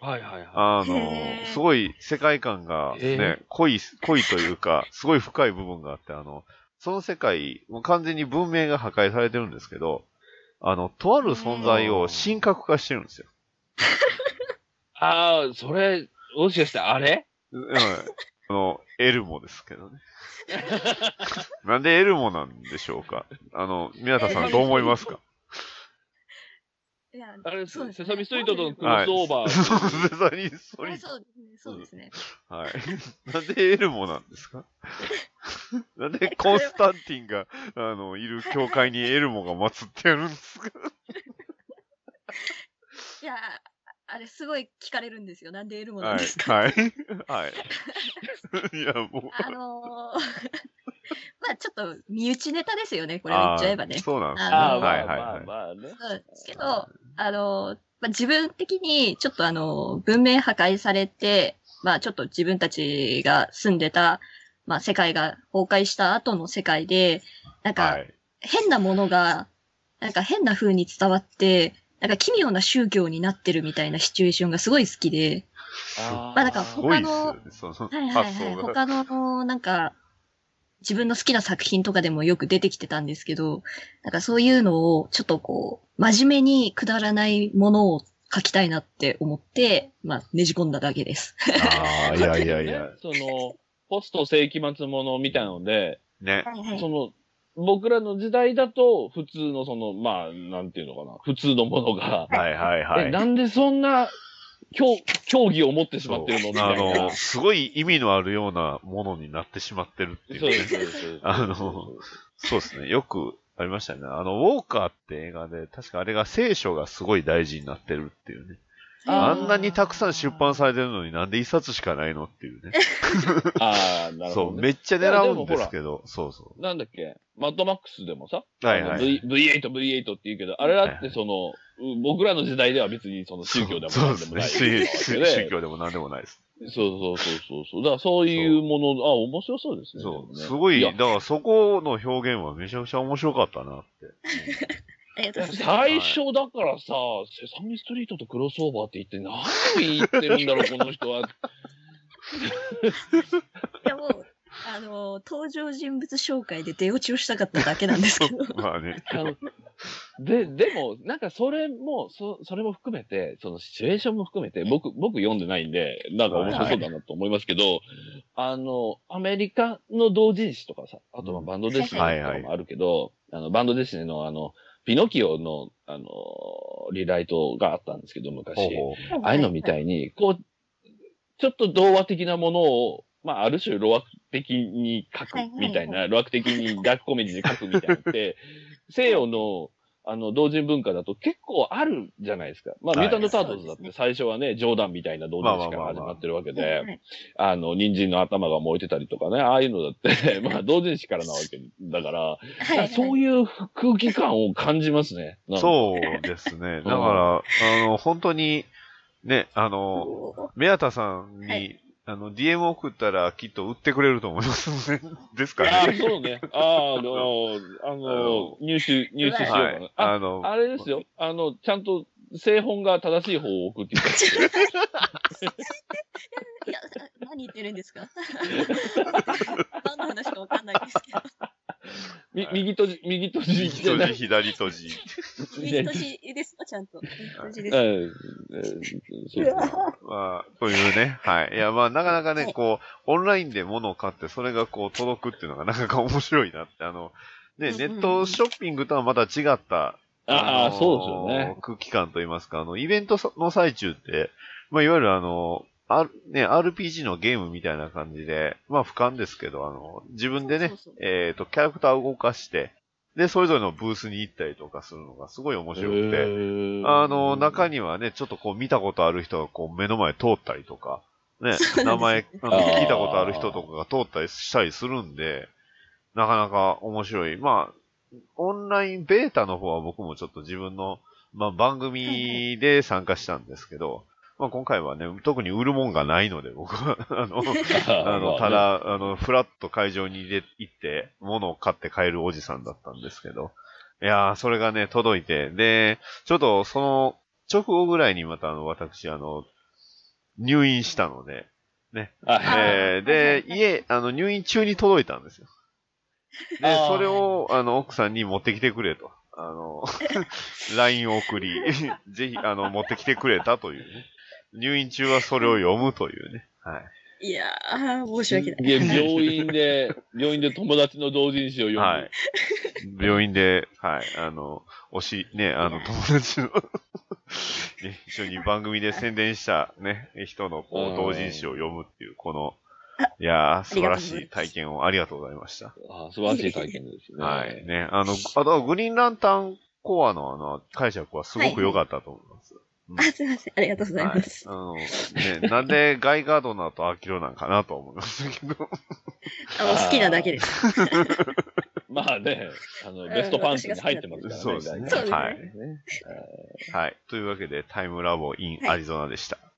はいはいはい。あのすごい世界観がへね、濃い、濃いというか、すごい深い部分があって、あの、その世界、もう完全に文明が破壊されてるんですけど、あの、とある存在を神格化してるんですよ。ああ、それ、もしかしてあれ？うん。あの、エルモですけどね。なんでエルモなんでしょうか？あの、宮田さんどう思いますか？いやあれ、そうですねセサミストリートとのクはい。ロスオーバー。そうデザインストリート。そうですね。そうですね。はい。なんでエルモなんですか？なんでコンスタンティンが、あの、いる教会にエルモが祀ってあるんですか？いや、あれすごい聞かれるんですよ。なんでエルモなんはいです。か、はい。はい。いや、もう。あのー まあちょっと身内ネタですよね。これを言っちゃえばね。そうなんですね。ああ、はいまあはいはい。まあまあね。そうですけど、あのーまあ、自分的にちょっとあの、文明破壊されて、まあちょっと自分たちが住んでた、まあ世界が崩壊した後の世界で、なんかはい。変なものが、なんか変な風に伝わって、なんか奇妙な宗教になってるみたいなシチュエーションがすごい好きで、あーまあなんか他のはいはいはい。他の、なんか、自分の好きな作品とかでもよく出てきてたんですけど、なんかそういうのをちょっとこう、真面目にくだらないものを書きたいなって思って、まあ、ねじ込んだだけです。ああ、いやいやいや。その、ポスト世紀末ものみたいなので、ね。その、僕らの時代だと、普通のその、まあ、なんていうのかな、普通のものが、はいはいはえ、い。なんでそんな、競競技を持ってしまってるのみたあいな。の、すごい意味のあるようなものになってしまってるっていうね。そうですあのそうですね。よくありましたね。あの、ウォーカーって映画で、確かあれが聖書がすごい大事になってるっていうね。あんなにたくさん出版されてるのになんで一冊しかないのっていうね。ああ、なるそう、ほど、ね。めっちゃ狙うんですけど、そうそなんだっけマッドマックスでもさ、う。はいはい。v、V8、V8 って言うけど、あれだってその、う僕らの時代では別にその宗教でもそうなんでもですね。ないわけ宗教でもなんでもないです。そうそうそうそうそう。だからそういうもの、あ、面白そうですね。そう。ねすごい、やだからそこの表現はめちゃくちゃ面白かったなって。ありがとうございます。最初だからさ、セサミストリートとクロスオーバーって言って何を言ってるんだろう、この人は。いやもう、あの、登場人物紹介で出落ちをしたかっただけなんですけど。まあね。あので、でも、なんかそれも、そそれも含めて、そのシチュエーションも含めて、僕、僕読んでないんで、なんか面白そうだなと思いますけど、あの、アメリカの同人誌とかさ、あとはバンドデシネとかもあるけど、あの、バンドデシネのあの、ピノキオの、あの、リライトがあったんですけど、昔。ほうほうああいうのみたいに、こう、ちょっと童話的なものを、まあ、ある種、露悪的に書くはいはいはいみたいな、露悪的にダークコメディに書くみたいなのって、西洋の、あの、同人文化だと結構あるじゃないですか。まあ、はい。ミュータント・タートルズだって最初はね、冗談みたいな同人誌から始まってるわけで、いあの、人参の頭が燃えてたりとかね、ああいうのだって、まあ、同人誌からなわけだから、そういう空気感を感じますね。そうですね。だから、あの、本当に、ね、あの、メアタさんに、はいあの、DM 送ったらきっと売ってくれると思いますので、ですかああ、ね。そうね。ああ、あの、あの、入手、入手しようかな。はい。あ、あの、あれですよ。あの、ちゃんと、製本が正しい方を送っていただいや、何言ってるんですか？何の話かわかんないですけど。み右閉じ、右閉じ右閉じ、左閉じ。右年ですかちゃんと。右年です。ええそうですねまあ、というね。はい。いや、まあ、なかなかね、はいこう、オンラインで物を買って、それがこう、届くっていうのがなかなか面白いなって、あの、ね、ネットショッピングとはまた違った、ああ、そうですよね。空気感といいますか、あの、イベントの最中って、まあ、いわゆるあの、R ね、RPG のゲームみたいな感じで、まあ、俯瞰ですけど、あの、自分でね、そうそうそうえっ、と、キャラクターを動かして、で、それぞれのブースに行ったりとかするのがすごい面白くて、あの、中にはね、ちょっとこう見たことある人がこう目の前通ったりとか、ね、名前、聞いたことある人とかが通ったりしたりするんで、なかなか面白い。まあ、オンラインベータの方は僕もちょっと自分の、まあ、番組で参加したんですけど、まあ、今回はね、特に売るもんがないので、僕は、あの、あの、ただ、あの、フラッと会場に入れ行って、物を買って帰るおじさんだったんですけど、いやー、それがね、届いて、で、ちょっとその直後ぐらいにまたあの、私、あの、入院したので、はいえーで、家、あの、入院中に届いたんですよ。でそれを、あの、奥さんに持ってきてくれと。あの、LINE を送り、ぜひ、あの、持ってきてくれたというね。入院中はそれを読むというね。はい。いやー、申し訳ない。で、病院で、病院で友達の同人誌を読む。はい。病院で、はい、あの、推し、ね、あの、友達の、ね、一緒に番組で宣伝したね、人の同人誌を読むっていう、この、いやー、素晴らしい体験をありがとうございました。あ素晴らしい体験ですね。はい。ね、あの、あと、グリーンランタンコアのあの、解釈はすごく良かったと思います。あ、すいません。ありがとうございはいます。。あの、ね、なんでガイガードナーとアキロなんかなと思いましたけど。あの好きなだけです。まあね、あの、ベストパンツに入ってますからね。そうですね。はい。はい。というわけで、タイムラボ in はいアリゾナでした。はい。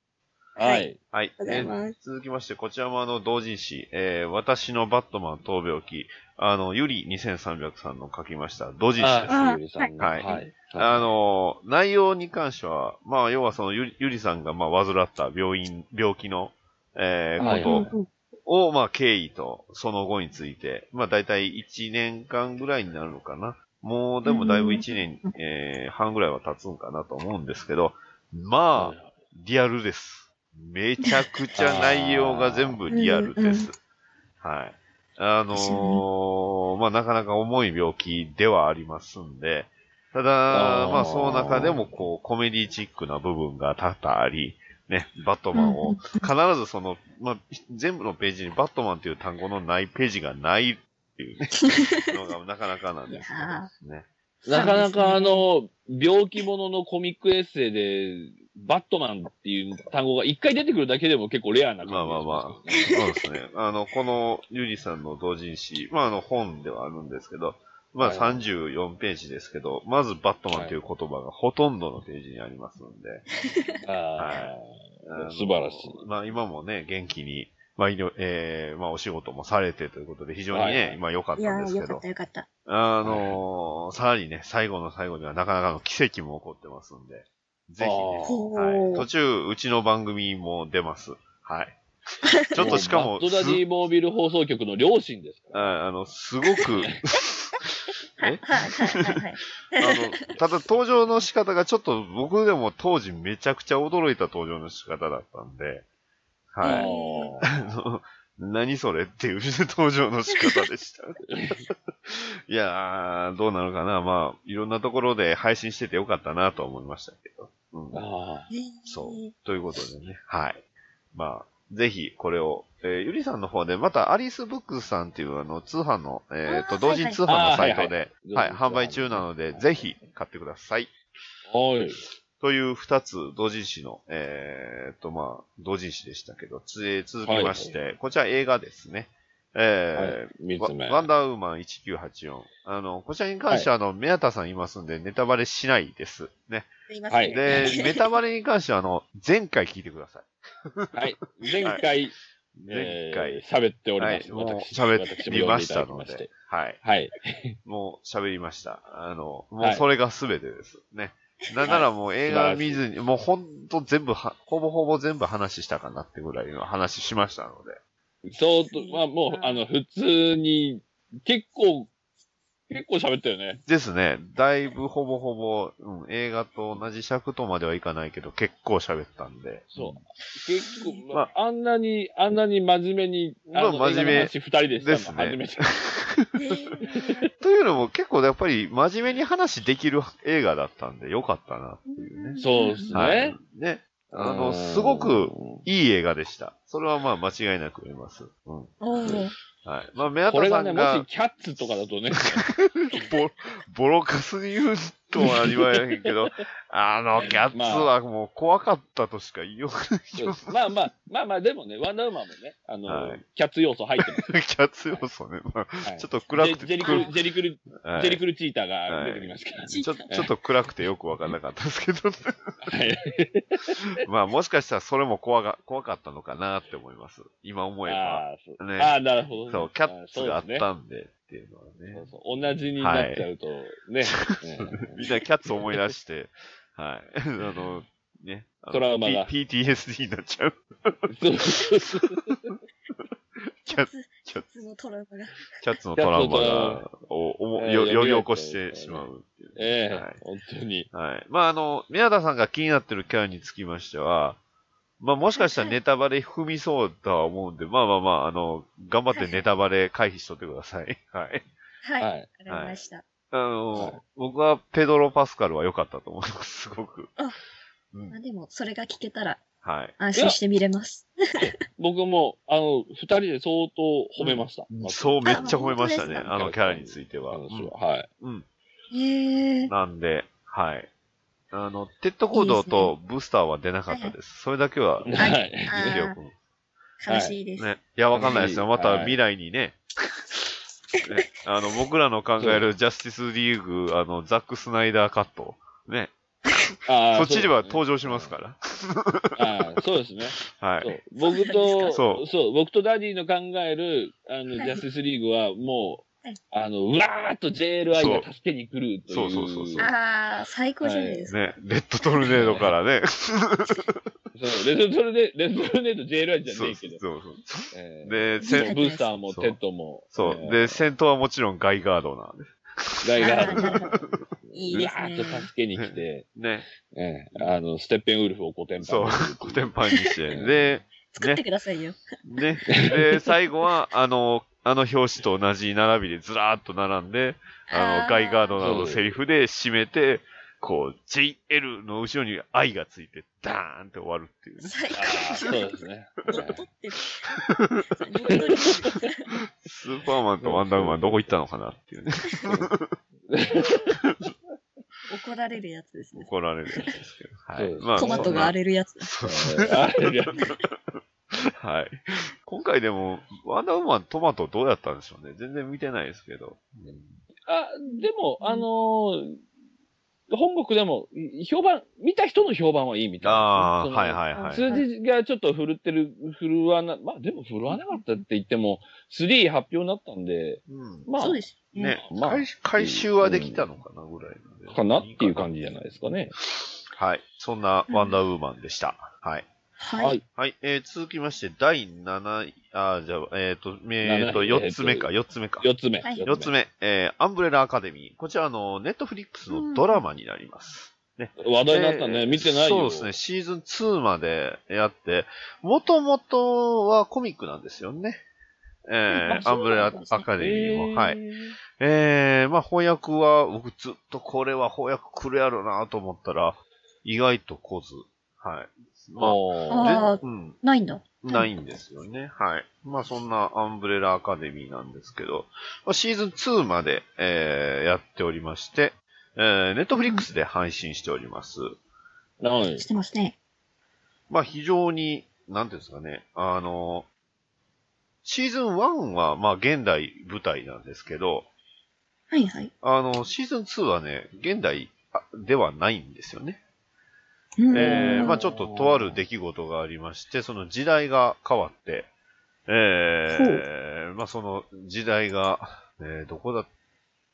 はい。ありがとうございますえー続きまして、こちらもあの、同人誌、えー、私のバットマン闘病記、あの、ゆり2300さんの書きました同人誌です。あ、ゆりさんの。はいはい。あの、内容に関しては、まあ、要はそのゆり、ゆりさんが、まあ、患った病院、病気の、えーはいことを、まあ、経緯と、その後について、まあ、だいたい1年間ぐらいになるのかな。もう、でもだいぶ1年、えー半ぐらいは経つんかなと思うんですけど、まあ、リアルです。めちゃくちゃ内容が全部リアルです。はい。あのーまあ、なかなか重い病気ではありますんで、ただ、あーまあ、その中でも、こう、コメディチックな部分が多々あり、ね、バットマンを、必ずその、まあ、全部のページにバットマンという単語のないページがないっていうね、のがなかなかなんですね。なかなかあの、病気もののコミックエッセイで、バットマンっていう単語が一回出てくるだけでも結構レアな感じまあまあまあ、そうですね。あの、このゆりさんの同人誌、まああの本ではあるんですけど、まあはい34ページですけど、まずバットマンという言葉がほとんどのページにありますんで、あはい。素晴らしい。まあ今もね、元気に、まあ医療、えー、まあお仕事もされてということで非常にね、はいはい。今良かったんですけど。よかった、よかった。あのーさらにね、最後の最後にはなかなかの奇跡も起こってますんで、ぜひね、あはい、ー途中、うちの番組も出ます。はい。ちょっとしかも、バッドダディモービル放送局の両親ですかああの、すごく、はい、はい、はい、はい。あの、ただ登場の仕方がちょっと僕でも当時めちゃくちゃ驚いた登場の仕方だったんで、ら。はい。何それっていう登場の仕方でした。いやー、どうなのかな。まあ、いろんなところで配信しててよかったなと思いましたけど。うん、ああそう。ということでね。はい。まあ、ぜひこれを、えーゆりさんの方で、またアリスブックスさんっていうあの通販の、えっ、ー同人通販のサイトで、ははいはいい、販売中なので、ぜひ買ってください。はい。という二つ同人誌の、えっ、と、まあ、同人誌でしたけど、つえー続きまして、こちら映画ですね。えーはい三つ目ワワンダーウーマン1984。あの、こちらに関しては、あの、メアタさんいますんで、ネタバレしないです。ね。すいません。はいで、ネタバレに関しては、あの、前回聞いてください。はい。前回、前回えー喋っておりはい、ます。もう私喋私りましたのできまして。、はい。はい。もう喋りました。あの、もうはいそれが全てです。ね。なんならもう映画見ずに、もうほんと全部は、ほぼほぼ全部話したかなってぐらいの話しましたので。そうと、まあもう、あの、普通に、結構、結構喋ったよね。ですね。だいぶほぼほぼ、うん、映画と同じ尺とまではいかないけど、結構喋ったんで。そう。結構、まあ、あんなに、あんなに真面目に、あの、まあ真面目二人でしたのですね初めて。というのも結構やっぱり真面目に話できる映画だったんでよかったなっていうね。そうですね。はい。ね。あの、すごくいい映画でした。それはまあ間違いなく言えます。うん。はい。まあ、メアタこれがね、もさんがし、キャッツとかだとね、ボ、ボロカスに言うとは言われへんけど、あの、キャッツはもう怖かったとしか言いようがない。そうまあまあ、まあまあ、でもね、ワンダーウーマンもね、あの、はいキャッツ要素入ってます。キャッツ要素ね。まあ、はいちょっと暗くてジェリクル、ジェリクル、はいジェリクルチーターが出てきますから。ちょちょっと暗くてよくわかんなかったですけど、ね、はい。まあもしかしたらそれも怖が怖かったのかなって思います。今思えば。あ。ねああ、なるほどね。そう、キャッツがあったんでっていうのはね。そうそう同じになっちゃうと、ね。みんなキャッツ思い出して、はい。あの、ね。あのトラウマが P- PTSD になっちゃう。そうそうそうキャッツ、キャッツのトラウマが。キャッツのトラウマが、お、おも、よ、えー呼び起こしてしまうっていう。ええはい本当に。はい。まあ、あの、宮田さんが気になってるキャラにつきましては、まあ、もしかしたらネタバレ踏みそうとは思うんで、まあまあまあ、あの、頑張ってネタバレ回避しとってください。はい。はい。わ、はい。かりました。あの、はい僕はペドロ・パスカルは良かったと思います、すごく。あうんまあ、でも、それが聞けたらはい。安心して見れます。僕も、あの、二人で相当褒めました。そう、めっちゃ褒めましたね、ああのキャラについては。話ははい。うん。へえ。なんで、はい。あの、テッドコードとブースターは出なかったです。それだけは、はい。言っておく。悲しいです。ね。いや、わかんないですよ。またはい未来にね。ねあの、僕らの考えるジャスティスリーグ、あの、ザック・スナイダーカット。ね。あーそっちでは登場しますから。そうですね。はい。僕と、そそう僕とダディの考える、あの、ジはいャスティスリーグは、もうはい、あの、うわーっと JLI が助けに来るという。そうそうそうそうああ、最高じゃないですか。ね。レッドトルネードからね。そう、レズトルネ、レズトルネード JLI じゃそうそうねえけど。そう。えーで、せせんブースターもそうテッドも。そう。えーで、戦闘はもちろんガイガードなんでガイガあーなるほーどいいですうわーっとね。助けに来て、ね。ええあの、ステッペンウルフをコテンパンそうにする。コテンパンにして。で、作ってくださいよ。ね。で、最後は、あの、あの表紙と同じ並びでずらーっと並んで、あの、ガイガードなどのセリフで締めて、こう、JL の後ろに愛がついて、ダーンって終わるっていうね。最高そうですね。スーパーマンとワンダーウーマンどこ行ったのかなっていうね。怒られるやつですね。怒られるやつですけど。はい。まあトマトが荒れるやつ。そうえーあれや はい。今回でも、ワンダーウーマントマトどうやったんでしょうね。全然見てないですけど。あ、でも、あのー本国でも、い評判、見た人の評判はいいみたいああ、そのはいはいはい。数字がちょっと振るってる、振るわな、まあでも振るわなかったって言っても、3発表になったんで、うんまあ、そうですよね。ね、まあ回回収はできたのかなぐらいなんでかなっていう感じじゃないですかね。はい。そんなワンダーウーマンでした。はい。はい。はい。はい。えー、続きまして、第7位、あーじゃあ、えっ、と、えっ、と、7 4つ目か、4つ目か。四つ目。はい4つ目、えー、アンブレラアカデミー。こちら、あの、ネットフリックスのドラマになります。話題になったね。で見てないよ。そうですね。シーズン2までやって、もともとはコミックなんですよね。えーあアンブレラアカデミーも。はい。えー、まあ翻訳は、僕ずっとこれは翻訳来るやろなと思ったら、意外と来ず。はい。あうん。ないんだ。ないんですよね。はい。まあそんなアンブレラアカデミーなんですけど、まあ、シーズン2まで、えーやっておりまして、えー、ネットフリックスで配信しております。はいしてますね。まあ非常に、なんていうんですかね、あの、シーズン1は、まあ、現代舞台なんですけど、はいはい。あの、シーズン2はね、現代あではないんですよね。うんえー、まあちょっととある出来事がありまして、その時代が変わって、えー、まあその時代が、えー、どこだ、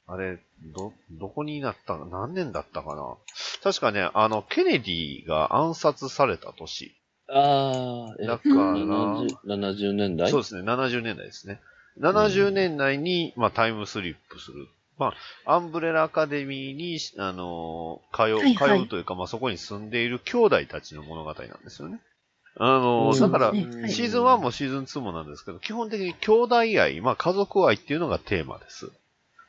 あれ、ど、どこになったの何年だったかな確かね、あの、ケネディが暗殺された年。ああ、えだから、70 70年代そうですね、70年代ですね。70年代に、まあ、タイムスリップする。まあ、アンブレラアカデミーに、あのー通う、はいはい通うというか、まあ、そこに住んでいる兄弟たちの物語なんですよね。あのだから、ですねはいシーズン1もシーズン2もなんですけど、基本的に兄弟愛、まあ、家族愛っていうのがテーマです。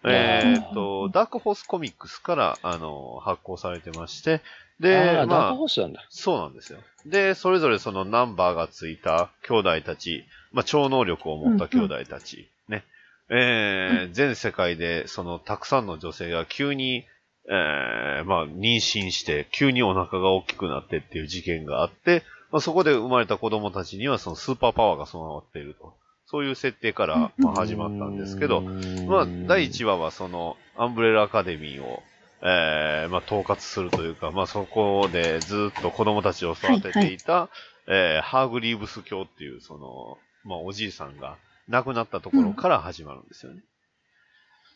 えーっと、ダークホースコミックスから、あのー発行されてまして、で、ああ、ダーまあクホ、ースなんだ。そうなんですよ。で、それぞれそのナンバーがついた兄弟たち、まあ、超能力を持った兄弟たち、ね。えー全世界でそのたくさんの女性が急に、えーまあ、妊娠して、急にお腹が大きくなってっていう事件があって、まあ、そこで生まれた子供たちにはそのスーパーパワーが備わっていると。そういう設定から、まあ、始まったんですけど、まあ、第1話はその、アンブレラアカデミーを、えーまあ、統括するというか、まあ、そこでずっと子供たちを育てていた、えーハーグリーブス教っていう、その、まあ、おじいさんが亡くなったところから始まるんですよね。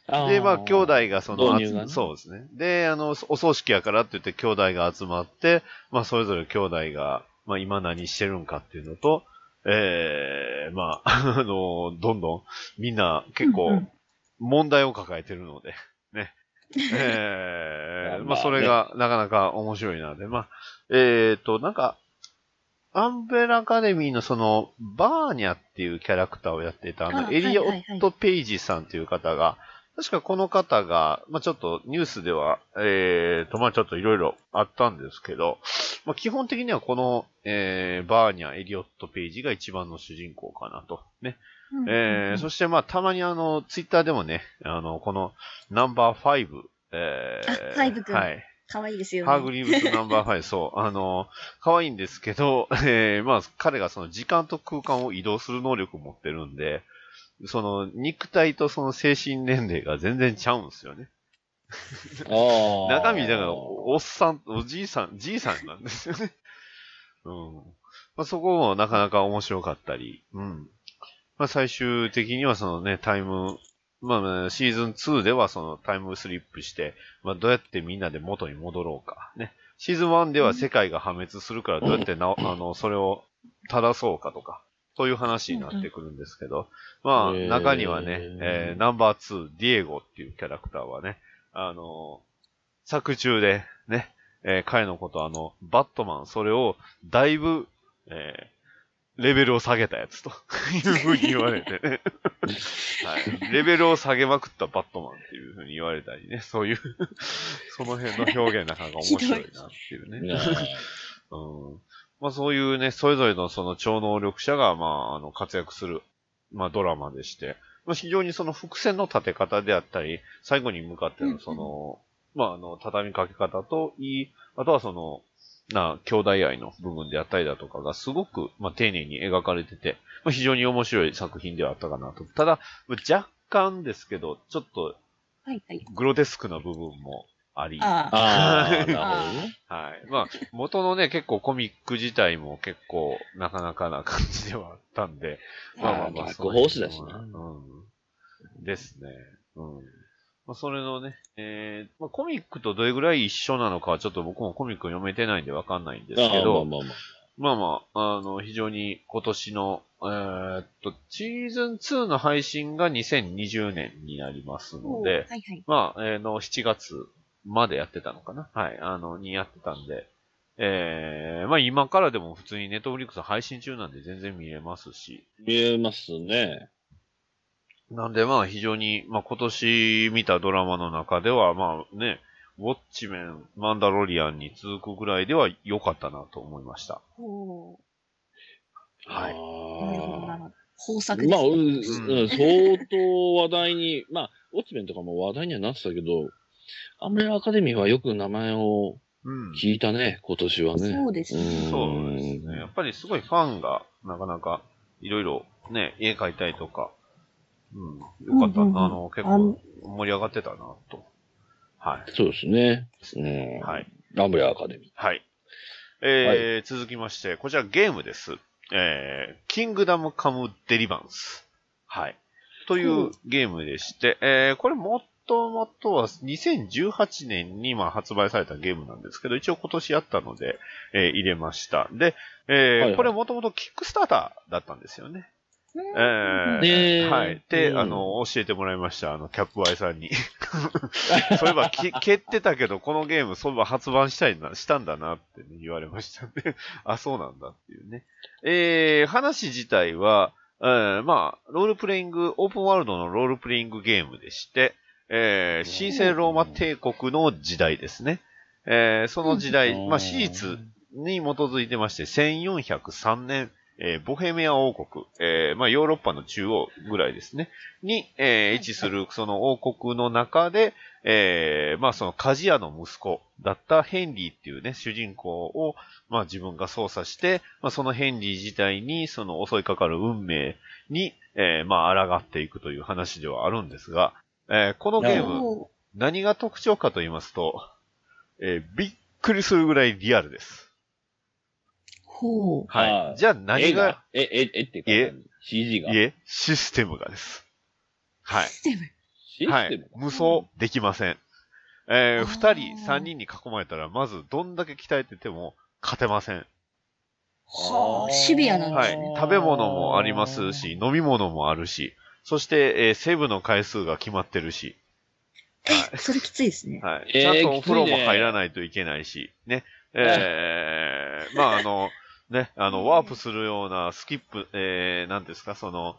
あーで、まあ、兄弟がその、ね集そうですね。で、あの、お葬式やからって言って兄弟が集まって、まあ、それぞれ兄弟が、まあ、今何してるんかっていうのと、ええまあ、あの、どんどん、みんな結うんう構ん、問題を抱えてるので、ね。ええまあ、まあそれがなかなか面白いなで、まあ、えっ、と、なんか、アンベラアカデミーのその、バーニャっていうキャラクターをやっていた、あの、あエリオット・ペイジさんという方が、確かこの方が、まあちょっとニュースでは、えーと、まあちょっといろいろあったんですけど、まあ基本的にはこの、えー、バーニャ、エリオット・ペイジが一番の主人公かなと。ね。うんえー、そしてまあたまにあの、ツイッターでもね、あの、このナンバー5、えー、あファイブくんはい。かわいいですよね。ハーグリーブスナンバー5、そう。あの、可愛いんですけど、えー、まあ、彼がその時間と空間を移動する能力を持ってるんで、その肉体とその精神年齢が全然ちゃうんですよね。中身、だから、おおっさん、おじいさん、じいさんなんですよね。うん。まあ、そこもなかなか面白かったり、うん。まあ、最終的にはそのね、タイム、まあまあ、シーズン2ではそのタイムスリップして、まあ、どうやってみんなで元に戻ろうか。ね。シーズン1では世界が破滅するからどうやってな、あの、それを正そうかとか、そういう話になってくるんですけど、まあ、中にはね、えーナンバー2、ディエゴっていうキャラクターはね、あの、作中でね、えー彼のことあの、バットマン、それをだいぶ、えーレベルを下げたやつと いうふうに言われてね。はい。レベルを下げまくったバットマンっていうふうに言われたりね、そういう その辺の表現なかなか面白いなっていうね。ねうん。まあそういうね、それぞれのその超能力者が、まあ、あの、活躍する、まあドラマでして、まあ非常にその伏線の立て方であったり、最後に向かってのその、まああの、畳みかけ方といい、あとはその、な、兄弟愛の部分であったりだとかがすごく、まあ丁寧に描かれてて、まあ非常に面白い作品ではあったかなと。ただ、若干ですけど、ちょっとはいはい。グロテスクな部分もあり、ああ。なるほどね。はい。まあ、元のね、結構コミック自体も結構なかなかな感じではあったんで、まあまあまあ、ホースだしねうん。ですね。うん。まあ、それのね、えー、まあ、コミックとどれぐらい一緒なのかはちょっと僕もコミック読めてないんでわかんないんですけど、まあまあまあ。まあまあ、あの、非常に今年の、えーっと、シーズン2の配信が2020年になりますので、はいはい。まあ、えーの、7月までやってたのかなはい、あの、にやってたんで、えー、まあ今からでも普通にネットフリックス配信中なんで全然見れますし、見えますね。なんでまあ非常に、まあ今年見たドラマの中では、まあね、ウォッチメン、マンダロリアンに続くぐらいでは良かったなと思いました。おはい。ーなるほど、なあるほど。豊作あ。まあ、うですね。ん、うん相当話題に、まあ、ウォッチメンとかも話題にはなってたけど、アンブレラアカデミーはよく名前をうん。聞いたね、今年はね。そうですねんそうですね。やっぱりすごいファンがなかなかいろいろね、絵描いたりとか、うん、よかった。うんうんうんあの、結構盛り上がってたな、と。はい。そうですね。うん。はい。ランブレアカデミはい。えー続きまして、こちらゲームです。えー、キングダムカムデリバンス。はい。というゲームでして、えー、これもともとは2018年にまあ発売されたゲームなんですけど、一応今年やったので、えー入れました。で、えーはいはいこれもともとキックスターターだったんですよね。ええはい。で、うんあの、教えてもらいました、あの、キャップワイさんに。そういえば、き蹴ってたけど、このゲーム、そういえば発売したいな、したんだなって、ね、言われましたね。あ、そうなんだっていうね。えー、話自体は、えー、まあ、ロールプレイング、オープンワールドのロールプレイングゲームでして、えー、神聖ローマ帝国の時代ですね。えー、その時代、まあ、史実に基づいてまして、1403年、えーボヘミア王国、えーまあ、ヨーロッパの中央ぐらいですね、に、えー位置するその王国の中で、えーまあ、その鍛冶屋の息子だったヘンリーっていうね、主人公を、まあ、自分が操作して、まあ、そのヘンリー自体にその襲いかかる運命に、えーまあ、抗っていくという話ではあるんですが、えーこのゲーム、お何が特徴かと言いますと、えーびっくりするぐらいリアルです。ほう。はい。じゃあ何が、が、え、え、えっていうか、え CG が。いえ、システムがです。はい。システム。シはいステム。無双できません。えー、あー二人、三人に囲まれたら、まずどんだけ鍛えてても勝てません。はあ、シビアなんはいですね。。食べ物もありますし、飲み物もあるし、そして、えーセーブの回数が決まってるし、え、それきついですね。はい。えーちゃんとお風呂も入らないといけないし、ね。えー、まああの、ね、あの、ワープするようなスキップ、えー、なんですか、その、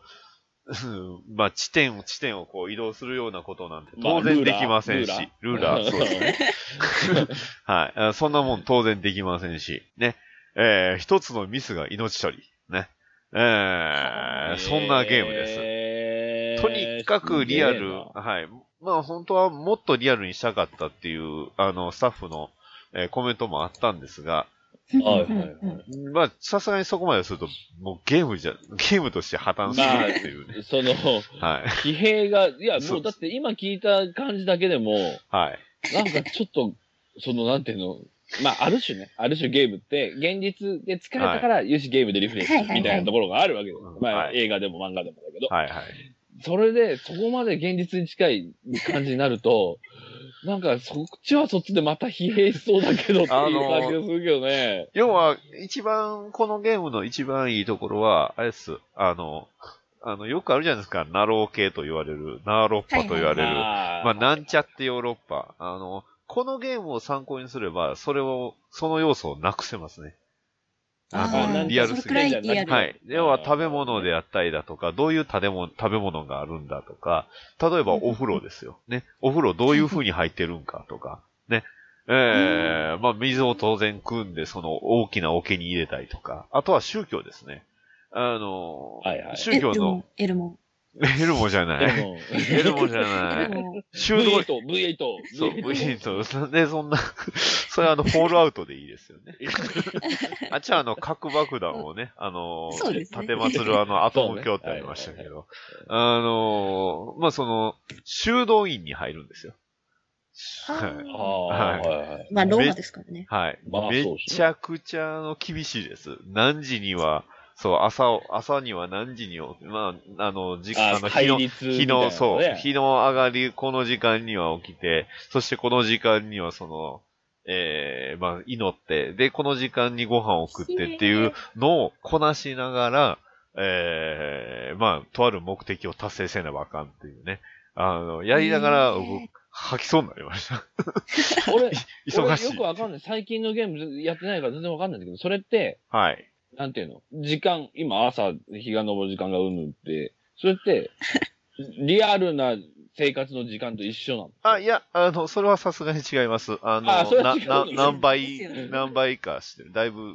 うんまあ、地点を、地点をこう移動するようなことなんてまあ当然できませんし、ルーラー、ラーそうですね。はいあ。そんなもん当然できませんし、ね。えー、一つのミスが命取り。ね。えー、そんなゲームです。ですとにかくリアル、はい。まあ本当はもっとリアルにしたかったっていう、あの、スタッフの、えーコメントもあったんですが、はいはいはいまあさすがにそこまですると、もうゲームじゃ、ゲームとして破綻するっていうね。その、はい。疲弊が、いや、もうだって今聞いた感じだけでも、はい。なんかちょっと、その、なんていうの、まあ、ある種ね、ある種ゲームって、現実で疲れたから、よし、ゲームでリフレッシュみたいなところがあるわけです。うんまあ、はい映画でも漫画でもだけど、はいはい。それで、そこまで現実に近い感じになると、なんか、そっちはそっちでまた疲弊しそうだけどっていうあの感じがするけどね。要は、一番、このゲームの一番いいところは、あれです。あの、あの、よくあるじゃないですか。ナロー系と言われる、ナーロッパと言われる。まあ、なんちゃってヨーロッパ。あの、このゲームを参考にすれば、それを、その要素をなくせますね。あの、リアルすぎそれくらいリアルはい。要は食べ物であったりだとか、どういう食べ物食べ物があるんだとか、例えばお風呂ですよ。ね。お風呂どういう風に入ってるんかとか、ね。ええまあ水を当然汲んで、その大きな桶に入れたりとか、あとは宗教ですね。あの、はいはい宗教の、エルモ。エルモじゃない。エルモじゃない。エルモ。修道 V8、V8、そう、V8 なんでそんな、それあの、フォールアウトでいいですよね。あっちはあの、核爆弾をね、あの、そうですね立てまつるあの、アトム教ってありましたけど、あの、まあ、その、修道院に入るんですよ。はい。ああ、はいはい。まあ、ローマですからね。はい。めですねちゃくちゃあの厳しいです。何時には、そう、朝を、朝には何時にを、まあ、あの、時間、ああの、日の、日の、そう、日の上がり、この時間には起きて、そしてこの時間にはその、ええまあ、祈って、で、この時間にご飯を食ってっていうのをこなしながら、ええまあ、とある目的を達成せねばあかんっていうね。あの、やりながら、吐きそうになりました。俺、忙しい俺よく。わかんない。最近のゲームやってないから全然わかんないんだけど、それって、はい。なんていうの？時間、今朝日が昇る時間がうんぬんって、それって、リアルな生活の時間と一緒なの？あ、いや、あの、それはさすがに違います。あの、あな、な、何倍何倍かしてる。だいぶ、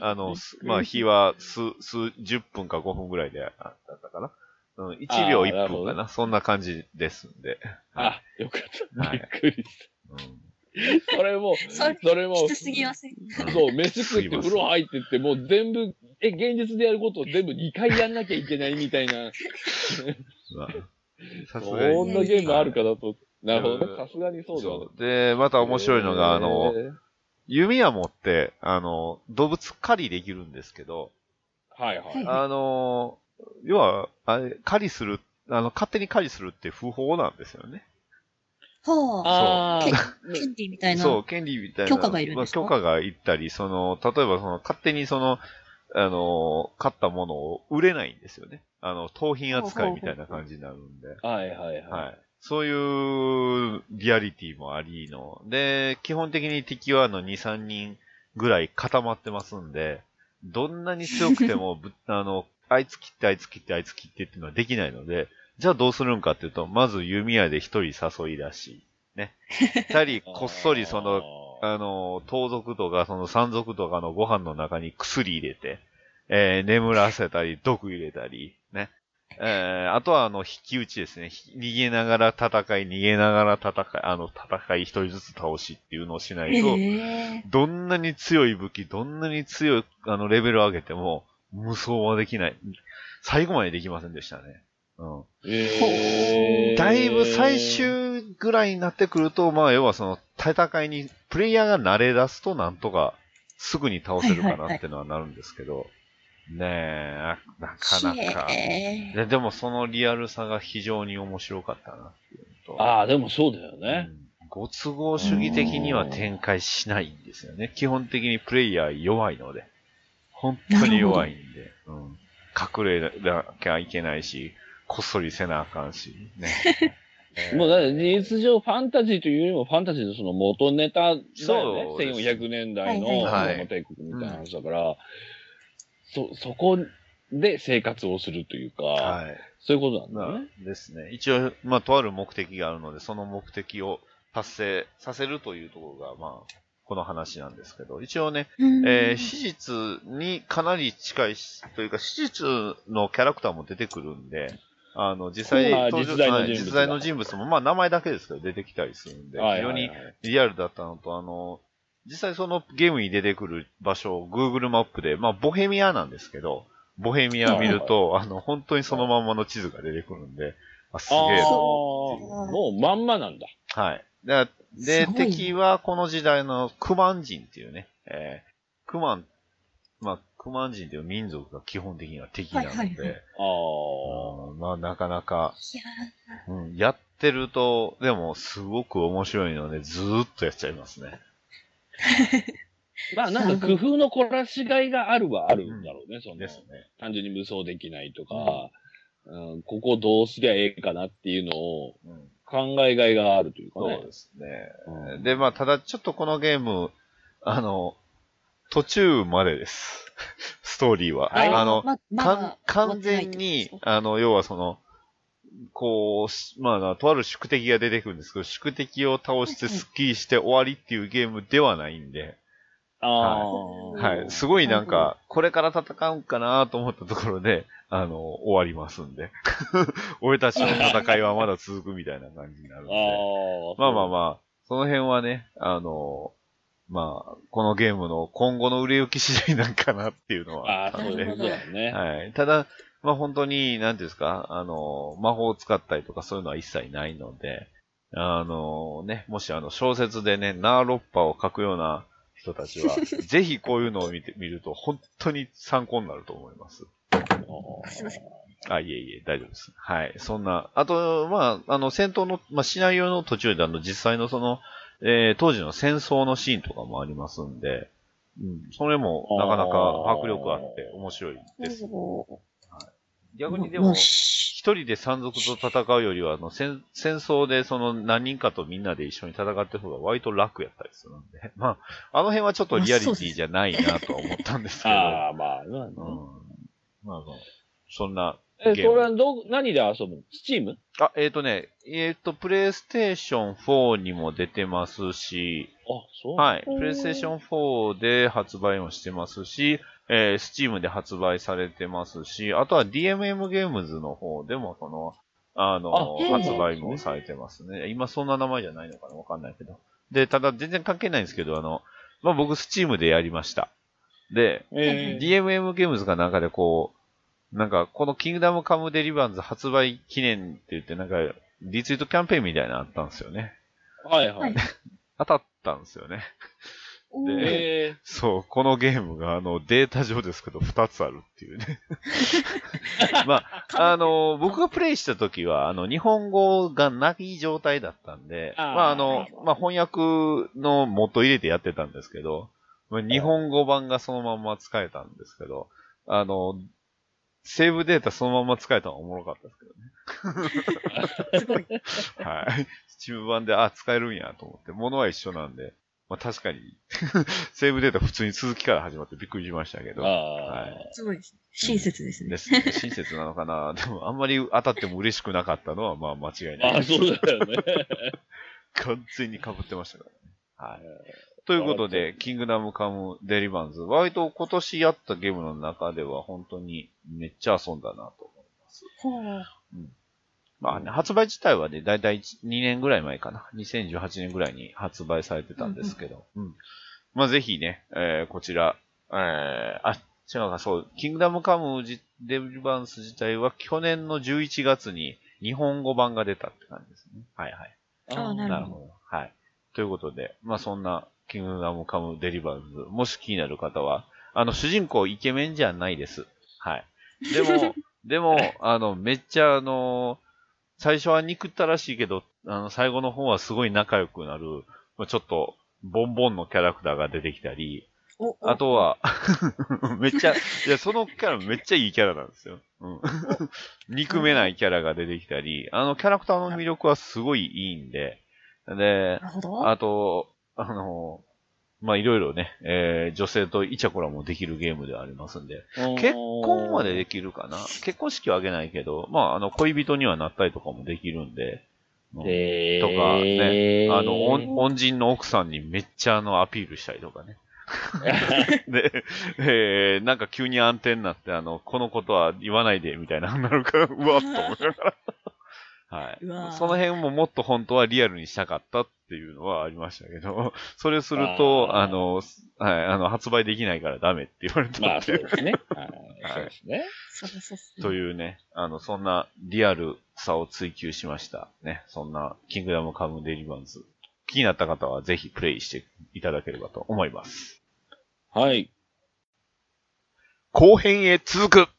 あの、すまあ、日は数、数、10分か5分ぐらいであったかな？うん、1秒1あーなるほど分かな。そんな感じですんで。あ、よかった。はいびっくりしうんた。それも、それもき、つすぎません。そう、飯食って風呂入ってって、もう全部え、現実でやることを全部2回やんなきゃいけないみたいな、まあさすがにそんなゲームあるかなと。なるほどうんね。さすがにそうだ。で、また面白いのが、あの、弓矢持って、あの、動物狩りできるんですけど、はいはい。あの、要は、あれ、狩りする、あの、勝手に狩りするって不法なんですよね。はあ。権利みたいな。そう、権利みたいな。許可がいるんですか？まあ許可がいったり、その、例えばその、勝手にその、あの、買ったものを売れないんですよね。あの、盗品扱いみたいな感じになるんで。はいはいはい。はい。そういうリアリティもありの。で、基本的に敵はあの2、3人ぐらい固まってますんで、どんなに強くてもぶ、あの、あいつ切って、あいつ切って、あいつ切ってっていうのはできないので、じゃあどうするんかっていうと、まず弓矢で一人誘い出し、ね。二人こっそりその、あの、盗賊とか、その山賊とかのご飯の中に薬入れて、えー眠らせたり、毒入れたり、ね。えーあとは、あの、引き打ちですね。ひ逃げながら戦い、逃げながら戦い、あの、戦い一人ずつ倒しっていうのをしないと。どんなに強い武器、どんなに強い、あの、レベルを上げても、無双はできない。最後までできませんでしたね。うん。えーだいぶ最終ぐらいになってくると、まあ、要はその、戦いに、プレイヤーが慣れ出すとなんとか、すぐに倒せるかなってのはなるんですけど、ねえ、ななかなか。ででもそのリアルさが非常に面白かったなっていうのと。ああ、でもそうだよね。うんご都合主義的には展開しないんですよね。基本的にプレイヤー弱いので。本当に弱いんで。うん、隠れなきゃいけないし、こっそりせなあかんし。ね。えーもうだって事実上ファンタジーというよりもファンタジーのその元ネタだよね。そうです1400年代のはいロ帝国みたいな話だから、そ、そこで生活をするというか、はい。そういうことなんまだね。あ、ですね。一応、まあ、とある目的があるので、その目的を達成させるというところが、まあ、この話なんですけど、一応ね、うんえー史実にかなり近いし、というか、史実のキャラクターも出てくるんで、あの、実際実在の人物がはい実在の人物も、まあ、名前だけですけど、出てきたりするんで、はい非常にリアルだったのと、あの、実際そのゲームに出てくる場所を Google マップで、まあ、ボヘミアなんですけど、ボヘミア見ると、あの、本当にそのまんまの地図が出てくるんで、あ、すげえな。もうまんまなんだ。はい。で、で敵はこの時代のクマン人っていうね、えー、クマン、まあ、クマン人っていう民族が基本的には敵なので、はいはいはいああ。うんまあ、なかなか、うん、やってると、でも、すごく面白いので、ずーっとやっちゃいますね。まあなんか工夫の凝らしがいがあるはあるんだろうね、そのですね。単純に無双できないとか、うん、ここどうすりゃええかなっていうのをうん、考えがいがあるというかね。そうですね。うんで、まあ、ただ、ちょっとこのゲーム、あの、途中までです。ストーリーは。はいあの、まま完全に、あの、要はその、こうし、まあ、とある宿敵が出てくるんですけど、宿敵を倒してスッキリして終わりっていうゲームではないんで、ああ、はい。すごいなんか、これから戦うんかなと思ったところで、あの、終わりますんで。俺たちの戦いはまだ続くみたいな感じになるんあで。あ。まあまあまあ、その辺はね、あの、まあ、このゲームの今後の売れ行き次第なんかなっていうのはああ、あったのでそういうことだね。はい。ただ、まあ本当に、なんていうんですか、あの、魔法を使ったりとかそういうのは一切ないので、あのね、もしあの小説でね、ナーロッパを書くような人たちは、ぜひこういうのを見てみると本当に参考になると思います。すいません。あ、いえいえ、大丈夫です。はい。そんな、あと、まあ、あの、戦闘の、まあ、シナリオの途中で、あの、実際のその、えー当時の戦争のシーンとかもありますんで、うん、それもなかなか迫力あって面白いです。お逆にでも一人で山賊と戦うよりは、あの、戦戦争でその何人かとみんなで一緒に戦ってる方が割と楽やったりするんで、まあ、あの辺はちょっとリアリティじゃないなとは思ったんですけど、ああ、まあ、まあね。うん、まあまあ、そんなえ、ゲームこれはど、何で遊ぶの？スチーム？あ、えっ、とね、えっ、と、プレイステーション4にも出てますし、あ、そう。はい。プレイステーション4で発売もしてますし、えー、スチームで発売されてますし、あとは DMM ゲームズの方でも、その、あの、あ発売もされてますね。今そんな名前じゃないのかな？わかんないけど。で、ただ全然関係ないんですけど、あの、まあ、僕スチームでやりました。で、え DMM ゲームズかなんかでこう、なんか、このキングダムカムデリバンズ発売記念って言って、なんか、リツイートキャンペーンみたいなのあったんですよね。はいはい。当たったんですよね。でえそう、このゲームが、あの、データ上ですけど、2つあるっていうね。まあ、あの、僕がプレイした時は、あの、日本語がない状態だったんで、あーまあ、あの、まあ、翻訳の元入れてやってたんですけど、まあ日本語版がそのまんま使えたんですけど、あの、セーブデータそのまま使えたのはおもろかったですけどね。すごい。はい。中盤で、あ、使えるんやと思って、物は一緒なんで、まあ確かに、セーブデータ普通に続きから始まってびっくりしましたけー、ど、あはあ。すごい。親切ですね。ですね。親切なのかなでも、あんまり当たっても嬉しくなかったのは、まあ間違いない。ああ、そうだよね。完全に被ってましたからね。はい。ということで、キングダムカムデリバンズ、割と今年やったゲームの中では本当にめっちゃ遊んだなと思います。ほう。まあね、発売自体はね、だいたい2年ぐらい前かな。2018年ぐらいに発売されてたんですけど。うんまあぜひね、えーこちら、えーあ、違うか、そう、キングダムカムじデリバンス自体は去年の11月に日本語版が出たって感じですね。はいはい。ああ、なるほど。なるほど。はい。ということで、まあそんな、キングダムカムデリバーズ、もし気になる方は、あの、主人公イケメンじゃないです。はい。でも、でも、あの、めっちゃあの、最初は憎ったらしいけど、あの、最後の方はすごい仲良くなる、まあちょっと、ボンボンのキャラクターが出てきたり、あとは、めっちゃ、いや、そのキャラめっちゃいいキャラなんですよ。うん。憎めないキャラが出てきたり、あのキャラクターの魅力はすごいいいんで、で。あと、あの、まあ、いろいろね、えー女性とイチャコラもできるゲームではありますんで、結婚までできるかな？結婚式はあげないけど、まあ、あの、恋人にはなったりとかもできるんで、うんえとかね、あの、恩恩人の奥さんにめっちゃあの、アピールしたりとかね。で、えーなんか急に暗転になって、あの、このことは言わないで、みたいな、なるから、うわっと思いながら。はい。その辺ももっと本当はリアルにしたかったっていうのはありましたけど、それすると、あの、はい、あの、発売できないからダメって言われたんで。まあ、そうですね。はいそうですね。そうそうそう。というね、あの、そんなリアルさを追求しました。ね、そんな、キングダムカムデリバンズ。気になった方はぜひプレイしていただければと思います。はい。後編へ続く